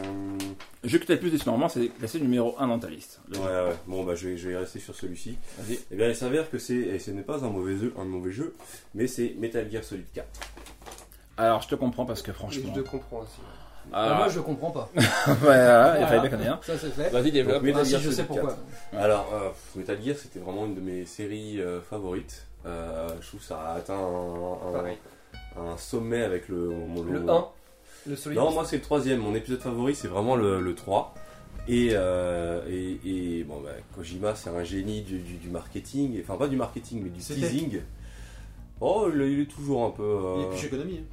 Le jeu qui t'a le plus déçu normalement, c'est classé numéro 1 dans ta liste. Ouais, ouais. Bon, bah, je vais, je vais rester sur celui-ci. Vas-y. Eh bien, il s'avère que c'est, et ce n'est pas un mauvais jeu, un mauvais jeu, mais c'est Metal Gear Solid 4. Alors je te comprends parce que Et franchement. je te comprends aussi. Ah, Ah, moi, je comprends pas. [laughs] ouais, ouais, il Voilà. fallait bien qu'on ait un. Ça, c'est fait. Vas-y, développe. Donc, Metal Ah, si, Gear je sais pourquoi. 4. Alors, euh, Metal Gear, c'était vraiment une de mes séries euh, favorites. Euh, je trouve que ça a atteint un, un- un sommet avec le. mon- Le 1, le Solid. Non, moi c'est le troisième. Mon épisode favori, c'est vraiment le, le 3. Et, euh, et, et, bon, bah, Kojima, c'est un génie du, du- du marketing. Enfin, pas du marketing, mais du teasing. Oh, il, il est toujours un peu. euh, Il est plus chez Konami. hein.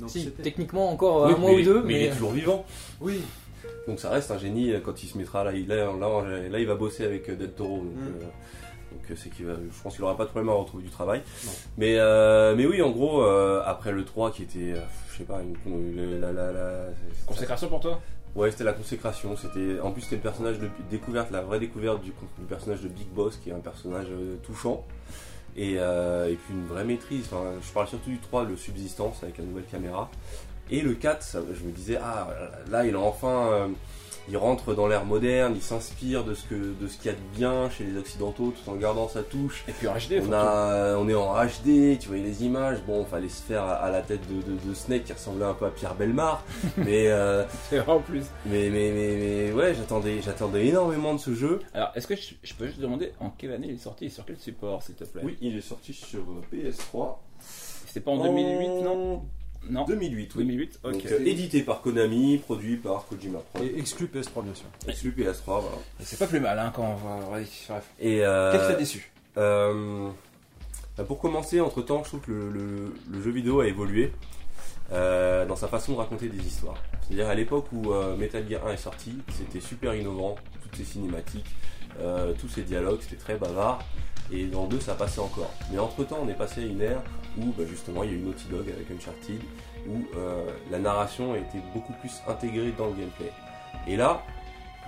Donc Si, techniquement, encore oui, un mois mais- ou deux, mais il mais. est toujours vivant. Oui. Donc ça reste un génie euh, quand il se mettra là. Il, là, là, là, il va bosser avec euh, Del Toro. Donc, Mm. euh, donc, euh, c'est qu'il va, je pense qu'il aura pas de problème à retrouver du travail. Non. Mais, euh, mais oui, en gros, euh, après le 3 qui était, euh, je sais pas, une, une- la, la, la- Consécration pour toi? Ouais, c'était la consécration. C'était, en plus, c'était le personnage de découverte, la vraie découverte du, du personnage de Big Boss, qui est un personnage euh, touchant. Et, euh, et puis une vraie maîtrise. Enfin, je parle surtout du 3, le subsistance avec la nouvelle caméra. Et le 4, ça- je me disais, ah, là, il a enfin, euh, il rentre dans l'ère moderne, il s'inspire de ce que de ce qu'il y a de bien chez les occidentaux tout en gardant sa touche. Et puis en HD, On, a, on est en HD, tu voyais les images. Bon, fallait se faire à, à la tête de, de, de Snake qui ressemblait un peu à Pierre Belmar. [laughs] mais, euh, en plus. mais, mais, mais, mais ouais, j'attendais, j'attendais énormément de ce jeu. Alors, est-ce que je, je peux juste demander en quelle année il est sorti et sur quel support, s'il te plaît? Oui, il est sorti sur euh, PS3. C'était pas en 2008, non? Non 2008, oui. 2008 Ok. Donc, euh, édité par Konami, produit par Kojima Pro. Et exclu PS3, bien sûr. Exclu PS3, voilà. C'est pas plus mal hein, quand on va. ouais, bref. Et euh, Qu'est-ce qui t'a déçu Euh, bah, pour commencer, entre temps, je trouve que le, le- le jeu vidéo a évolué euh, dans sa façon de raconter des histoires. C'est-à-dire à l'époque où euh, Metal Gear 1 est sorti, c'était super innovant, toutes ces cinématiques, euh, tous ces dialogues, c'était très bavard. Et dans 2, ça passait encore. Mais entre temps, on est passé à une ère où bah, justement il y a eu Naughty Dog avec Uncharted, où euh, la narration a été beaucoup plus intégrée dans le gameplay. Et là,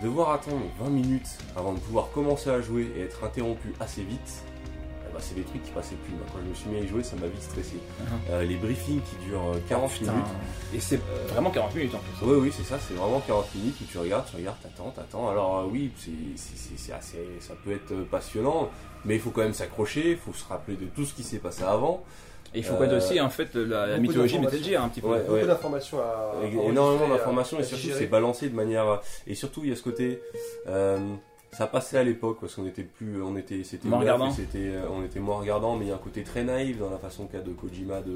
devoir attendre 20 minutes avant de pouvoir commencer à jouer et être interrompu assez vite, ben, c'est des trucs qui passaient plus. Quand je me suis mis à y jouer, ça m'a vite stressé. Mhm. Euh, les briefings qui durent euh, 40 Putain. minutes. Et c'est vraiment 40 minutes en plus. Oui, oui, c'est ça, c'est vraiment 40 minutes où tu regardes, tu regardes, t'attends, t'attends. Alors euh, oui, c'est, assez, ça peut être euh, passionnant, mais il faut quand même s'accrocher, il faut se rappeler de tout ce qui s'est passé avant. Et il faut Euh, connaître aussi en fait la, mythologie Metal. Gear un petit peu. Ouais, Beaucoup ouais. d'informations à. Énormément d'informations et surtout c'est balancé de manière et surtout il y a ce côté euh, ça passait à l'époque parce qu'on était plus on était c'était Moins regardant. c'était euh, on était moins regardant mais il y a un côté très naïf dans la façon qu'a de Kojima de,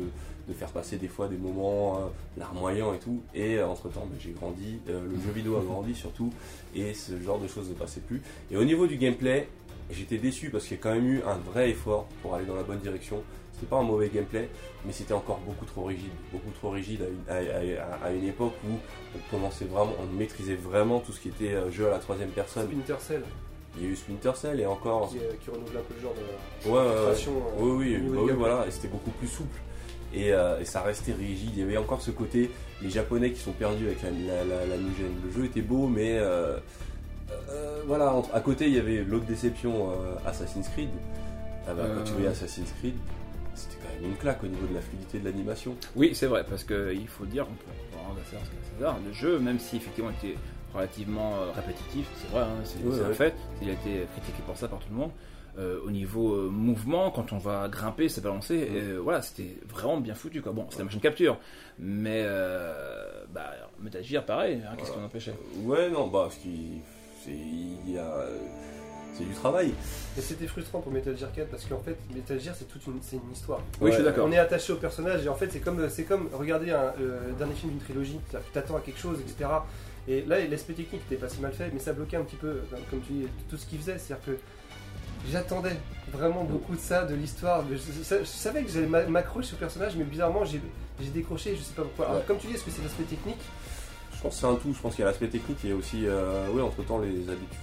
de faire passer des fois des moments euh, larmoyants et tout et entre temps j'ai grandi euh, le jeu vidéo a grandi surtout et ce genre de choses ne passait plus et au niveau du gameplay j'étais déçu parce qu'il y a quand même eu un vrai effort pour aller dans la bonne direction c'était pas un mauvais gameplay mais c'était encore beaucoup trop rigide, beaucoup trop rigide à une, à- à- à une époque où on commençait vraiment, on maîtrisait vraiment tout ce qui était euh, jeu à la troisième personne. Splinter Cell Il y a eu Splinter Cell et encore. qui, euh, qui renouvelle un peu le genre de Ouais, ouais, ouais. création. euh, Oui, oui, bah oui, voilà, et c'était beaucoup plus souple. Et, euh, et ça restait rigide. Il y avait encore ce côté, les Japonais qui sont perdus avec la, la, la, la new gen. Le jeu était beau, mais euh, euh, voilà, entre- à côté il y avait l'autre déception, euh, Assassin's Creed. Ah bah, Quand tu voyais Assassin's Creed, c'était quand même une claque au niveau de la fluidité de l'animation. Oui, c'est vrai, parce qu'il faut dire, on peut rendre à César le jeu, même si effectivement il était relativement euh, répétitif, c'est vrai, hein, c'est Ouais, c'est fait, il a été critiqué pour ça par tout le monde. Euh, au niveau euh, mouvement, quand on va grimper, se balancer, euh, voilà, c'était vraiment bien foutu quoi. Bon, c'est la machine capture, mais bah, Metal Gear, pareil, hein, qu'est-ce qu'on empêchait? Ouais, non, bah, ce qui. c'est- Il y a. C'est du travail. Et c'était frustrant pour Metal Gear 4 parce qu'en fait, Metal Gear c'est toute une, c'est une histoire. Oui, je suis d'accord. On est attaché au personnage et en fait c'est comme c'est comme regarder un euh, dernier film d'une trilogie, C'est-à-dire que tu t'attends à quelque chose, etc. Et là l'aspect technique n'était pas si mal fait, mais ça bloquait un petit peu, comme- tu dis, tout ce qu'il faisait. C'est-à-dire que j'attendais vraiment beaucoup de ça, de l'histoire. Je, je- je savais que j'allais m'a- m'accrocher au personnage, mais bizarrement j'ai j'ai décroché, je sais pas pourquoi. Alors, Ouais. comme tu dis, est-ce que c'est l'aspect technique? Je pense que c'est un tout. Je pense qu'il y a l'aspect technique et aussi, euh, oui, entre temps, les habitudes.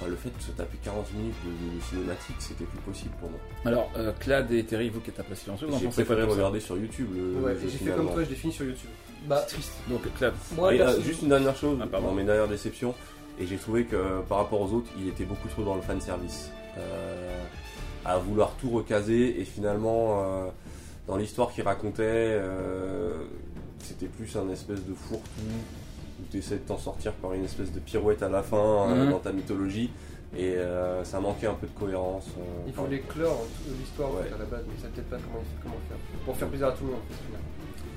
Enfin, le fait de se taper 40 minutes de, de cinématique, c'était plus possible pour moi. Alors, euh, Clad et Terry, vous qui êtes appelés silencieux, vous en pensez quoi de ça regarder sur YouTube le, Ouais, le jeu et j'ai fait finalement. comme toi, je l'ai fini sur YouTube. Bah, C'est triste. Donc, Clad, moi, Et, euh, perso- juste une dernière chose, Ah, pardon. dans mes dernières déceptions, et j'ai trouvé que euh, par rapport aux autres, il était beaucoup trop dans le fan service. Euh, à vouloir tout recaser, et finalement, euh, dans l'histoire qu'il racontait, euh, c'était plus un espèce de fourre-tout, tu essaies de t'en sortir par une espèce de pirouette à la fin euh, Mhm. dans ta mythologie, et euh, ça manquait un peu de cohérence. euh, Il enfin, voulait clore toute l'histoire Ouais. à la base, mais il savait peut-être pas comment, comment faire. Pour faire plaisir à tout le monde.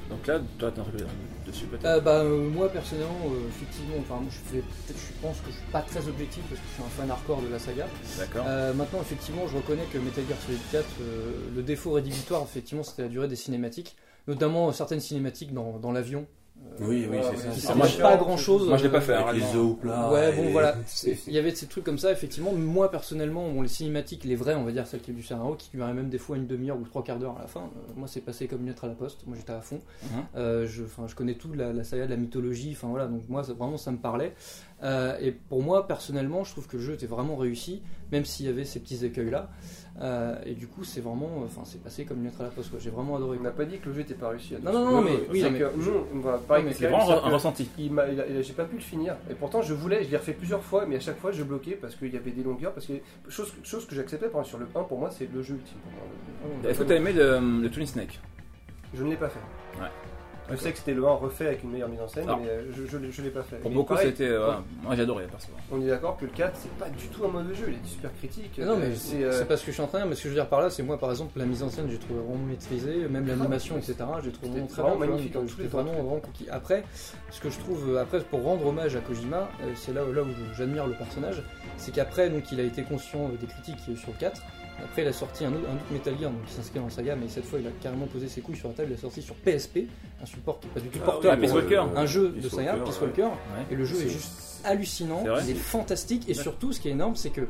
donc Clad, toi, t'as un truc dessus peut-être Euh, bah, euh, moi personnellement, euh, effectivement, enfin, moi, je, fais, je pense que je suis pas très objectif parce que je suis un fan hardcore de la saga. D'accord. Euh, maintenant, effectivement, je reconnais que Metal Gear Solid 4, euh, le défaut rédhibitoire, effectivement, c'était la durée des cinématiques, notamment euh, certaines cinématiques dans, dans l'avion. Oui, oui, c'est ça. ça marche pas grand chose. Moi, je l'ai pas fait, hein, Avec les œufs au plat. Ouais, bon voilà, il y avait ces trucs comme ça, effectivement. Moi, personnellement, bon, les cinématiques, les vraies, on va dire celles qui du scénario, qui duraient même des fois une demi-heure ou trois quarts d'heure à la fin, euh, moi, c'est passé comme une lettre à la poste. Moi, j'étais à fond. Mhm. Euh, je, je connais tout la, la saga de la mythologie, enfin voilà, donc moi, vraiment, ça me parlait. Euh, et pour moi, personnellement, je trouve que le jeu était vraiment réussi, même s'il y avait ces petits écueils-là. Euh, et du coup, c'est vraiment, enfin, c'est passé comme une lettre à la poste. quoi. J'ai vraiment adoré. On n'a pas dit que le jeu était pas réussi. Non, non, non, mais- oui, c'est vraiment un ressenti. il j'ai pas pu le finir. Et pourtant, je voulais, je l'ai refait plusieurs fois, mais à chaque fois, je bloquais parce qu'il y avait des longueurs. Parce que chose, chose que j'acceptais, par exemple, sur le 1, pour moi, c'est le jeu ultime. Est-ce que t'as aimé le, le Twin Snake? Je ne l'ai pas fait. Je sais que c'était le 1 refait avec une meilleure mise en scène, Alors, mais euh, je, je, l'ai- je l'ai pas fait. Pour Mais beaucoup, pareil, c'était. euh, ouais, moi, j'ai adoré, perso. On est d'accord que le 4, c'est pas du tout un mauvais jeu, il est super critique. Non, mais euh, c'est euh, pas ce que je suis en train de dire, mais ce que je veux dire par là, c'est moi par exemple, la mise en scène, j'ai trouvé vraiment maîtrisée, même l'animation, etc. J'ai trouvé vraiment très vraiment bien, vois, magnifique en tous c'était les vraiment, temps. vraiment cookie. Après, ce que je trouve, après, pour rendre hommage à Kojima, c'est là, là où j'admire le personnage, c'est qu'après, donc, il a été conscient des critiques sur le 4. Après, il a sorti un autre, un autre Metal Gear donc, qui s'inscrit dans la saga, mais cette fois, il a carrément posé ses couilles sur la table. Il a sorti sur PSP, un support qui est pas du tout Ah oui, Walker. un jeu de saga, Walker, Peace. Walker. Ouais. Et le jeu est juste hallucinant, il est fantastique et surtout ce qui est énorme c'est que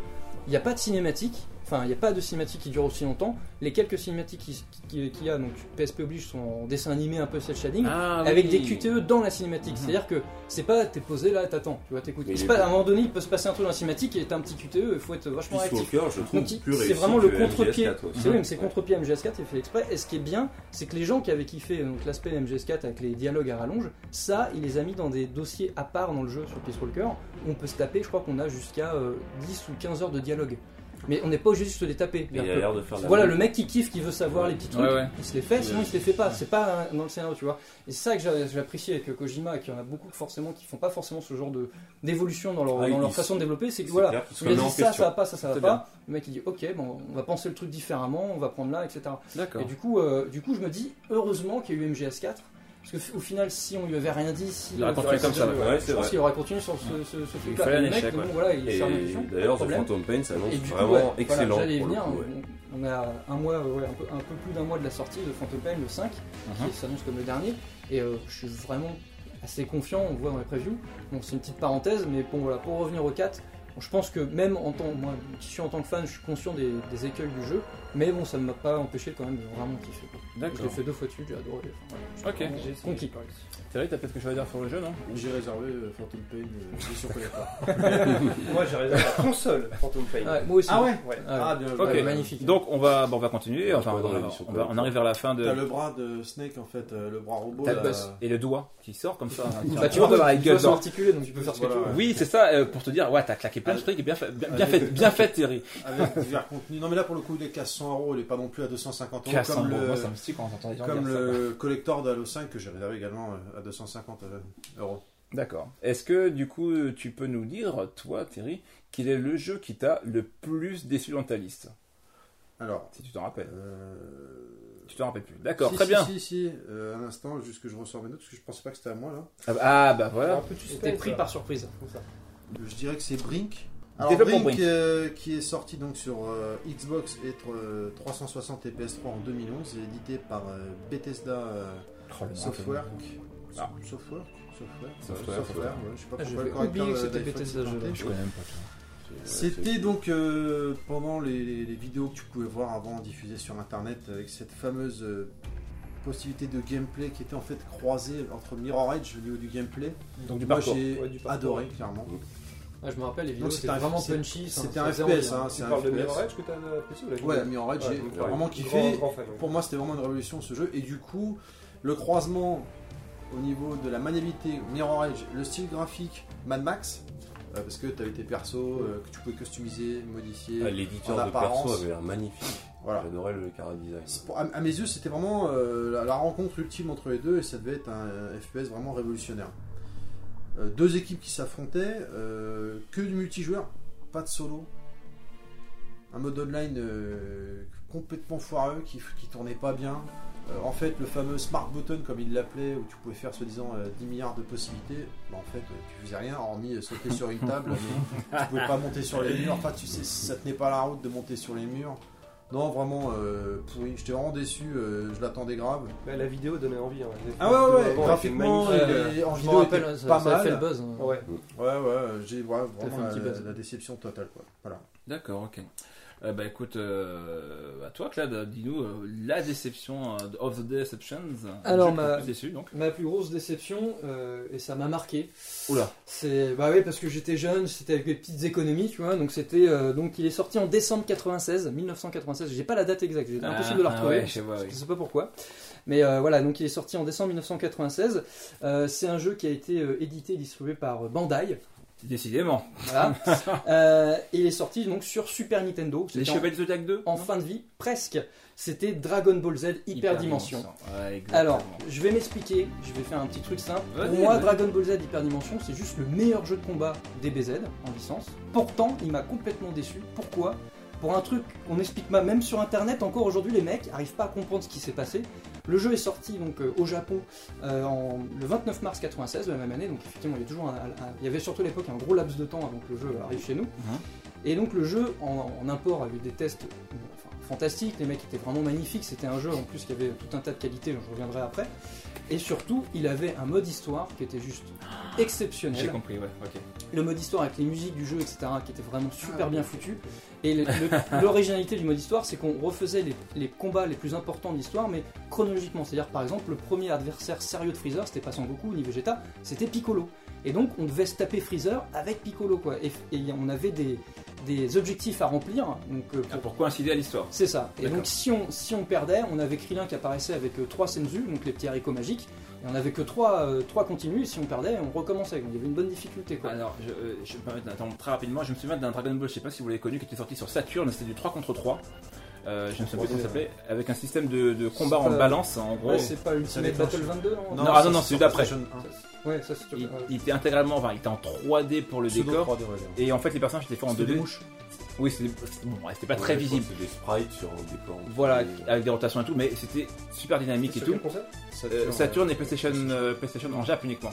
il n'y a pas de cinématique, enfin il n'y a pas de cinématique qui dure aussi longtemps. Les quelques cinématiques qui- qui- qu'il y a, donc PSP oblige, sont en dessin animé un peu cel shading. Ah, Avec oui. des QTE dans la cinématique, Mhm. c'est-à-dire que c'est pas t'es posé là, t'attends, tu vois, t'écoutes. C'est pas à un moment donné, il peut se passer un truc dans la cinématique et t'as un petit QTE, il faut être vachement Peace réactif. Walker, je trouve Donc, il- plus c'est vraiment le contre-pied. MGS4, ouais. C'est oui, mais c'est contre-pied MGS4, il est fait exprès. Et ce qui est bien, c'est que les gens qui avaient kiffé donc l'aspect MGS4 avec les dialogues à rallonge, ça, il les a mis dans des dossiers à part dans le jeu sur Peace Walker, où on peut se taper, je crois qu'on a jusqu'à euh, 10 ou 15 heures de dialogue. Mais on n'est pas obligé de les taper. Il a l'air de faire Voilà, le mec qui kiffe, qui veut savoir les petits trucs, Ouais, ouais. il se les fait, sinon il se les fait pas. C'est pas dans le scénario, tu vois. Et c'est ça que j'a- j'apprécie avec Kojima, qu'il y en a beaucoup forcément qui font pas forcément ce genre de d'évolution dans leur, Ah, dans leur façon de développer. C'est que voilà, clair il a dit ça, question. ça va pas, ça, ça va pas. Le mec il dit ok, bon, on va penser le truc différemment, on va prendre là, etc. Et du coup, euh, du coup, je me dis heureusement qu'il y a eu MGS4. Parce qu'au final, si on lui avait rien dit, si Il aurait continué comme ça, je- ouais, c'est je pense qu'il aurait continué sur ce, ce, ce truc-là. fallait un le mec, échec, bon, voilà, il est d'ailleurs, The. Phantom Pain s'annonce vraiment ouais, excellent. Le venir. coup, ouais. On on a un mois, ouais, un, peu, un peu plus d'un mois de la sortie de Phantom Pain, le 5, Mhm. qui s'annonce comme le dernier. Et euh, je suis vraiment assez confiant, on le voit dans les previews. Bon, c'est une petite parenthèse, mais bon, voilà, pour revenir au 4, bon, je pense que même en tant, moi, qui suis en tant que fan, je suis conscient des, des écueils du jeu, mais bon, ça ne m'a pas empêché quand même de vraiment kiffer. quoi. Je l'ai D'accord. fait deux fois dessus, j'ai adoré. Enfin, Ok. voilà, j'ai j'ai conquis. Thierry, t'as peut-être quelque chose à dire sur le jeu, non J'ai réservé euh, Phantom Pain, euh, je suis pas. [laughs] Moi j'ai réservé la console Phantom Pain. Ah, moi aussi. Ah ouais Ouais. Ah, bien ouais, Ok. magnifique. Donc on va, bon, on va continuer. Enfin, on, la va- mission on va- on arrive vers la fin de. T'as le bras de Snake en fait, euh, le bras robot. T'as le là. boss et le doigt qui sort comme ça. Bah, tu vois, vois, dans la gueule vois, d'or. articulé, donc tu peux faire ce que Voilà, tu veux. Oui, c'est ça, euh, pour te dire, ouais, t'as claqué plein de trucs et bien fait, bien, fait, bien fait, Thierry. Avec divers contenus. Non mais là pour le coup il est qu'à 100 euros, il est pas non plus à 250 euros 400 comme le, Moi, ça me stie quand j'entends les gens comme dire ça. le collector d'Halo 5 que j'ai réservé également euh, à 250 euh, euros. D'accord. Est-ce que du coup, tu peux nous dire, toi, Thierry, quel est le jeu qui t'a le plus déçu dans ta liste? Alors, Si tu t'en rappelles. euh... Tu t'en rappelles plus. D'accord, si, très si, bien. Si, si, euh, un instant, juste que je ressors mes notes, parce que je pensais pas que c'était à moi là. Ah bah- Ah bah Un voilà. peu de J'étais suspense, pris par surprise. Comme ça. Je dirais que c'est Brink. Alors Brink, Brink. euh, qui est sorti donc sur euh, Xbox et euh, 360 et PS3 en 2011, et édité par euh, Bethesda euh, Oh, Softwork. Softwork Software Software, Ouais, software. ouais, je sais pas pourquoi j'avais le correcteur oublié que c'était Bethesda, je- connais même pas. donc euh, pendant les, les- les vidéos que tu pouvais voir avant diffusées sur internet avec cette fameuse euh, possibilité de gameplay qui était en fait croisée entre Mirror Edge au niveau du gameplay. Donc du Moi j'ai Ouais, adoré clairement. Ah, je me rappelle, les vidéos c'était c'était un- vraiment c'est- punchy. C'était un FPS, hein, c'est Tu un parles de FPS. Mirror Edge que t'as apprécié ou la Ouais, vidéo Mirror Edge, Ouais, j'ai vraiment kiffé. Pour moi, c'était vraiment une révolution ce jeu. Et du coup, le croisement au niveau de la maniabilité Mirror Edge, le style graphique Mad Max, euh, parce que tu avais tes persos euh, que tu pouvais customiser, modifier. Ah, L'éditeur de perso avait l'air magnifique. Voilà. J'adorais le cara design. Pour- à, à mes yeux, c'était vraiment euh, la, la rencontre ultime entre les deux et ça devait être un, FPS vraiment révolutionnaire. Deux équipes qui s'affrontaient, que du multijoueur, pas de solo. Un mode online complètement foireux qui, qui tournait pas bien. Euh, en fait, le fameux smart button, comme il l'appelait, où tu pouvais faire soi-disant euh, 10 milliards de possibilités, bah, en fait, euh, tu faisais rien hormis euh, sauter sur une table, mais tu pouvais pas monter sur les murs. Enfin, tu sais, ça tenait pas la route de monter sur les murs. Non, vraiment euh, pourri. J'étais vraiment déçu. euh, je l'attendais grave. Bah, la vidéo donnait envie. hein. Ah ouais, ouais, avant graphiquement, est- en vidéo, rappelle, était ça, pas ça a fait le mal. buzz. hein. Ouais. Ouais, ouais, j'ai ouais, vraiment fait un petit la, buzz. la déception totale. Quoi. Voilà. D'accord, ok. Euh, bah écoute, euh, à toi Claude, dis-nous euh, la déception euh, of the deceptions. Alors, ma- plus déçu donc. Ma plus grosse déception, euh, et ça m'a marqué, Oula. c'est bah oui parce que j'étais jeune, c'était avec des petites économies, tu vois. Donc c'était donc il est sorti en décembre 96, 1996. J'ai pas la date exacte, c'est impossible de la Ah, retrouver. ouais, je sais pas, oui. Je sais pas pourquoi. Mais euh, voilà, donc il est sorti en décembre 1996. Euh, c'est un jeu qui a été euh, édité et distribué par Bandai. Décidément. Voilà. [laughs] Euh, il est sorti donc sur Super Nintendo. Les Chevaliers Zodiac 2 en, fin de vie, presque. C'était Dragon Ball Z Hyper Dimension. Ouais. Alors, je vais m'expliquer, je vais faire un petit truc simple. Pour moi. Dragon Ball Z Hyper Dimension, c'est juste le meilleur jeu de combat DBZ en licence. Pourtant, il m'a complètement déçu. Pourquoi? Pour un truc qu'on explique pas, même sur internet, encore aujourd'hui, les mecs arrivent pas à comprendre ce qui s'est passé. Le jeu est sorti donc euh, au Japon euh, en, le 29 mars 96 de la même année, donc effectivement, il y, a toujours un- un- il y avait surtout à l'époque un gros laps de temps avant que le jeu arrive chez nous. Et donc le jeu en, en import a eu des tests enfin, fantastiques, les mecs étaient vraiment magnifiques, c'était un jeu en plus qui avait tout un tas de qualités, je reviendrai après. Et surtout, il avait un mode histoire qui était juste J'ai exceptionnel. compris, ouais, ok. Le mode histoire avec les musiques du jeu, etc., qui était vraiment super bien foutu. Et [laughs] l'originalité du mode histoire, c'est qu'on refaisait les, les combats les plus importants de l'histoire, mais chronologiquement. C'est-à-dire, par exemple, le premier adversaire sérieux de Freezer, c'était pas Son Goku ni Vegeta, c'était Piccolo. Et donc, on devait se taper Freezer avec Piccolo, quoi. Et, et on avait des, des objectifs à remplir. Donc, euh, Ah, pour- coïncider à l'histoire. c'est ça. Et donc si on, si on perdait, on avait Krillin qui apparaissait avec euh, trois Senzu, donc les petits haricots magiques, et on avait que trois, euh, trois continus, et si on perdait, on recommençait. Donc il y avait une bonne difficulté. Quoi. Alors, je, euh, je me permets d'attendre très rapidement. Je me souviens d'un Dragon Ball, je sais pas si vous l'avez connu, qui était sorti sur Saturn, c'était du 3 contre 3. Euh, je ne sais plus comment ça s'appelle, avec un système de, de combat C'est en pas- balance, en gros. Ouais, c'est pas Ultimate. Battle 22, non Non, ah, non, non, c'est sur d'après. PlayStation 1. Ouais, ça c'est il, ouais. il était intégralement, enfin, il était en 3D pour le Pseudo décor. 3D, ouais, ouais. Et en fait, les personnages étaient faits en C'était 2D. des mouches. Oui, c'était c'était- bon, ouais, c'était pas Ouais, très visible. C'est des sprites sur un décor. Voilà, avec des rotations et tout, mais c'était super dynamique et tout. Euh, Saturn et PlayStation, euh, PlayStation en Jap uniquement.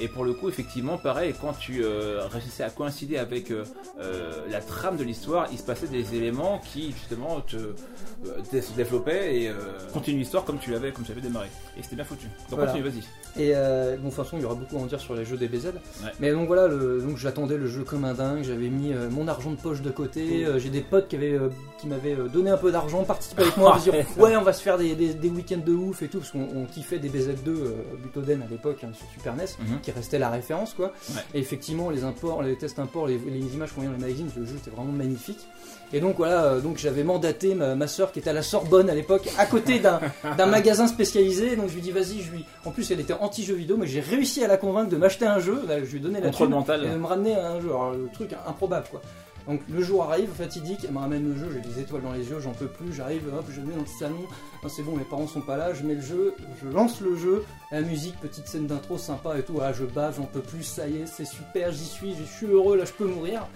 Et pour le coup, effectivement, pareil, quand tu euh, réussissais à coïncider avec euh, euh, la trame de l'histoire, il se passait des éléments qui justement te se développaient et euh, continuent l'histoire comme tu l'avais, comme tu avais démarré. Et c'était bien foutu. Donc Voilà. continue, vas-y. Et euh, bon, de toute façon, il y aura beaucoup à en dire sur les jeux DBZ. Ouais. Mais donc voilà, le, donc j'attendais le jeu comme un dingue. J'avais mis mon argent de poche de côté. J'ai des potes qui avaient, euh, qui m'avaient euh, donné un peu d'argent, participé avec moi, à dire ouais, on va se faire des, des- des week-ends de ouf et tout, parce qu'on on kiffait des BZ2 euh, Butoden à l'époque hein, sur Super NES, Mhm. qui restait la référence quoi. Ouais. Et effectivement, les imports, les tests imports, les, les images qu'on voyait dans les magazines, le jeu était vraiment magnifique. Et donc voilà, euh, donc j'avais mandaté ma, ma soeur qui était à la Sorbonne à l'époque, à côté [laughs] d'un magasin spécialisé. Donc je lui dis vas-y, je lui. En plus elle était anti-jeu vidéo, mais j'ai réussi à la convaincre de m'acheter un jeu. Là, je lui ai donné la Contrôle thune mental. et de me ramener un jeu. Alors le truc improbable quoi. Donc le jour arrive, fatidique, elle me ramène le jeu, j'ai des étoiles dans les yeux, j'en peux plus, j'arrive, hop, je le mets dans le salon, Ah, c'est bon, mes parents sont pas là, je mets le jeu, je lance le jeu, la musique, petite scène d'intro sympa et tout, ah, je bave, j'en peux plus, ça y est, c'est super, j'y suis, je suis heureux, là je peux mourir.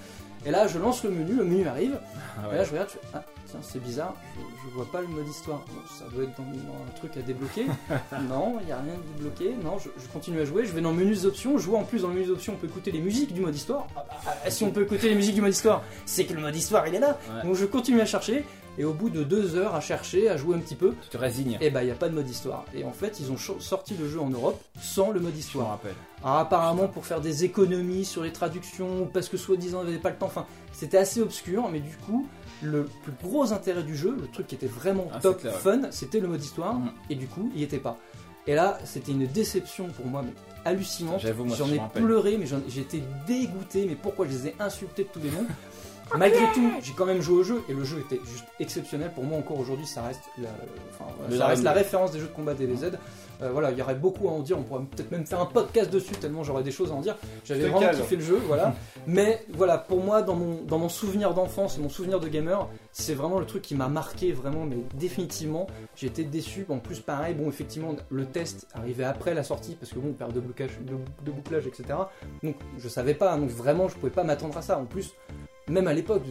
Et là je lance le menu, le menu arrive, Ah et là je regarde, je fais, ah tiens c'est bizarre, je, je vois pas le mode histoire, Bon, ça doit être dans, dans un truc à débloquer, [laughs] non, il y a rien de débloqué, non, je, je continue à jouer, je vais dans menus options, je vois en plus dans le menu options on peut écouter les musiques du mode histoire, Ah, bah, ah, si on peut écouter les musiques du mode histoire, c'est que le mode histoire il est là, Ouais. donc je continue à chercher, et au bout de deux heures à chercher, à jouer un petit peu, Tu te résignes. et bah il n'y a pas de mode histoire. Et en fait ils ont sorti le jeu en Europe sans le mode Je histoire. rappelle. Alors apparemment pour faire des économies sur les traductions, parce que soi-disant ils n'avaient pas le temps, enfin c'était assez obscur, mais du coup le plus gros intérêt du jeu, le truc qui était vraiment Ah, top c'est clair, ouais. fun, c'était le mode histoire, Mhm. et du coup il n'y était pas. Et là c'était une déception pour moi, mais hallucinante. J'en je ai pleuré, mais j'étais dégoûté, mais pourquoi je les ai insultés de tous les noms? Malgré tout, j'ai quand même joué au jeu et le jeu était juste exceptionnel. Pour moi, encore aujourd'hui, ça reste, la, enfin, voilà, Le ça reste Dragon la Ball. référence des jeux de combat DBZ. Euh, voilà, il y aurait beaucoup à en dire. On pourrait peut-être même faire un podcast dessus tellement j'aurais des choses à en dire. J'avais vraiment calme. kiffé le jeu, voilà. [laughs] Mais voilà, pour moi, dans mon, dans mon souvenir d'enfance, mon souvenir de gamer, c'est vraiment le truc qui m'a marqué vraiment, mais définitivement. J'ai été déçu. En plus, pareil, bon, effectivement, le test arrivait après la sortie parce que bon, période de blocage, de, de bouclage, etc. Donc, je savais pas. Donc, vraiment, je pouvais pas m'attendre à ça. En plus, même à l'époque,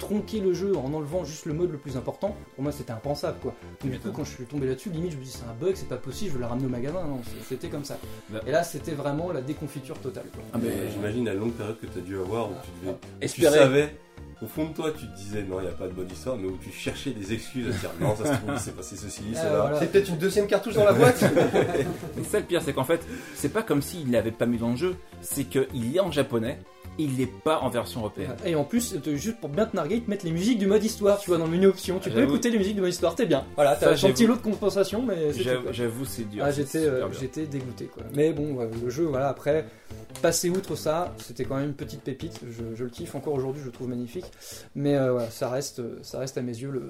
tronquer le jeu en enlevant juste le mode le plus important, pour moi, c'était impensable, quoi. Donc, du coup, quand je suis tombé là-dessus, limite, je me dis, c'est un bug, c'est pas possible, je vais le ramener au magasin. Non, c'est- c'était comme ça. Bah. Et là, c'était vraiment la déconfiture totale, quoi. Ah, mais- J'imagine la longue période que tu as dû avoir où tu devais. Tu Espérer. savais, au fond de toi, tu te disais non, il n'y a pas de bonne histoire, mais où tu cherchais des excuses à dire non, ça se trouve, il s'est passé ceci, Ah, cela. voilà. C'est peut-être une deuxième cartouche dans la [laughs] boîte Mais ça, le pire, c'est qu'en fait, c'est pas comme s'il l'avait pas mis dans le jeu, c'est qu'il est en japonais, il n'est pas en version européenne. Et en plus, te- juste pour bien te narguer, ils te mettent les musiques du mode histoire, tu vois, dans le menu option. Tu peux écouter les musiques du mode histoire, t'es bien. Voilà, t'as j'avoue. petit lot de compensation, mais J'avoue, c'est dur. Ah, j'étais, euh, dur. j'étais dégoûté quoi. Mais bon, ouais, le jeu, voilà, après, passer outre ça, c'était quand même une petite pépite. Je, je le kiffe encore aujourd'hui, je le trouve magnifique. Mais euh, voilà, ça reste, ça reste à mes yeux le,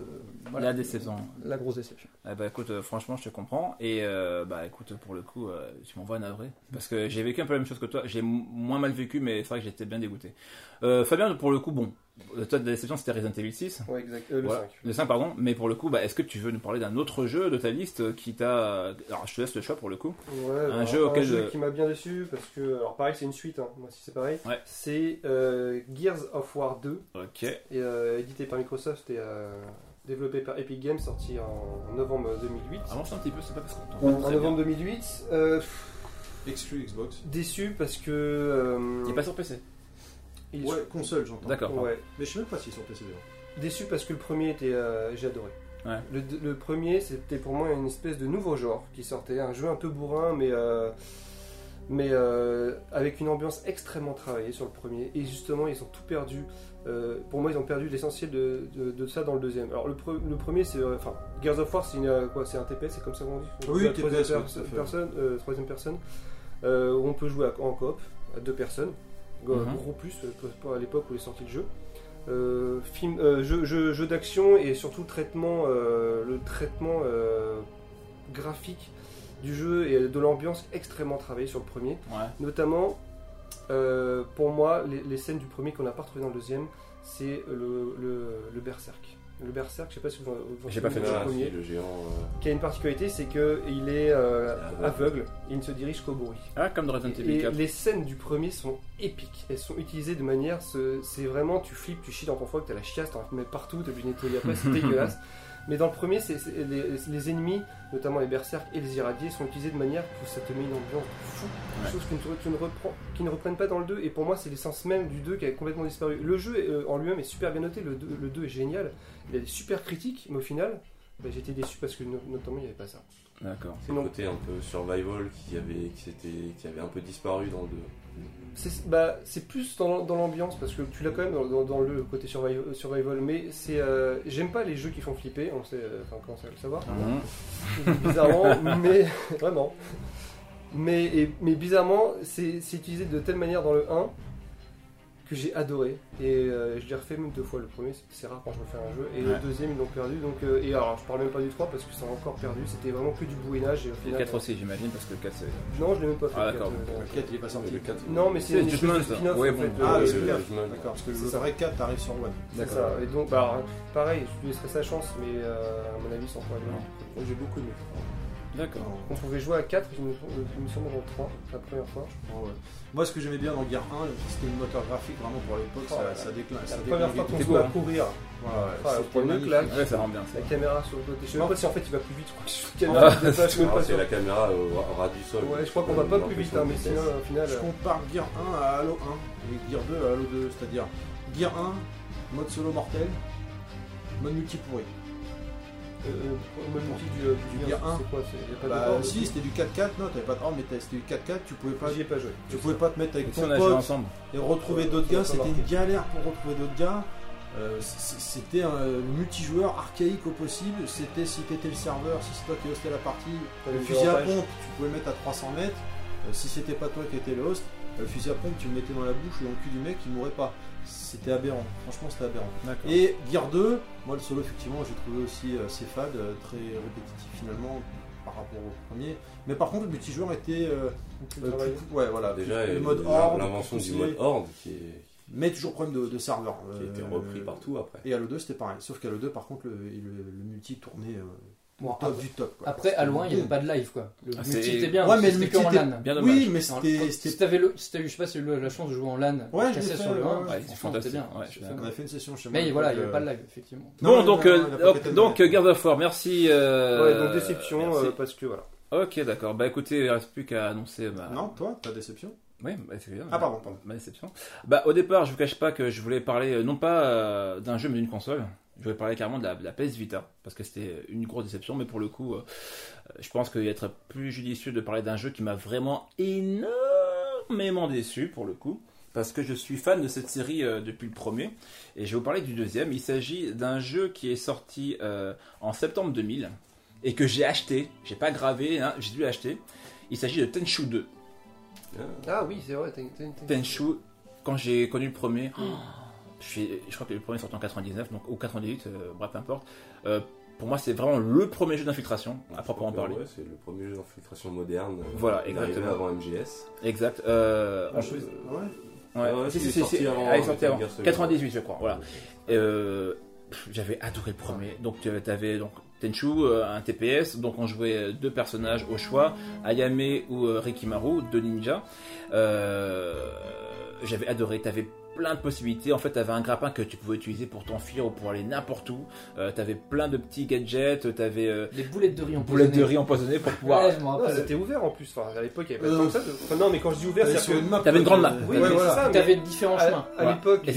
voilà, La déception. la grosse déception. Eh bah écoute, euh, franchement, je te comprends. Et euh, bah écoute, pour le coup, euh, tu m'envoies navré. Parce que j'ai vécu un peu la même chose que toi. J'ai moins mal vécu, mais c'est vrai que j'étais bien dégoûté. Euh, Fabien, pour le coup, bon, toi, ta déception, c'était Resident Evil 6. Ouais, exact. Le Voilà. 5. Le 5, pardon. Mais pour le coup, bah, est-ce que tu veux nous parler d'un autre jeu de ta liste qui t'a. Alors, je te laisse le choix pour le coup. Ouais, Un jeu auquel jeu je- qui m'a bien déçu parce que alors pareil c'est une suite hein, moi si c'est pareil Ouais. c'est Gears of War 2 Ok. et édité par Microsoft et développé par Epic Games sorti en novembre 2008 Avance un petit peu, c'est pas parce qu'on t'entend en novembre 2008 euh, Exclu Xbox. déçu parce que euh. Il est pas sur PC. il- Ouais, console, j'entends. D'accord. ouais. Mais je sais même pas s'il est sur PC d'ailleurs. déçu parce que le premier était euh, j'ai adoré Ouais. le, le premier c'était pour moi une espèce de nouveau genre qui sortait un jeu un peu bourrin mais euh, mais euh, avec une ambiance extrêmement travaillée sur le premier et justement ils ont tout perdu Euh, pour moi ils ont perdu l'essentiel de, de- de ça dans le deuxième alors le, pre- le premier c'est euh, enfin Gears of War c'est euh, un TPS c'est comme ça qu'on dit? Oui, TPS, troisième ouais, per- tout à fait. personne euh, troisième personne euh, où on peut jouer à- en coop à deux personnes Mhm. gros plus euh, pas à l'époque où est sorti le jeu euh, film, euh, jeu, jeu- jeu d'action et surtout traitement, euh, le traitement euh, graphique du jeu et de l'ambiance extrêmement travaillé sur le premier. Ouais. Notamment, euh, pour moi, les, les scènes du premier qu'on n'a pas retrouvé dans le deuxième, c'est le, le, le berserk. Le berserk, je sais pas si vous vous J'ai pas fait du le Ah, premier, si, le géant. euh, qui a une particularité, c'est qu'il est euh, C'est aveugle. aveugle, il ne se dirige qu'au bruit. Ah, comme dans Resident Evil Et 4. les scènes du premier sont épiques. Elles sont utilisées de manière. ce- C'est vraiment. Tu flippes, tu chies dans ton froc, t'as la chiasse, t'en mets partout, obligé de nettoyer après, c'est [laughs] dégueulasse. Mais dans le premier, c'est c'est- les, les ennemis, notamment les berserks et les irradiés, sont utilisés de manière que ça te met une ambiance fou. Ouais. Chose qui ne, tu ne reprends- qui ne reprennent pas dans le 2. Et pour moi, c'est l'essence même du 2 qui a complètement disparu. Le jeu euh, en lui-même est super bien noté. Le 2, le 2 est génial. Il a des super critiques, mais au final, bah, j'étais déçu parce que no- notamment il n'y avait pas ça. D'accord. C'est le côté un peu survival qui avait, qui, s'était- qui avait un peu disparu dans le 2. C'est bah, c'est plus dans, dans l'ambiance parce que tu l'as quand même dans, dans- dans le côté survival, survival mais c'est euh, j'aime pas les jeux qui font flipper, on sait, euh, enfin quand ça va le savoir, Mhm. bizarrement, [laughs] mais vraiment. Mais, et- mais bizarrement, c'est utilisé de telle manière dans le 1 que j'ai adoré. Et euh, je l'ai refait même deux fois le premier, c'est- c'est rare quand je refais un jeu. Et Ouais. le deuxième, ils l'ont perdu. Donc, euh, et alors, je parle même pas du 3 parce que c'est encore perdu. C'était vraiment que du bourrinage. Et au Le final, 4 aussi, j'imagine, parce que le 4 c'est. Non, je l'ai même pas fait. Ah, le d'accord. 4, euh, Le 4 il est pas sorti. Le 4, Non, mais c'est une espèce de spin-off Ouais, en bon. fait. Ah, euh, c'est le le 4. Judgment. D'accord, parce que C'est le vrai 4 arrive sur One. C'est ça. Et donc, bah, pareil, je lui laisserai sa chance, mais euh, à mon avis, sans problème. J'ai beaucoup aimé. D'accord. On pouvait jouer à 4, il me, il me semble dans le 3, la première fois. Ah ouais. Moi, ce que j'aimais bien dans Gear 1, c'était le moteur graphique vraiment pour l'époque, Oh, ça, la- ça. La ça première fois qu'on beau, à courir, ouais, Ah, pour une magnifique. claque. Ouais, ça rend bien. la caméra sur le côté. Je sais même pas si en fait il va plus vite, je crois que la [laughs] Ah, caméra se Ah, c'est la caméra au au ras du sol. Ouais, je crois qu'on va pas plus vite, hein, mais sinon, au final. Je euh, compare Gear 1 à Halo 1 et Gear 2 à Halo 2, c'est-à-dire Gear 1, mode solo mortel, mode multi pourri. Euh, euh, même outil du, du, Du Gear 1. c'est quoi c'est- y a pas de Bah si, c'était du 4-4, non, t'avais pas de oh, mais c'était du 4-4, tu pouvais pas, pas joué. tu pouvais pas te mettre avec ton pote ensemble et retrouver d'autres gars, c'était une galère pour retrouver d'autres gars. Euh, c'était un multijoueur archaïque au possible. C'était si t'étais le serveur, si c'est toi qui hostais la partie, le fusil à pompe, tu pouvais le mettre à 300 mètres. Euh, si c'était pas toi qui étais le host, euh, le fusil à pompe, tu le mettais dans la bouche et dans le cul du mec, il mourait pas. C'était aberrant. Franchement, c'était aberrant. Et Gear 2, moi le solo, effectivement, j'ai trouvé aussi euh, assez fade, euh, très répétitif finalement par rapport au premier. Mais par contre, le multijoueur était euh, euh, plus- ouais, voilà, Déjà, le mode horde, l'invention du mode horde qui, est, mais toujours problème de, de serveur. qui a été Euh, repris partout après. Et Halo 2, c'était pareil. Sauf qu'Halo 2, par contre, le, le, le multi tournait euh, Bon, top après, du top. Quoi. après, à loin, il n'y avait pas de live quoi. Le Ah, multi était bien, Ouais, mais le c'était que en était- LAN. Bien. Oui, mais c'était. Si t'avais le, si eu, je sais pas si eu la chance de jouer en LAN, Ouais, je fait, sur le 1, ouais, fantastique. bien. Ouais, je. On a fait une session chez moi. Mais voilà, il n'y euh, avait pas de live, effectivement. Bon, Non, donc, euh, donc, euh, Gears of War, merci. euh, Ouais, donc déception euh, parce que voilà. Ok, d'accord. Bah écoutez, il reste plus qu'à annoncer ma. Non, toi, ta déception Oui, bah, c'est bien. Ah, pardon, pardon. Ma déception. Bah au départ, je vous cache pas que je voulais parler euh, non pas euh, d'un jeu mais d'une console. Je voulais parler carrément de la, de la PS Vita parce que c'était une grosse déception. Mais pour le coup, euh, je pense qu'il va être plus judicieux de parler d'un jeu qui m'a vraiment énormément déçu pour le coup. Parce que je suis fan de cette série euh, depuis le premier. Et je vais vous parler du deuxième. Il s'agit d'un jeu qui est sorti euh, en septembre 2000 et que j'ai acheté. J'ai pas gravé, hein, j'ai dû l'acheter. Il s'agit de Tenchu 2. Ah oui, c'est vrai. t'as- Tenchu, quand j'ai connu le premier, oh, je, crois que le premier est sorti en 99, donc ou 98, euh, bref, peu importe. Euh, pour moi, c'est vraiment le premier jeu d'infiltration, à proprement parler. Ouais, c'est le premier jeu d'infiltration moderne. euh, Voilà, exactement. avant MGS. Exact. Euh, Ah, en je- ouais. Ouais, Ouais, ouais, si, il si, est si, sorti avant ah, il est sorti avant. Gear Solid. 98, je crois. Voilà. Euh, J'avais adoré le premier. Donc, tu avais donc Tenchu, euh, un TPS. Donc, on jouait euh, deux personnages au choix Ayame ou euh, Rikimaru, deux ninjas. Euh, J'avais adoré. Tu avais plein de possibilités. En fait, tu avais un grappin que tu pouvais utiliser pour t'enfuir ou pour aller n'importe où. Euh, tu avais plein de petits gadgets. Tu avais euh, Les boulettes de riz en boulettes de riz empoisonnées pour pouvoir. Ouais, c'était ouvert en plus. Enfin, à l'époque, il n'y avait pas Euh, tant que ça. de- Enfin, non, mais quand je dis ouvert, T'avais c'est sur que. une map. T'avais une grande map. Oui, Ouais, mais voilà. c'est ça, mais T'avais différents à, chemins. à l'époque, ouais.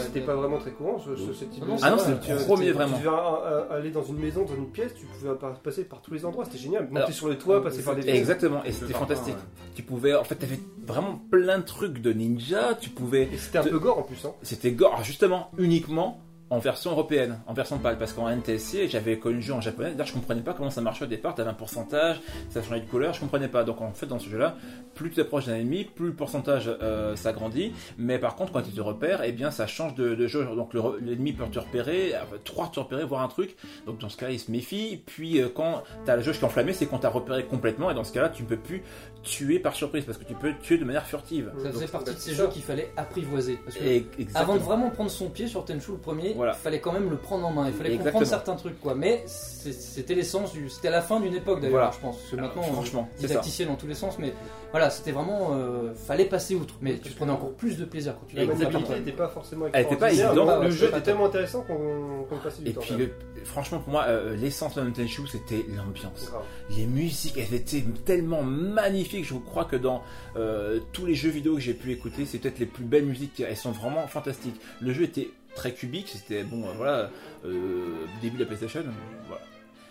c'était pas vraiment très courant ce, ce- ce type de Ah non, c'est Tu- le tu- premier tu vraiment. devais euh, aller dans une maison, dans une pièce, tu pouvais pas- passer par tous les endroits, c'était génial. Monter sur le toit, passer par des fenêtres. Exactement, et c'était fantastique. Tu pouvais, en fait, t'avais vraiment plein de trucs de ninja. Tu pouvais c'était un peu gore en plus. Hein. C'était gore, justement, uniquement en version européenne, en version PAL, parce qu'en NTSC, j'avais connu le jeu en japonais, d'ailleurs je comprenais pas comment ça marchait au départ, t'avais un pourcentage, ça changeait de couleur, je comprenais pas. Donc en fait, dans ce jeu-là, plus tu t'approches d'un ennemi, plus le pourcentage euh, s'agrandit, mais par contre, quand tu te repères, eh bien ça change de, de jeu. Donc le l'ennemi peut te repérer, euh, trois te repérer, voir un truc, donc dans ce cas-là, il se méfie, puis euh, quand t'as la jauge qui est enflammée, c'est quand t'as repéré complètement, et dans ce cas-là, tu ne peux plus tuer par surprise, parce que tu peux tuer de manière furtive. Ça faisait partie de ces jeux qu'il fallait apprivoiser. Parce que Et, avant de vraiment prendre son pied sur Tenchu le premier, Voilà. il fallait quand même le prendre en main. Il fallait Exactement. comprendre certains trucs, quoi. Mais c'était l'essence du. C'était la fin d'une époque d'ailleurs, Voilà. je pense. Parce que Alors, maintenant, franchement, didacticiel dans tous les sens, mais voilà, c'était vraiment. euh, fallait passer outre. Mais tu prenais encore plus de plaisir quand tu La n'était pas forcément Elle était pas évidente. Le jeu était tellement intéressant qu'on qu'on passait du Et temps. puis, le- franchement, pour moi, euh, l'essence de Tenchu, c'était l'ambiance. Les musiques, elles étaient tellement magnifiques. Je crois que dans euh, tous les jeux vidéo que j'ai pu écouter, c'est peut-être les plus belles musiques. Elles sont vraiment fantastiques. Le jeu était très cubique. C'était bon, euh, voilà, euh, début de la PlayStation. Voilà.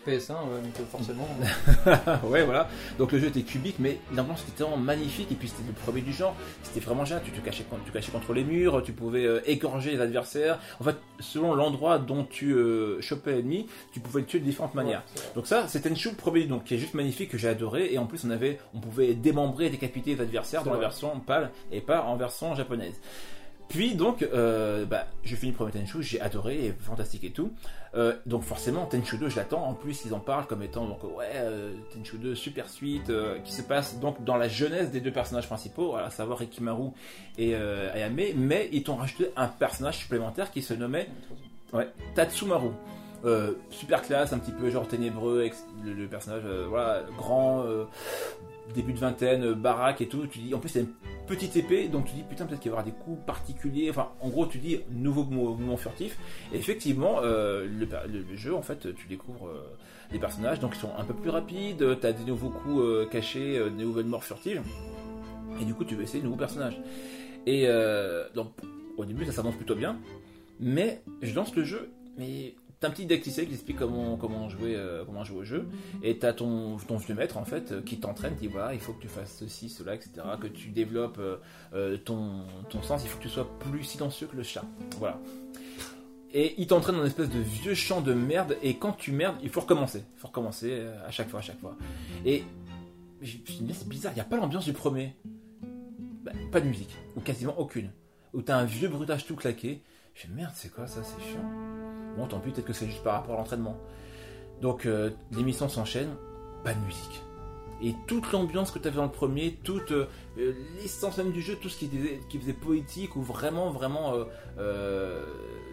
PS1, ouais, donc euh, forcément. [laughs] ouais, voilà. Donc le jeu était cubique, mais l'ambiance était tellement magnifique. Et puis c'était le premier du genre. C'était vraiment génial. Tu te cachais, con- tu cachais contre les murs, tu pouvais euh, égorger les adversaires. En fait, selon l'endroit dont tu euh, chopais l'ennemi, tu pouvais le tuer de différentes manières. Ouais. Donc ça, c'était une chou premier, donc qui est juste magnifique que j'ai adoré. Et en plus, on avait, on pouvait démembrer et décapiter les adversaires dans la version PAL et pas en version japonaise. Puis donc, euh, bah, je finis le premier Tenchu, j'ai adoré, fantastique et tout. Euh, donc forcément, Tenchu 2, je l'attends. En plus, ils en parlent comme étant donc ouais, euh, Tenchu 2 super suite euh, qui se passe donc dans la jeunesse des deux personnages principaux, à savoir Rikimaru et Ayame. Mais ils t'ont rajouté un personnage supplémentaire qui se nommait Tatsumaru. Super classe, un petit peu genre ténébreux, le, personnage, voilà, grand, début de vingtaine, euh, baraque et tout. Tu dis, en plus, c'est une petite épée, donc tu dis, putain, peut-être qu'il va y avoir des coups particuliers. Enfin, en gros, tu dis, nouveau mou- mouvement furtif. Et effectivement, euh, le, jeu, en fait, tu découvres euh, les personnages, donc ils sont un peu plus rapides. Tu as des nouveaux coups cachés, des nouvelles morts furtives. Et du coup, tu veux essayer de nouveaux personnages. Et donc, au début, ça s'avance plutôt bien. Mais je lance le jeu, mais t'as un petit didacticiel qui explique comment, comment, jouer, euh, comment jouer au jeu. Et t'as ton, ton vieux maître, en fait, euh, qui t'entraîne, qui dit voilà, il faut que tu fasses ceci, cela, etc. Que tu développes euh, ton, ton sens, il faut que tu sois plus silencieux que le chat. Voilà. Et il t'entraîne dans une espèce de vieux champ de merde, et quand tu merdes, il faut recommencer. Il faut recommencer à chaque fois, à chaque fois. Et je me c'est bizarre, il n'y a pas l'ambiance du premier. Bah, pas de musique, ou quasiment aucune. Où t'as un vieux brutage tout claqué. Merde, c'est quoi ça, c'est chiant. Bon, tant pis, peut-être que c'est juste par rapport à l'entraînement. Donc, euh, l'émission s'enchaîne, pas de musique. Et toute l'ambiance que tu avais dans le premier, toute euh, l'essence même du jeu, tout ce qui, était- qui faisait poétique ou vraiment, vraiment euh,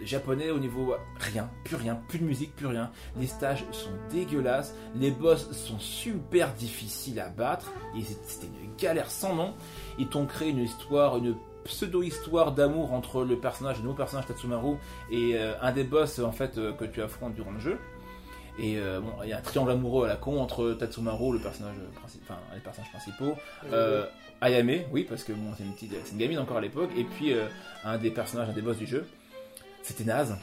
japonais au niveau. Rien, plus rien, plus de musique, plus rien. Les stages sont dégueulasses, les boss sont super difficiles à battre, et c'était une galère sans nom. Ils t'ont créé une histoire, une pseudo-histoire d'amour entre le personnage, le nouveau personnage Tatsumaru, et euh, un des boss en fait euh, que tu affrontes durant le jeu. Et euh, bon, il y a un triangle amoureux à la con entre Tatsumaru, le personnage enfin les personnages principaux, euh, Ayame, oui, parce que bon, c'est une petite, c'est une gamine encore à l'époque, et puis euh, un des personnages, un des boss du jeu. C'était naze.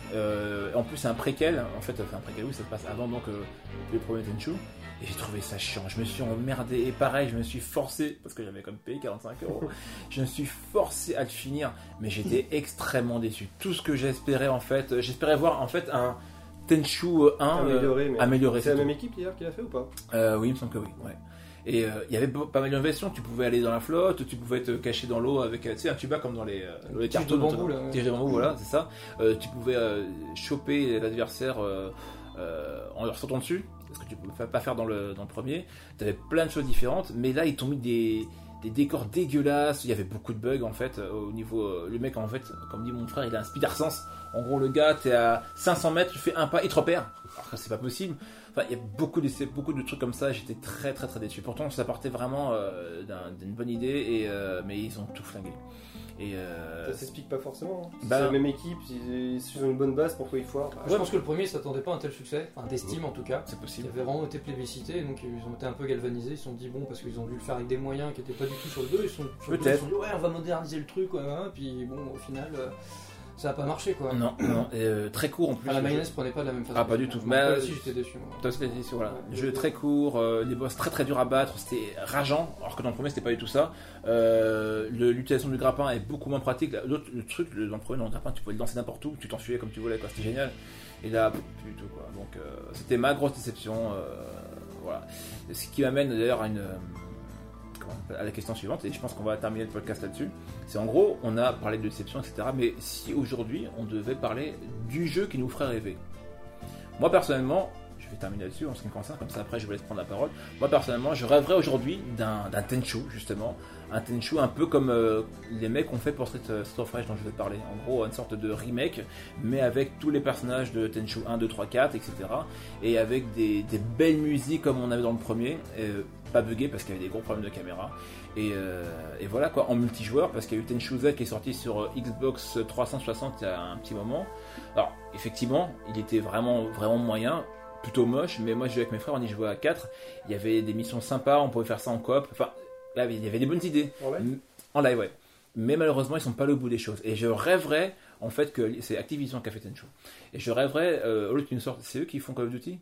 En plus, c'est un préquel. En fait, enfin, un préquel, oui, ça se passe avant donc le premier Tenchu. Et j'ai trouvé ça chiant. Je me suis emmerdé. Et pareil, je me suis forcé, parce que j'avais comme payé 45 euros, [laughs] je me suis forcé à le finir. Mais j'étais extrêmement déçu. Tout ce que j'espérais, en fait, j'espérais voir en fait un Tenchu 1 euh, Amélioré, mais- amélioré, C'est la même équipe hier qui l'a fait ou pas? Euh, oui, il me semble que oui. Ouais. Et euh, il y avait pas mal d'innovations. Tu pouvais aller dans la flotte, tu pouvais te cacher dans l'eau avec euh, tu sais, un tuba comme dans les, euh, dans les Tige de cartons. bambou, là, ouais. Tige de bambou, voilà, c'est ça. Euh, tu pouvais euh, choper l'adversaire euh, euh, en leur sautant dessus, que tu pouvais pas faire dans le, dans le premier. Tu avais plein de choses différentes, mais là, ils t'ont mis des, des décors dégueulasses. Il y avait beaucoup de bugs en fait euh, au niveau. euh, le mec, en fait, comme dit mon frère, il a un speeder sense. En gros, le gars, t'es à 500 mètres, tu fais un pas, il te repère. Alors que c'est pas possible. Enfin, il y a beaucoup de, beaucoup de trucs comme ça. J'étais très, très, très déçu. Pourtant, ça partait vraiment euh, d'un- d'une bonne idée, et, mais ils ont tout flingué. Et euh, Ça s'explique pas forcément. hein. Bah- c'est la même équipe, ils, ils ont une bonne base, pourquoi ils foirent? Bah, Je pense que le premier s'attendait pas à un tel succès, enfin d'estime en tout cas. c'est Il possible. avait vraiment été plébiscité, donc ils ont été un peu galvanisés. Ils se sont dit, bon, parce qu'ils ont dû le faire avec des moyens qui étaient pas du tout sur le 2, ils se sont, sur le deux, Peut-être. ils se sont dit, ouais, on va moderniser le truc, ouais, ouais, puis bon, au final, euh, ça a pas marché quoi. Non, [clears throat] non, et, euh, très court en plus. Enfin, la mayonnaise prenait pas de la même façon. Ah, pas du tout. Mais, rappelle euh, aussi, j'étais déçu. moi. Toi aussi, t'as dit, voilà. Ouais. Jeu très court, euh, les boss très très durs à battre, c'était rageant, alors que dans le premier c'était pas du tout ça. Euh, L'utilisation du grappin est beaucoup moins pratique. L'autre, le truc, le- dans le premier, dans le grappin, tu pouvais le lancer n'importe où, tu t'enfuyais comme tu voulais, quoi. C'était génial. Et là, plus du tout, quoi. Donc, c'était ma grosse déception. voilà. Ce qui m'amène d'ailleurs à une. À la question suivante, et je pense qu'on va terminer le podcast là-dessus. C'est en gros, on a parlé de déception, etc. Mais si aujourd'hui on devait parler du jeu qui nous ferait rêver, moi personnellement, je vais terminer là-dessus en ce qui me concerne, comme ça après je vous laisse prendre la parole. Moi personnellement, je rêverais aujourd'hui d'un Tenchu justement, un Tenchu un peu comme euh, les mecs ont fait pour Street, euh, Street dont je vais parler. En gros, une sorte de remake, mais avec tous les personnages de Tenchu 1, 2, 3, 4, etc. Et avec des, des belles musiques comme on avait dans le premier, euh, pas buggé parce qu'il y avait des gros problèmes de caméra. Et, euh, et voilà quoi, en multijoueur, parce qu'il y a eu Tenchu Z qui est sorti sur euh, Xbox 360 il y a un petit moment. Alors, effectivement, il était vraiment, vraiment moyen, plutôt moche, mais moi je jouais avec mes frères, on y jouait à 4. Il y avait des missions sympas, on pouvait faire ça en coop. Enfin, là, il y avait des bonnes idées. En live? En live, ouais. Mais malheureusement, ils sont pas au bout des choses. Et je rêverais, en fait, que c'est Activision qui a fait Tenchu. Et je rêverais, euh, au lieu nous sortent, c'est eux qui font Call of Duty?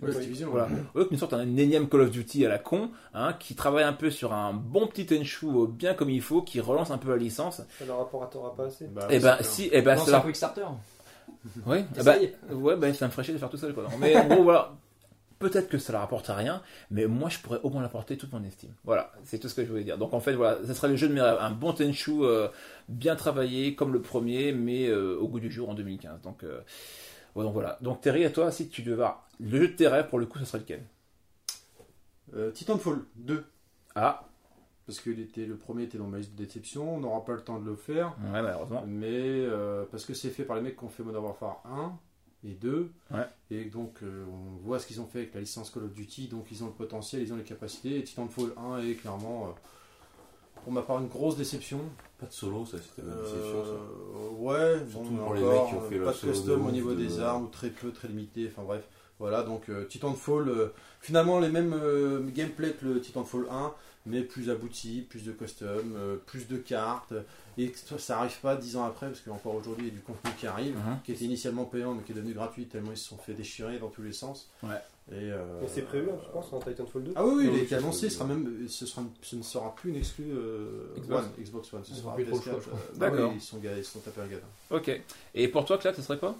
Ouais, Oui. Activision, voilà. Au lieu qu'ils nous sortent un énième Call of Duty à la con, hein, qui travaille un peu sur un bon petit Tenchu euh, bien comme il faut, qui relance un peu la licence. Ça leur apportera pas assez. Bah, et ouais, ben c'est si, et ben Non, c'est c'est un quick starter. Oui, ah bah, ouais, [laughs] bah, me ferait chier de faire tout seul. Quoi. Mais en gros, voilà. Peut-être que ça leur apporte rien, mais moi je pourrais au moins l'apporter toute mon estime. Voilà, c'est tout ce que je voulais dire. Donc en fait, voilà, ça serait le jeu de mes rêves. Un bon Tenchu euh, bien travaillé, comme le premier, mais euh, au goût du jour en 2015. Donc, euh, ouais, donc voilà. Donc Terry, à toi, si tu devais le jeu de tes rêves, pour le coup, ce serait lequel? Euh, Titanfall 2. Ah, Parce que était, le premier était dans ma liste de déception, on n'aura pas le temps de le faire. ouais, malheureusement. Mais euh, parce que c'est fait par les mecs qui ont fait Modern Warfare 1 et 2. Ouais. Et donc euh, on voit ce qu'ils ont fait avec la licence Call of Duty. Donc ils ont le potentiel, ils ont les capacités. Et Titanfall 1 est clairement, euh, pour ma part, une grosse déception. Pas de solo, ça c'était déception. ça. Euh, ouais, Surtout bon, pour les mecs qui ont fait euh, le pas de custom au niveau de- des armes, ou très peu, très limité. Enfin bref, voilà. Donc euh, Titanfall, euh, finalement les mêmes euh, gameplay que le Titanfall 1, mais plus abouti, plus de custom, euh, plus de cartes. Et ça, ça arrive pas dix ans après, parce qu'encore aujourd'hui il y a du contenu qui arrive, Mhm. qui était initialement payant, mais qui est devenu gratuit tellement ils se sont fait déchirer dans tous les sens. Ouais. Et, euh, c'est prévu, hein, je pense, en Titanfall 2. Ah oui, oui, il a été annoncé, sera même, ce, sera, ce ne sera plus une exclue euh, Xbox. One, Xbox One, ce Ils sera plus trop le PS4. choix, je crois. euh, D'accord. oui, ils sont, ils sont tapés un gadin. Ok. Et pour toi, Claude, ce serait quoi?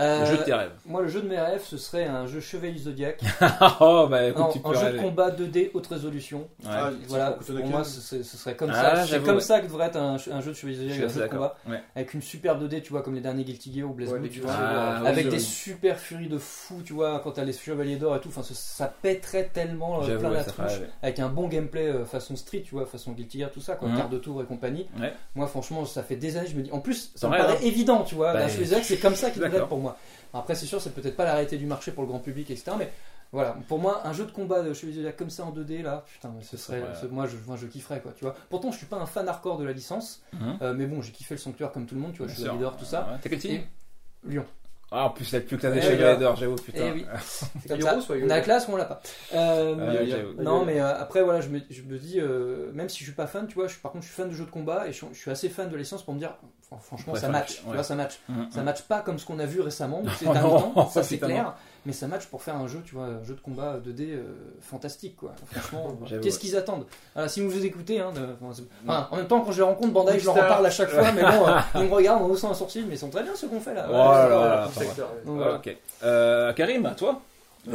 Euh, Le jeu de tes rêves. Moi, le jeu de mes rêves, ce serait un jeu Chevalier Zodiac. [laughs] oh, bah écoute, Non, tu peux un jeu de combat 2D haute résolution. Ouais. Ah, Voilà, pour moi, ce, serait- ce serait comme Ah, ça. C'est comme ouais. ça que devrait être un, un jeu de Chevalier Zodiac, un jeu de combat. Ouais. Avec une super 2D, tu vois, comme les derniers Guilty Gear ou Blaze Blue, tu vois. Ah, avec des super furies de fou, tu vois, quand t'as les chevaliers d'or et tout. Enfin, ça pèterait tellement euh, plein la tronche. Avec un bon gameplay euh, façon street, tu vois, façon Guilty Gear, tout ça, quoi, quart de tour et compagnie. Ouais. Moi, franchement, ça fait des années, je me dis. En plus, ça me paraît évident, tu vois. Bah, la c'est comme ça [laughs] qu'il devrait pour moi. Après, c'est sûr, c'est peut-être pas la réalité du marché pour le grand public, etc. Mais voilà, pour moi, un jeu de combat de Chevalier Zodiac comme ça en 2D, là, putain, ce serait, Ouais. ce- moi, je, moi, je kifferais, quoi, tu vois. Pourtant, je suis pas un fan hardcore de la licence, Mhm. euh, mais bon, j'ai kiffé le Sanctuaire comme tout le monde, tu vois, je suis d'or, tout ça. T'as quel Lyon. Ah, en plus, la plus classe des chevaliers d'or, j'avoue, putain. Eh oui. [laughs] Comme ça, soit on a la classe ou on l'a pas. Euh, Ouais, il y a- j'avoue. non, mais euh, après, voilà, je me, je me dis, euh, même si je suis pas fan, tu vois, je, par contre, je suis fan de jeux de combat et je, je suis assez fan de la licence pour me dire, fran- franchement, Ouais, ça match, tu vois, ça match. Mhm. Ça match pas comme ce qu'on a vu récemment, c'est [laughs] Oh ça c'est clair, mais ça match pour faire un jeu, tu vois, un jeu de combat 2D euh, fantastique, quoi. [laughs] Franchement, qu'est-ce qu'ils attendent? Voilà, Si vous vous écoutez, hein, de- enfin, c'est- enfin, en même temps, quand je les rencontre, Bandai, je leur en parle à chaque fois, mais bon, [laughs] euh, ils me regardent en haussant un sourcil, mais ils sont très bien ce qu'on fait là. Oh Ouais, là là, voilà. là, Secteur, ouais. Donc, voilà. Ok. Euh, Karim, à toi?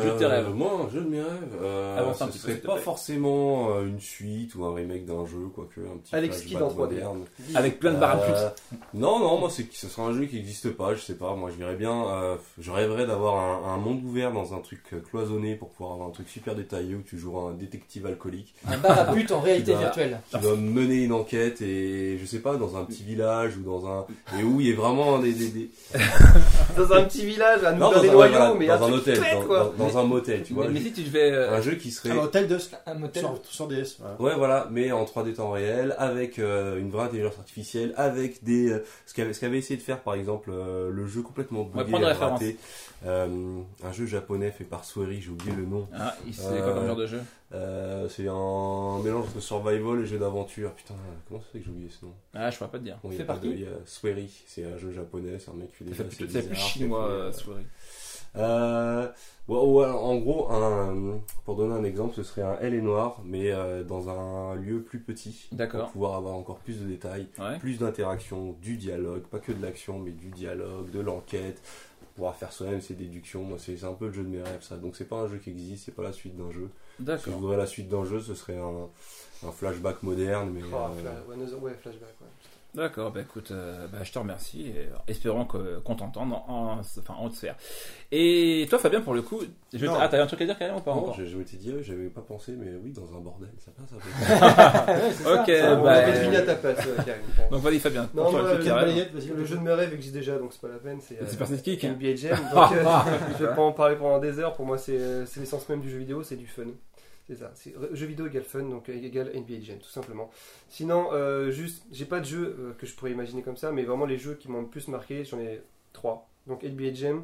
Jeu de tes rêves. Moi, un jeu de mes rêves. Euh, Avance un ce petit peu, serait s'il te pas plaît. forcément euh, une suite ou un remake d'un jeu, quoique un petit Alex flashback Kidd en 3D. moderne. Avec plein de barres à Euh. Non, non, moi c'est ce sera un jeu qui n'existe pas, je sais pas. Moi je verrais bien, euh, je rêverais d'avoir un, un monde ouvert dans un truc euh, cloisonné pour pouvoir avoir un truc super détaillé où tu joueras un détective alcoolique Un bar à pute en [laughs] réalité Qui va- virtuelle. qui doit mener une enquête et je sais pas dans un petit village ou dans un et où il y a vraiment des, des, des- [laughs] Dans un petit village, à nous dans des un, noyaux, voilà, mais dans un truc hôtel, dans, quoi. Dans- un motel, tu vois. Mais, mais si tu devais. euh, Un jeu qui serait Un hôtel de Un motel. sur, sur DS. voilà. Ouais, voilà, mais en 3D temps réel, avec euh, une vraie intelligence artificielle, avec des. euh, ce qu'avait ce qu'avait essayé de faire, par exemple, euh, le jeu complètement bugué, raté, euh, un jeu japonais fait par Swery, j'ai oublié le nom. Ah, c'est Euh, quoi comme genre de jeu Euh, c'est un mélange de survival et jeu d'aventure. Putain, comment ça fait que j'ai oublié ce nom? Ah, je pourrais pas te dire. Bon, il y a Fait pas par de- qui il y a Swery, c'est un jeu japonais, c'est un mec qui fait des fait plus chinois, Swery. Euh, ouais, ouais, en gros, un, pour donner un exemple, ce serait un L et noir, mais euh, dans un lieu plus petit. D'accord. Pour pouvoir avoir encore plus de détails, Ouais. plus d'interaction, du dialogue, pas que de l'action, mais du dialogue, de l'enquête, pouvoir faire soi-même ses déductions. Moi, c'est un peu le jeu de mes rêves, ça. Donc, c'est pas un jeu qui existe, c'est pas la suite d'un jeu. Si je D'accord. voudrais la suite d'un jeu, ce serait un, un flashback moderne, mais. Oh, euh, ouais, flashback, ouais. D'accord, bah écoute, euh, bah, je te remercie et euh, espérons que- qu'on t'entende en, en- enfin, en haute sphère. Et toi, Fabien, pour le coup, je Non. ah, t'avais un truc à dire carrément ou pas non, encore j'ai je m'étais dit, euh, j'avais pas pensé, mais oui, dans un bordel, ça passe un peu. [laughs] Ok, Ça, on bah, va deviner à ta place, ouais, Karim. donc vas-y, Fabien. Non, pour toi, moi, le truc qui le arrive. Balayette, vas-y. Le jeu de mes rêves existe déjà, donc c'est pas la peine. C'est C'est euh, Super Kick. NBA Jam. Donc, euh, je vais pas en parler pendant des heures. Pour moi, c'est euh, c'est l'essence même du jeu vidéo, c'est du fun. C'est ça. C'est jeu vidéo égale fun, donc euh, égale NBA Jam, tout simplement. Sinon, euh, juste, j'ai pas de jeu euh, que je pourrais imaginer comme ça, mais vraiment les jeux qui m'ont le plus marqué, j'en ai trois. Donc NBA Jam.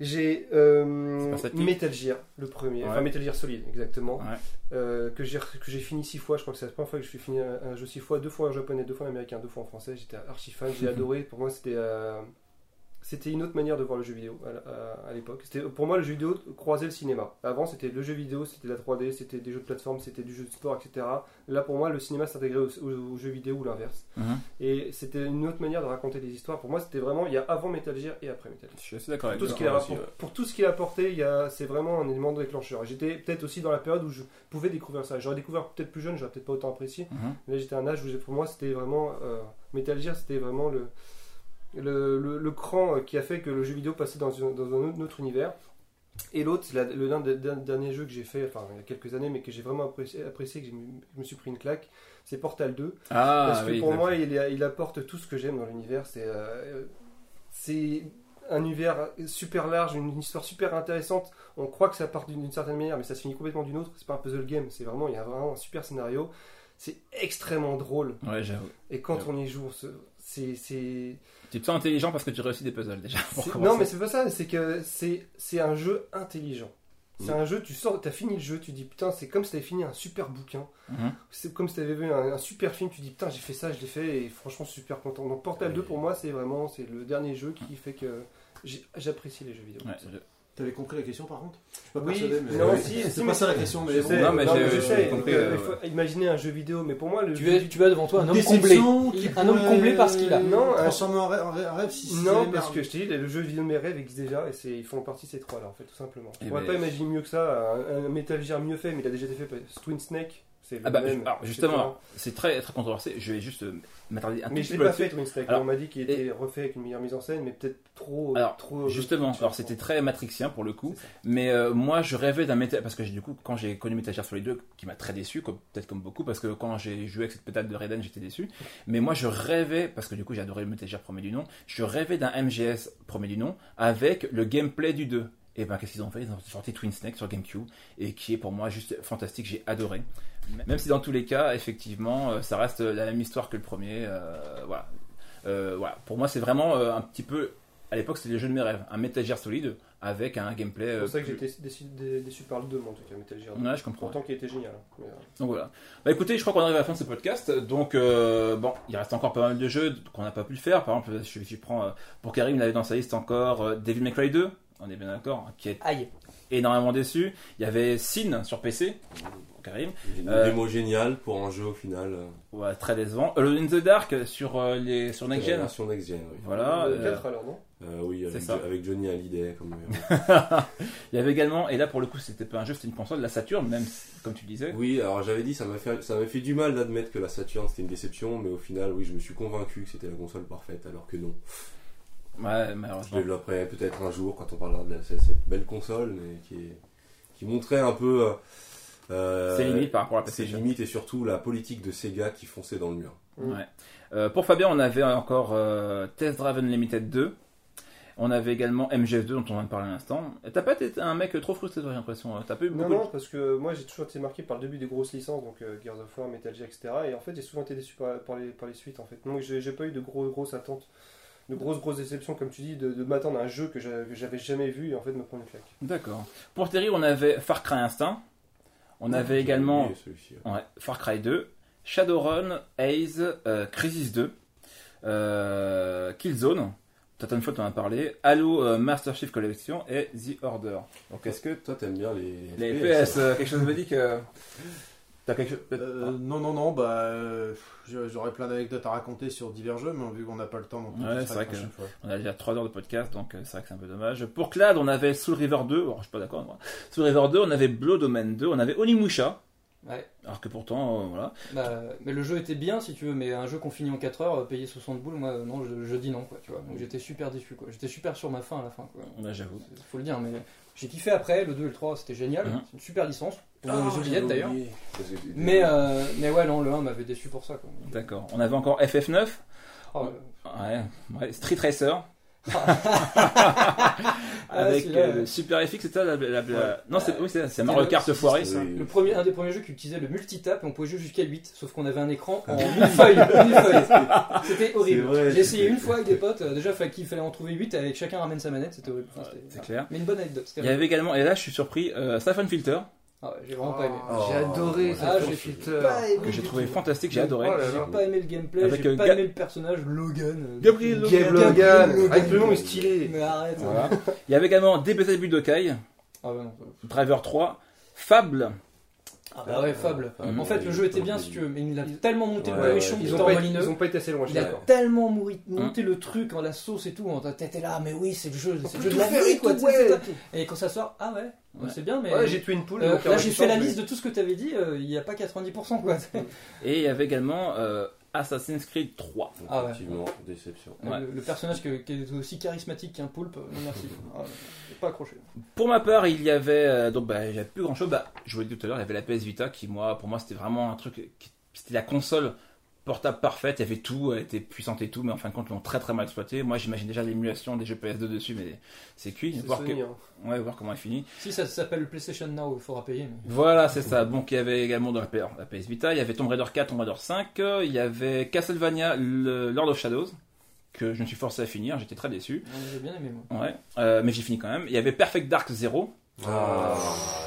J'ai euh. Metal Gear, le premier, Ouais. enfin Metal Gear Solid, exactement, Ouais. euh, que j'ai que j'ai fini six fois. Je crois que c'est la première fois que je suis fini un, un jeu six fois, deux fois en japonais, deux fois en américain, deux fois en français. J'étais archi fan, j'ai [laughs] adoré. Pour moi, c'était euh, c'était une autre manière de voir le jeu vidéo à, à- à l'époque. C'était pour moi le jeu vidéo croisait le cinéma. Avant, c'était le jeu vidéo, c'était la 3D, c'était des jeux de plateforme, c'était du jeu de sport, etc. Là, pour moi, le cinéma s'intégrait au, au- au jeu vidéo ou l'inverse. Mhm. Et c'était une autre manière de raconter des histoires. Pour moi, c'était vraiment il y a avant Metal Gear et après Metal Gear. Je suis assez d'accord avec Tout ce qu'il a, aussi, pour, ouais. pour tout ce qu'il a apporté, il y a- c'est vraiment un élément déclencheur. J'étais peut-être aussi dans la période où je pouvais découvrir ça. J'aurais découvert peut-être plus jeune, j'aurais peut-être pas autant apprécié. Mhm. Mais là, j'étais à un âge où pour moi, c'était vraiment. euh, Metal Gear, c'était vraiment le, le, le- le cran qui a fait que le jeu vidéo passait dans, une- dans un autre, univers. Et l'autre, c'est le l'un des des derniers jeux que j'ai fait, enfin il y a quelques années, mais que j'ai vraiment apprécié, apprécié que je me suis pris une claque, c'est Portal 2. Ah, Parce que oui, pour moi, il, il apporte tout ce que j'aime dans l'univers. C'est euh, un univers super large, une histoire super intéressante. On croit que ça part d'une certaine manière, mais ça se finit complètement d'une autre. C'est pas un puzzle game, c'est vraiment, il y a vraiment un super scénario. C'est extrêmement drôle. Ouais, j'avoue. Et quand on y joue, c'est. C'est- Tu te sens intelligent parce que tu réussis des puzzles déjà. Non, mais c'est pas ça, c'est que c'est un jeu intelligent. C'est Mm. un jeu, tu sors, t'as fini le jeu, tu dis putain, c'est comme si t'avais fini un super bouquin. Mhm. C'est comme si t'avais vu un, un super film, tu dis putain, j'ai fait ça, je l'ai fait, et franchement, super content. Donc Portal 2, pour moi, c'est vraiment c'est le dernier jeu qui fait que j'apprécie les jeux vidéo. Ouais, T'avais compris la question par contre? Je suis pas Oui, persuadé, mais. non, Ouais. si, c'est si, pas mais- ça la question, mais Je bon. sais, Non, mais j'ai- donc, compris, euh, euh, il faut imaginer un jeu vidéo, mais pour moi, le Tu, jeu es, tu as devant toi un homme comblé. Un homme comblé par ce qu'il a. Non, un- Transformer en rêve, en rêve- si Non, parce que je t'ai dit, le jeu vidéo de mes rêves existe déjà et c'est, ils font partie de ces trois-là, en fait, tout simplement. Eh On pourrait ben, pas imaginer mieux que ça, un, un Metal Gear mieux fait, mais il a déjà été fait par Twin Snake, c'est Ah bah, même. alors, justement, c'est très, très controversé. Je vais juste euh, m'attarder un Mais petit je l'ai peu pas fait Twin Snake, Alors, on m'a dit qu'il était refait avec une meilleure mise en scène, mais peut-être trop. Alors, trop Justement, alors c'était très matrixien pour le coup, mais euh, moi je rêvais d'un Metal parce que du coup quand j'ai connu Metal Gear Solid 2 qui m'a très déçu, peut-être comme beaucoup parce que quand j'ai joué avec cette pétale de Raiden j'étais déçu, mais moi je rêvais parce que du coup j'ai adoré le Metal Gear premier du nom, je rêvais d'un MGS premier du nom avec le gameplay du 2. Et ben qu'est-ce qu'ils ont fait? Ils ont sorti Twin Snake sur GameCube et qui est pour moi juste fantastique, j'ai adoré. Même si dans tous les cas effectivement euh, ça reste la même histoire que le premier, euh, voilà. Euh, voilà. Pour moi c'est vraiment euh, un petit peu à l'époque, c'était le jeu de mes rêves. Un Metal Gear Solid avec un gameplay. C'est pour ça que plus- j'étais déçu, dé- déçu par le 2, moi, en tout cas, Metal Gear 2. Ouais, je comprends. Pourtant, qui était génial. hein. Mais, Donc voilà. Bah écoutez, je crois qu'on arrive à la fin de ce podcast. Donc euh, bon, il reste encore pas mal de jeux qu'on n'a pas pu le faire. Par exemple, je, je prends euh, pour Karim, il avait dans sa liste encore euh, Devil May Cry 2. On est bien d'accord, hein, qui est Aïe. énormément déçu. Il y avait Sin sur PC, Karim. Une Euh, démo géniale pour un jeu au final. euh, Ouais, très décevant. Alone in the Dark sur euh, les sur Next Gen. version next gen, oui. Voilà. Euh, 4 alors, non? Euh, oui, avec, ça. Jo- avec Johnny Hallyday comme [laughs] Il y avait également, et là pour le coup c'était pas un jeu, c'était une console, la Saturn, même comme tu disais. Oui, alors j'avais dit, ça m'a fait, ça m'a fait du mal d'admettre que la Saturn c'était une déception, mais au final, oui, je me suis convaincu que c'était la console parfaite, alors que non. Ouais, Je malheureusement. développerai peut-être un jour quand on parlera de la- cette, cette belle console, mais qui, est, qui montrait un peu. euh, euh, C'est limite par rapport à la PlayStation. limites et surtout la politique de Sega qui fonçait dans le mur. Ouais. Euh, pour Fabien, on avait encore euh, Test Drive Unlimited 2. On avait également MGS2 dont on vient de parler à l'instant. T'as pas été un mec trop frustré, j'ai l'impression. T'as pas eu Non, beaucoup non, parce que moi j'ai toujours été marqué par le début des grosses licences, donc euh, Gears of War, Metal Gear, etc. Et en fait, j'ai souvent été déçu par, par les, par les suites en fait. Donc j'ai pas eu de gros, grosses attentes, de grosses, grosses déceptions, comme tu dis, de, de m'attendre à un jeu que j'a- que j'avais jamais vu et en fait me prendre une claque. D'accord. Pour Terry, on avait Far Cry Instinct. On avait également ouais. Far Cry 2, Shadowrun, Haze, euh, Crisis 2, euh, Killzone. Titanfall, t'en as parlé. Halo euh, Master Chief Collection et The Order. Donc est-ce que Toi, t'aimes bien les, les FPS, FPS, euh, quelque chose me dit que. T'as quelque chose. Euh, non, non, non, bah, euh, j'aurais plein d'anecdotes à raconter sur divers jeux, mais vu qu'on n'a pas le temps, donc Ouais, ce c'est sera vrai la que- prochaine fois. On a déjà 3 heures de podcast, donc euh, c'est vrai que c'est un peu dommage. Pour Clad, on avait Soul River 2, alors, je suis pas d'accord, moi. Soul River 2, on avait Blood Omen 2, on avait Onimusha, Ouais. alors que pourtant, euh, voilà. Bah, mais le jeu était bien si tu veux, mais un jeu qu'on finit en 4 heures, payer 60 boules, moi non, je, je dis non quoi, tu vois. Donc j'étais super déçu quoi. J'étais super sur ma fin à la fin quoi. J'avoue. Faut le dire, mais j'ai kiffé après, le 2 et le 3 c'était génial, Mhm. c'est une super licence. Pour Ah, d'ailleurs. Mais, euh, mais ouais, non, le 1 m'avait déçu pour ça. D'accord. On avait encore FF9, Oh, ouais, ouais, Street Racer, [laughs] Ah, [laughs] avec euh. Super FX, c'est ça la, la- la- Non, c'est oui, c'est- c'est C'était Mario le- Kart c'est- foiré. ça. Le premier, un des premiers jeux qui utilisait le multitap et on pouvait jouer jusqu'à 8, sauf qu'on avait un écran en feuilles. mille feuilles. C'était horrible. J'ai essayé c'était- une fois avec des potes, euh, déjà qu'il fallait en trouver 8 avec chacun ramène sa manette, c'était horrible. Enfin, c'était- C'est clair. Mais une bonne anecdote. c'était Il y avait également, et là je suis surpris, euh, Filter, Ah ouais, j'ai vraiment pas aimé. Oh, j'ai adoré ouais. Ah, j'ai filter. pas aimé que j'ai trouvé fantastique, j'ai adoré. Oh. J'ai pas aimé le gameplay, j'ai euh, pas Ga- aimé le personnage Logan. Gabriel Logan. Gabriel Logan, Logan. avec le nom est stylé. Mais arrête. Voilà. Il y avait également DBZ Budokai, Ah non. Driver 3, Fable, Ah bah ouais, Fable. Fable, En fait, le jeu était bien si tu veux, mais il a tellement monté Ouais, le ouais. Ils ont, pas été, Molineux. ils ont pas été assez loin, Il a tellement mouri- monté le truc en la sauce et tout, t'étais là, mais oui, c'est le jeu, c'est le jeu de la vie, quoi. tu. Et quand ça sort, ah ouais, Ouais. c'est bien, mais Ouais, j'ai tué une poule. euh, là alors, j'ai fait la liste de tout ce que t'avais dit, euh, il n'y a pas 90% quoi. et il y avait également euh, Assassin's Creed 3. Ah ouais. Effectivement, déception. Ouais. Le, le personnage que- qui est aussi charismatique qu'un poulpe, non merci. [laughs] Ah, pas accroché. Pour ma part, il y avait euh, donc bah, il y avait plus grand chose. Bah, je vous l'ai dit tout à l'heure, il y avait la PS Vita qui moi, pour moi, c'était vraiment un truc. C'était la console portable parfaite. Il y avait tout, elle était puissante et tout, mais en fin de compte, ils l'ont très très mal exploité. Moi, j'imagine déjà l'émulation des jeux PS2 dessus, mais c'est cuit. Voir, que- Sony, hein. ouais, voir comment elle finit. Si ça s'appelle le PlayStation Now, il faudra payer. mais- Voilà, c'est ça. Donc il y avait également dans la PS, la PS Vita, il y avait Tomb Raider 4, Tomb Raider 5, euh, il y avait Castlevania, le Lord of Shadows, que je me suis forcé à finir, j'étais très déçu. J'ai bien aimé moi. Ouais, euh, mais j'ai fini quand même. Il y avait Perfect Dark Zero. Ah,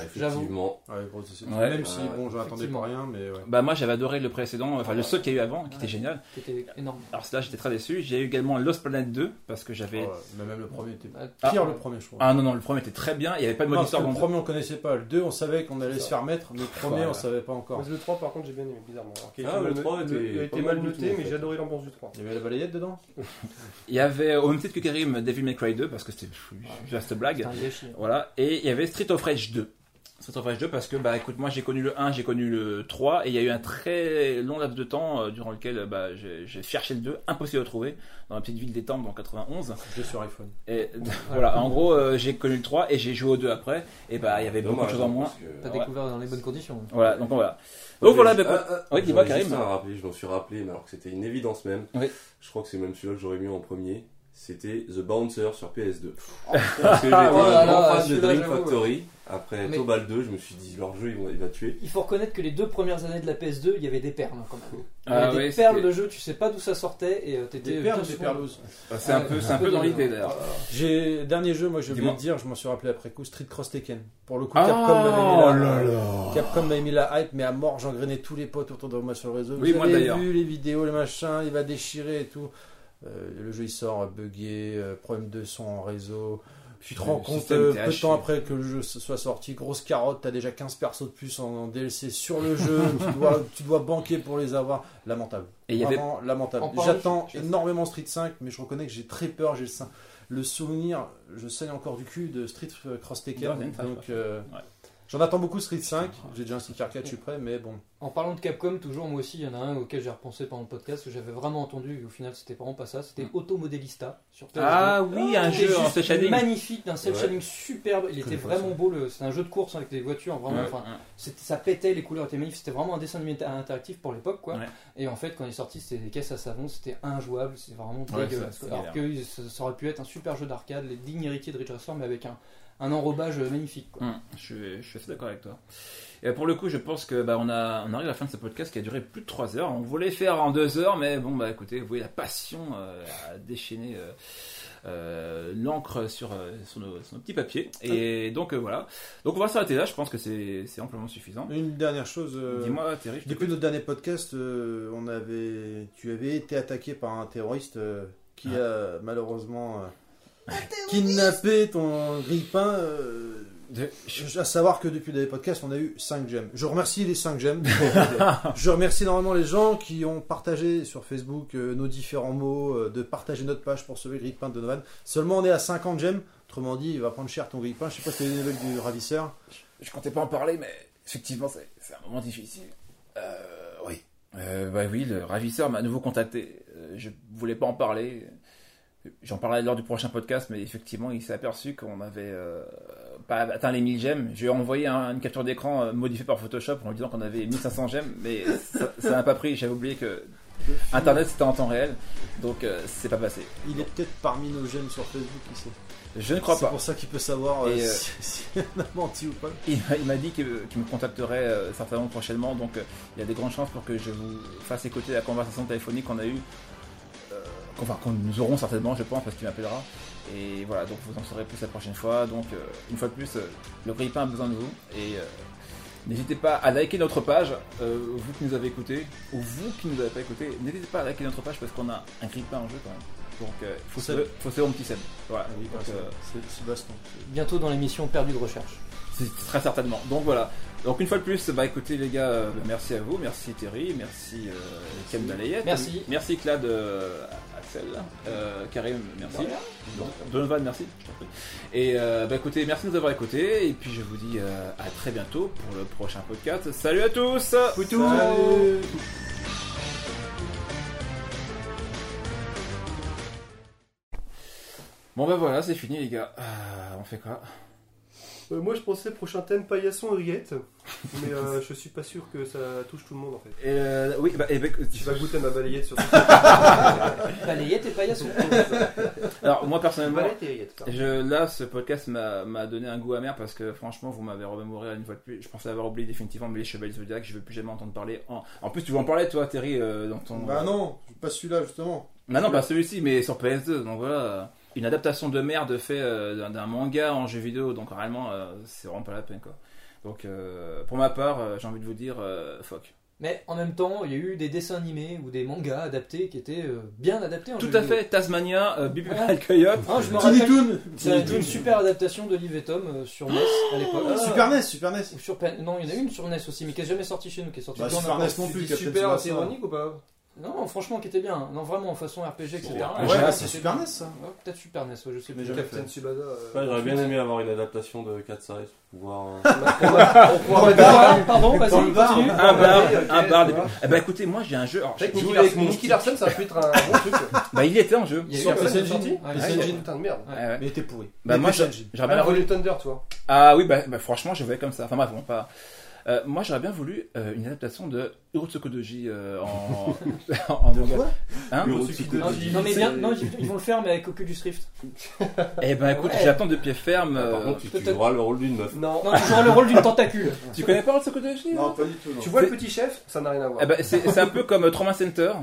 effectivement. Ouais, déception. Ouais. Même si, Ouais, bon, je n'attendais pas effectivement. rien, mais ouais. Bah moi j'avais adoré le précédent, enfin le seul qu'il y a eu avant, qui était génial. C'était énorme. Alors là j'étais très déçu. J'ai eu également Lost Planet 2 parce que j'avais. Ouais, mais même le premier était Ah, pire, le premier, je trouve. Ah non non le premier était très bien. Il y avait pas de mode histoire le premier, on connaissait pas. Le 2, on savait qu'on allait se faire mettre, mais le premier, on savait pas encore. Mais Le 3, par contre, j'ai bien aimé, bizarrement. Ah, le mal- 3 le- était mal noté, mais j'ai adoré l'ambiance du 3. Il y avait la balayette dedans [laughs] Il y avait au même titre que Karim Devil May Cry 2 parce que c'était juste blague. Voilà, et il y avait Street of Rage 2. Street of Rage 2 parce que bah écoute moi j'ai connu le 1, j'ai connu le 3 et il y a eu un très long laps de temps euh, durant lequel euh, bah, j'ai j'ai cherché le 2, impossible à trouver dans la petite ville des en 91 Je l'ai sur iPhone. et [laughs] voilà en gros euh, j'ai connu le 3 et j'ai joué au 2 après et bah il y avait beaucoup de choses en hein, moins. parce que- Pas Ouais. découvert dans les bonnes conditions. Voilà, donc voilà. Donc voilà, bah, Ah, ah, oui, dis-moi, j'aurais juste Karim. je m'en suis rappelé, mais alors que c'était une évidence même. Oui. Je crois que c'est même celui-là que j'aurais mis en premier. C'était The Bouncer sur PS2. [laughs] Parce que j'étais Ah, oh un grand fan de Dream Factory. Après Mais- Tobal 2, je me suis dit, leur jeu, il va, il va tuer. Il faut reconnaître que les deux premières années de la PS2, il y avait des perles hein, quand même. Il y Ah avait ouais, des perles c'était- de jeu, tu sais pas d'où ça sortait et euh, t'étais Des perles bien des souvent- perleuses c'est un peu c'est un peu dans l'idée d'ailleurs. J'ai dernier jeu, moi j'ai oublié Dis-moi. dire, je m'en suis rappelé après coup, Street Cross Tekken. Pour le coup, Ah, Capcom m'avait mis oh la. Capcom m'avait mis la hype, mais à mort, j'engrenais tous les potes autour de moi sur le réseau. Oui, Vous moi, avez d'ailleurs. vu les vidéos, les machins, il va déchirer et tout. Euh, le jeu il sort buggé, euh, problème de son en réseau. Tu te rends compte euh, peu de temps après que le jeu soit sorti, grosse carotte, t'as déjà 15 persos de plus en, en DLC sur le jeu, [laughs] tu, dois, tu dois banquer pour les avoir. Lamentable. Et il y avait lamentable. J'attends je- énormément Street 5, mais je reconnais que j'ai très peur. J'ai le, souvenir, je saigne encore du cul de Street Cross Tekken. Donc euh, Ouais. J'en attends beaucoup Street 5. J'ai déjà un stick arcade, je suis prêt, mais bon. En parlant de Capcom, toujours moi aussi, il y en a un auquel j'ai repensé pendant le podcast que j'avais vraiment entendu et au final c'était vraiment pas ça. C'était Automodellista sur PS2. Ah oui, un jeu en juste cel shading. magnifique, d'un cel Ouais. shading superbe. Il était vraiment beau. le- C'était un jeu de course avec des voitures, vraiment. Ouais, Enfin, ça pétait, les couleurs étaient magnifiques. C'était vraiment un dessin animé interactif pour l'époque, quoi. Ouais. Et en fait, quand il est sorti, c'était des caisses à savon, c'était injouable, c'était vraiment dégueulasse. Alors que ça, ça aurait pu être un super jeu d'arcade, les dignes héritiers de Ridge Racer, mais avec un, un enrobage magnifique. Quoi. Hum, je, suis, je suis assez d'accord avec toi. Et pour le coup, je pense que bah, on, a, on arrive à la fin de ce podcast qui a duré plus de 3 heures. On voulait faire en 2 heures, mais bon, bah écoutez, vous voyez la passion euh, a déchaîné euh, euh, l'encre sur, euh, sur, nos, sur nos petits papiers. Et donc euh, voilà. Donc on va s'arrêter là. Je pense que c'est amplement suffisant. Une dernière chose. euh, Dis-moi, Thierry. Depuis notre dernier podcast, euh, on avait, tu avais été attaqué par un terroriste euh, qui a malheureusement kidnappé ton grille-pain. euh, De- je- à savoir que depuis le dernier podcast, on a eu 5 gemmes. Je remercie les 5 gemmes. [laughs] je remercie énormément les gens qui ont partagé sur Facebook euh, nos différents mots, euh, de partager notre page pour sauver le grille-pain de Donovan. Seulement, on est à 50 gemmes. Autrement dit, il va prendre cher ton grille-pain. Je sais pas si tu as des nouvelles du ravisseur. Je comptais pas en parler, mais effectivement, c'est c'est un moment difficile. Euh, oui. Euh, bah oui, le ravisseur m'a à nouveau contacté. Euh, je voulais pas en parler. J'en parlerai lors du prochain podcast, mais effectivement, il s'est aperçu qu'on avait euh, pas atteint les 1000 gemmes. Je lui ai envoyé un- une capture d'écran euh, modifiée par Photoshop en lui disant qu'on avait 1500 gemmes, mais ça n'a pas pris. J'avais oublié que Internet c'était en temps réel, donc euh, c'est pas passé. Il est peut-être parmi nos gemmes sur Facebook, qui sait. Je ne crois C'est pas. pour ça qu'il peut savoir euh, euh, si, si [laughs] on a menti ou pas. Il m'a- il m'a dit qu'il me contacterait certainement prochainement, donc il y a des grandes chances pour que je vous fasse écouter la conversation téléphonique qu'on a eue, enfin qu'on nous aurons certainement, je pense, parce qu'il m'appellera. Et voilà, donc vous en saurez plus la prochaine fois. Donc euh, une fois de plus, euh, le grille-pain a besoin de vous. Et euh, n'hésitez pas à liker notre page, euh, vous qui nous avez écouté, ou vous qui nous avez pas écouté, n'hésitez pas à liker notre page parce qu'on a un grille-pain en jeu quand même. Donc euh, il faut, sauver- faut sauver mon petit Seb. Voilà. Oui, Donc, euh, baston. Bientôt dans l'émission Perdu de recherche. très certainement. Donc voilà. Donc une fois de plus, bah écoutez les gars, euh, merci à vous, merci Terry, merci euh, Ken Balayette, Merci. merci Claude euh, Axel, euh, Karim, merci, Donovan, merci, je t'en prie. Et euh, bah écoutez, merci de nous avoir écoutés, et puis je vous dis euh, à très bientôt pour le prochain podcast. Salut à tous Salut. Bon bah voilà, c'est fini les gars. Euh, on fait quoi? Euh, moi, je pensais prochain thème paillasson rillettes, mais euh, je suis pas sûr que ça touche tout le monde en fait. euh, Oui, bah, eh ben, Tu vas goûter ma balayette sur [laughs] Balayette et paillasson. alors moi personnellement, Balayette et rillettes. Je, là, ce podcast m'a m'a donné un goût amer parce que franchement, vous m'avez remémoré une fois de plus. Je pensais avoir oublié définitivement mais les Chevaliers Zodiac. Je veux plus jamais entendre parler. En, en plus, tu veux en parler, toi, Terry, euh, dans ton. Bah non, pas celui-là justement. Bah non, pas celui-ci, mais sur PS2. Donc voilà, une adaptation de merde fait euh, d'un- manga en jeu vidéo. Donc réellement, euh, c'est vraiment pas la peine, quoi. Donc euh, pour ma part, euh, j'ai envie de vous dire, euh, fuck. Mais en même temps, il y a eu des dessins animés ou des mangas adaptés qui étaient euh, bien adaptés en Tout jeu à vidéo. fait, Tasmania, euh, Bibi le Coyote. Ah, je me Tiny rappelle, Toon c'est une super adaptation de Liv et Tom euh, sur NES à l'époque. Ah, Super NES, Super NES. Ou sur Non, il y en a une sur NES aussi, mais qui est jamais sortie chez nous, qui est sortie Bah, Super notre- NES non plus, Captain super, c'est ironique ou pas? Non, franchement, qui était bien. Non, vraiment, en façon RPG, etc. Ouais, Ah, Ouais, ouais, c'est Super. NES ça. Ouais, Peut-être Super NES, ouais, je sais Mais plus. jamais Captain fait. Tsubasa. euh, Ouais, J'aurais bien aimé avoir une adaptation de Cat Size pour pouvoir. euh, [laughs] On pourra mettre Ah, pardon, vas-y, le bar, continue. Un bar, un bar. Eh ben écoutez, moi j'ai un jeu. alors, Avec je- Nicky jouer avec Nicky Larson, ça peut être un bon truc. bah il était en jeu. Il y a eu Sur un PC Engine putain de merde. Mais il était pourri. Bah moi Engine. j'aurais bien Thunder, tu vois. Ah oui, bah, bah, franchement, je voyais comme ça. Enfin bref, bon, pas. Euh, moi, j'aurais bien voulu euh, une adaptation de Urotsukodoji euh, en, [laughs] [laughs] en De manga. quoi Hein Urotsukodoji. Non, non, mais bien, non, ils vont le faire, mais avec Oculus Rift. [laughs] Eh ben écoute, Ouais. j'attends de pied ferme. Par euh, contre, tu, joueras le rôle d'une meuf. Non. Non, tu joueras le rôle d'une tentacule. tu connais pas Urotsukodoji Non, pas du tout. non. Tu vois le petit chef Ça n'a rien à voir. Eh ben, c'est un peu comme Trauma Center.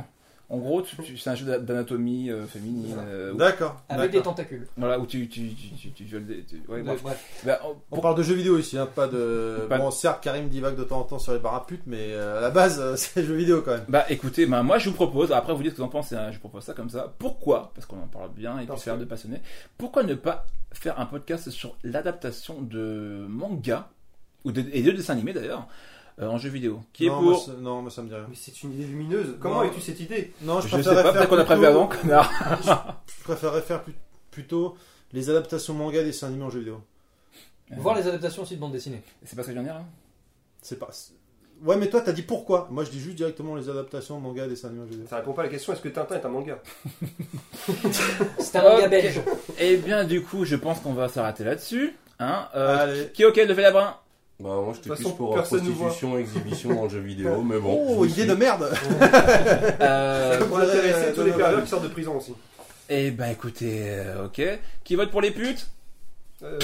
En gros, tu- tu- c'est un jeu d'a- d'anatomie euh, féminine. euh, où- D'accord. Avec des d'accord. tentacules. voilà, où tu, tu, tu, tu, tu violes des. tu- ouais, bref. bref. Bah, On pour- parle de jeux vidéo ici, hein, pas de. Pas de- Bon, certes, Karim divague de temps en temps sur les barres à putes, mais euh, à la base, euh, [laughs] c'est jeux vidéo quand même. Bah écoutez, bah, moi je vous propose, après vous dites ce que vous en pensez, hein, je vous propose ça comme ça. Pourquoi Parce qu'on en parle bien et puis Parce faire que- de passionnés. Pourquoi ne pas faire un podcast sur l'adaptation de manga, ou de, et de dessins animés d'ailleurs, euh, en jeu vidéo Qui non, est moi, pour. ça- non, moi ça me dit rien. Mais c'est une idée lumineuse. Comment as-tu cette idée Non, Je, je, sais pas, peut-être qu'on a prévu plutôt- avant, connard. [laughs] Je préférerais faire plutôt les adaptations manga et dessins animés en jeu vidéo. Voir les adaptations aussi de bande dessinée. C'est pas ce que je viens de dire là C'est pas. Ouais, mais toi, t'as dit pourquoi? Moi, je dis juste directement les adaptations manga dessins animés en jeu vidéo. Ça répond pas à la question est-ce que Tintin est un manga? [laughs] C'est un manga belge. Eh bien, du coup, je pense qu'on va s'arrêter là-dessus. Hein euh, Allez. Qui est ok, levez la main Bah, moi, plus façon, pour euh, prostitution, exhibition le jeu vidéo, mais bon. je Oh, idée suis. de merde [laughs] euh, Pour Ouais, intéresser tous les ouais. qui sortent de prison aussi. Eh ben, écoutez, euh, ok. Qui vote pour les putes? Euh,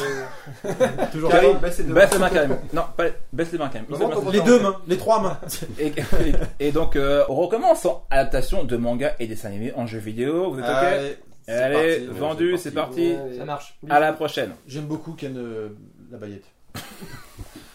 [laughs] Toujours Karim, pas. baisse les. Baisse les mains quand même. Non, pas, baisse les mains quand même. Les deux mains, les trois mains. [laughs] Et, et- et donc, euh, on recommence en adaptation de manga et dessins animés en jeu vidéo. Vous êtes ok? Allez, c'est Allez, parti. vendu, c'est parti. Ouais, Ça marche. À la prochaine. J'aime beaucoup Ken euh, la baguette.